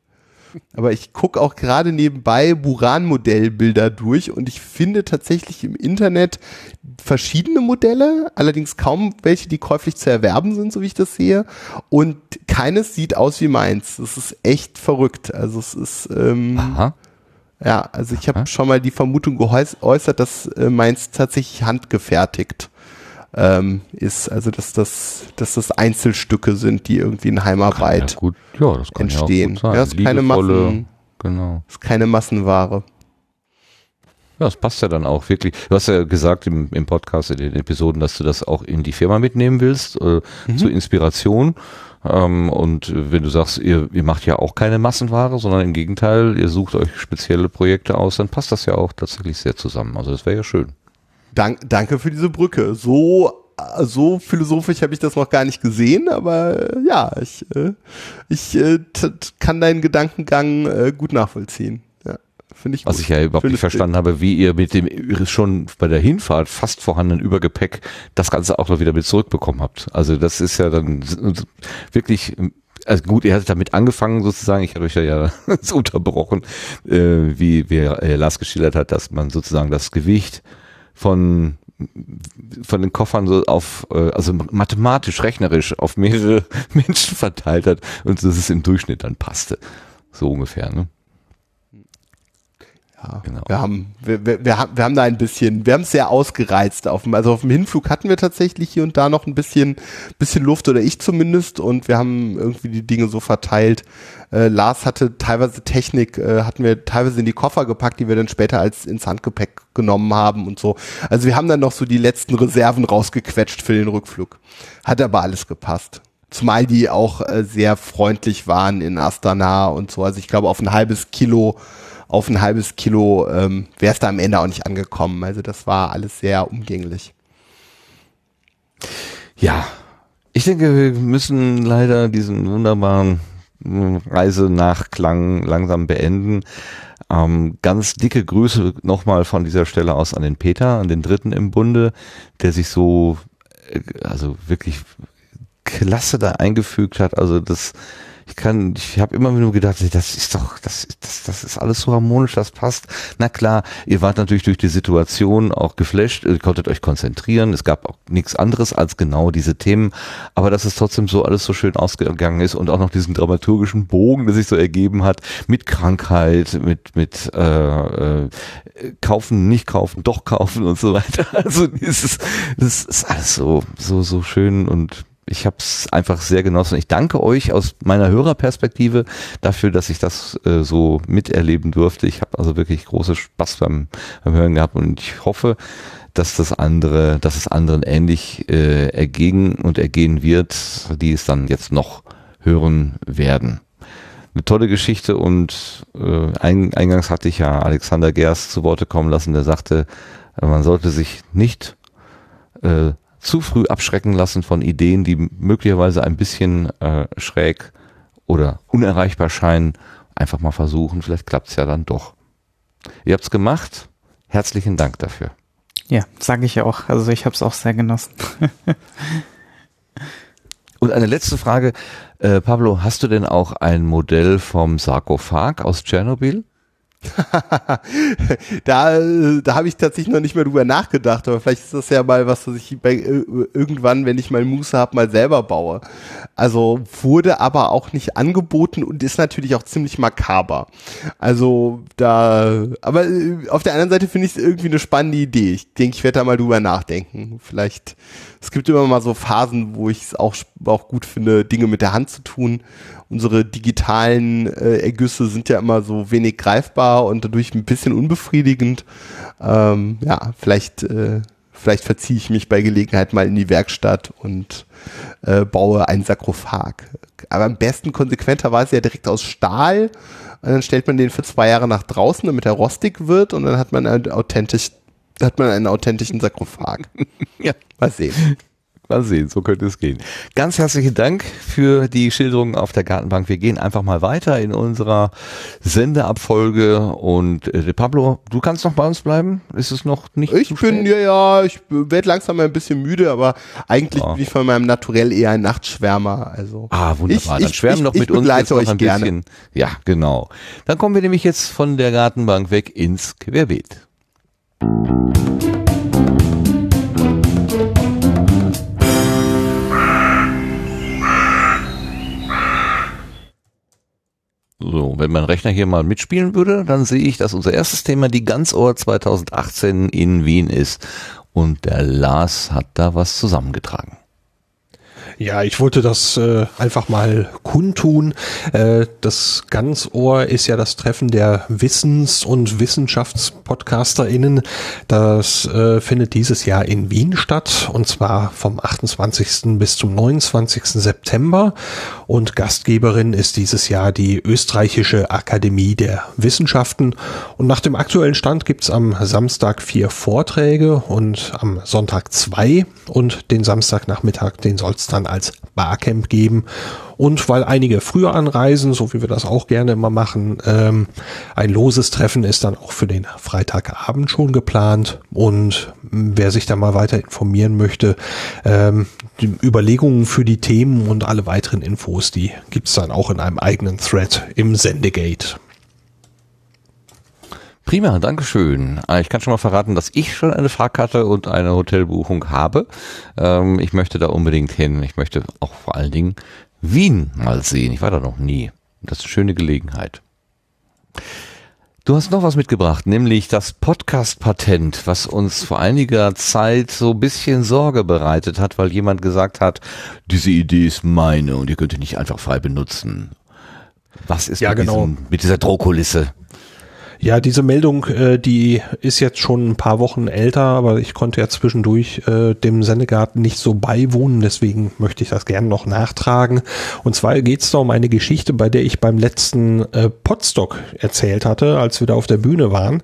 Aber ich gucke auch gerade nebenbei Buran-Modellbilder durch und ich finde tatsächlich im Internet verschiedene Modelle, allerdings kaum welche, die käuflich zu erwerben sind, so wie ich das sehe. Und keines sieht aus wie meins. Das ist echt verrückt. Also es ist ähm, Aha. ja, also ich habe schon mal die Vermutung geäußert, dass äh, meins tatsächlich handgefertigt ähm, ist, also dass das, dass das Einzelstücke sind, die irgendwie in Heimarbeit ja gut, ja, das kann entstehen. Ja, auch gut sein. ja ist keine Massen, genau. ist keine Massenware. Ja, das passt ja dann auch wirklich. Du hast ja gesagt im, im Podcast, in den Episoden, dass du das auch in die Firma mitnehmen willst, äh, mhm. zur Inspiration. Ähm, und wenn du sagst, ihr, ihr macht ja auch keine Massenware, sondern im Gegenteil, ihr sucht euch spezielle Projekte aus, dann passt das ja auch tatsächlich sehr zusammen. Also das wäre ja schön. Dank, danke für diese Brücke. So so philosophisch habe ich das noch gar nicht gesehen, aber äh, ja, ich, äh, ich äh, kann deinen Gedankengang gut nachvollziehen. Ja, finde ich. Was gut. ich ja überhaupt nicht verstanden habe, wie ihr mit dem schon bei der Hinfahrt fast vorhandenen Übergepäck das Ganze auch noch wieder mit zurückbekommen habt. Also das ist ja dann wirklich also gut, ihr hattet damit angefangen sozusagen, ich habe euch ja, ja <laughs> so unterbrochen, äh, wie, wie äh, Lars geschildert hat, dass man sozusagen das Gewicht von von den Koffern so auf, äh, also mathematisch, rechnerisch auf mehrere <laughs> Menschen verteilt hat und dass es im Durchschnitt dann passte. So ungefähr, ne? Ja, genau. wir haben, wir, wir, wir, haben, wir haben da ein bisschen, wir haben es sehr ausgereizt. Auf dem, also auf dem Hinflug hatten wir tatsächlich hier und da noch ein bisschen, bisschen Luft oder ich zumindest und wir haben irgendwie die Dinge so verteilt. Äh, Lars hatte teilweise Technik, äh, hatten wir teilweise in die Koffer gepackt, die wir dann später als ins Handgepäck genommen haben und so. Also wir haben dann noch so die letzten Reserven rausgequetscht für den Rückflug. Hat aber alles gepasst. Zumal die auch äh, sehr freundlich waren in Astana und so. Also ich glaube auf ein halbes Kilo auf ein halbes Kilo ähm, wäre es da am Ende auch nicht angekommen. Also das war alles sehr umgänglich. Ja, ich denke, wir müssen leider diesen wunderbaren hm, Reisenachklang langsam beenden. Ähm, ganz dicke Grüße nochmal von dieser Stelle aus an den Peter, an den Dritten im Bunde, der sich so, äh, also wirklich klasse da eingefügt hat. Also das ich kann, ich habe immer nur gedacht, das ist doch, das, das, das ist alles so harmonisch, das passt. Na klar, ihr wart natürlich durch die Situation auch geflasht, ihr konntet euch konzentrieren, es gab auch nichts anderes als genau diese Themen, aber dass es trotzdem so alles so schön ausgegangen ist und auch noch diesen dramaturgischen Bogen, der sich so ergeben hat, mit Krankheit, mit, mit äh, äh, kaufen, nicht kaufen, doch kaufen und so weiter. <laughs> Also dieses, das ist alles so, so, so schön und ich habe es einfach sehr genossen. Ich danke euch aus meiner Hörerperspektive dafür, dass ich das äh, so miterleben durfte. Ich habe also wirklich große Spaß beim, beim Hören gehabt und ich hoffe, dass das andere, dass es anderen ähnlich äh, ergehen und ergehen wird, die es dann jetzt noch hören werden. eine tolle Geschichte und äh, ein, eingangs hatte ich ja Alexander Gerst zu Worte kommen lassen, der sagte, man sollte sich nicht äh, zu früh abschrecken lassen von Ideen, die möglicherweise ein bisschen äh, schräg oder unerreichbar scheinen. Einfach mal versuchen, vielleicht klappt's ja dann doch. Ihr habt's gemacht. Herzlichen Dank dafür. Ja, sage ich auch. Also ich habe es auch sehr genossen. <laughs> Und eine letzte Frage. Äh, Pablo, hast du denn auch ein Modell vom Sarkophag aus Tschernobyl? <laughs> da da habe ich tatsächlich noch nicht mehr drüber nachgedacht, aber vielleicht ist das ja mal was, was ich bei, äh, irgendwann, wenn ich mal Muße habe, mal selber baue. Also wurde aber auch nicht angeboten und ist natürlich auch ziemlich makaber. Also da, aber äh, auf der anderen Seite finde ich es irgendwie eine spannende Idee. Ich denke, ich werde da mal drüber nachdenken. Vielleicht, es gibt immer mal so Phasen, wo ich es auch, auch gut finde, Dinge mit der Hand zu tun unsere digitalen äh, Ergüsse sind ja immer so wenig greifbar und dadurch ein bisschen unbefriedigend. Ähm, ja, vielleicht, äh, vielleicht verziehe ich mich bei Gelegenheit mal in die Werkstatt und äh, baue einen Sarkophag. Aber am besten konsequenterweise ja direkt aus Stahl. Und dann stellt man den für zwei Jahre nach draußen, damit er rostig wird und dann hat man einen authentisch, hat man einen authentischen Sarkophag. <laughs> Ja. Mal sehen. Mal sehen, so könnte es gehen. Ganz herzlichen Dank für die Schilderungen auf der Gartenbank. Wir gehen einfach mal weiter in unserer Sendeabfolge und äh, Pablo, du kannst noch bei uns bleiben? Ist es noch nicht? Ich bin, ja, ja, ich werde langsam ein bisschen müde, aber eigentlich Ja. bin ich von meinem Naturell eher ein Nachtschwärmer. Also Ah, wunderbar. Ich- Dann ich- schwärmen ich- noch ich mit uns begleite jetzt noch euch ein gerne. bisschen. Ja, genau. Dann kommen wir nämlich jetzt von der Gartenbank weg ins Querbeet. So, wenn mein Rechner hier mal mitspielen würde, dann sehe ich, dass unser erstes Thema die Ganzohr 2018 in Wien ist. Und der Lars hat da was zusammengetragen. Ja, ich wollte das äh, einfach mal kundtun. Äh, das Ganzohr ist ja das Treffen der Wissens- und WissenschaftspodcasterInnen. Das äh, findet dieses Jahr in Wien statt und zwar vom 28. bis zum 29. September. Und Gastgeberin ist dieses Jahr die Österreichische Akademie der Wissenschaften. Und nach dem aktuellen Stand gibt's am Samstag vier Vorträge und am Sonntag zwei. Und den Samstagnachmittag, den soll's dann als Barcamp geben. Und weil einige früher anreisen, so wie wir das auch gerne immer machen, ähm, ein loses Treffen ist dann auch für den Freitagabend schon geplant. Und wer sich da mal weiter informieren möchte, ähm, die Überlegungen für die Themen und alle weiteren Infos, die gibt's dann auch in einem eigenen Thread im Sendegate. Prima, Dankeschön. Ah, Ich kann schon mal verraten, dass ich schon eine Fahrkarte und eine Hotelbuchung habe. Ähm, ich möchte da unbedingt hin. Ich möchte auch vor allen Dingen Wien mal sehen. Ich war da noch nie. Das ist eine schöne Gelegenheit. Du hast noch was mitgebracht, nämlich das Podcast-Patent, was uns vor einiger Zeit so ein bisschen Sorge bereitet hat, weil jemand gesagt hat, diese Idee ist meine und ihr könnt die nicht einfach frei benutzen. Was ist Ja, mit, genau. diesem, mit dieser Drohkulisse? Ja, diese Meldung, äh, die ist jetzt schon ein paar Wochen älter, aber ich konnte ja zwischendurch äh, dem Sendegarten nicht so beiwohnen, deswegen möchte ich das gerne noch nachtragen. Und zwar geht es da um eine Geschichte, bei der ich beim letzten äh, Podstock erzählt hatte, als wir da auf der Bühne waren.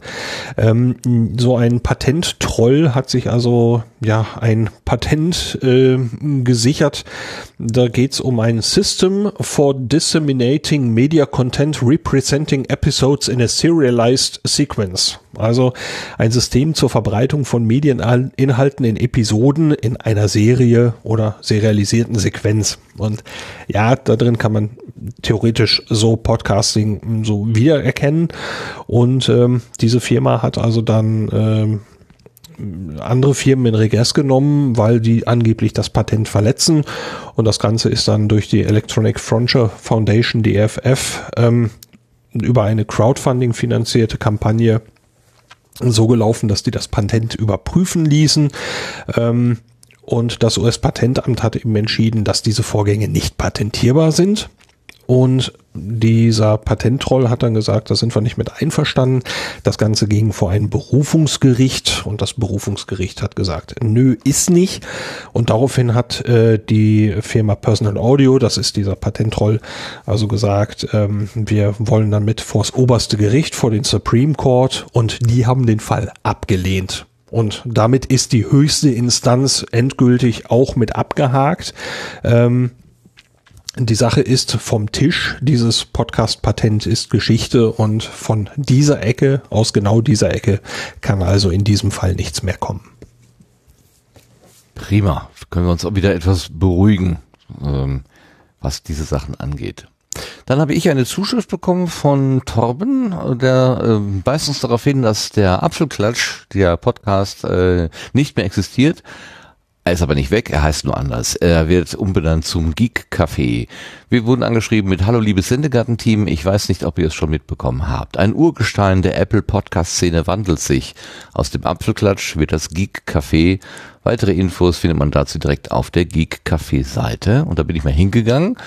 Ähm, so ein Patent-Troll hat sich also ja ein Patent äh, gesichert. Da geht es um ein System for disseminating media content representing episodes in a serialized sequence. Also ein System zur Verbreitung von Medieninhalten in Episoden in einer Serie oder serialisierten Sequenz. Und ja, da drin kann man theoretisch so Podcasting so wiedererkennen. Und ähm, diese Firma hat also dann ähm, andere Firmen in Regress genommen, weil die angeblich das Patent verletzen. Und das Ganze ist dann durch die Electronic Frontier Foundation, die EFF, ähm, über eine Crowdfunding finanzierte Kampagne so gelaufen, dass die das Patent überprüfen ließen. Ähm, und das US-Patentamt hat eben entschieden, dass diese Vorgänge nicht patentierbar sind. Und dieser Patenttroll hat dann gesagt, da sind wir nicht mit einverstanden. Das Ganze ging vor ein Berufungsgericht und das Berufungsgericht hat gesagt, nö, ist nicht. Und daraufhin hat äh, die Firma Personal Audio, das ist dieser Patenttroll, also gesagt, ähm, wir wollen damit vors oberste Gericht, vor den Supreme Court und die haben den Fall abgelehnt. Und damit ist die höchste Instanz endgültig auch mit abgehakt. Ähm, die Sache ist vom Tisch. Dieses Podcast-Patent ist Geschichte und von dieser Ecke, aus genau dieser Ecke, kann also in diesem Fall nichts mehr kommen. Prima. Können wir uns auch wieder etwas beruhigen, ähm, was diese Sachen angeht. Dann habe ich eine Zuschrift bekommen von Torben, der äh, weist uns darauf hin, dass der Apfelklatsch, der Podcast, äh, nicht mehr existiert. Er ist aber nicht weg, er heißt nur anders. Er wird umbenannt zum Geek Café. Wir wurden angeschrieben mit Hallo liebes Sendegarten-Team, ich weiß nicht, ob ihr es schon mitbekommen habt. Ein Urgestein der Apple Podcast-Szene wandelt sich. Aus dem Apfelklatsch wird das Geek Café. Weitere Infos findet man dazu direkt auf der Geek Café Seite. Und da bin ich mal hingegangen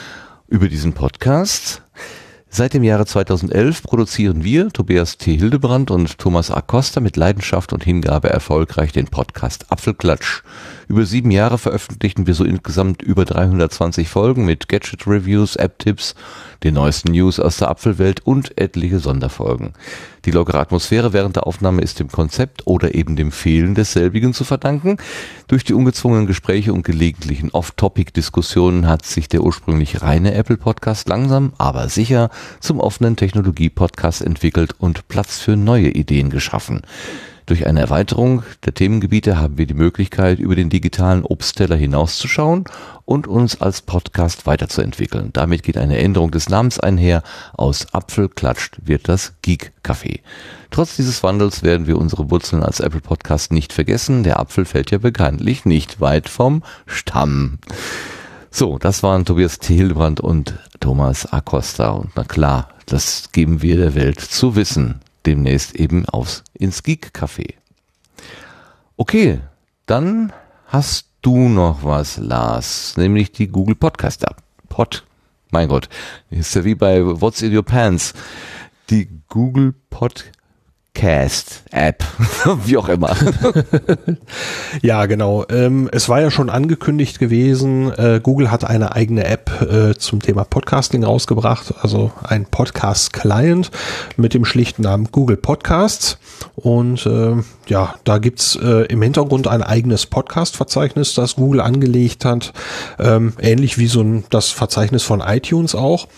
über diesen Podcast. Seit dem Jahre 2011 produzieren wir, Tobias T. Hildebrand und Thomas Acosta, mit Leidenschaft und Hingabe erfolgreich den Podcast Apfelklatsch. Über sieben Jahre veröffentlichten wir so insgesamt über 320 Folgen mit Gadget-Reviews, App-Tipps, den neuesten News aus der Apfelwelt und etliche Sonderfolgen. Die lockere Atmosphäre während der Aufnahme ist dem Konzept oder eben dem Fehlen desselbigen zu verdanken. Durch die ungezwungenen Gespräche und gelegentlichen Off-Topic-Diskussionen hat sich der ursprünglich reine Apple-Podcast langsam, aber sicher zum offenen Technologie-Podcast entwickelt und Platz für neue Ideen geschaffen. Durch eine Erweiterung der Themengebiete haben wir die Möglichkeit, über den digitalen Obstteller hinauszuschauen und uns als Podcast weiterzuentwickeln. Damit geht eine Änderung des Namens einher. Aus Apfel klatscht wird das Geek Café. Trotz dieses Wandels werden wir unsere Wurzeln als Apple Podcast nicht vergessen. Der Apfel fällt ja bekanntlich nicht weit vom Stamm. So, das waren Tobias Thielbrand und Thomas Acosta. Und na klar, das geben wir der Welt zu wissen demnächst eben aufs ins Geek Café. Okay, dann hast du noch was, Lars, nämlich die Google Podcast App. Pod, mein Gott, ist ja wie bei What's in Your Pants. Die Google Podcast Podcast-App, <laughs> wie auch immer. <laughs> ja, genau. Ähm, es war ja schon angekündigt gewesen, äh, Google hat eine eigene App äh, zum Thema Podcasting rausgebracht, also ein Podcast-Client mit dem schlichten Namen Google Podcasts. Und äh, ja, da gibt's äh, im Hintergrund ein eigenes Podcast-Verzeichnis, das Google angelegt hat, ähm, ähnlich wie so ein, das Verzeichnis von iTunes auch.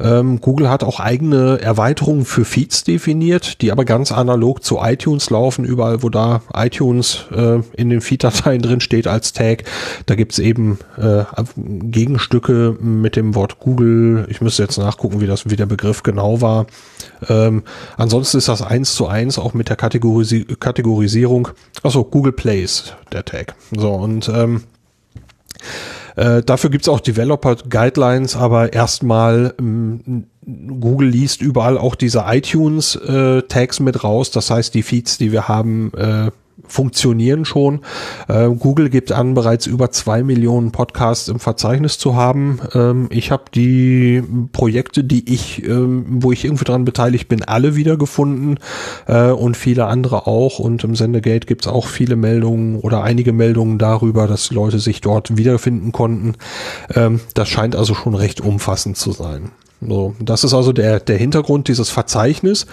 Ähm, Google hat auch eigene Erweiterungen für Feeds definiert, die aber ganz analog zu iTunes laufen. Überall, wo da iTunes äh, in den Feed-Dateien drin steht als Tag, da gibt's eben äh, Gegenstücke mit dem Wort Google. Ich müsste jetzt nachgucken, wie das, wie der Begriff genau war. Ähm, ansonsten ist das eins zu eins auch mit der Kategorisi Kategorisierung. Achso, Google Plays, der Tag. So, und ähm, äh, dafür gibt's auch Developer Guidelines, aber erstmal ähm, Google liest überall auch diese iTunes äh, Tags mit raus. Das heißt, die Feeds, die wir haben, äh, funktionieren schon. Äh, Google gibt an, bereits über zwei Millionen Podcasts im Verzeichnis zu haben. Ähm, ich habe die Projekte, die ich, ähm, wo ich irgendwie dran beteiligt bin, alle wiedergefunden äh, und viele andere auch. Und im Sendegate gibt es auch viele Meldungen oder einige Meldungen darüber, dass Leute sich dort wiederfinden konnten. Ähm, das scheint also schon recht umfassend zu sein. So, das ist also der, der Hintergrund dieses Verzeichnis.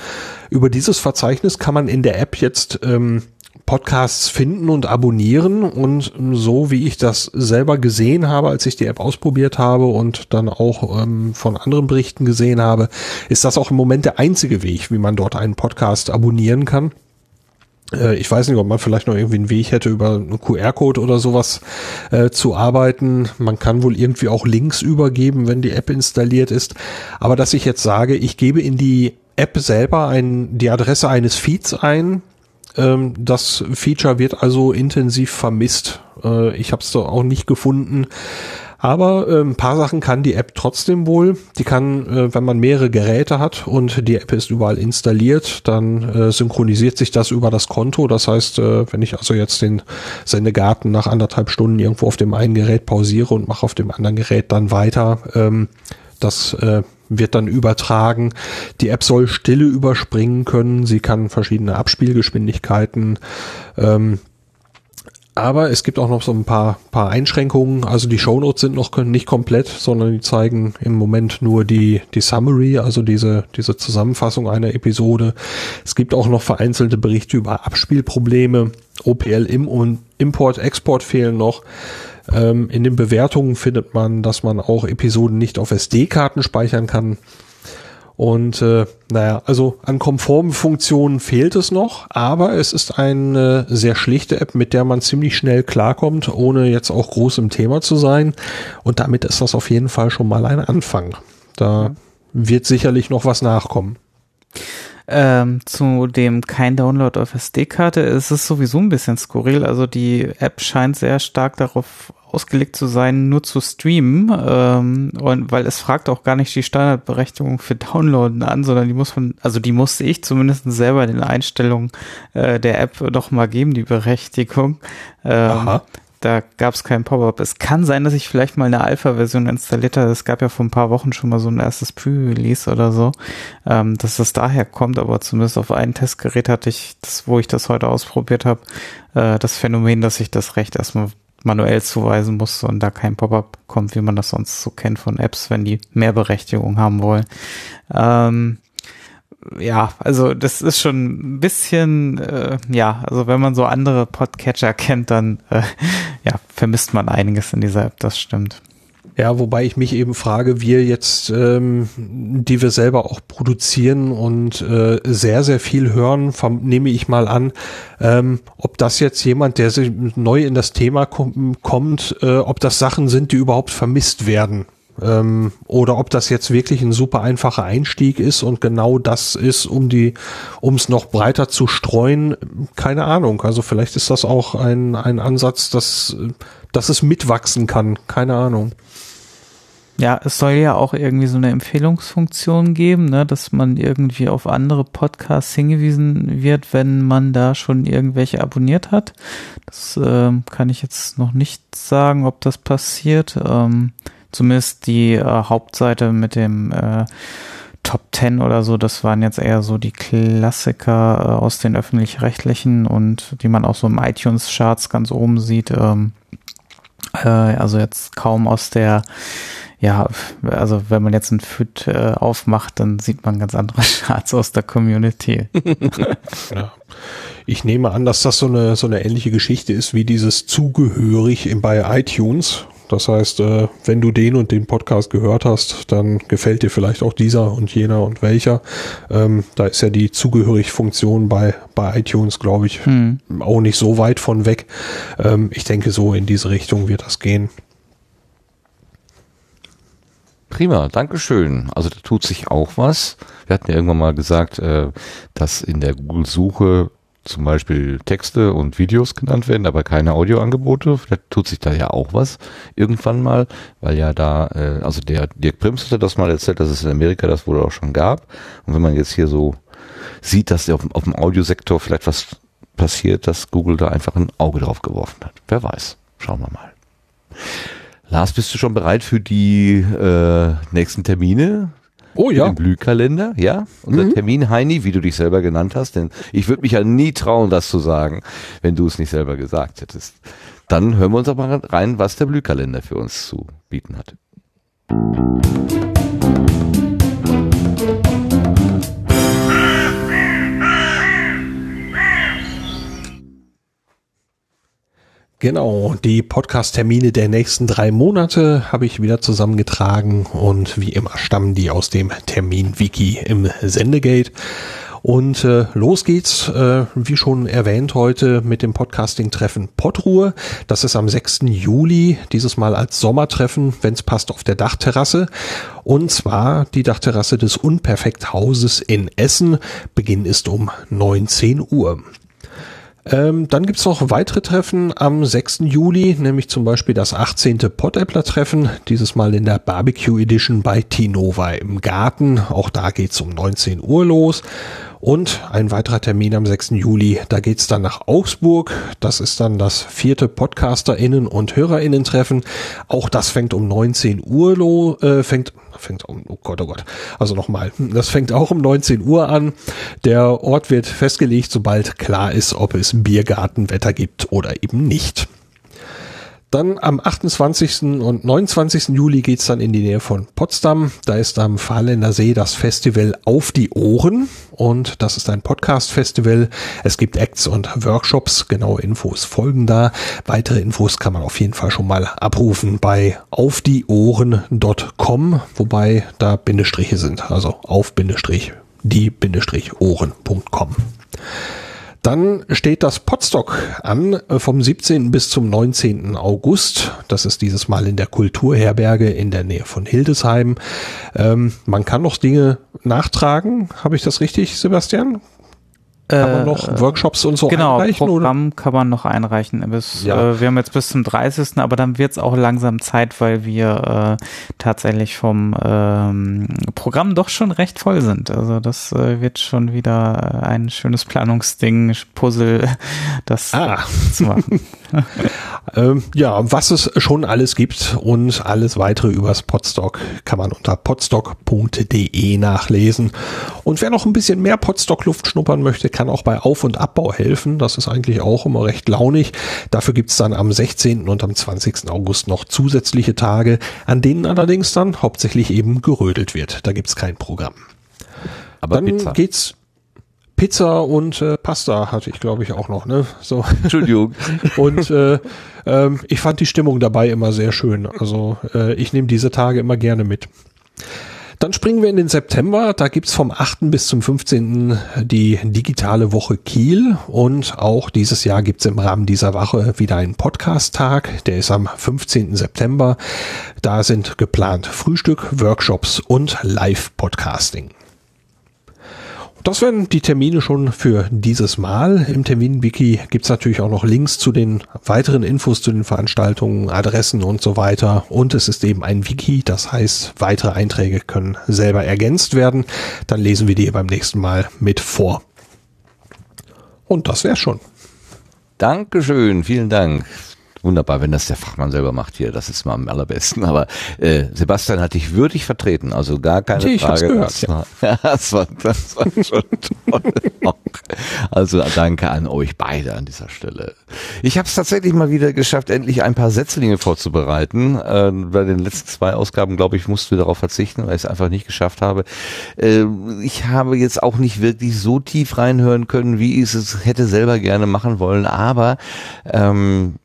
Über dieses Verzeichnis kann man in der App jetzt ähm, Podcasts finden und abonnieren und so wie ich das selber gesehen habe, als ich die App ausprobiert habe und dann auch ähm, von anderen Berichten gesehen habe, ist das auch im Moment der einzige Weg, wie man dort einen Podcast abonnieren kann. Äh, ich weiß nicht, ob man vielleicht noch irgendwie einen Weg hätte, über einen QR-Code oder sowas äh, zu arbeiten. Man kann wohl irgendwie auch Links übergeben, wenn die App installiert ist. Aber dass ich jetzt sage, ich gebe in die App selber ein, die Adresse eines Feeds ein, ähm, das Feature wird also intensiv vermisst. Äh, ich habe es auch nicht gefunden. Aber äh, ein paar Sachen kann die App trotzdem wohl. Die kann, äh, wenn man mehrere Geräte hat und die App ist überall installiert, dann äh, synchronisiert sich das über das Konto. Das heißt, äh, wenn ich also jetzt den Sendegarten nach anderthalb Stunden irgendwo auf dem einen Gerät pausiere und mache auf dem anderen Gerät dann weiter, ähm, Das äh, wird dann übertragen. Die App soll Stille überspringen können. Sie kann verschiedene Abspielgeschwindigkeiten ähm, aber es gibt auch noch so ein paar, paar Einschränkungen. Also die Shownotes sind noch nicht komplett, sondern die zeigen im Moment nur die, die Summary, also diese, diese Zusammenfassung einer Episode. Es gibt auch noch vereinzelte Berichte über Abspielprobleme. OPL im und Import, Export fehlen noch. Ähm, in den Bewertungen findet man, dass man auch Episoden nicht auf SD-Karten speichern kann. Und äh, naja, also an konformen Funktionen fehlt es noch, aber es ist eine sehr schlichte App, mit der man ziemlich schnell klarkommt, ohne jetzt auch groß im Thema zu sein. Und damit ist das auf jeden Fall schon mal ein Anfang. Da wird sicherlich noch was nachkommen. Ähm, zu dem kein Download auf SD-Karte ist es sowieso ein bisschen skurril. Also die App scheint sehr stark darauf ausgelegt zu sein, nur zu streamen, ähm, und weil es fragt auch gar nicht die Standardberechtigung für Downloaden an, sondern die muss man, also die musste ich zumindest selber in den Einstellungen äh, der App doch mal geben, die Berechtigung. Ähm, Aha. Da gab es kein Pop-up. Es kann sein, dass ich vielleicht mal eine Alpha-Version installiert habe. Es gab ja vor ein paar Wochen schon mal so ein erstes Pre-Release oder so, ähm, dass das daher kommt. Aber zumindest auf einem Testgerät hatte ich das, wo ich das heute ausprobiert habe, äh, das Phänomen, dass ich das Recht erstmal manuell zuweisen muss und da kein Pop-up kommt, wie man das sonst so kennt von Apps, wenn die mehr Berechtigung haben wollen. Ähm, ja, also das ist schon ein bisschen, äh, ja, also wenn man so andere Podcatcher kennt, dann äh, ja, vermisst man einiges in dieser App, das stimmt. Ja, wobei ich mich eben frage, wir jetzt, ähm, die wir selber auch produzieren und äh, sehr, sehr viel hören, nehme ich mal an, ähm, ob das jetzt jemand, der sich neu in das Thema kom kommt, äh, ob das Sachen sind, die überhaupt vermisst werden. Ähm, oder ob das jetzt wirklich ein super einfacher Einstieg ist und genau das ist, um die, um es noch breiter zu streuen, keine Ahnung. Also vielleicht ist das auch ein, ein Ansatz, dass, dass es mitwachsen kann, keine Ahnung. Ja, es soll ja auch irgendwie so eine Empfehlungsfunktion geben, ne, dass man irgendwie auf andere Podcasts hingewiesen wird, wenn man da schon irgendwelche abonniert hat. Das äh, kann ich jetzt noch nicht sagen, ob das passiert. Ähm, zumindest die äh, Hauptseite mit dem äh, Top 10 oder so, das waren jetzt eher so die Klassiker äh, aus den öffentlich-rechtlichen und die man auch so im iTunes-Charts ganz oben sieht. Ähm, äh, also jetzt kaum aus der ja, also wenn man jetzt ein FIT äh, aufmacht, dann sieht man ganz andere <laughs> Charts aus der Community. <laughs> ja. Ich nehme an, dass das so eine, so eine ähnliche Geschichte ist wie dieses zugehörig bei iTunes. Das heißt, äh, wenn du den und den Podcast gehört hast, dann gefällt dir vielleicht auch dieser und jener und welcher. Ähm, da ist ja die Zugehörig-Funktion bei, bei iTunes, glaube ich, hm. auch nicht so weit von weg. Ähm, ich denke, so in diese Richtung wird das gehen. Prima, Dankeschön. Also da tut sich auch was. Wir hatten ja irgendwann mal gesagt, äh, dass in der Google-Suche zum Beispiel Texte und Videos genannt werden, aber keine Audioangebote. Da tut sich da ja auch was irgendwann mal, weil ja da, äh, also der Dirk Prims hatte das mal erzählt, dass es in Amerika das wohl auch schon gab. Und wenn man jetzt hier so sieht, dass auf, auf dem Audiosektor vielleicht was passiert, dass Google da einfach ein Auge drauf geworfen hat. Wer weiß. Schauen wir mal. Lars, bist du schon bereit für die äh, nächsten Termine? Oh ja. Im Blühkalender, ja. Unser mhm. Termin Heini, wie du dich selber genannt hast, denn ich würde mich ja nie trauen, das zu sagen, wenn du es nicht selber gesagt hättest. Dann hören wir uns aber rein, was der Blühkalender für uns zu bieten hat. Genau, die Podcast-Termine der nächsten drei Monate habe ich wieder zusammengetragen und wie immer stammen die aus dem Termin-Wiki im Sendegate. Und äh, los geht's, äh, wie schon erwähnt, heute mit dem Podcasting-Treffen Pottruhe. Das ist am 6. Juli, dieses Mal als Sommertreffen, wenn es passt, auf der Dachterrasse. Und zwar die Dachterrasse des Unperfekthauses in Essen. Beginn ist um 19 Uhr. Ähm, dann gibt's noch weitere Treffen am 6. Juli, nämlich zum Beispiel das 18. Pottäppler-Treffen, dieses Mal in der Barbecue Edition bei Tinova im Garten. Auch da geht's um 19 Uhr los. Und ein weiterer Termin am 6. Juli, da geht's dann nach Augsburg. Das ist dann das vierte PodcasterInnen und HörerInnen-Treffen. Auch das fängt um 19 Uhr, lo, äh, fängt, fängt um, oh Gott, oh Gott. Also nochmal, das fängt auch um 19 Uhr an. Der Ort wird festgelegt, sobald klar ist, ob es Biergartenwetter gibt oder eben nicht. Dann am 28. und 29. Juli geht's dann in die Nähe von Potsdam. Da ist am Fahrländer See das Festival Auf die Ohren und das ist ein Podcast-Festival. Es gibt Acts und Workshops. Genaue Infos folgen da. Weitere Infos kann man auf jeden Fall schon mal abrufen bei aufdieohren.com, wobei da Bindestriche sind, also auf Bindestrich die Bindestrich Ohren.com. Dann steht das Podstock an äh, vom 17. bis zum 19. August. Das ist dieses Mal in der Kulturherberge in der Nähe von Hildesheim. Ähm, man kann noch Dinge nachtragen. Habe ich das richtig, Sebastian? Kann man noch Äh, Workshops und so genau, einreichen? Programm kann man noch einreichen. Bis, Ja. äh, wir haben jetzt bis zum 30. Aber dann wird es auch langsam Zeit, weil wir äh, tatsächlich vom ähm, Programm doch schon recht voll sind. Also das äh, wird schon wieder ein schönes Planungsding, Puzzle, <laughs> das Ah. zu machen. <laughs> <laughs> Ähm, ja, was es schon alles gibt und alles weitere übers Podstock kann man unter podstock.de nachlesen. Und wer noch ein bisschen mehr Podstock-Luft schnuppern möchte, kann auch bei Auf- und Abbau helfen. Das ist eigentlich auch immer recht launig. Dafür gibt's dann am 16. und am 20. August noch zusätzliche Tage, an denen allerdings dann hauptsächlich eben gerödelt wird. Da gibt's kein Programm. Aber dann Pizza. geht's Pizza und äh, Pasta hatte ich, glaube ich, auch noch. Ne? So. Entschuldigung. <laughs> Und äh, ähm, ich fand die Stimmung dabei immer sehr schön. Also äh, ich nehme diese Tage immer gerne mit. Dann springen wir in den September. Da gibt's vom 8. bis zum 15. die digitale Woche Kiel. Und auch dieses Jahr gibt's im Rahmen dieser Woche wieder einen Podcast-Tag. Der ist am 15. September. Da sind geplant Frühstück, Workshops und Live-Podcasting. Das wären die Termine schon für dieses Mal. Im Termin-Wiki gibt's natürlich auch noch Links zu den weiteren Infos zu den Veranstaltungen, Adressen und so weiter. Und es ist eben ein Wiki, das heißt, weitere Einträge können selber ergänzt werden. Dann lesen wir die beim nächsten Mal mit vor. Und das wär's schon. Dankeschön, vielen Dank. Wunderbar, wenn das der Fachmann selber macht hier, das ist mal am allerbesten. Aber äh, Sebastian hat dich würdig vertreten, also gar keine ich Frage. gehört, das, war, ja, <laughs> das, war, das war schon toll. <laughs> Also danke an euch beide an dieser Stelle. Ich habe es tatsächlich mal wieder geschafft, endlich ein paar Setzlinge vorzubereiten. Äh, bei den letzten zwei Ausgaben, glaube ich, musste darauf verzichten, weil ich es einfach nicht geschafft habe. Äh, ich habe jetzt auch nicht wirklich so tief reinhören können, wie ich es hätte selber gerne machen wollen, aber ähm,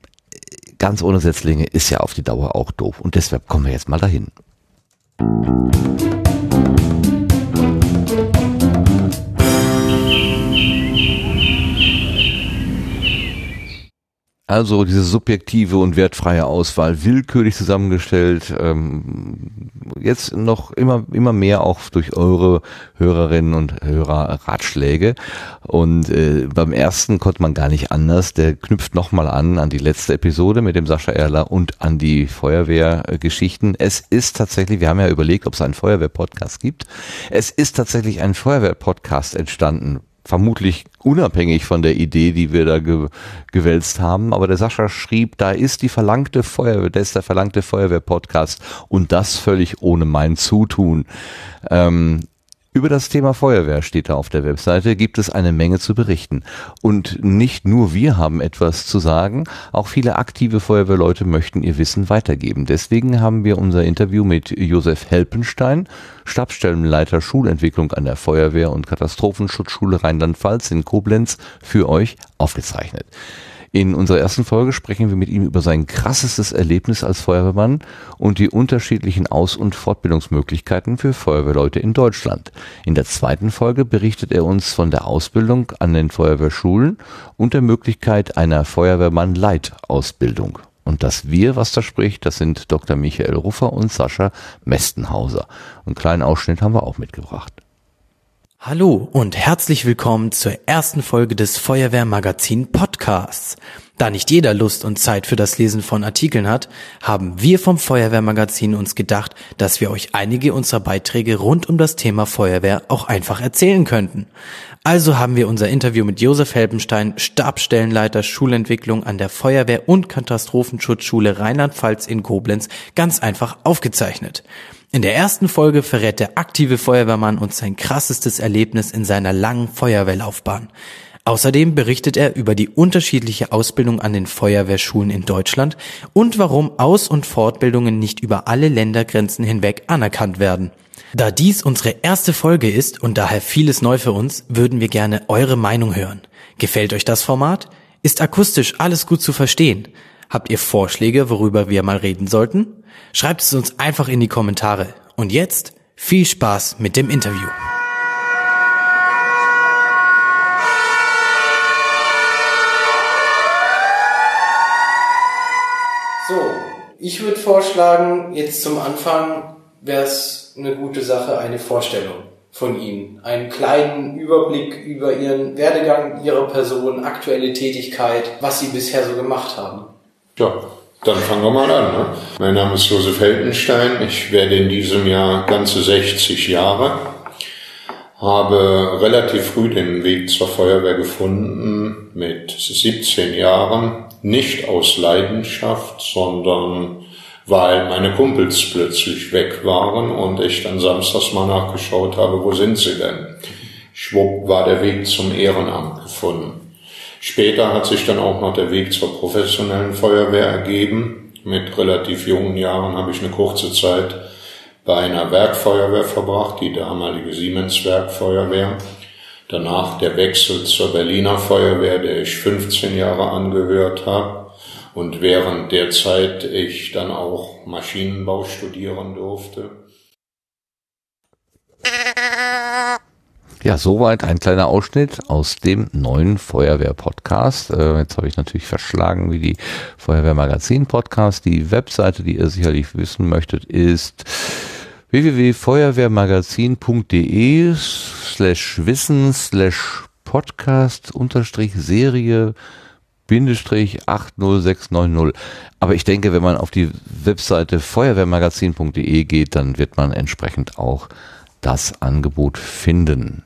ganz ohne Setzlinge ist ja auf die Dauer auch doof. Und deshalb kommen wir jetzt mal dahin. Also diese subjektive und wertfreie Auswahl, willkürlich zusammengestellt, ähm, jetzt noch immer, immer mehr auch durch eure Hörerinnen und Hörer Ratschläge. Und äh, beim ersten konnte man gar nicht anders. Der knüpft nochmal an an die letzte Episode mit dem Sascha Erler und an die Feuerwehrgeschichten. Es ist tatsächlich, wir haben ja überlegt, ob es einen Feuerwehr-Podcast gibt. Es ist tatsächlich ein Feuerwehr-Podcast entstanden vermutlich unabhängig von der Idee, die wir da ge gewälzt haben. Aber der Sascha schrieb, da ist die verlangte Feuerwehr, da ist der verlangte Feuerwehr-Podcast und das völlig ohne mein Zutun. Ähm, über das Thema Feuerwehr steht da auf der Webseite, gibt es eine Menge zu berichten. Und nicht nur wir haben etwas zu sagen, auch viele aktive Feuerwehrleute möchten ihr Wissen weitergeben. Deswegen haben wir unser Interview mit Josef Helpenstein, Stabsstellenleiter Schulentwicklung an der Feuerwehr und Katastrophenschutzschule Rheinland-Pfalz in Koblenz, für euch aufgezeichnet. In unserer ersten Folge sprechen wir mit ihm über sein krassestes Erlebnis als Feuerwehrmann und die unterschiedlichen Aus- und Fortbildungsmöglichkeiten für Feuerwehrleute in Deutschland. In der zweiten Folge berichtet er uns von der Ausbildung an den Feuerwehrschulen und der Möglichkeit einer Feuerwehrmann-Leit-Ausbildung. Und das Wir, was da spricht, das sind Dr. Michael Ruffer und Sascha Mestenhauser. Einen kleinen Ausschnitt haben wir auch mitgebracht. Hallo und herzlich willkommen zur ersten Folge des Feuerwehrmagazin Podcasts. Da nicht jeder Lust und Zeit für das Lesen von Artikeln hat, haben wir vom Feuerwehrmagazin uns gedacht, dass wir euch einige unserer Beiträge rund um das Thema Feuerwehr auch einfach erzählen könnten. Also haben wir unser Interview mit Josef Helpenstein, Stabstellenleiter Schulentwicklung an der Feuerwehr- und Katastrophenschutzschule Rheinland-Pfalz in Koblenz, ganz einfach aufgezeichnet. In der ersten Folge verrät der aktive Feuerwehrmann uns sein krassestes Erlebnis in seiner langen Feuerwehrlaufbahn. Außerdem berichtet er über die unterschiedliche Ausbildung an den Feuerwehrschulen in Deutschland und warum Aus- und Fortbildungen nicht über alle Ländergrenzen hinweg anerkannt werden. Da dies unsere erste Folge ist und daher vieles neu für uns, würden wir gerne eure Meinung hören. Gefällt euch das Format? Ist akustisch alles gut zu verstehen? Habt ihr Vorschläge, worüber wir mal reden sollten? Schreibt es uns einfach in die Kommentare. Und jetzt viel Spaß mit dem Interview. So, ich würde vorschlagen, jetzt zum Anfang wäre es eine gute Sache, eine Vorstellung von Ihnen. Einen kleinen Überblick über Ihren Werdegang, Ihre Person, aktuelle Tätigkeit, was Sie bisher so gemacht haben. Ja, dann fangen wir mal an. Ne? Mein Name ist Josef Heldenstein. Ich werde in diesem Jahr ganze 60 Jahre. Habe relativ früh den Weg zur Feuerwehr gefunden, mit 17 Jahren. Nicht aus Leidenschaft, sondern weil meine Kumpels plötzlich weg waren und ich dann samstags mal nachgeschaut habe, wo sind sie denn? Schwupp war der Weg zum Ehrenamt gefunden. Später hat sich dann auch noch der Weg zur professionellen Feuerwehr ergeben. Mit relativ jungen Jahren habe ich eine kurze Zeit bei einer Werkfeuerwehr verbracht, die damalige Siemens Werkfeuerwehr. Danach der Wechsel zur Berliner Feuerwehr, der ich 15 Jahre angehört habe. Und während der Zeit ich dann auch Maschinenbau studieren durfte. Ja, soweit ein kleiner Ausschnitt aus dem neuen Feuerwehr-Podcast. Äh, jetzt habe ich natürlich verschlagen, wie die Feuerwehr-Magazin-Podcast. Die Webseite, die ihr sicherlich wissen möchtet, ist www.feuerwehrmagazin.de slash wissen slash podcast unterstrich Serie Bindestrich 80690. Aber ich denke, wenn man auf die Webseite feuerwehrmagazin.de geht, dann wird man entsprechend auch das Angebot finden.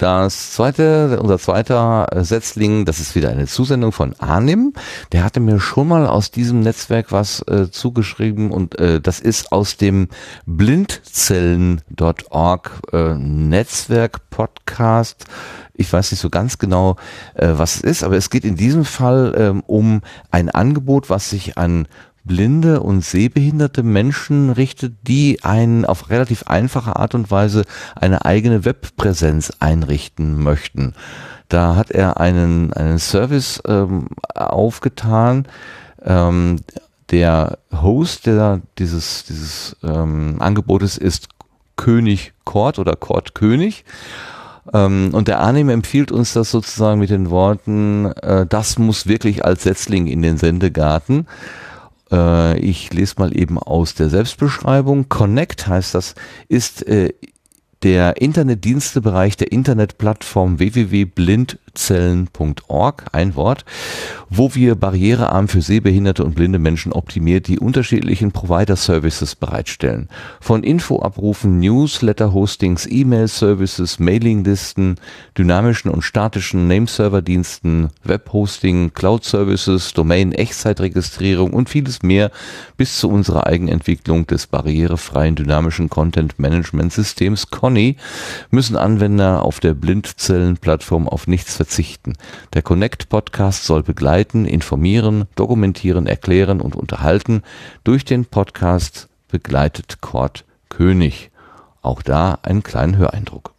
Das zweite, unser zweiter Setzling, das ist wieder eine Zusendung von Arnim. Der hatte mir schon mal aus diesem Netzwerk was äh, zugeschrieben und äh, das ist aus dem blindzellen.org äh, Netzwerk Podcast. Ich weiß nicht so ganz genau, äh, was es ist, aber es geht in diesem Fall ähm, um ein Angebot, was sich an blinde und sehbehinderte Menschen richtet, die einen auf relativ einfache Art und Weise eine eigene Webpräsenz einrichten möchten. Da hat er einen, einen Service ähm, aufgetan. Ähm, der Host der, dieses, dieses ähm, Angebotes ist König Kort oder Kort König. Ähm, und der Anime empfiehlt uns das sozusagen mit den Worten, äh, das muss wirklich als Setzling in den Sendegarten. Äh, ich lese mal eben aus der Selbstbeschreibung. Connect heißt das, ist äh, der Internetdienstebereich der Internetplattform www.blindzellen.org, ein Wort, wo wir barrierearm für sehbehinderte und blinde Menschen optimiert die unterschiedlichen Provider-Services bereitstellen. Von Infoabrufen, Newsletter-Hostings, E-Mail-Services, Mailinglisten, dynamischen und statischen Nameserver-Diensten, Web-Hosting, Cloud-Services, Domain-Echtzeitregistrierung und vieles mehr bis zu unserer Eigenentwicklung des barrierefreien dynamischen Content-Management-Systems Conny müssen Anwender auf der Blindzellen-Plattform auf nichts verzichten. Der Connect-Podcast soll begleiten, informieren, dokumentieren, erklären und unterhalten. Durch den Podcast begleitet Kurt König. Auch da einen kleinen Höreindruck.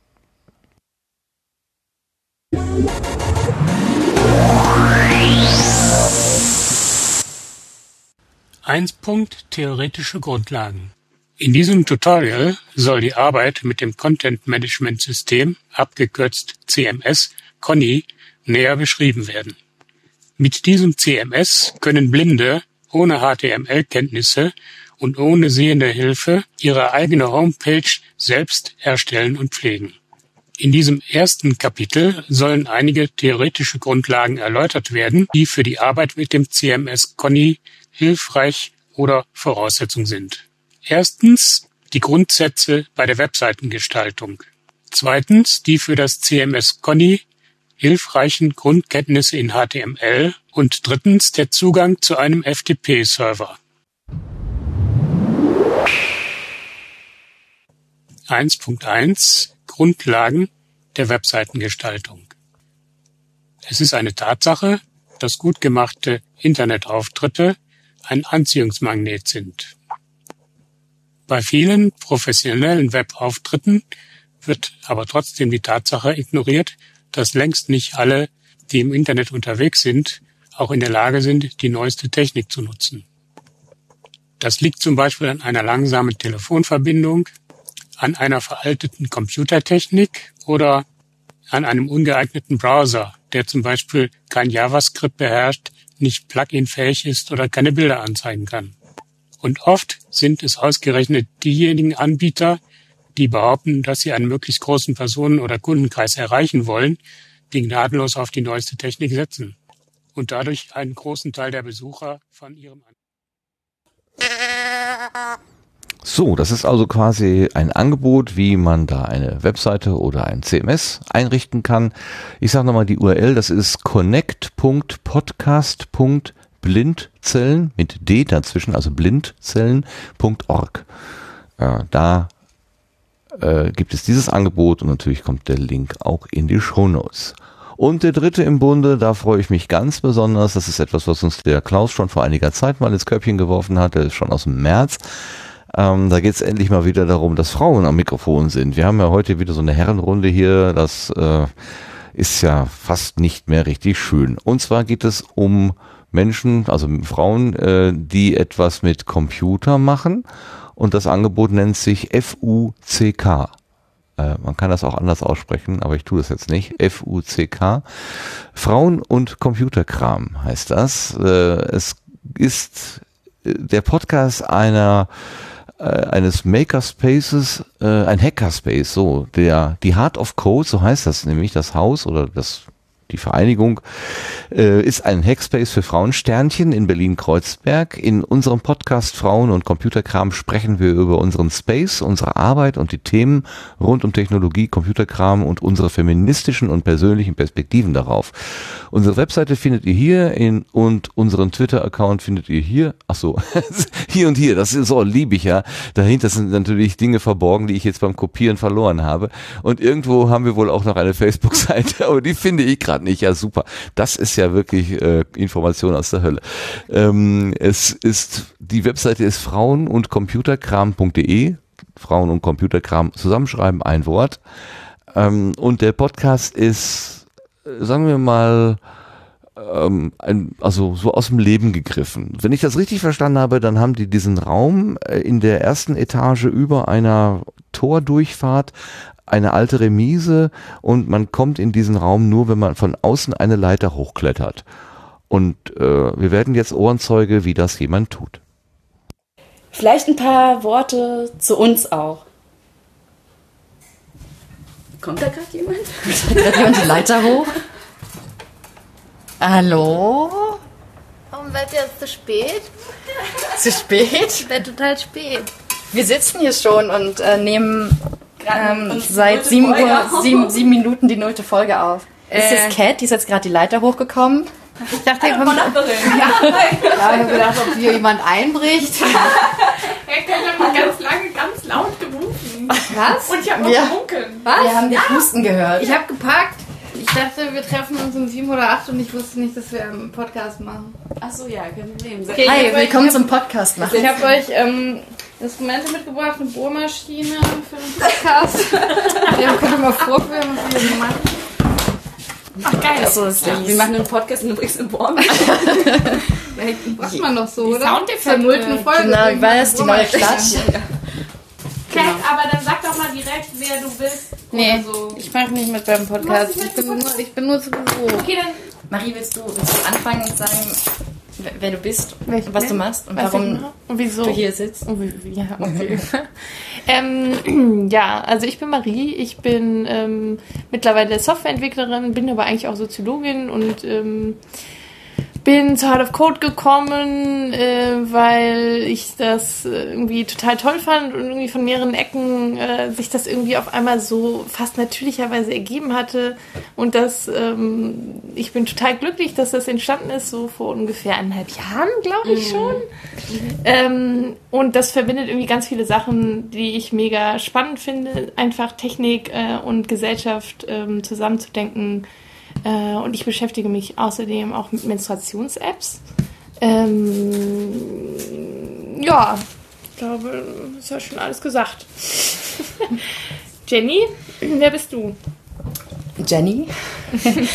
Eins Punkt theoretische Grundlagen. In diesem Tutorial soll die Arbeit mit dem Content Management System, abgekürzt CMS, Conny, näher beschrieben werden. Mit diesem CMS können Blinde ohne HTML-Kenntnisse und ohne sehende Hilfe ihre eigene Homepage selbst erstellen und pflegen. In diesem ersten Kapitel sollen einige theoretische Grundlagen erläutert werden, die für die Arbeit mit dem CMS Conny hilfreich oder Voraussetzung sind. Erstens die Grundsätze bei der Webseitengestaltung. Zweitens die für das CMS Conny hilfreichen Grundkenntnisse in HTML und drittens der Zugang zu einem FTP-Server. 1.1 Grundlagen der Webseitengestaltung. Es ist eine Tatsache, dass gut gemachte Internetauftritte ein Anziehungsmagnet sind. Bei vielen professionellen Webauftritten wird aber trotzdem die Tatsache ignoriert, dass längst nicht alle, die im Internet unterwegs sind, auch in der Lage sind, die neueste Technik zu nutzen. Das liegt zum Beispiel an einer langsamen Telefonverbindung, an einer veralteten Computertechnik oder an einem ungeeigneten Browser, der zum Beispiel kein JavaScript beherrscht, nicht plugin-fähig ist oder keine Bilder anzeigen kann. Und oft sind es ausgerechnet diejenigen Anbieter, die behaupten, dass sie einen möglichst großen Personen- oder Kundenkreis erreichen wollen, die gnadenlos auf die neueste Technik setzen und dadurch einen großen Teil der Besucher von ihrem So, das ist also quasi ein Angebot, wie man da eine Webseite oder ein CMS einrichten kann. Ich sage nochmal die URL, das ist connect.podcast.blindzellen mit D dazwischen, also blindzellen.org. Ja, da äh, gibt es dieses Angebot und natürlich kommt der Link auch in die Show Notes. Und der dritte im Bunde, da freue ich mich ganz besonders. Das ist etwas, was uns der Klaus schon vor einiger Zeit mal ins Köpfchen geworfen hat. Der ist schon aus dem März. Ähm, da geht es endlich mal wieder darum, dass Frauen am Mikrofon sind. Wir haben ja heute wieder so eine Herrenrunde hier. Das äh, ist ja fast nicht mehr richtig schön. Und zwar geht es um Menschen, also Frauen, äh, die etwas mit Computer machen. Und das Angebot nennt sich FUCK. Äh, man kann das auch anders aussprechen, aber ich tue das jetzt nicht. FUCK. Frauen und Computerkram heißt das. Äh, es ist äh, der Podcast einer äh, eines Makerspaces, äh, ein Hackerspace, so, der, die Heart of Code, so heißt das nämlich, das Haus oder das die Vereinigung äh, ist ein Hackspace für Frauensternchen in Berlin-Kreuzberg. In unserem Podcast Frauen und Computerkram sprechen wir über unseren Space, unsere Arbeit und die Themen rund um Technologie, Computerkram und unsere feministischen und persönlichen Perspektiven darauf. Unsere Webseite findet ihr hier in, und unseren Twitter-Account findet ihr hier. Ach so, <laughs> hier und hier. Das ist so lieb ich ja. Dahinter sind natürlich Dinge verborgen, die ich jetzt beim Kopieren verloren habe. Und irgendwo haben wir wohl auch noch eine Facebook-Seite, <laughs> aber die finde ich gerade nicht. Ja, super. Das ist ja wirklich äh, Information aus der Hölle. Ähm, es ist, die Webseite ist frauen- und computerkram.de. Frauen und Computerkram zusammenschreiben, ein Wort. Ähm, und der Podcast ist, äh, sagen wir mal, ähm, ein, also so aus dem Leben gegriffen. Wenn ich das richtig verstanden habe, dann haben die diesen Raum äh, in der ersten Etage über einer Tordurchfahrt eine alte Remise und man kommt in diesen Raum nur, wenn man von außen eine Leiter hochklettert. Und äh, wir werden jetzt Ohrenzeuge, wie das jemand tut. Vielleicht ein paar Worte zu uns auch. Kommt da gerade jemand? <laughs> Kommt jemand die Leiter hoch? Hallo? Warum seid ihr jetzt zu spät? Zu spät? Ich bin total spät. Wir sitzen hier schon und äh, nehmen ähm, seit sieben, Uhr, sieben, sieben Minuten die nullte Folge auf. Das Äh. ist Cat, die ist jetzt gerade die Leiter hochgekommen. Ich dachte, ihr kommt <laughs> Ja, ich habe gedacht, ob hier jemand einbricht. Herr <laughs> Keller hat ganz lange ganz laut gerufen. Was? Und ich habe noch Wir- gewunken. Was? Wir haben den Husten gehört. Ich habe gepackt. Ich dachte, wir treffen uns um sieben oder acht und ich wusste nicht, dass wir einen Podcast machen. Ach so, ja, kein Problem. Okay, Hi, willkommen zum Podcast machen. Ich habe euch ähm, Instrumente mitgebracht, eine Bohrmaschine für den Podcast. ja, könnt ihr mal vorführen, was wir hier machen. Ach geil. So ist ja, das. wir machen einen Podcast und du bringst einen Bohren. <laughs> Ja, macht man doch so, Die oder? Soundeffekte. Folge. Genau, ich weiß, die neue Bohrmaschine. Cat, aber dann sag doch mal direkt, wer du bist. Nee, Oder so. ich mache nicht mit beim Podcast. Machst Ich bin, nur, ich bin nur zu Besuch. Okay, dann Marie, willst du, willst du anfangen und sagen, wer- du bist, Wer ich was bin, du machst und was warum und wieso du hier sitzt. Und wie, ja, okay. <laughs> ähm, <clears throat> ja, also ich bin Marie, ich bin ähm, mittlerweile Softwareentwicklerin, bin aber eigentlich auch Soziologin und ähm, bin zu Heart of Code gekommen, äh, weil ich das äh, irgendwie total toll fand und irgendwie von mehreren Ecken äh, sich das irgendwie auf einmal so fast natürlicherweise ergeben hatte. Und das, ähm, ich bin total glücklich, dass das entstanden ist, so vor ungefähr eineinhalb Jahren, glaube ich schon. Ähm, und das verbindet irgendwie ganz viele Sachen, die ich mega spannend finde, einfach Technik äh, und Gesellschaft ähm, zusammenzudenken. Äh, und ich beschäftige mich außerdem auch mit Menstruations-Apps. Ähm, ja, ich glaube, das ist ja schon alles gesagt. <laughs> Jenny, wer bist du? Jenny. <laughs>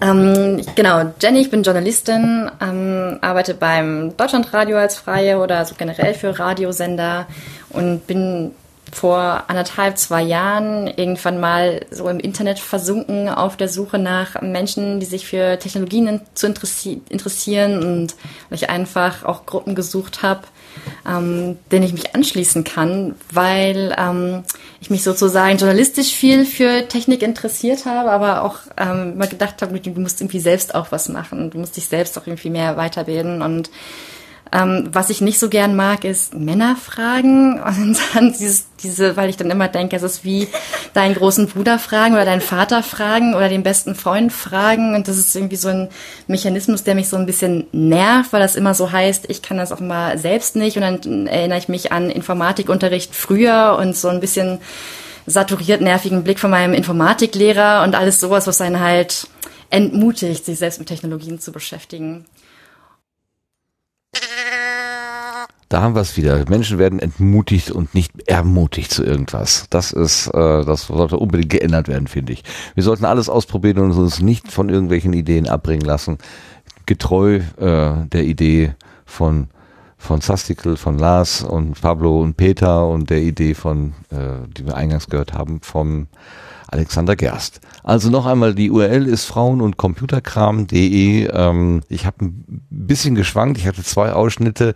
ähm, genau, Jenny, ich bin Journalistin, ähm, arbeite beim Deutschlandradio als Freie oder so generell für Radiosender und bin vor anderthalb, zwei Jahren irgendwann mal so im Internet versunken auf der Suche nach Menschen, die sich für Technologien zu interessi interessieren und weil ich einfach auch Gruppen gesucht habe, ähm, denen ich mich anschließen kann, weil ähm, ich mich sozusagen journalistisch viel für Technik interessiert habe, aber auch ähm, mal gedacht habe, du musst irgendwie selbst auch was machen, du musst dich selbst auch irgendwie mehr weiterbilden und ähm, was ich nicht so gern mag, ist Männer fragen und <laughs> dann dieses, diese, weil ich dann immer denke, es ist wie deinen großen Bruder fragen oder deinen Vater fragen oder den besten Freund fragen und das ist irgendwie so ein Mechanismus, der mich so ein bisschen nervt, weil das immer so heißt, ich kann das auch mal selbst nicht und dann erinnere ich mich an Informatikunterricht früher und so ein bisschen saturiert nervigen Blick von meinem Informatiklehrer und alles sowas, was einen halt entmutigt, sich selbst mit Technologien zu beschäftigen. Da haben wir es wieder. Menschen werden entmutigt und nicht ermutigt zu irgendwas. Das ist, äh, das sollte unbedingt geändert werden, finde ich. Wir sollten alles ausprobieren und uns nicht von irgendwelchen Ideen abbringen lassen. Getreu äh, der Idee von von Sastikel, von Lars und Pablo und Peter und der Idee von, äh, die wir eingangs gehört haben, vom Alexander Gerst. Also noch einmal, die URL ist frauen- und computerkram.de. Ähm, ich habe ein bisschen geschwankt, ich hatte zwei Ausschnitte.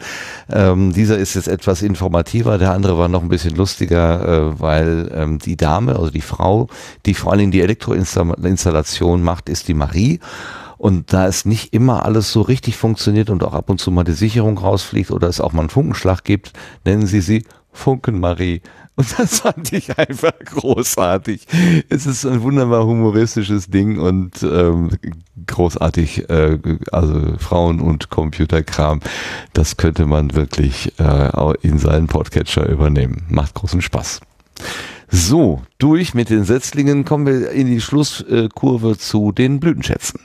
Ähm, dieser ist jetzt etwas informativer, der andere war noch ein bisschen lustiger, äh, weil ähm, die Dame, also die Frau, die vor allen Dingen die Elektroinstallation macht, ist die Marie. Und da es nicht immer alles so richtig funktioniert und auch ab und zu mal die Sicherung rausfliegt oder es auch mal einen Funkenschlag gibt, nennen sie sie Funkenmarie. Und das fand ich einfach großartig. Es ist ein wunderbar humoristisches Ding und ähm, großartig, äh, also Frauen und Computerkram, das könnte man wirklich äh, in seinen Podcatcher übernehmen. Macht großen Spaß. So, durch mit den Setzlingen kommen wir in die Schlusskurve zu den Blütenschätzen.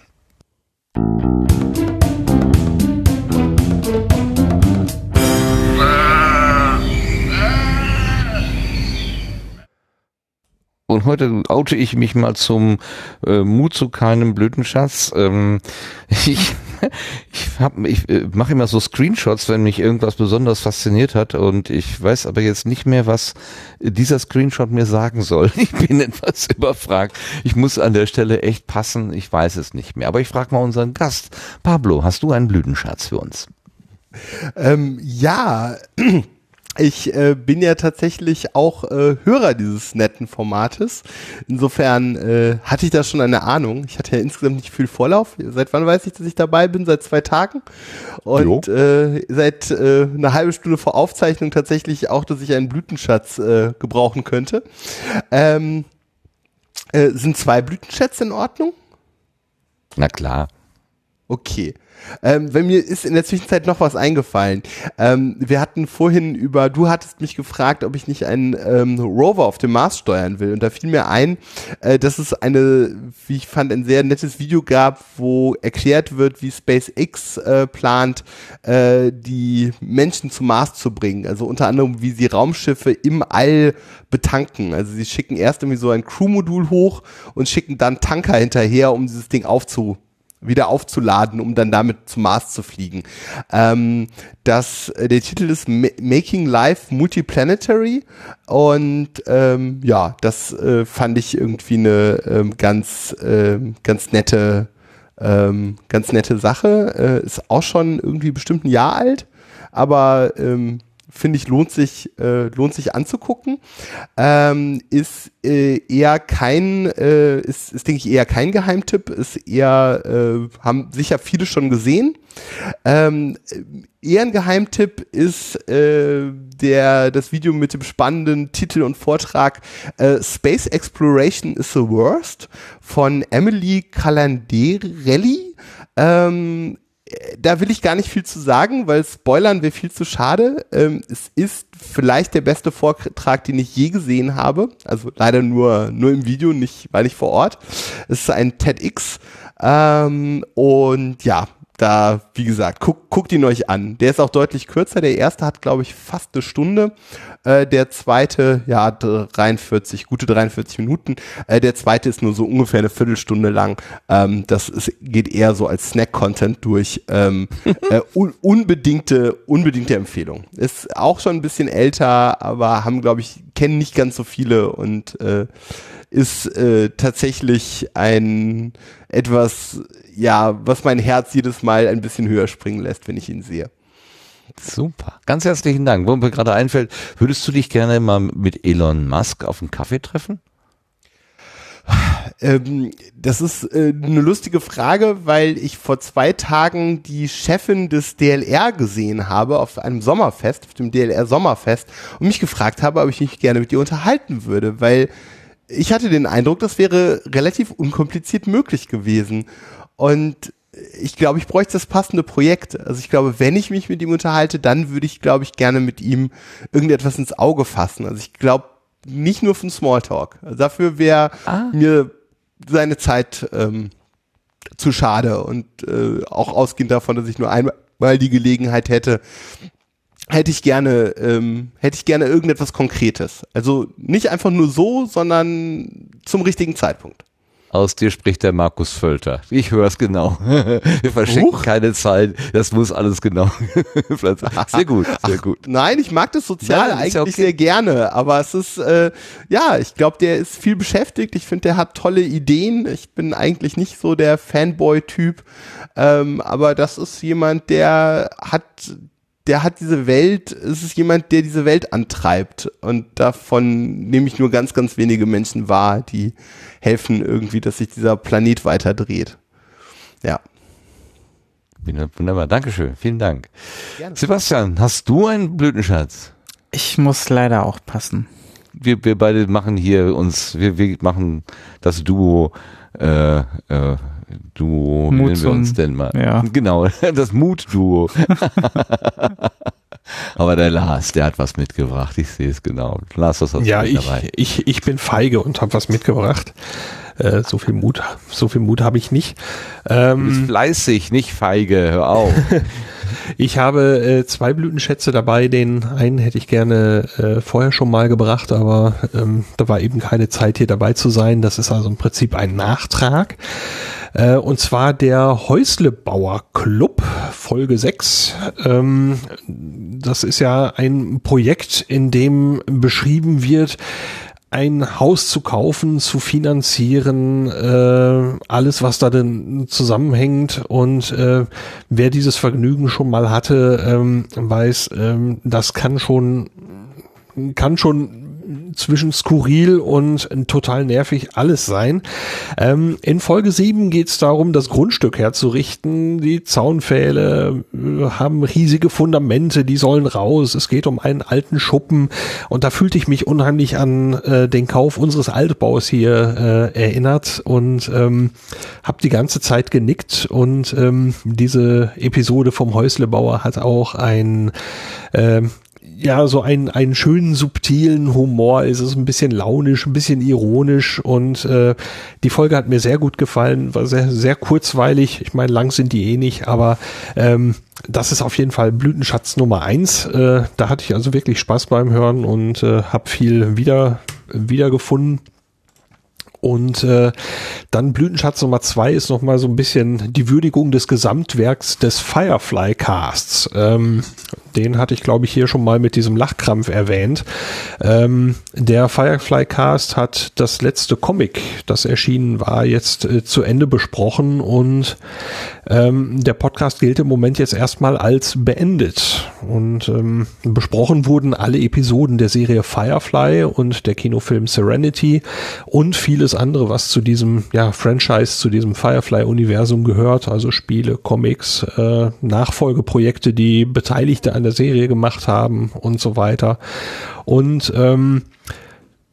Und heute oute ich mich mal zum äh, Mut zu keinem Blütenschatz. Ähm, <laughs> ich ich, hab, ich äh, mache immer so Screenshots, wenn mich irgendwas besonders fasziniert hat und ich weiß aber jetzt nicht mehr, was dieser Screenshot mir sagen soll. <laughs> Ich bin etwas <laughs> überfragt. Ich muss an der Stelle echt passen. Ich weiß es nicht mehr. Aber ich frage mal unseren Gast. Pablo, hast du einen Blütenschatz für uns? Ähm, ja, <clears throat> ich äh, bin ja tatsächlich auch äh, Hörer dieses netten Formates. Insofern äh, hatte ich da schon eine Ahnung. Ich hatte ja insgesamt nicht viel Vorlauf. Seit wann weiß ich, dass ich dabei bin? Seit zwei Tagen. Und äh, seit äh, eine halbe Stunde vor Aufzeichnung tatsächlich auch, dass ich einen Blütenschatz äh, gebrauchen könnte. Ähm, äh, sind zwei Blütenschätze in Ordnung? Na klar. Okay. Ähm, bei mir ist in der Zwischenzeit noch was eingefallen. Ähm, wir hatten vorhin über, du hattest mich gefragt, ob ich nicht einen ähm, Rover auf dem Mars steuern will. Und da fiel mir ein, äh, dass es eine, wie ich fand, ein sehr nettes Video gab, wo erklärt wird, wie SpaceX äh, plant, äh, die Menschen zum Mars zu bringen. Also unter anderem, wie sie Raumschiffe im All betanken. Also sie schicken erst irgendwie so ein Crewmodul hoch und schicken dann Tanker hinterher, um dieses Ding aufzu wieder aufzuladen, um dann damit zum Mars zu fliegen. Ähm, das, äh, der Titel ist Ma Making Life Multiplanetary und ähm, ja, das äh, fand ich irgendwie eine ähm, ganz, äh, ganz nette ähm, ganz nette Sache. Äh, ist auch schon irgendwie bestimmt ein Jahr alt, aber ähm, finde ich, lohnt sich, äh, lohnt sich anzugucken. Ähm, ist äh, eher kein, äh, ist, ist, denke ich, eher kein Geheimtipp, ist eher, äh, haben sicher viele schon gesehen. Ähm, eher ein Geheimtipp ist äh, der, das Video mit dem spannenden Titel und Vortrag äh, Space Exploration is the Worst von Emily Calanderelli. Ähm, da will ich gar nicht viel zu sagen, weil Spoilern wäre viel zu schade. Ähm, es ist vielleicht der beste Vortrag, den ich je gesehen habe. Also leider nur, nur im Video, nicht, weil nicht vor Ort. Es ist ein TEDx. Ähm, und ja, da, wie gesagt, guck, guckt ihn euch an. Der ist auch deutlich kürzer. Der erste hat, glaube ich, fast eine Stunde. Äh, der zweite, ja, 43, gute 43 Minuten. Äh, der zweite ist nur so ungefähr eine Viertelstunde lang. Ähm, das ist, geht eher so als Snack-Content durch. Ähm, <laughs> äh, un unbedingte, unbedingte Empfehlung. Ist auch schon ein bisschen älter, aber haben, glaube ich, kennen nicht ganz so viele und äh, ist äh, tatsächlich ein etwas, ja, was mein Herz jedes Mal ein bisschen höher springen lässt, wenn ich ihn sehe. Super. Ganz herzlichen Dank. Wo mir gerade einfällt, würdest du dich gerne mal mit Elon Musk auf einen Kaffee treffen? Ähm, das ist äh, eine lustige Frage, weil ich vor zwei Tagen die Chefin des DLR gesehen habe auf einem Sommerfest, auf dem DLR Sommerfest und mich gefragt habe, ob ich mich gerne mit ihr unterhalten würde, weil ich hatte den Eindruck, das wäre relativ unkompliziert möglich gewesen. Und ich glaube, ich bräuchte das passende Projekt. Also ich glaube, wenn ich mich mit ihm unterhalte, dann würde ich, glaube ich, gerne mit ihm irgendetwas ins Auge fassen. Also ich glaube, nicht nur von Smalltalk. Also dafür wäre ah. mir seine Zeit ähm, zu schade und äh, auch ausgehend davon, dass ich nur einmal die Gelegenheit hätte, hätte ich gerne, ähm, hätte ich gerne irgendetwas Konkretes. Also nicht einfach nur so, sondern zum richtigen Zeitpunkt. Aus dir spricht der Markus Völter. Ich höre es genau. <laughs> Wir verschenken Huch. keine Zeit. Das muss alles genau. <laughs> sehr gut, sehr gut. Ach, nein, ich mag das Soziale nein, eigentlich ja okay. sehr gerne, aber es ist, äh, ja, ich glaube, der ist viel beschäftigt. Ich finde, der hat tolle Ideen. Ich bin eigentlich nicht so der Fanboy-Typ, ähm, aber das ist jemand, der hat der hat diese Welt, es ist jemand, der diese Welt antreibt. Und davon nehme ich nur ganz, ganz wenige Menschen wahr, die helfen irgendwie, dass sich dieser Planet weiter dreht. Ja. Wunderbar, Dankeschön, vielen Dank. Gerne. Sebastian, hast du einen Blütenschatz? Ich muss leider auch passen. Wir, wir beide machen hier uns, wir, wir machen das Duo äh, äh, Duo Mut nennen wir uns denn mal. Ja. Genau, <laughs> das Mut-Duo. <laughs> Aber der Lars, der hat was mitgebracht. Ich sehe es genau. Lars, was hast ja, du ich, dabei? Ich, ich bin feige und habe was mitgebracht. Äh, so viel Mut, so viel Mut habe ich nicht. Ähm, du bist fleißig, nicht feige. Hör auf. <laughs> ich habe äh, zwei Blütenschätze dabei. Den einen hätte ich gerne äh, vorher schon mal gebracht, aber ähm, da war eben keine Zeit hier dabei zu sein. Das ist also im Prinzip ein Nachtrag. Äh, und zwar der Häuslebauer Club, Folge 6. Ähm, das ist ja ein Projekt, in dem beschrieben wird, ein Haus zu kaufen, zu finanzieren, äh, alles, was da denn zusammenhängt. Und äh, wer dieses Vergnügen schon mal hatte, ähm, weiß, ähm, das kann schon kann schon zwischen skurril und total nervig alles sein. Ähm, in Folge 7 geht es darum, das Grundstück herzurichten. Die Zaunpfähle äh, haben riesige Fundamente, die sollen raus. Es geht um einen alten Schuppen und da fühlte ich mich unheimlich an äh, den Kauf unseres Altbaus hier äh, erinnert und ähm, habe die ganze Zeit genickt und ähm, diese Episode vom Häuslebauer hat auch ein ähm, ja, so einen, einen schönen, subtilen Humor. Es ist ein bisschen launisch, ein bisschen ironisch und äh, die Folge hat mir sehr gut gefallen, war sehr, sehr kurzweilig. Ich meine, lang sind die eh nicht, aber ähm, das ist auf jeden Fall Blütenschatz Nummer eins. Äh, da hatte ich also wirklich Spaß beim Hören und äh, habe viel wieder, wiedergefunden. Und äh, dann Blütenschatz Nummer zwei ist nochmal so ein bisschen die Würdigung des Gesamtwerks des Firefly Casts. Ähm, den hatte ich, glaube ich, hier schon mal mit diesem Lachkrampf erwähnt. Ähm, der Firefly Cast hat das letzte Comic, das erschienen war, jetzt äh, zu Ende besprochen und ähm, der Podcast gilt im Moment jetzt erstmal als beendet. Und ähm, besprochen wurden alle Episoden der Serie Firefly und der Kinofilm Serenity und vieles andere, was zu diesem ja, Franchise, zu diesem Firefly-Universum gehört, also Spiele, Comics, äh, Nachfolgeprojekte, die Beteiligte an der Serie gemacht haben und so weiter. Und ähm,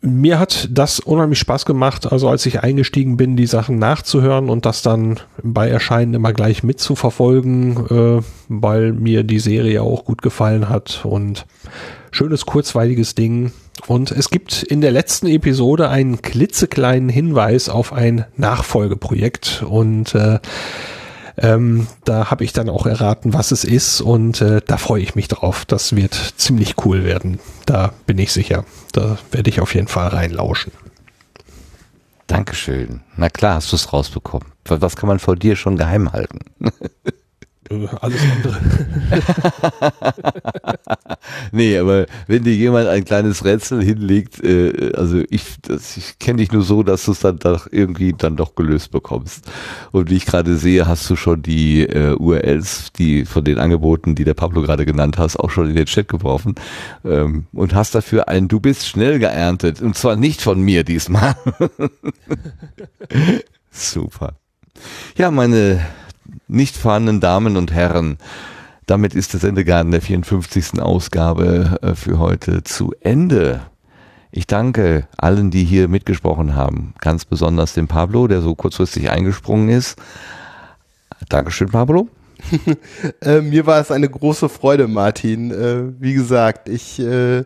mir hat das unheimlich Spaß gemacht, also als ich eingestiegen bin, die Sachen nachzuhören und das dann bei Erscheinen immer gleich mitzuverfolgen, äh, weil mir die Serie auch gut gefallen hat und schönes kurzweiliges Ding. Und es gibt in der letzten Episode einen klitzekleinen Hinweis auf ein Nachfolgeprojekt und äh, ähm, da habe ich dann auch erraten, was es ist und äh, da freue ich mich drauf. Das wird ziemlich cool werden. Da bin ich sicher. Da werde ich auf jeden Fall reinlauschen. Dankeschön. Na klar, hast du es rausbekommen. Was kann man vor dir schon geheim halten? <laughs> Äh, alles andere. <laughs> nee, aber wenn dir jemand ein kleines Rätsel hinlegt, äh, also ich, ich kenne dich nur so, dass du es dann doch irgendwie dann doch gelöst bekommst. Und wie ich gerade sehe, hast du schon die äh, URLs, die von den Angeboten, die der Pablo gerade genannt hast, auch schon in den Chat geworfen ähm, und hast dafür ein Du bist schnell geerntet und zwar nicht von mir diesmal. <laughs> Super. Ja, meine nicht vorhandenen Damen und Herren, damit ist der Sendegarten der 54. Ausgabe äh, für heute zu Ende. Ich danke allen, die hier mitgesprochen haben, ganz besonders dem Pablo, der so kurzfristig eingesprungen ist. Dankeschön, Pablo. <laughs> äh, mir war es eine große Freude, Martin. Äh, wie gesagt, ich äh,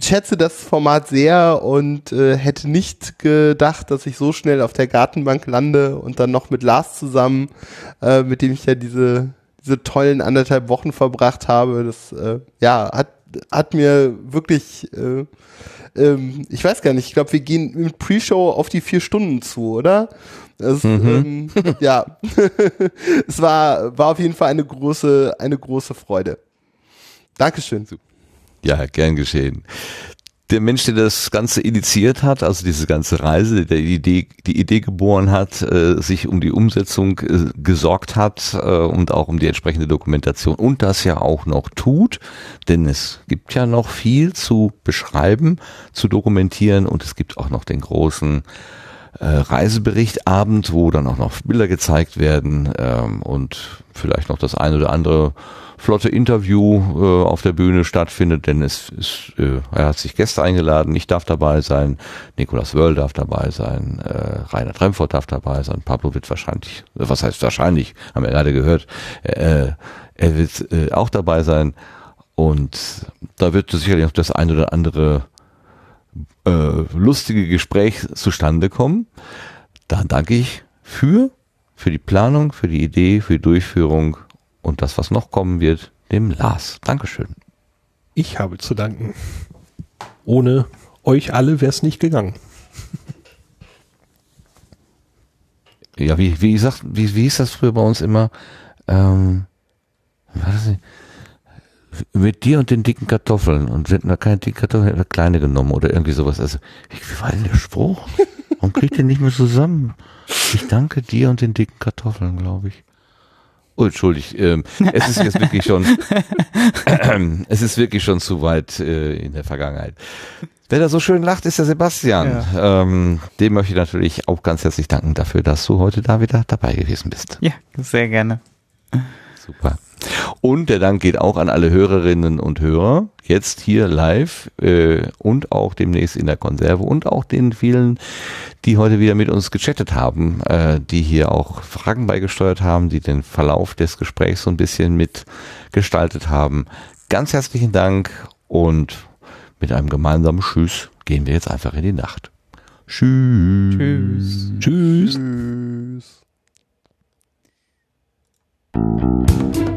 schätze das Format sehr und äh, hätte nicht gedacht, dass ich so schnell auf der Gartenbank lande und dann noch mit Lars zusammen, äh, mit dem ich ja diese, diese tollen anderthalb Wochen verbracht habe. Das äh, ja, hat, hat mir wirklich, äh, ähm, ich weiß gar nicht, ich glaube, wir gehen mit Pre-Show auf die vier Stunden zu, oder? Das, mhm. ähm, <laughs> ja, <laughs> es war, war auf jeden Fall eine große, eine große Freude. Dankeschön. Super. Ja, gern geschehen. Der Mensch, der das Ganze initiiert hat, also diese ganze Reise, der die Idee, die Idee geboren hat, äh, sich um die Umsetzung äh, gesorgt hat äh, und auch um die entsprechende Dokumentation und das ja auch noch tut, denn es gibt ja noch viel zu beschreiben, zu dokumentieren und es gibt auch noch den großen äh, Reiseberichtabend, wo dann auch noch Bilder gezeigt werden ähm, und vielleicht noch das eine oder andere flotte Interview äh, auf der Bühne stattfindet, denn es ist, äh, er hat sich Gäste eingeladen, ich darf dabei sein, Nicolas Wörl darf dabei sein, äh, Rainer Tremfort darf dabei sein, Pablo wird wahrscheinlich, was heißt wahrscheinlich, haben wir gerade gehört, äh, er wird äh, auch dabei sein. Und da wird sicherlich noch das ein oder andere äh, lustige Gespräch zustande kommen. Dann danke ich für, für die Planung, für die Idee, für die Durchführung und das, was noch kommen wird, dem Lars. Dankeschön. Ich habe zu danken. Ohne euch alle wäre es nicht gegangen. <laughs> Ja, wie, wie, sagt, wie, wie hieß das früher bei uns immer? Ähm, mit dir und den dicken Kartoffeln. Und wenn da keine dicken Kartoffeln, hätte er kleine genommen oder irgendwie sowas. Also, wie, wie war denn der Spruch? <laughs> Warum kriegt ihr nicht mehr zusammen? Ich danke dir und den dicken Kartoffeln, glaube ich. Oh, entschuldigt, ähm, es ist jetzt wirklich schon, äh, <laughs> es ist wirklich schon zu weit äh, in der Vergangenheit. Wer da so schön lacht, ist der Sebastian. Ja. Ähm, dem möchte ich natürlich auch ganz herzlich danken dafür, dass du heute da wieder dabei gewesen bist. Ja, sehr gerne. Super. Und der Dank geht auch an alle Hörerinnen und Hörer, jetzt hier live äh, und auch demnächst in der Konserve und auch den vielen, die heute wieder mit uns gechattet haben, äh, die hier auch Fragen beigesteuert haben, die den Verlauf des Gesprächs so ein bisschen mitgestaltet haben. Ganz herzlichen Dank und mit einem gemeinsamen Tschüss gehen wir jetzt einfach in die Nacht. Tschüss. Tschüss. Tschüss. Música